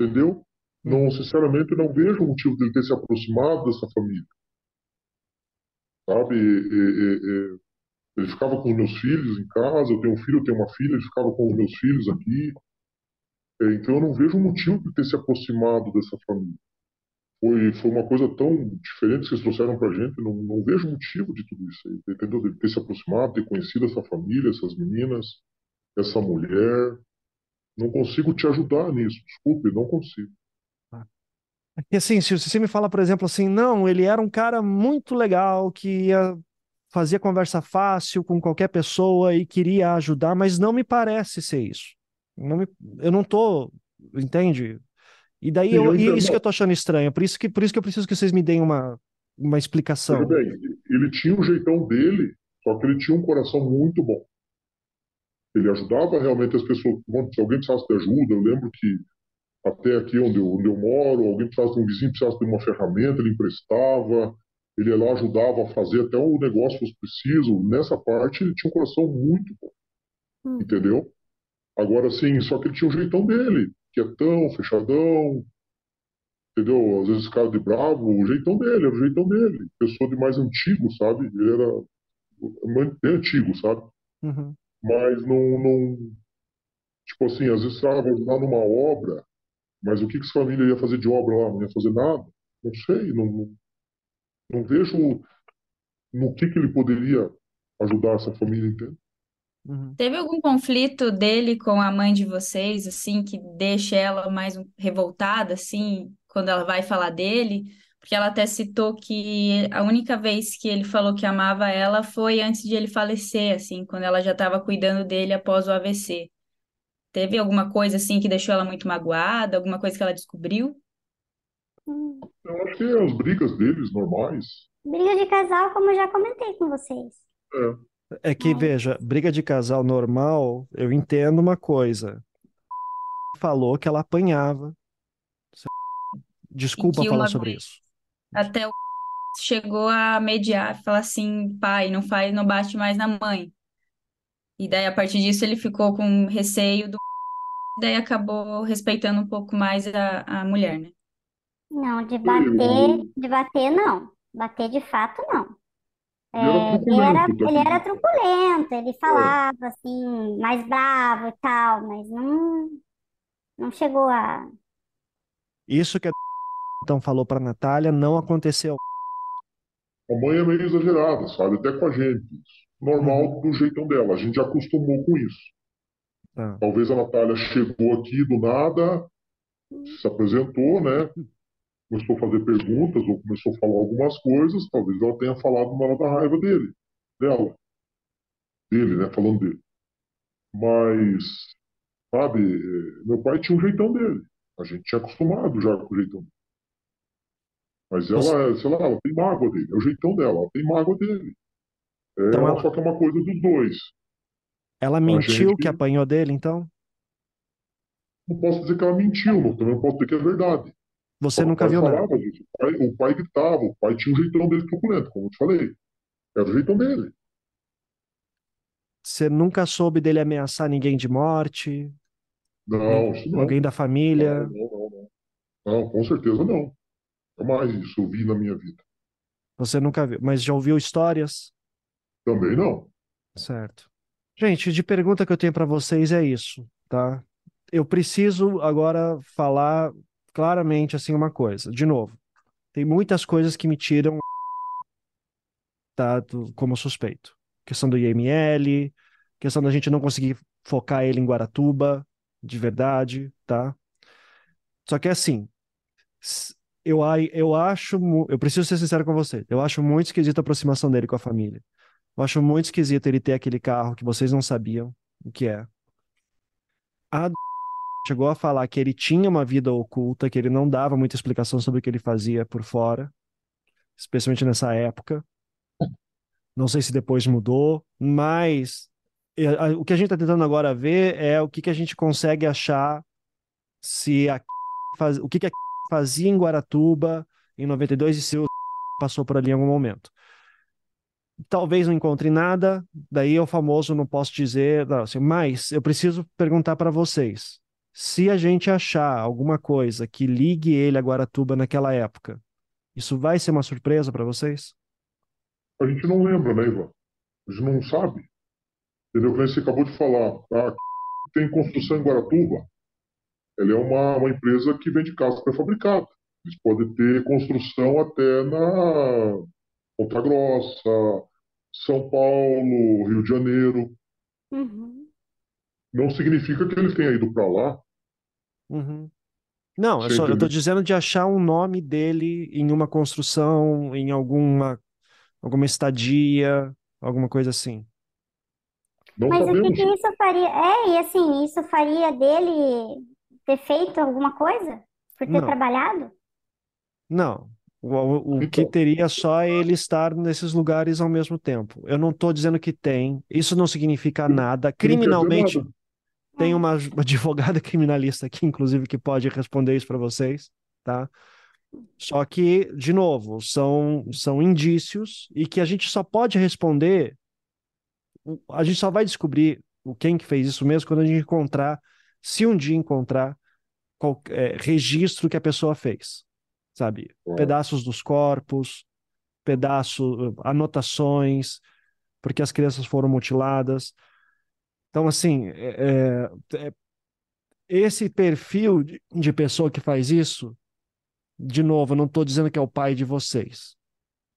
Speaker 13: Entendeu? Não, sinceramente, não vejo motivo dele ter se aproximado dessa família. Sabe? E, e, e, ele ficava com os meus filhos em casa, eu tenho um filho, eu tenho uma filha, ele ficava com os meus filhos aqui. É, então eu não vejo motivo de ter se aproximado dessa família. Foi, foi uma coisa tão diferente que eles trouxeram pra gente, não, não vejo motivo de tudo isso aí, entendeu? De ter se aproximado, ter conhecido essa família, essas meninas, essa mulher. Não consigo te ajudar nisso, desculpe, não consigo.
Speaker 6: E assim, se você me fala, por exemplo, assim, não, ele era um cara muito legal, que ia fazia conversa fácil com qualquer pessoa e queria ajudar, mas não me parece ser isso. Não me, eu não tô, entende? E daí eu, e isso que eu tô achando estranho, por isso que por isso que eu preciso que vocês me deem uma uma explicação.
Speaker 13: Bem, ele tinha o jeitão dele, só que ele tinha um coração muito bom. Ele ajudava realmente as pessoas. Se alguém precisasse de ajuda, eu lembro que até aqui onde eu, onde eu moro, alguém precisasse de um vizinho, precisasse de uma ferramenta, ele emprestava, ele lá ajudava a fazer até o negócio fosse preciso. Nessa parte, ele tinha um coração muito bom. Hum. Entendeu? Agora, sim, só que ele tinha o jeitão dele, quietão, fechadão, entendeu? Às vezes cara de bravo, o jeitão dele, era o jeitão dele. Pessoa de mais antigo, sabe? Ele era bem antigo, sabe?
Speaker 6: Uhum.
Speaker 13: Mas não, não. Tipo assim, às vezes estava ajudar numa obra, mas o que, que essa família ia fazer de obra lá? Não ia fazer nada? Não sei, não, não vejo no que, que ele poderia ajudar essa família, entende?
Speaker 1: Uhum. Teve algum conflito dele com a mãe de vocês, assim, que deixa ela mais revoltada, assim, quando ela vai falar dele? Porque ela até citou que a única vez que ele falou que amava ela foi antes de ele falecer, assim, quando ela já estava cuidando dele após o AVC. Teve alguma coisa, assim, que deixou ela muito magoada? Alguma coisa que ela descobriu?
Speaker 13: Eu acho que é as brigas deles normais.
Speaker 14: Briga de casal, como eu já comentei com vocês.
Speaker 13: É.
Speaker 6: É que, veja, briga de casal normal, eu entendo uma coisa. Falou que ela apanhava. Desculpa falar sobre isso.
Speaker 1: Até o chegou a mediar, falar assim, pai, não faz, não bate mais na mãe. E daí, a partir disso, ele ficou com receio do daí acabou respeitando um pouco mais a, a mulher, né?
Speaker 14: Não, de bater, de bater não. Bater de fato não. É, ele era, ele era truculento, ele falava assim, mais bravo e tal, mas não, não chegou a.
Speaker 6: Isso que a então falou para Natália não aconteceu.
Speaker 13: A mãe é meio exagerada, sabe? Até com a gente. Normal uhum. do jeitão dela. A gente já acostumou com isso.
Speaker 6: Tá.
Speaker 13: Talvez a Natália chegou aqui do nada, se apresentou, né? começou a fazer perguntas ou começou a falar algumas coisas, talvez ela tenha falado uma hora da raiva dele, dela. Dele, né? Falando dele. Mas, sabe, eh, meu pai tinha um jeitão dele. A gente tinha acostumado já com o jeitão dele. Mas ela, sei lá, ela tem mágoa dele, é o jeitão dela, ela tem mágoa dele. É, então ela... Só que é uma coisa dos dois.
Speaker 6: Ela mentiu gente... que apanhou dele, então?
Speaker 13: Não posso dizer que ela mentiu, mas também posso dizer que é verdade.
Speaker 6: Você nunca viu
Speaker 13: falava, nada? Gente, o, pai, o pai gritava, o pai tinha um jeitão dele truculento, como eu te falei. Era o jeitão dele.
Speaker 6: Você nunca soube dele ameaçar ninguém de morte?
Speaker 13: Não, isso não.
Speaker 6: Alguém da família?
Speaker 13: Não, não, não. Não, com certeza não. Jamais isso eu vi na minha vida.
Speaker 6: Você nunca viu, mas já ouviu histórias?
Speaker 13: Também não.
Speaker 6: Certo. Gente, de pergunta que eu tenho para vocês é isso, tá? Eu preciso agora falar claramente assim uma coisa. De novo, tem muitas coisas que me tiram tá, como suspeito. Questão do IML, questão da gente não conseguir focar ele em Guaratuba, de verdade, tá? Só que é assim, eu, eu acho, eu preciso ser sincero com você, eu acho muito esquisito a aproximação dele com a família. Eu acho muito esquisito ele ter aquele carro que vocês não sabiam o que é. A chegou a falar que ele tinha uma vida oculta, que ele não dava muita explicação sobre o que ele fazia por fora, especialmente nessa época. Não sei se depois mudou, mas o que a gente está tentando agora ver é o que, que a gente consegue achar se a o que, que a fazia em Guaratuba em 92 e se o passou por ali em algum momento. Talvez não encontre nada, daí é o famoso não posso dizer, não, assim, mas eu preciso perguntar para vocês. Se a gente achar alguma coisa que ligue ele a Guaratuba naquela época, isso vai ser uma surpresa para vocês?
Speaker 13: A gente não lembra, né, Ivan? A gente não sabe. Entendeu? Como você acabou de falar, ah, tem construção em Guaratuba. Ela é uma, uma empresa que vende casa pré-fabricada. Eles podem ter construção até na Ponta Grossa, São Paulo, Rio de Janeiro. Uhum. Não significa que eles tenham ido para lá.
Speaker 6: Uhum. Não, eu, só, eu tô dizendo de achar um nome dele em uma construção, em alguma, alguma estadia, alguma coisa assim.
Speaker 14: Não Mas sabemos. o que, que isso faria? É, e assim, isso faria dele ter feito alguma coisa? Por ter Não. trabalhado?
Speaker 6: Não. O, o, o que então. teria só é ele estar nesses lugares ao mesmo tempo. Eu não estou dizendo que tem. Isso não significa nada. Criminalmente, tem uma advogada criminalista aqui, inclusive, que pode responder isso para vocês, tá? Só que, de novo, são, são indícios e que a gente só pode responder a gente só vai descobrir quem que fez isso mesmo quando a gente encontrar, se um dia encontrar qualquer, é, registro que a pessoa fez, sabe? É. Pedaços dos corpos, pedaços, anotações, porque as crianças foram mutiladas. Então, assim, é, é, é esse perfil de, de pessoa que faz isso, de novo, eu não estou dizendo que é o pai de vocês.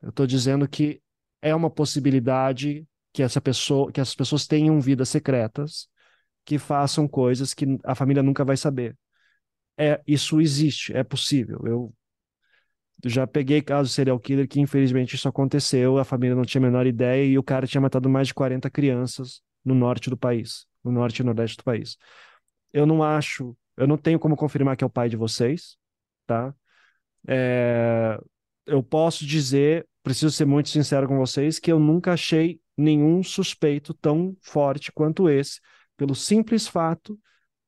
Speaker 6: Eu estou dizendo que é uma possibilidade que essa pessoa, que essas pessoas tenham vidas secretas, que façam coisas que a família nunca vai saber. É, isso existe, é possível. Eu já peguei casos de serial killer que infelizmente isso aconteceu, a família não tinha a menor ideia e o cara tinha matado mais de 40 crianças no norte do país, no norte e nordeste do país. Eu não acho, eu não tenho como confirmar que é o pai de vocês, tá? É, eu posso dizer, preciso ser muito sincero com vocês, que eu nunca achei nenhum suspeito tão forte quanto esse, pelo simples fato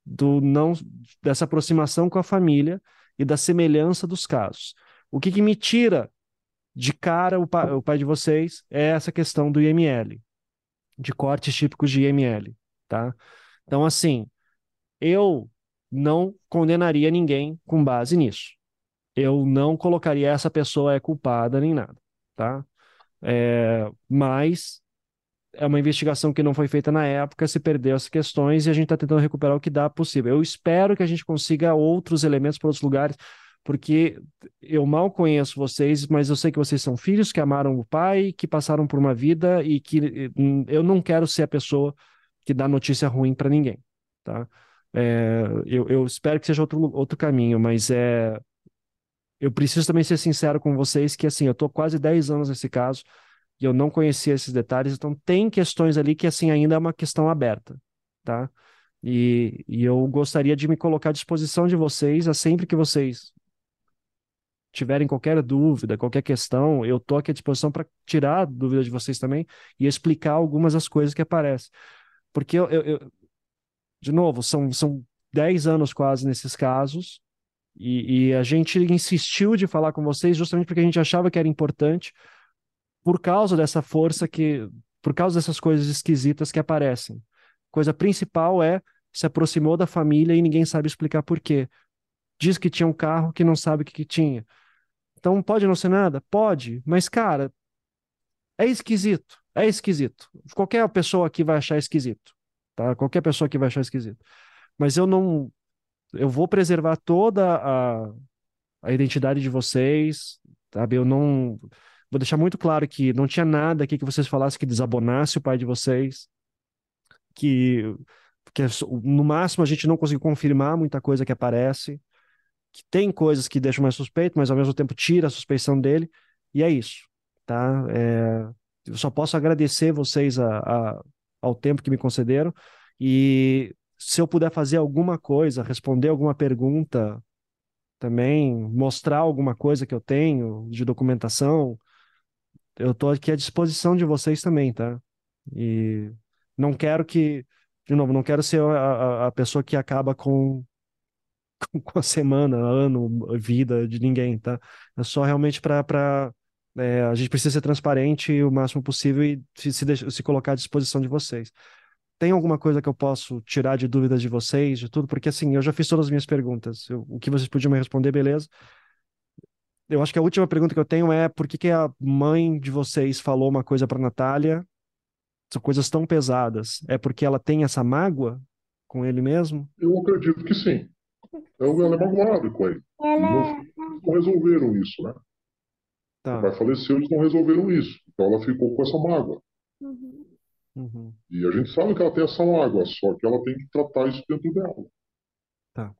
Speaker 6: do não dessa aproximação com a família e da semelhança dos casos. O que, que me tira de cara o, pa, o pai de vocês é essa questão do IML, de cortes típicos de IML, tá? Então, assim, eu não condenaria ninguém com base nisso. Eu não colocaria essa pessoa é culpada nem nada, tá? É, mas é uma investigação que não foi feita na época, se perdeu as questões e a gente está tentando recuperar o que dá possível. Eu espero que a gente consiga outros elementos para outros lugares, porque eu mal conheço vocês, mas eu sei que vocês são filhos que amaram o pai, que passaram por uma vida e que hum, eu não quero ser a pessoa que dá notícia ruim para ninguém, tá? É, eu, eu espero que seja outro, outro caminho, mas é, eu preciso também ser sincero com vocês que, assim, eu estou quase 10 anos nesse caso, e eu não conhecia esses detalhes, então tem questões ali que assim ainda é uma questão aberta, tá? E, e eu gostaria de me colocar à disposição de vocês, a sempre que vocês tiverem qualquer dúvida, qualquer questão, eu tô aqui à disposição para tirar a dúvida de vocês também e explicar algumas das coisas que aparecem. Porque eu, eu, eu de novo, são, são 10 anos quase nesses casos, e, e, a gente insistiu de falar com vocês justamente porque a gente achava que era importante, por causa dessa força que, por causa dessas coisas esquisitas que aparecem. Coisa principal é se aproximou da família e ninguém sabe explicar por quê. Diz que tinha um carro que não sabe o que, que tinha. Então pode não ser nada? Pode, mas cara, é esquisito. É esquisito. Qualquer pessoa aqui vai achar esquisito, tá? Qualquer pessoa aqui vai achar esquisito. Mas eu não eu vou preservar toda a, a identidade de vocês, sabe? Eu não Vou deixar muito claro que não tinha nada aqui que vocês falassem que desabonasse o pai de vocês, que, que é no máximo a gente não conseguiu confirmar muita coisa que aparece, que tem coisas que deixam mais suspeito, mas ao mesmo tempo tira a suspeição dele, e é isso, tá? É, eu só posso agradecer vocês a, a, ao tempo que me concederam e se eu puder fazer alguma coisa, responder alguma pergunta, também mostrar alguma coisa que eu tenho de documentação, eu estou aqui à disposição de vocês também, tá? E não quero que, de novo, não quero ser a, a pessoa que acaba com, com a semana, ano, vida de ninguém, tá? É só realmente para é, a gente precisa ser transparente o máximo possível e se, se, se colocar à disposição de vocês. Tem alguma coisa que eu posso tirar de dúvidas de vocês, de tudo? Porque assim, eu já fiz todas as minhas perguntas. Eu, o que vocês podiam me responder, beleza. Eu acho que a última pergunta que eu tenho é por que, que a mãe de vocês falou uma coisa para Natália? São coisas tão pesadas. É porque ela tem essa mágoa com ele mesmo?
Speaker 13: Eu acredito que sim. Ela é magoada com ele. Ela... Não, não resolveram isso, né? Tá. O pai faleceu, eles não resolveram isso. Então ela ficou com essa mágoa. Uhum. Uhum. E a gente sabe que ela tem essa mágoa, só que ela tem que tratar isso dentro dela.
Speaker 6: Tá.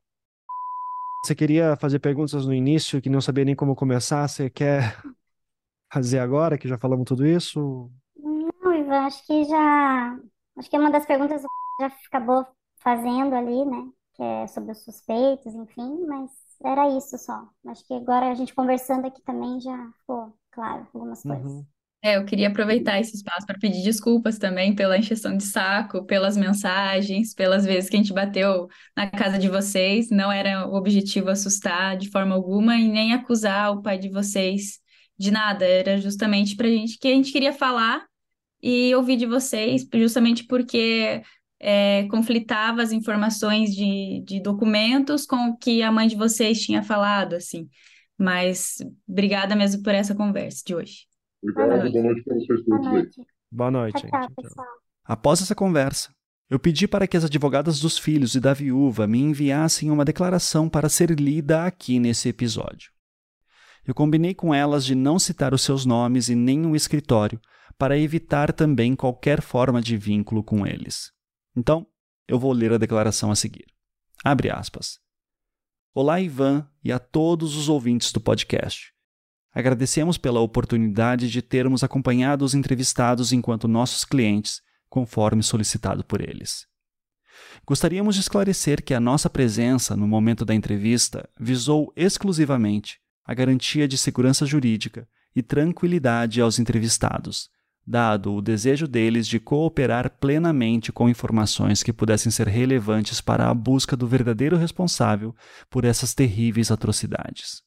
Speaker 6: Você queria fazer perguntas no início que não sabia nem como começar? Você quer fazer agora, que já falamos tudo isso?
Speaker 14: Não, Ivan, acho que já. Acho que é uma das perguntas já acabou fazendo ali, né? É sobre os suspeitos, enfim, mas era isso só. Acho que agora a gente conversando aqui também já ficou claro algumas coisas. Uhum.
Speaker 1: É, eu queria aproveitar esse espaço para pedir desculpas também pela encheção de saco, pelas mensagens, pelas vezes que a gente bateu na casa de vocês. Não era o objetivo assustar de forma alguma e nem acusar o pai de vocês de nada. Era justamente para a gente que a gente queria falar e ouvir de vocês, justamente porque é, conflitava as informações de, de documentos com o que a mãe de vocês tinha falado, assim. Mas obrigada mesmo por essa conversa de hoje.
Speaker 13: Obrigado, boa noite para vocês todos aí.
Speaker 6: Boa noite,
Speaker 14: tchau, pessoal.
Speaker 2: Após essa conversa, eu pedi para que as advogadas dos filhos e da viúva me enviassem uma declaração para ser lida aqui nesse episódio. Eu combinei com elas de não citar os seus nomes e nem o escritório, para evitar também qualquer forma de vínculo com eles. Então, eu vou ler a declaração a seguir. Abre aspas. Olá, Ivan, e a todos os ouvintes do podcast. Agradecemos pela oportunidade de termos acompanhado os entrevistados enquanto nossos clientes, conforme solicitado por eles. Gostaríamos de esclarecer que a nossa presença no momento da entrevista visou exclusivamente a garantia de segurança jurídica e tranquilidade aos entrevistados, dado o desejo deles de cooperar plenamente com informações que pudessem ser relevantes para a busca do verdadeiro responsável por essas terríveis atrocidades.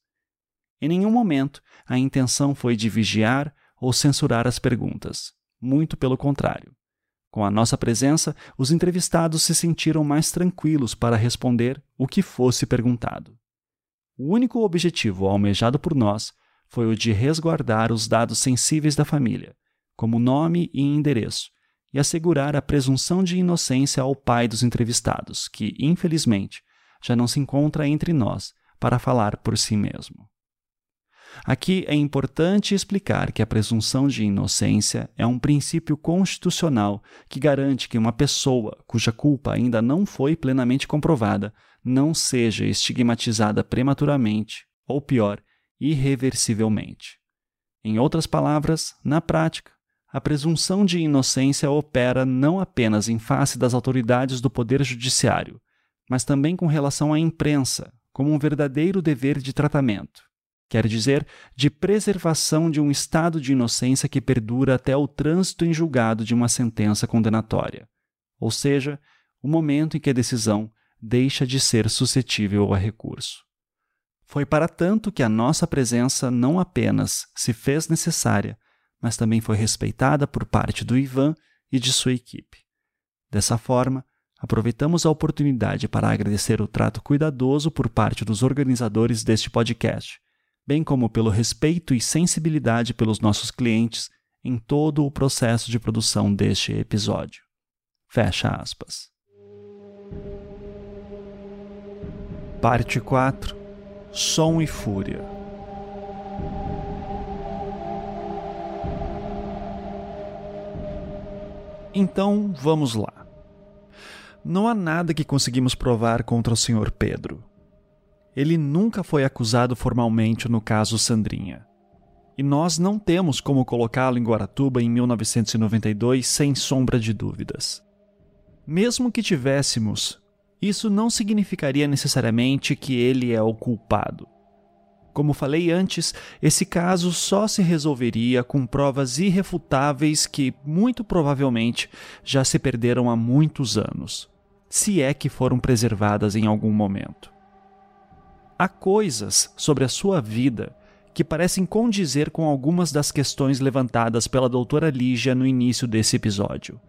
Speaker 2: Em nenhum momento a intenção foi de vigiar ou censurar as perguntas, muito pelo contrário. Com a nossa presença, os entrevistados se sentiram mais tranquilos para responder o que fosse perguntado. O único objetivo almejado por nós foi o de resguardar os dados sensíveis da família, como nome e endereço, e assegurar a presunção de inocência ao pai dos entrevistados, que, infelizmente, já não se encontra entre nós para falar por si mesmo. Aqui é importante explicar que a presunção de inocência é um princípio constitucional que garante que uma pessoa cuja culpa ainda não foi plenamente comprovada não seja estigmatizada prematuramente, ou pior, irreversivelmente. Em outras palavras, na prática, a presunção de inocência opera não apenas em face das autoridades do Poder Judiciário, mas também com relação à imprensa, como um verdadeiro dever de tratamento. Quer dizer, de preservação de um estado de inocência que perdura até o trânsito em julgado de uma sentença condenatória, ou seja, o momento em que a decisão deixa de ser suscetível a recurso. Foi para tanto que a nossa presença não apenas se fez necessária, mas também foi respeitada por parte do Ivan e de sua equipe. Dessa forma, aproveitamos a oportunidade para agradecer o trato cuidadoso por parte dos organizadores deste podcast, bem como pelo respeito e sensibilidade pelos nossos clientes em todo o processo de produção deste episódio. Fecha aspas. Parte 4 Som e Fúria Então vamos lá. Não há nada que conseguimos provar contra o Sr. Pedro. Ele nunca foi acusado formalmente no caso Sandrinha. E nós não temos como colocá-lo em Guaratuba em 1992 sem sombra de dúvidas. Mesmo que tivéssemos, Isso não significaria necessariamente que ele é o culpado. Como falei antes, esse caso só se resolveria com provas irrefutáveis que, muito provavelmente, já se perderam há muitos anos, se é que foram preservadas em algum momento. Há coisas sobre a sua vida que parecem condizer com algumas das questões levantadas pela doutora Lígia no início desse episódio.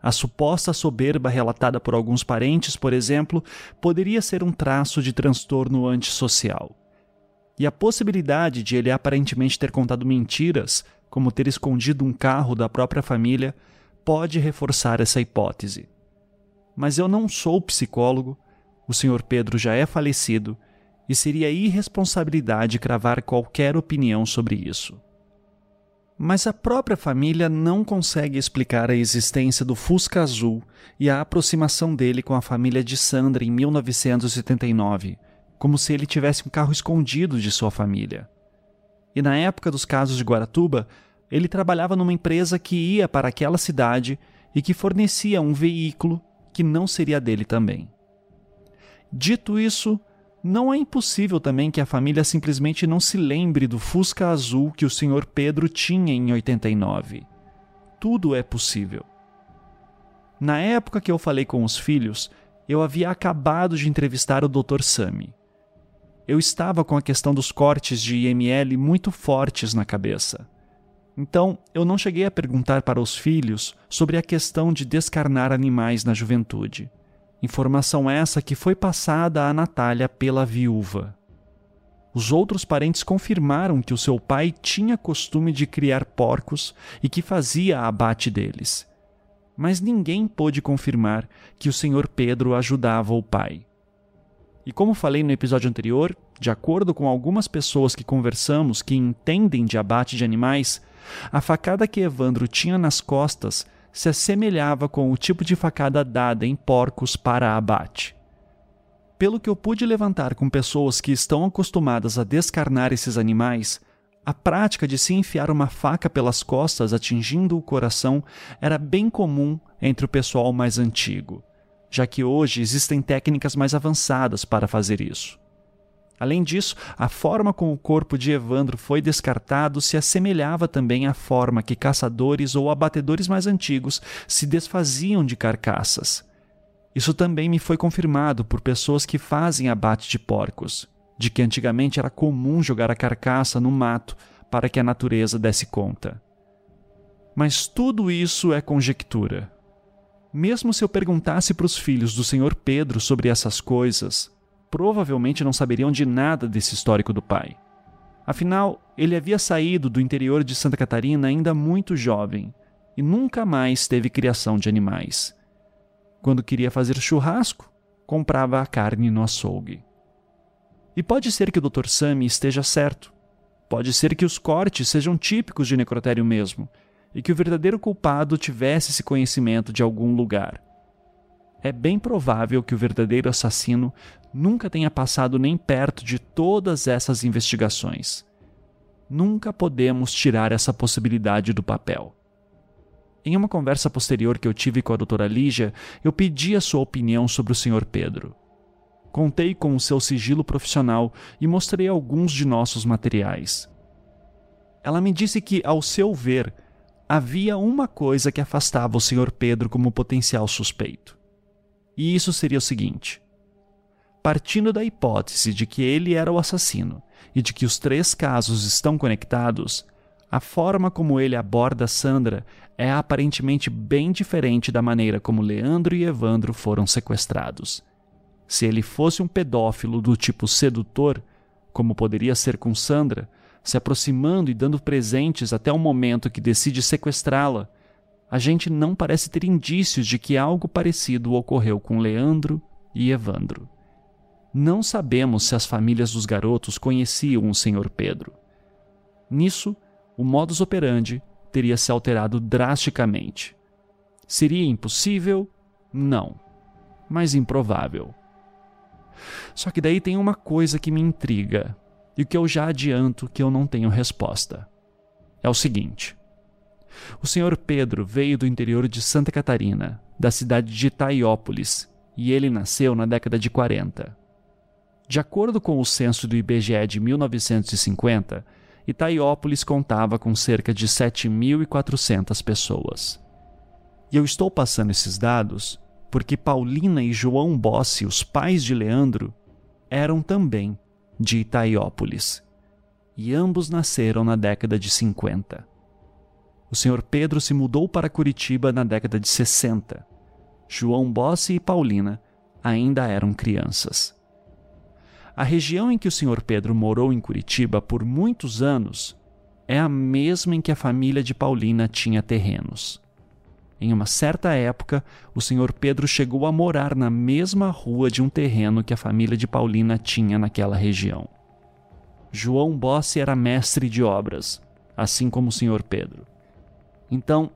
Speaker 2: A suposta soberba relatada por alguns parentes, por exemplo, poderia ser um traço de transtorno antissocial. E a possibilidade de ele aparentemente ter contado mentiras, como ter escondido um carro da própria família, pode reforçar essa hipótese. Mas eu não sou psicólogo, o Sr. Pedro já é falecido e seria irresponsabilidade cravar qualquer opinião sobre isso. Mas a própria família não consegue explicar a existência do Fusca Azul e a aproximação dele com a família de Sandra em 1979, como se ele tivesse um carro escondido de sua família. E na época dos casos de Guaratuba, ele trabalhava numa empresa que ia para aquela cidade e que fornecia um veículo que não seria dele também. Dito isso, não é impossível também que a família simplesmente não se lembre do Fusca azul que o Sr. Pedro tinha em 89. Tudo é possível. Na época que eu falei com os filhos, eu havia acabado de entrevistar o Dr. Sami. Eu estava com a questão dos cortes de IML muito fortes na cabeça. Então, eu não cheguei a perguntar para os filhos sobre a questão de descarnar animais na juventude. Informação essa que foi passada a Natália pela viúva. Os outros parentes confirmaram que o seu pai tinha costume de criar porcos e que fazia abate deles. Mas ninguém pôde confirmar que o senhor Pedro ajudava o pai. E como falei no episódio anterior, de acordo com algumas pessoas que conversamos que entendem de abate de animais, a facada que Evandro tinha nas costas se assemelhava com o tipo de facada dada em porcos para abate. Pelo que eu pude levantar com pessoas que estão acostumadas a descarnar esses animais, a prática de se enfiar uma faca pelas costas atingindo o coração era bem comum entre o pessoal mais antigo, já que hoje existem técnicas mais avançadas para fazer isso. Além disso, a forma como o corpo de Evandro foi descartado se assemelhava também à forma que caçadores ou abatedores mais antigos se desfaziam de carcaças. Isso também me foi confirmado por pessoas que fazem abate de porcos, de que antigamente era comum jogar a carcaça no mato para que a natureza desse conta. Mas tudo isso é conjectura. Mesmo se eu perguntasse para os filhos do Senhor Pedro sobre essas coisas, provavelmente não saberiam de nada desse histórico do pai. Afinal, ele havia saído do interior de Santa Catarina ainda muito jovem e nunca mais teve criação de animais. Quando queria fazer churrasco, comprava a carne no açougue. E pode ser que o Dr. Sami esteja certo. Pode ser que os cortes sejam típicos de necrotério mesmo, e que o verdadeiro culpado tivesse esse conhecimento de algum lugar. É bem provável que o verdadeiro assassino nunca tenha passado nem perto de todas essas investigações. Nunca podemos tirar essa possibilidade do papel. Em uma conversa posterior que eu tive com a doutora Lígia, eu pedi a sua opinião sobre o Sr. Pedro. Contei com o seu sigilo profissional e mostrei alguns de nossos materiais. Ela me disse que, ao seu ver, havia uma coisa que afastava o Sr. Pedro como potencial suspeito. E isso seria o seguinte: partindo da hipótese de que ele era o assassino e de que os três casos estão conectados, a forma como ele aborda Sandra é aparentemente bem diferente da maneira como Leandro e Evandro foram sequestrados. Se ele fosse um pedófilo do tipo sedutor, como poderia ser com Sandra, se aproximando e dando presentes até o momento que decide sequestrá-la, a gente não parece ter indícios de que algo parecido ocorreu com Leandro e Evandro. Não sabemos se as famílias dos garotos conheciam o Sr. Pedro. Nisso, o modus operandi teria se alterado drasticamente. Seria impossível? Não. Mas improvável. Só que daí tem uma coisa que me intriga, e o que eu já adianto que eu não tenho resposta. É o seguinte: o Sr. Pedro veio do interior de Santa Catarina, da cidade de Itaiópolis, e ele nasceu na década de 40. De acordo com o censo do IBGE de 1950, Itaiópolis contava com cerca de 7.400 pessoas. E eu estou passando esses dados porque Paulina e João Bossi, os pais de Leandro, eram também de Itaiópolis. E ambos nasceram na década de 50. O senhor Pedro se mudou para Curitiba na década de 60. João Bossi e Paulina ainda eram crianças. A região em que o senhor Pedro morou em Curitiba por muitos anos é a mesma em que a família de Paulina tinha terrenos. Em uma certa época, o senhor Pedro chegou a morar na mesma rua de um terreno que a família de Paulina tinha naquela região. João Bossi era mestre de obras, assim como o senhor Pedro. Então,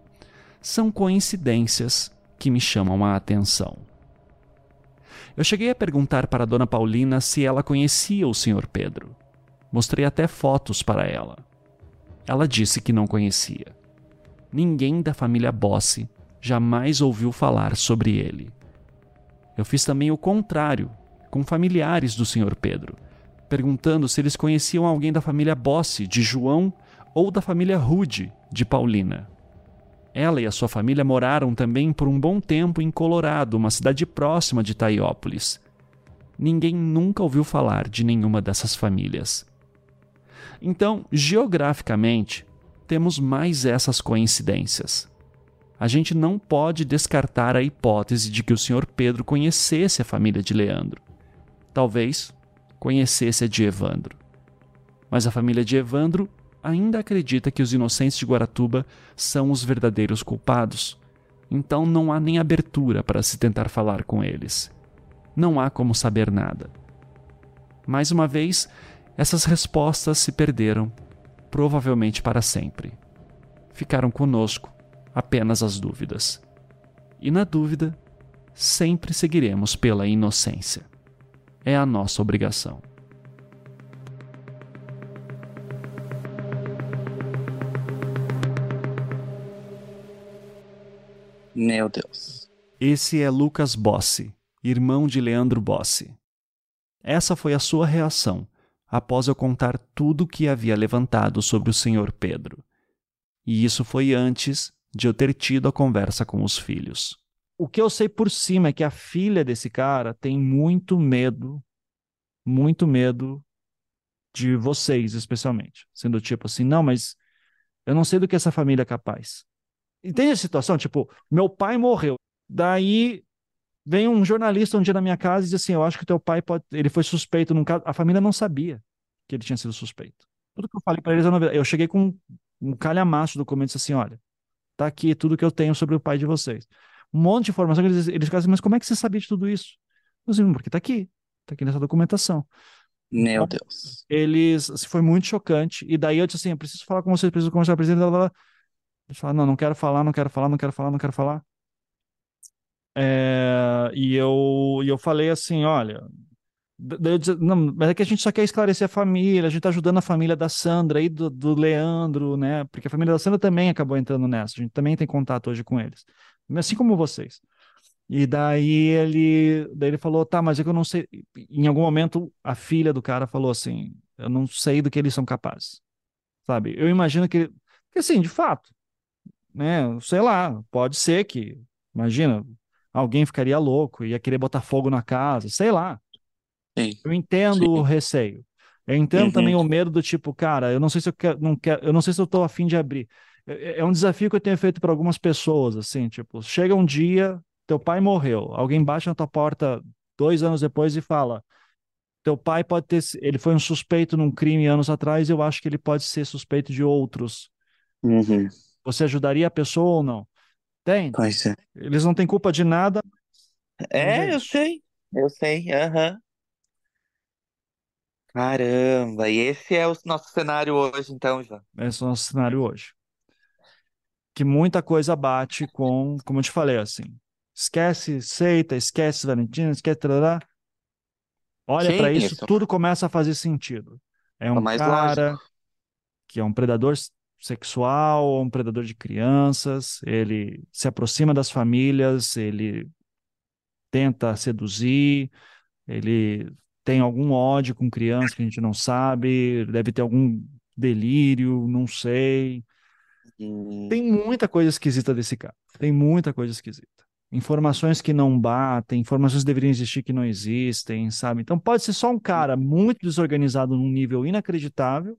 Speaker 2: são coincidências que me chamam a atenção. Eu cheguei a perguntar para a dona Paulina se ela conhecia o senhor Pedro. Mostrei até fotos para ela. Ela disse que não conhecia ninguém da família Bossi jamais ouviu falar sobre ele. Eu fiz também o contrário, com familiares do Sr. Pedro, perguntando se eles conheciam alguém da família Bossi, de João, ou da família Rude, de Paulina. Ela e a sua família moraram também por um bom tempo em Colorado, uma cidade próxima de Taiópolis. Ninguém nunca ouviu falar de nenhuma dessas famílias. Então, geograficamente, temos mais essas coincidências. A gente não pode descartar a hipótese de que o Sr. Pedro conhecesse a família de Leandro. Talvez conhecesse a de Evandro. Mas a família de Evandro ainda acredita que os inocentes de Guaratuba são os verdadeiros culpados. Então não há nem abertura para se tentar falar com eles. Não há como saber nada. Mais uma vez, essas respostas se perderam provavelmente para sempre. Ficaram conosco apenas as dúvidas. E na dúvida, sempre seguiremos pela inocência. É a nossa obrigação.
Speaker 16: Meu Deus.
Speaker 2: Esse é Lucas Bossi, irmão de Leandro Bossi. Essa foi a sua reação após eu contar tudo o que havia levantado sobre o senhor Pedro. E isso foi antes de eu ter tido a conversa com os filhos.
Speaker 6: O que eu sei por cima é que a filha desse cara tem muito medo, muito medo de vocês, especialmente. Sendo tipo assim, não, mas eu não sei do que essa família é capaz. Entende a situação? Tipo, meu pai morreu. Daí Vem um jornalista um dia na minha casa e diz assim: Eu acho que teu pai pode. Ele foi suspeito num caso. A família não sabia que ele tinha sido suspeito. Tudo que eu falei para eles é novidade. Eu cheguei com um calhamaço de documentos assim: olha, tá aqui tudo que eu tenho sobre o pai de vocês. Um monte de informação. Eles, eles ficaram assim: mas como é que você sabia de tudo isso? Eu disse, porque tá aqui. Tá aqui nessa documentação.
Speaker 16: Meu então, Deus.
Speaker 6: Eles. Assim, foi muito chocante. E daí eu disse assim: eu preciso falar com vocês, preciso conversar com o presidente. Eles falaram: não, não quero falar, não quero falar, não quero falar, não quero falar. É, e eu, e eu falei assim: olha, disse, não, mas é que a gente só quer esclarecer a família, a gente tá ajudando a família da Sandra e do, do Leandro, né? Porque a família da Sandra também acabou entrando nessa, a gente também tem contato hoje com eles, assim como vocês. E daí ele, daí ele falou, tá, mas é que eu não sei. Em algum momento a filha do cara falou assim: eu não sei do que eles são capazes, sabe? Eu imagino que, que assim, de fato, né? Sei lá, pode ser que, imagina, alguém ficaria louco, ia querer botar fogo na casa, sei lá.
Speaker 16: Sim.
Speaker 6: Eu entendo Sim. o receio. Eu entendo uhum. também o medo do tipo, cara, eu não sei se eu quero, não quero, eu não sei se eu tô afim de abrir. É, é, é um desafio que eu tenho feito para algumas pessoas, assim, tipo, chega um dia, teu pai morreu, alguém bate na tua porta dois anos depois e fala, teu pai pode ter, ele foi um suspeito num crime anos atrás, eu acho que ele pode ser suspeito de outros.
Speaker 16: Uhum.
Speaker 6: Você ajudaria a pessoa ou não? Tem.
Speaker 16: Pois é.
Speaker 6: Eles não têm culpa de nada.
Speaker 16: É, eu sei. Eu sei. Aham. Caramba, e esse é o nosso cenário hoje, então, João.
Speaker 6: Esse é o nosso cenário hoje. Que muita coisa bate com, como eu te falei, assim. Esquece seita, esquece Valentina, esquece. Tarará. Olha para isso, isso, tudo começa a fazer sentido. É um cara lógico. que é um predador sexual, um predador de crianças, ele se aproxima das famílias, ele
Speaker 2: tenta seduzir, ele tem algum ódio com criança que a gente não sabe, deve ter algum delírio, não sei. Tem muita coisa esquisita desse cara. Tem muita coisa esquisita. Informações que não batem, informações que deveriam existir que não existem, sabe? Então pode ser só um cara muito desorganizado num nível inacreditável,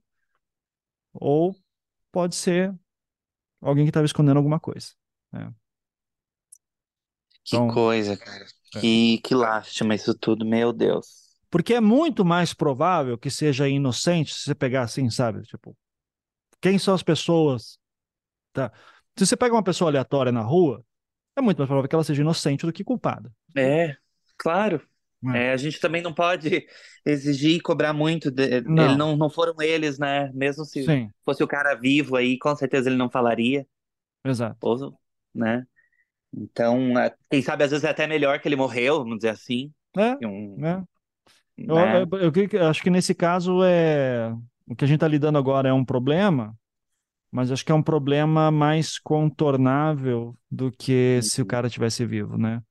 Speaker 2: ou pode ser alguém que estava escondendo alguma coisa. Né?
Speaker 16: Que então, coisa, cara. É. Que, que lástima isso tudo, meu Deus.
Speaker 2: Porque é muito mais provável que seja inocente se você pegar assim, sabe? Tipo, quem são as pessoas? Tá? Se você pega uma pessoa aleatória na rua, é muito mais provável que ela seja inocente do que culpada.
Speaker 16: É, claro. É. É, a gente também não pode exigir e cobrar muito. De, não. Ele não, não foram eles, né? Mesmo se Sim. fosse o cara vivo aí, com certeza ele não falaria.
Speaker 2: Exato.
Speaker 16: Ou, né? Então, é, quem sabe às vezes é até melhor que ele morreu, vamos dizer assim.
Speaker 2: É. Um, é. Eu, né? eu, eu, eu, acho que nesse caso é o que a gente está lidando agora é um problema, mas acho que é um problema mais contornável do que uhum. se o cara tivesse vivo, né?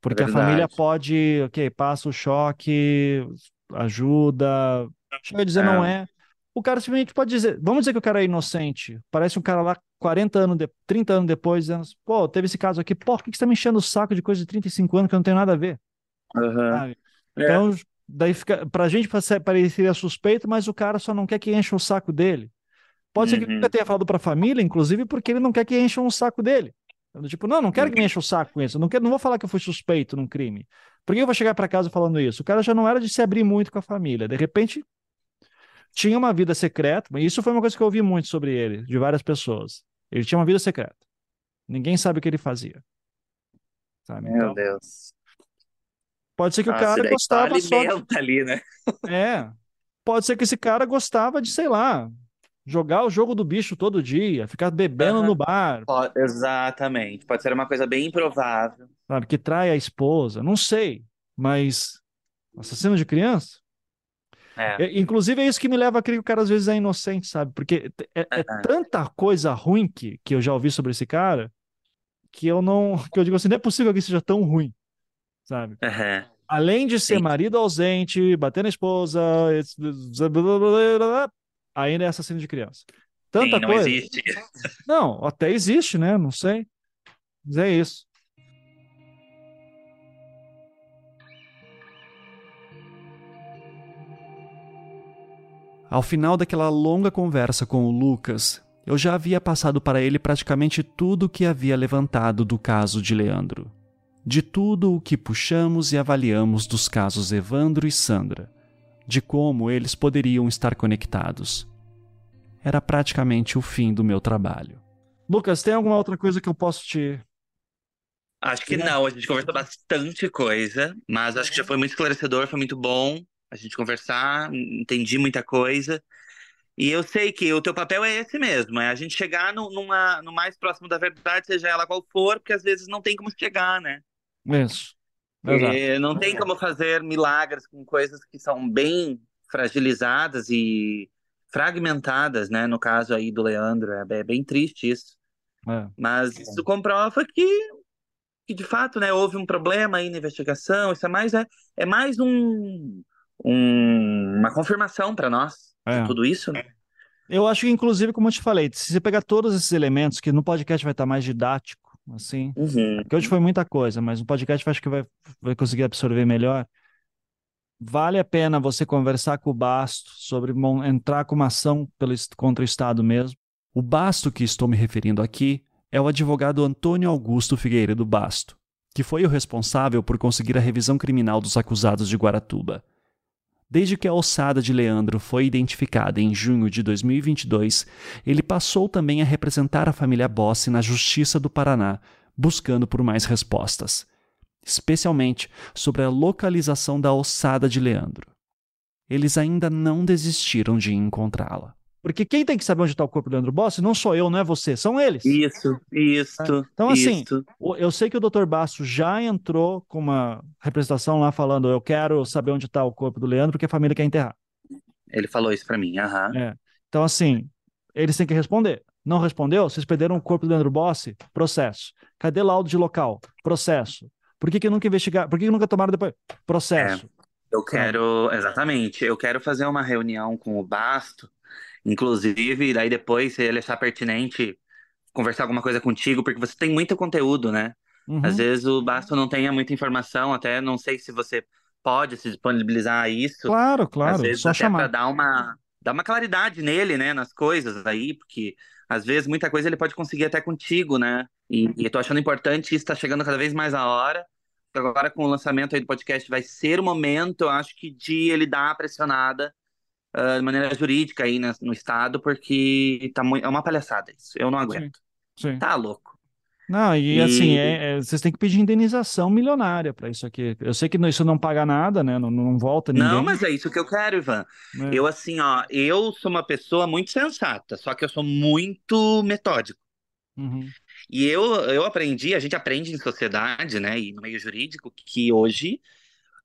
Speaker 2: Porque é a família pode, ok, passa o choque, ajuda, chega a dizer é. não é. O cara simplesmente pode dizer, vamos dizer que o cara é inocente, parece um cara lá 40 anos, de, 30 anos depois, dizendo, pô, teve esse caso aqui, pô, por que você tá me enchendo o saco de coisa de 35 anos que não tem nada a ver?
Speaker 16: Uhum.
Speaker 2: Então, é daí fica, pra gente pareceria suspeito, mas o cara só não quer que encha o saco dele. Pode uhum. ser que ele nunca tenha falado pra família, inclusive, porque ele não quer que encha um saco dele. Tipo, não, não quero que me encha o saco com isso. Não, quero, não vou falar que eu fui suspeito num crime. Por que eu vou chegar para casa falando isso? O cara já não era de se abrir muito com a família. De repente, tinha uma vida secreta. Isso foi uma coisa que eu ouvi muito sobre ele, de várias pessoas. Ele tinha uma vida secreta. Ninguém sabe o que ele fazia.
Speaker 16: Sabe? Meu então, Deus.
Speaker 2: Pode ser que Nossa, o cara gostava
Speaker 16: só de... ali, né?
Speaker 2: É. Pode ser que esse cara gostava de, sei lá, jogar o jogo do bicho todo dia, ficar bebendo uhum. no bar.
Speaker 16: Pode, exatamente. Pode ser uma coisa bem improvável.
Speaker 2: Sabe, que trai a esposa. Não sei, mas assassino de criança?
Speaker 16: É.
Speaker 2: É, inclusive, é isso que me leva a crer que o cara às vezes é inocente, sabe? Porque é, é uhum. tanta coisa ruim que, que eu já ouvi sobre esse cara que eu não. que eu digo assim, não é possível que seja tão ruim sabe?
Speaker 16: Uhum.
Speaker 2: Além de ser Sim. marido ausente, bater na esposa, ainda é assassino de criança. Tanta Sim, não coisa.
Speaker 16: existe.
Speaker 2: Não, até existe, né? Não sei. Mas é isso. Ao final daquela longa conversa com o Lucas, eu já havia passado para ele praticamente tudo o que havia levantado do caso de Leandro de tudo o que puxamos e avaliamos dos casos Evandro e Sandra, de como eles poderiam estar conectados. Era praticamente o fim do meu trabalho. Lucas, tem alguma outra coisa que eu posso te.
Speaker 16: Acho que não, a gente conversou bastante coisa, mas acho que já foi muito esclarecedor, foi muito bom a gente conversar, entendi muita coisa. E eu sei que o teu papel é esse mesmo, é a gente chegar no, numa, no mais próximo da verdade, seja ela qual for, porque às vezes não tem como chegar, né?
Speaker 2: Isso.
Speaker 16: E não tem como fazer milagres com coisas que são bem fragilizadas e fragmentadas, né? No caso aí do Leandro, é, é bem triste isso. É. Mas isso comprova que, que de fato, né, houve um problema aí na investigação. Isso é mais é, é mais um, um uma confirmação para nós é. de tudo isso, né?
Speaker 2: Eu acho que, inclusive, como eu te falei, se você pegar todos esses elementos, que no podcast vai estar mais didático, assim.
Speaker 16: Uhum.
Speaker 2: Que hoje foi muita coisa, mas no podcast eu acho que vai, vai conseguir absorver melhor. Vale a pena você conversar com o Basto sobre entrar com uma ação pelo, contra o Estado mesmo. O Basto que estou me referindo aqui é o advogado Antônio Augusto Figueiredo Basto, que foi o responsável por conseguir a revisão criminal dos acusados de Guaratuba. Desde que a ossada de Leandro foi identificada em junho de 2022, ele passou também a representar a família Bossi na Justiça do Paraná, buscando por mais respostas, especialmente sobre a localização da ossada de Leandro. Eles ainda não desistiram de encontrá-la. Porque quem tem que saber onde está o corpo do Leandro Bossi não sou eu, não é você, são eles.
Speaker 16: Isso, isso. É.
Speaker 2: Então, assim, isso. eu sei que o Dr. Basso já entrou com uma representação lá falando: eu quero saber onde está o corpo do Leandro, porque a família quer enterrar.
Speaker 16: Ele falou isso para mim, aham.
Speaker 2: É. Então, assim, eles têm que responder. Não respondeu? Vocês perderam o corpo do Leandro Bossi? Processo. Cadê laudo de local? Processo.
Speaker 17: Por que, que nunca investigaram? Por que, que nunca tomaram depois? Processo. É,
Speaker 16: eu quero, exatamente, eu quero fazer uma reunião com o Basto, inclusive, daí depois, se ele achar pertinente, conversar alguma coisa contigo, porque você tem muito conteúdo, né? Uhum. Às vezes o Basto não tenha muita informação, até não sei se você pode se disponibilizar a isso.
Speaker 17: Claro, claro,
Speaker 16: Às vezes
Speaker 17: só
Speaker 16: até
Speaker 17: chamar.
Speaker 16: para dar uma, dar uma claridade nele, né, nas coisas aí, porque às vezes muita coisa ele pode conseguir até contigo, né? E, e tô achando importante, isso tá chegando cada vez mais a hora. Agora com o lançamento aí do podcast vai ser o momento, eu acho que de ele dar a pressionada uh, de maneira jurídica aí no, no estado, porque tá muito, é uma palhaçada isso. Eu não aguento.
Speaker 17: Sim, sim.
Speaker 16: Tá louco.
Speaker 17: Não, e,
Speaker 16: E-
Speaker 17: assim, é- é- vocês têm que pedir indenização milionária para isso aqui. Eu sei que isso não paga nada, né? Não, não volta ninguém.
Speaker 16: Não, mas é isso que eu quero, Ivan.
Speaker 17: É.
Speaker 16: Eu, assim, ó, eu sou uma pessoa muito sensata, só que eu sou muito metódico.
Speaker 17: Uhum.
Speaker 16: E eu, eu aprendi, a gente aprende em sociedade, né, e no meio jurídico, que hoje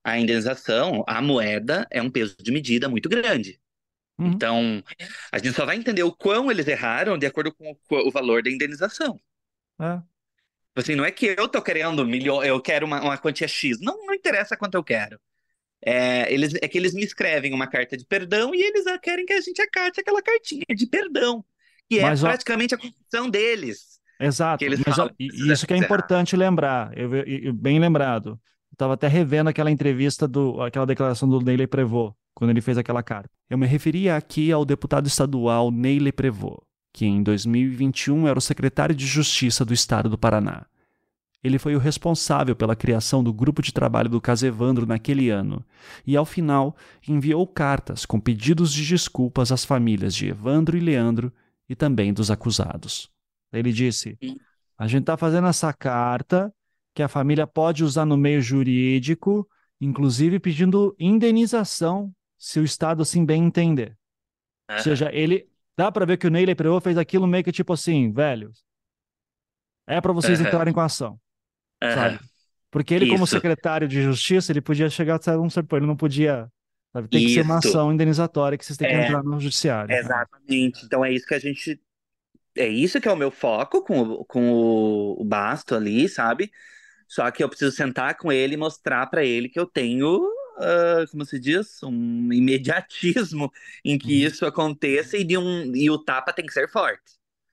Speaker 16: a indenização, a moeda, é um peso de medida muito grande.
Speaker 17: Uhum.
Speaker 16: Então, a gente só vai entender o quão eles erraram de acordo com o, o valor da indenização.
Speaker 17: É.
Speaker 16: Assim, não é que eu tô querendo milhão, eu quero uma, uma quantia X. Não, não interessa quanto eu quero. É, eles, é que eles me escrevem uma carta de perdão e eles querem que a gente acate aquela cartinha de perdão, que é
Speaker 17: Mas, ó-
Speaker 16: praticamente a confissão deles.
Speaker 17: Exato,
Speaker 16: Que
Speaker 17: mas ó,
Speaker 16: falam,
Speaker 17: e-
Speaker 16: "Precisa
Speaker 17: e isso que é
Speaker 16: encerrar."
Speaker 17: importante lembrar, eu- eu- bem lembrado. Estava até revendo aquela entrevista, do, aquela declaração do Neile Prevot, quando ele fez aquela carta.
Speaker 2: Eu me referia aqui ao deputado estadual Neile Prevot, que em 2021 era o secretário de Justiça do estado do Paraná. Ele foi o responsável pela criação do grupo de trabalho do caso Evandro naquele ano e, ao final, enviou cartas com pedidos de desculpas às famílias de Evandro e Leandro e também dos acusados.
Speaker 17: Ele disse: a gente está fazendo essa carta que a família pode usar no meio jurídico, inclusive pedindo indenização, se o Estado assim bem entender. Ou seja, ele dá para ver que o Neile Prevot fez aquilo meio que tipo assim, velho, é para vocês
Speaker 16: Aham.
Speaker 17: entrarem com a ação,
Speaker 16: Aham.
Speaker 17: sabe? Porque ele, como
Speaker 16: Isso.
Speaker 17: secretário de Justiça, ele podia chegar a um certo ele não podia, sabe? Tem que ser uma ação indenizatória que vocês têm que
Speaker 16: É.
Speaker 17: entrar no judiciário.
Speaker 16: Exatamente. Então é isso que a gente. É isso que é o meu foco com, o- com o, o Basto ali, sabe? Só que eu preciso sentar com ele e mostrar pra ele que eu tenho, ah, como se diz, um imediatismo em que isso aconteça e, de um, e o tapa tem que ser forte.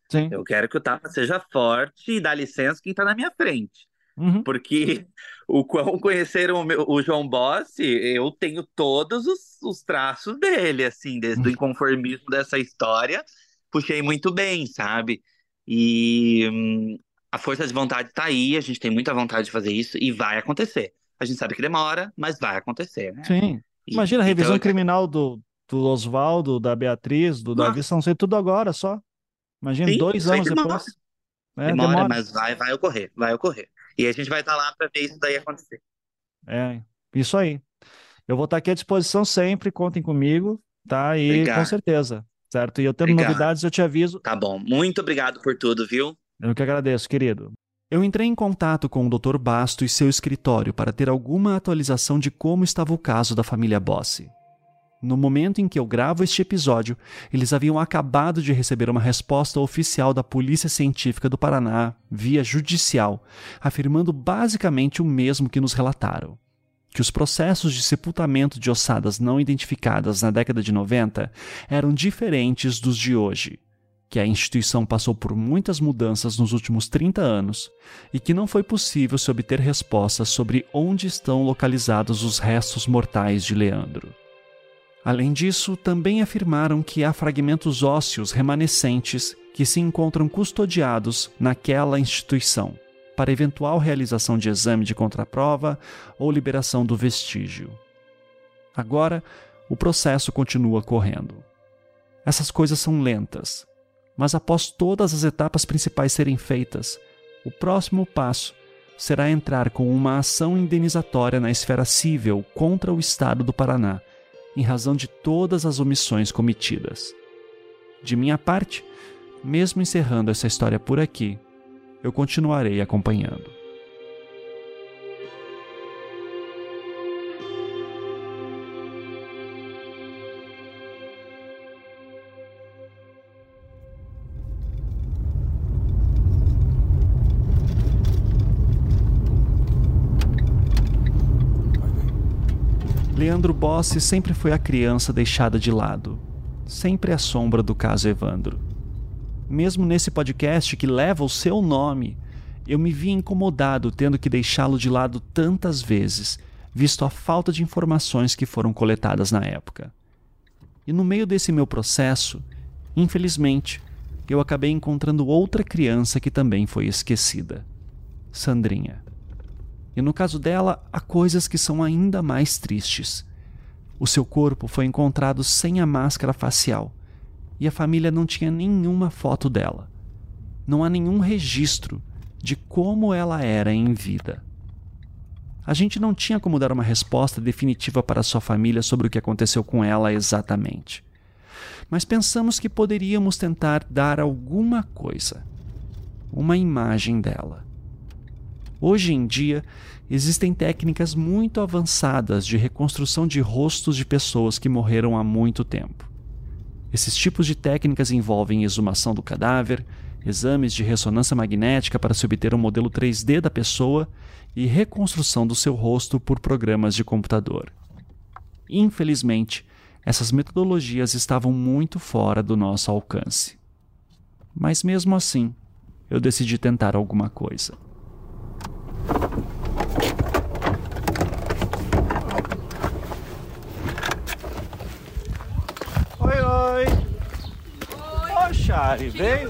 Speaker 17: Sim.
Speaker 16: Eu quero que o tapa seja forte e dá licença quem tá na minha frente.
Speaker 17: Uhum.
Speaker 16: Porque o quão conheceram o, meu- o João Bossi, eu tenho todos os, os traços dele, assim, desde o inconformismo dessa história, puxei muito bem, sabe? E hum, a força de vontade tá aí, a gente tem muita vontade de fazer isso e vai acontecer. A gente sabe que demora, mas vai acontecer, né?
Speaker 17: Sim.
Speaker 16: E-
Speaker 17: Imagina a
Speaker 16: então
Speaker 17: revisão
Speaker 16: eu-
Speaker 17: criminal do, do Oswaldo, da Beatriz, do Davi, são ser tudo agora só. Imagina,
Speaker 16: Sim,
Speaker 17: dois anos
Speaker 16: demora.
Speaker 17: depois. É,
Speaker 16: demora,
Speaker 17: demora.
Speaker 16: mas vai, vai ocorrer, vai ocorrer. E a gente vai estar lá para ver isso daí acontecer.
Speaker 17: É, isso aí. Eu vou estar aqui à disposição sempre, contem comigo, tá? E
Speaker 16: Obrigado.
Speaker 17: com certeza, certo? E eu tendo
Speaker 16: Obrigado.
Speaker 17: novidades, eu te aviso.
Speaker 16: Tá bom, muito obrigado por tudo, viu?
Speaker 17: Eu que agradeço, querido.
Speaker 2: Eu entrei em contato com o Dr. Basto e seu escritório para ter alguma atualização de como estava o caso da família Bossi. No momento em que eu gravo este episódio, eles haviam acabado de receber uma resposta oficial da Polícia Científica do Paraná, via judicial, afirmando basicamente o mesmo que nos relataram: que os processos de sepultamento de ossadas não identificadas na década de 90 eram diferentes dos de hoje que a instituição passou por muitas mudanças nos últimos 30 anos e que não foi possível se obter respostas sobre onde estão localizados os restos mortais de Leandro. Além disso, também afirmaram que há fragmentos ósseos remanescentes que se encontram custodiados naquela instituição, para eventual realização de exame de contraprova ou liberação do vestígio. Agora, o processo continua correndo. Essas coisas são lentas, mas após todas as etapas principais serem feitas, o próximo passo será entrar com uma ação indenizatória na esfera civil contra o Estado do Paraná, em razão de todas as omissões cometidas. De minha parte, mesmo encerrando essa história por aqui, eu continuarei acompanhando. Leandro Bossi sempre foi a criança deixada de lado, sempre a sombra do caso Evandro. Mesmo nesse podcast que leva o seu nome, eu me vi incomodado tendo que deixá-lo de lado tantas vezes, visto a falta de informações que foram coletadas na época. E no meio desse meu processo, infelizmente, eu acabei encontrando outra criança que também foi esquecida: Sandrinha. E no caso dela, há coisas que são ainda mais tristes. O seu corpo foi encontrado sem a máscara facial e a família não tinha nenhuma foto dela. Não há nenhum registro de como ela era em vida. A gente não tinha como dar uma resposta definitiva para sua família sobre o que aconteceu com ela exatamente. Mas pensamos que poderíamos tentar dar alguma coisa. Uma imagem dela. Hoje em dia, existem técnicas muito avançadas de reconstrução de rostos de pessoas que morreram há muito tempo. Esses tipos de técnicas envolvem exumação do cadáver, exames de ressonância magnética para se obter um modelo 3D da pessoa e reconstrução do seu rosto por programas de computador. Infelizmente, essas metodologias estavam muito fora do nosso alcance. Mas mesmo assim, eu decidi tentar alguma coisa.
Speaker 18: Oi, oi. Oi. Ô, Chari, veio?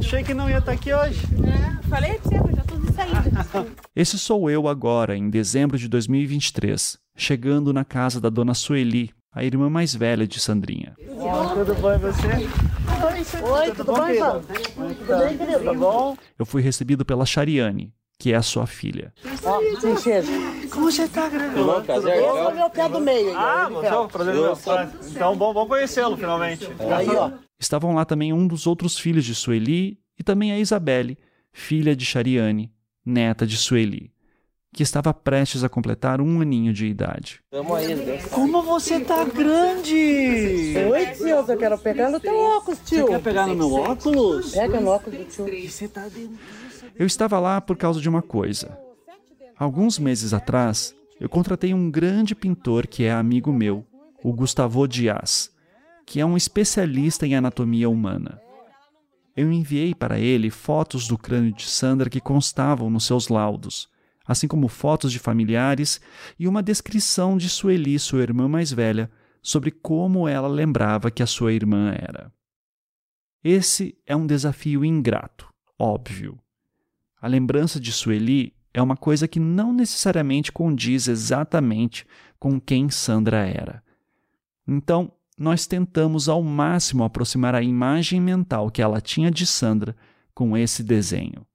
Speaker 18: Achei que não ia estar aqui hoje.
Speaker 19: É, falei pra você, já tô saída.
Speaker 2: Esse sou eu agora, em dezembro de 2023, chegando na casa da dona Sueli, a irmã mais velha de Sandrinha.
Speaker 18: Oh, tudo bom e você?
Speaker 12: Oi, tudo, tudo bom, irmão? Tudo bem, querido?
Speaker 18: Tá bom?
Speaker 2: Eu fui recebido pela Chariane, que é a sua filha.
Speaker 12: Princesa.
Speaker 18: Como você tá, grande?
Speaker 12: Tudo bom, prazer. Eu sou meu pé do meio.
Speaker 18: Ah, você é o prazer meu. Então, bom, bom conhecê-lo, finalmente.
Speaker 12: Aí, ó.
Speaker 2: Estavam lá também um dos outros filhos de Sueli e também a Isabelle, filha de Chariane, neta de Sueli, que estava prestes a completar um aninho de idade.
Speaker 18: Como você tá grande!
Speaker 12: Oi, tio, eu quero pegar no teu óculos, tio.
Speaker 18: Você quer pegar no meu óculos?
Speaker 12: Pega no óculos do tio.
Speaker 18: Você tá dentro.
Speaker 2: Eu estava lá por causa de uma coisa. Alguns meses atrás, eu contratei um grande pintor que é amigo meu, o Gustavo Dias, que é um especialista em anatomia humana. Eu enviei para ele fotos do crânio de Sandra que constavam nos seus laudos, assim como fotos de familiares e uma descrição de Sueli, sua irmã mais velha, sobre como ela lembrava que a sua irmã era. Esse é um desafio ingrato, óbvio. A lembrança de Sueli é uma coisa que não necessariamente condiz exatamente com quem Sandra era. Então, nós tentamos ao máximo aproximar a imagem mental que ela tinha de Sandra com esse desenho.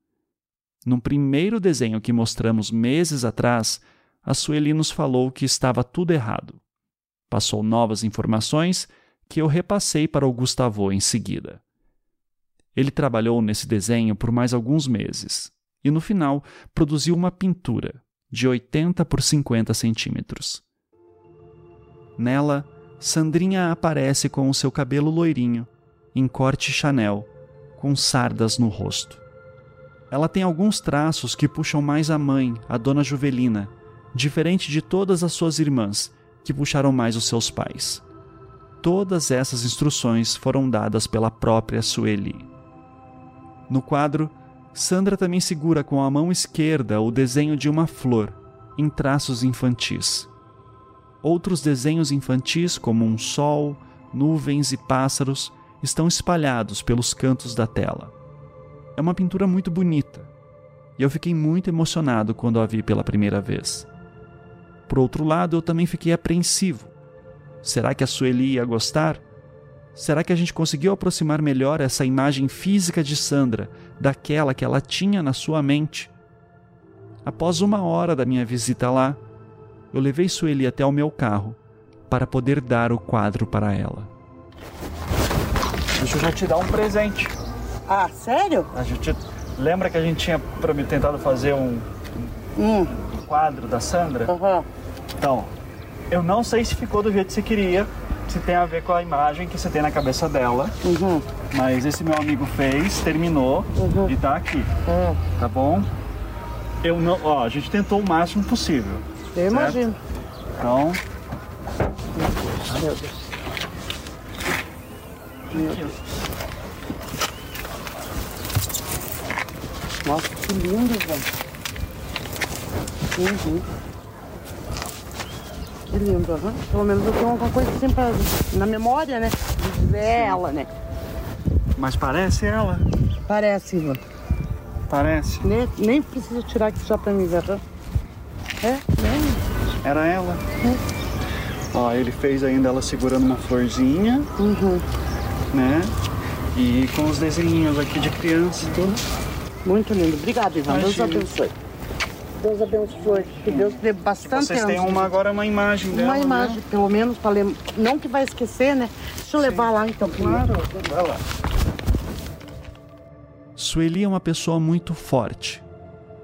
Speaker 2: No primeiro desenho que mostramos meses atrás, a Sueli nos falou que estava tudo errado. Passou novas informações que eu repassei para o Gustavo em seguida. Ele trabalhou nesse desenho por mais alguns meses e, no final, produziu uma pintura de 80 por 50 centímetros. Nela, Sandrinha aparece com o seu cabelo loirinho, em corte Chanel, com sardas no rosto. Ela tem alguns traços que puxam mais a mãe, a dona Juvelina, diferente de todas as suas irmãs, que puxaram mais os seus pais. Todas essas instruções foram dadas pela própria Sueli. No quadro, Sandra também segura com a mão esquerda o desenho de uma flor, em traços infantis. Outros desenhos infantis, como um sol, nuvens e pássaros, estão espalhados pelos cantos da tela. É uma pintura muito bonita, e eu fiquei muito emocionado quando a vi pela primeira vez. Por outro lado, eu também fiquei apreensivo. Será que a Sueli ia gostar? Será que a gente conseguiu aproximar melhor essa imagem física de Sandra daquela que ela tinha na sua mente? Após uma hora da minha visita lá, eu levei Sueli até o meu carro para poder dar o quadro para ela.
Speaker 18: Deixa eu já te dar um presente.
Speaker 12: Ah, sério?
Speaker 18: A gente lembra que a gente tinha tentado fazer um,
Speaker 12: hum.
Speaker 18: quadro da Sandra?
Speaker 12: Uhum.
Speaker 18: Então, eu não sei se ficou do jeito que você queria, se tem a ver com a imagem que você tem na cabeça dela.
Speaker 12: Uhum.
Speaker 18: Mas esse meu amigo fez, terminou
Speaker 12: uhum.
Speaker 18: e tá aqui.
Speaker 12: Uhum.
Speaker 18: Tá bom? Eu não, ó, a gente tentou o máximo possível.
Speaker 12: Eu imagino.
Speaker 20: Então.
Speaker 12: Meu Deus. Meu Deus. Nossa, que lindo, velho. Uhum. Que lindo, uhum. Pelo menos eu tenho alguma coisa assim pra, na memória, né? De dizer é ela, né?
Speaker 20: Mas parece ela.
Speaker 12: Parece, Ivan.
Speaker 20: Parece.
Speaker 12: Nem, nem preciso tirar aqui só pra mim ver? É, nem.
Speaker 20: Era ela.
Speaker 12: É.
Speaker 20: Ó, ele fez ainda ela segurando uma florzinha.
Speaker 12: Uhum.
Speaker 20: Né? E com os desenhinhos aqui de criança.
Speaker 12: Tudo. Muito lindo. Obrigado, Ivan. Deus abençoe. Deus abençoe. Que Deus dê bastante
Speaker 20: Vocês têm uma, agora uma imagem dela.
Speaker 12: Uma imagem,
Speaker 20: Né?
Speaker 12: pelo menos, para lembrar. Não que vai esquecer, né? Deixa eu levar lá então.
Speaker 20: Claro, vai lá.
Speaker 2: Sueli é uma pessoa muito forte.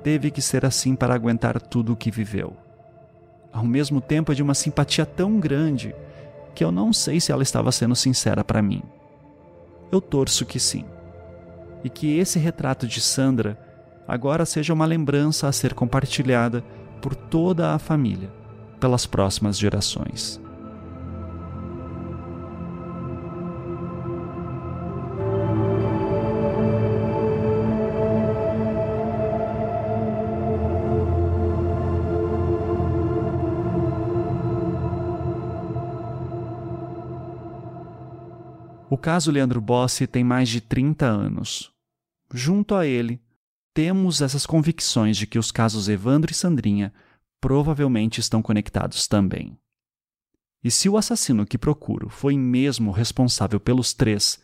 Speaker 2: Teve que ser assim para aguentar tudo o que viveu. Ao mesmo tempo, é de uma simpatia tão grande que eu não sei se ela estava sendo sincera para mim. Eu torço que sim. E que esse retrato de Sandra agora seja uma lembrança a ser compartilhada por toda a família, pelas próximas gerações. Caso Leandro Bossi tem mais de 30 anos. Junto a ele, temos essas convicções de que os casos Evandro e Sandrinha provavelmente estão conectados também. E se o assassino que procuro foi mesmo responsável pelos três,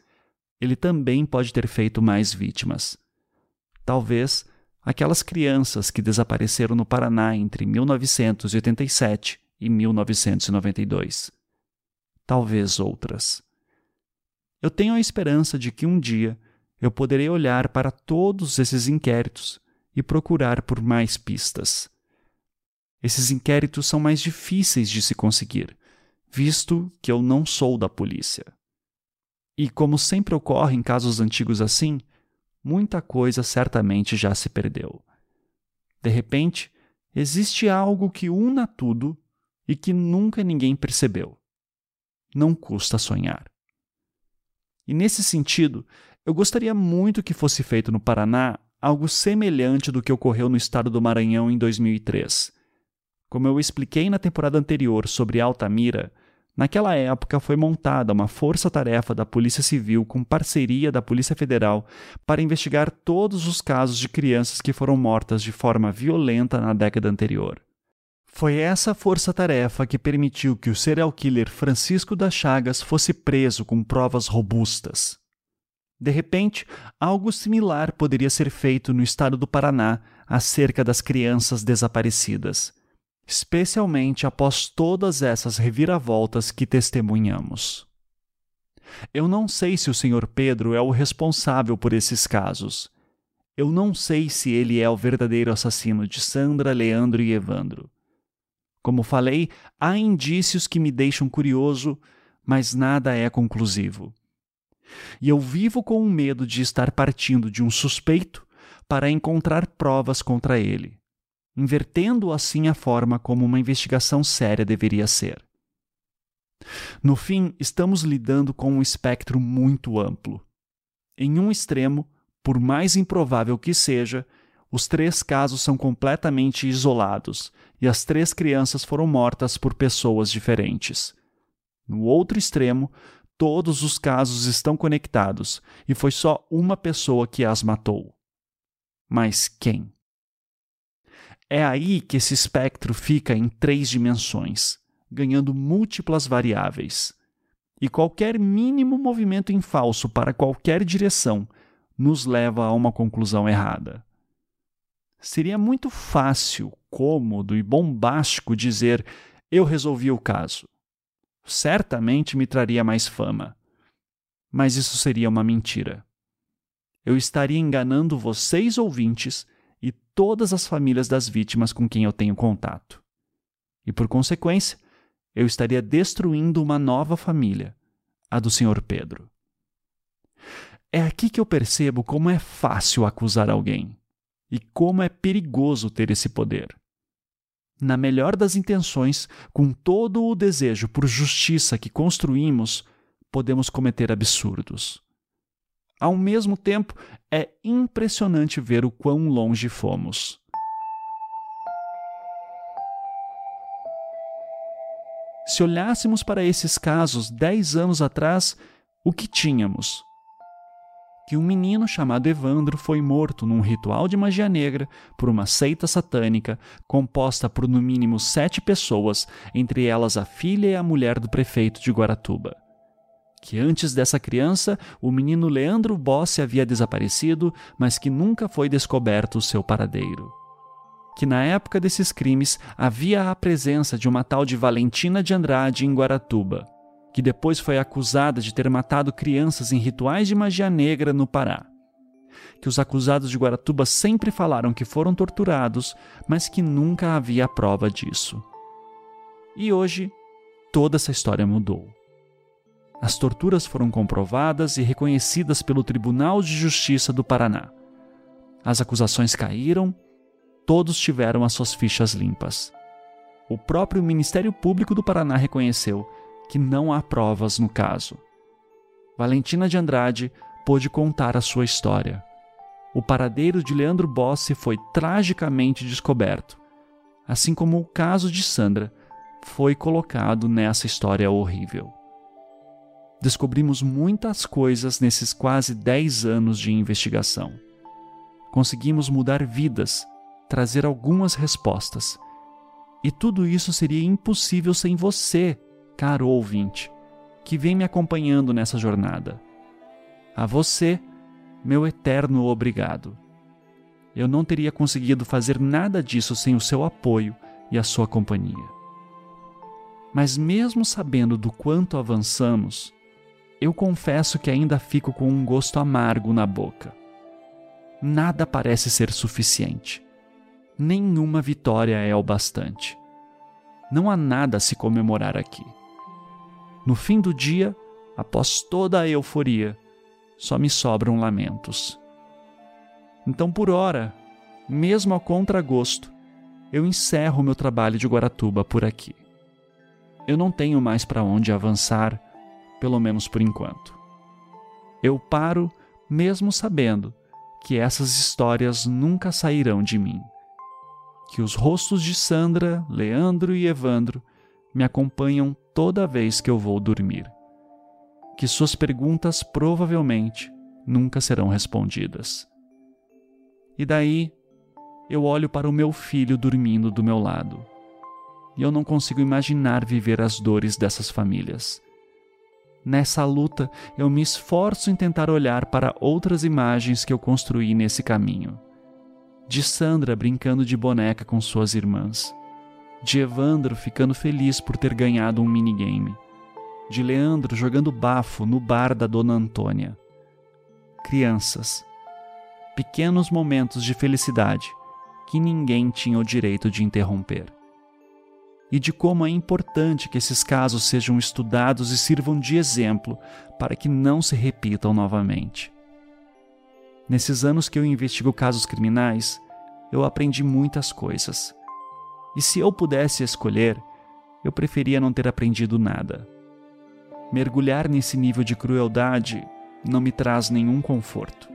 Speaker 2: ele também pode ter feito mais vítimas. Talvez aquelas crianças que desapareceram no Paraná entre 1987 e 1992. Talvez outras. Eu tenho a esperança de que um dia eu poderei olhar para todos esses inquéritos e procurar por mais pistas. Esses inquéritos são mais difíceis de se conseguir, visto que eu não sou da polícia. E como sempre ocorre em casos antigos assim, muita coisa certamente já se perdeu. De repente, existe algo que una tudo e que nunca ninguém percebeu. Não custa sonhar. E nesse sentido, eu gostaria muito que fosse feito no Paraná algo semelhante do que ocorreu no estado do Maranhão em 2003. Como eu expliquei na temporada anterior sobre Altamira, naquela época foi montada uma força-tarefa da Polícia Civil com parceria da Polícia Federal para investigar todos os casos de crianças que foram mortas de forma violenta na década anterior. Foi essa força-tarefa que permitiu que o serial killer Francisco das Chagas fosse preso com provas robustas. De repente, algo similar poderia ser feito no estado do Paraná acerca das crianças desaparecidas, especialmente após todas essas reviravoltas que testemunhamos. Eu não sei se o Sr. Pedro é o responsável por esses casos. Eu não sei se ele é o verdadeiro assassino de Sandra, Leandro e Evandro. Como falei, há indícios que me deixam curioso, mas nada é conclusivo. E eu vivo com o medo de estar partindo de um suspeito para encontrar provas contra ele, invertendo assim a forma como uma investigação séria deveria ser. No fim, estamos lidando com um espectro muito amplo. Em um extremo, por mais improvável que seja, os três casos são completamente isolados e as três crianças foram mortas por pessoas diferentes. No outro extremo, todos os casos estão conectados e foi só uma pessoa que as matou. Mas quem? É aí que esse espectro fica em três dimensões, ganhando múltiplas variáveis. E qualquer mínimo movimento em falso para qualquer direção nos leva a uma conclusão errada. Seria muito fácil, cômodo e bombástico dizer eu resolvi o caso. Certamente me traria mais fama. Mas isso seria uma mentira. Eu estaria enganando vocês ouvintes e todas as famílias das vítimas com quem eu tenho contato. E por consequência, eu estaria destruindo uma nova família, a do Sr. Pedro. É aqui que eu percebo como é fácil acusar alguém e como é perigoso ter esse poder. na melhor das intenções, com todo o desejo por justiça que construímos, podemos cometer absurdos. Ao mesmo tempo, é impressionante ver o quão longe fomos. Se olhássemos para esses casos dez anos atrás, o que tínhamos? Que um menino chamado Evandro foi morto num ritual de magia negra por uma seita satânica composta por no mínimo sete pessoas, entre elas a filha e a mulher do prefeito de Guaratuba. Que antes dessa criança, o menino Leandro Bossi havia desaparecido, mas que nunca foi descoberto o seu paradeiro que na época desses crimes havia a presença de uma tal de Valentina de Andrade em Guaratuba, que depois foi acusada de ter matado crianças em rituais de magia negra no Pará. Que os acusados de Guaratuba sempre falaram que foram torturados, mas que nunca havia prova disso. E hoje, toda essa história mudou. As torturas foram comprovadas e reconhecidas pelo Tribunal de Justiça do Paraná. As acusações caíram todos tiveram as suas fichas limpas. O próprio Ministério Público do Paraná reconheceu que não há provas no caso. Valentina de Andrade pôde contar a sua história. O paradeiro de Leandro Bossi foi tragicamente descoberto, assim como o caso de Sandra foi colocado nessa história horrível. Descobrimos muitas coisas nesses quase 10 anos de investigação. Conseguimos mudar vidas trazer algumas respostas. E tudo isso seria impossível sem você, caro ouvinte, que vem me acompanhando nessa jornada. A você, meu eterno obrigado. Eu não teria conseguido fazer nada disso sem o seu apoio e a sua companhia. Mas, mesmo sabendo do quanto avançamos, eu confesso que ainda fico com um gosto amargo na boca. Nada parece ser suficiente nenhuma vitória é o bastante. Não há nada a se comemorar aqui. No fim do dia, após toda a euforia, só me sobram lamentos. Então, por hora, mesmo a contragosto, eu encerro meu trabalho de Guaratuba por aqui. Eu não tenho mais para onde avançar, pelo menos por enquanto. Eu paro mesmo sabendo que essas histórias nunca sairão de mim que os rostos de Sandra, Leandro e Evandro me acompanham toda vez que eu vou dormir. Que suas perguntas provavelmente nunca serão respondidas. E daí eu olho para o meu filho dormindo do meu lado. E eu não consigo imaginar viver as dores dessas famílias. Nessa luta, eu me esforço em tentar olhar para outras imagens que eu construí nesse caminho de Sandra brincando de boneca com suas irmãs, de Evandro ficando feliz por ter ganhado um minigame, de Leandro jogando bafo no bar da Dona Antônia. Crianças. Pequenos momentos de felicidade que ninguém tinha o direito de interromper. E de como é importante que esses casos sejam estudados e sirvam de exemplo para que não se repitam novamente. Nesses anos que eu investigo casos criminais, eu aprendi muitas coisas. E se eu pudesse escolher, eu preferia não ter aprendido nada. Mergulhar nesse nível de crueldade não me traz nenhum conforto.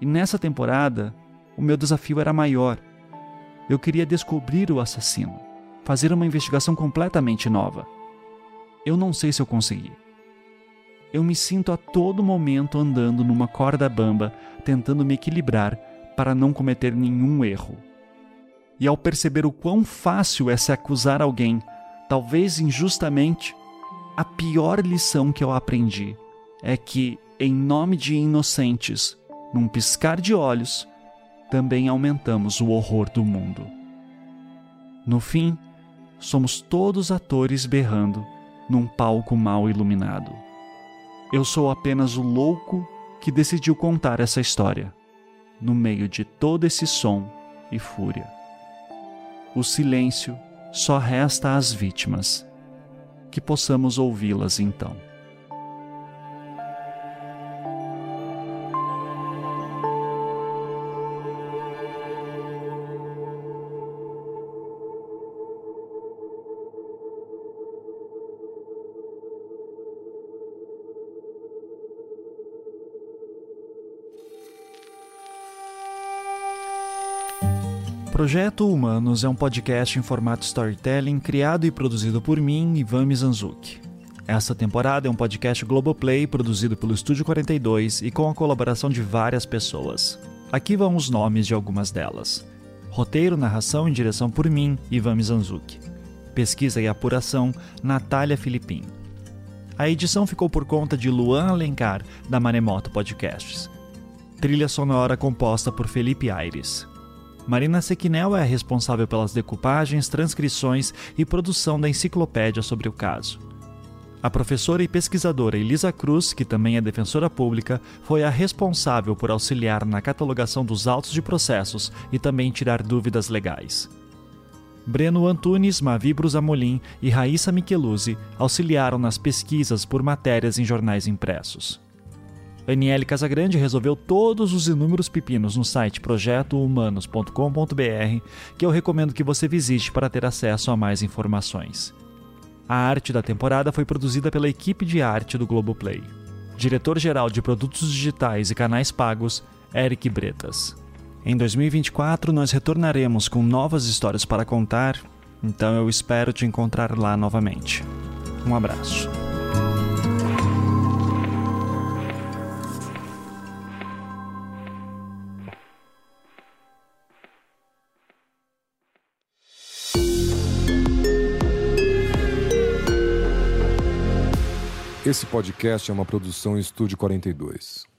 Speaker 2: E nessa temporada, o meu desafio era maior. Eu queria descobrir o assassino, fazer uma investigação completamente nova. Eu não sei se eu consegui eu me sinto a todo momento andando numa corda bamba, tentando me equilibrar para não cometer nenhum erro. E ao perceber o quão fácil é se acusar alguém, talvez injustamente, a pior lição que eu aprendi é que, em nome de inocentes, num piscar de olhos, também aumentamos o horror do mundo. No fim, somos todos atores berrando num palco mal iluminado. Eu sou apenas o louco que decidiu contar essa história, no meio de todo esse som e fúria. O silêncio só resta às vítimas. Que possamos ouvi-las então. Projeto Humanos é um podcast em formato storytelling criado e produzido por mim, Ivan Mizanzuki. Essa temporada é um podcast Globoplay produzido pelo Estúdio 42 e com a colaboração de várias pessoas. Aqui vão os nomes de algumas delas. Roteiro, narração e direção por mim, Ivan Mizanzuki. Pesquisa e apuração, Natália Filipim. A edição ficou por conta de Luan Alencar, da Maremoto Podcasts. Trilha sonora composta por Felipe Aires. Marina Sequinel é a responsável pelas decupagens, transcrições e produção da enciclopédia sobre o caso. A professora e pesquisadora Elisa Cruz, que também é defensora pública, foi a responsável por auxiliar na catalogação dos autos de processos e também tirar dúvidas legais. Breno Antunes, Mavi Brusamolim e Raíssa Micheluzzi auxiliaram nas pesquisas por matérias em jornais impressos. Aniele Casagrande resolveu todos os inúmeros pepinos no site projetohumanos.com.br, que eu recomendo que você visite para ter acesso a mais informações. A arte da temporada foi produzida pela equipe de arte do Globoplay. Diretor-geral de produtos digitais e canais pagos, Eric Bretas. Em 2024 nós retornaremos com novas histórias para contar, então eu espero te encontrar lá novamente. Um abraço.
Speaker 21: Esse podcast é uma produção Estúdio 42.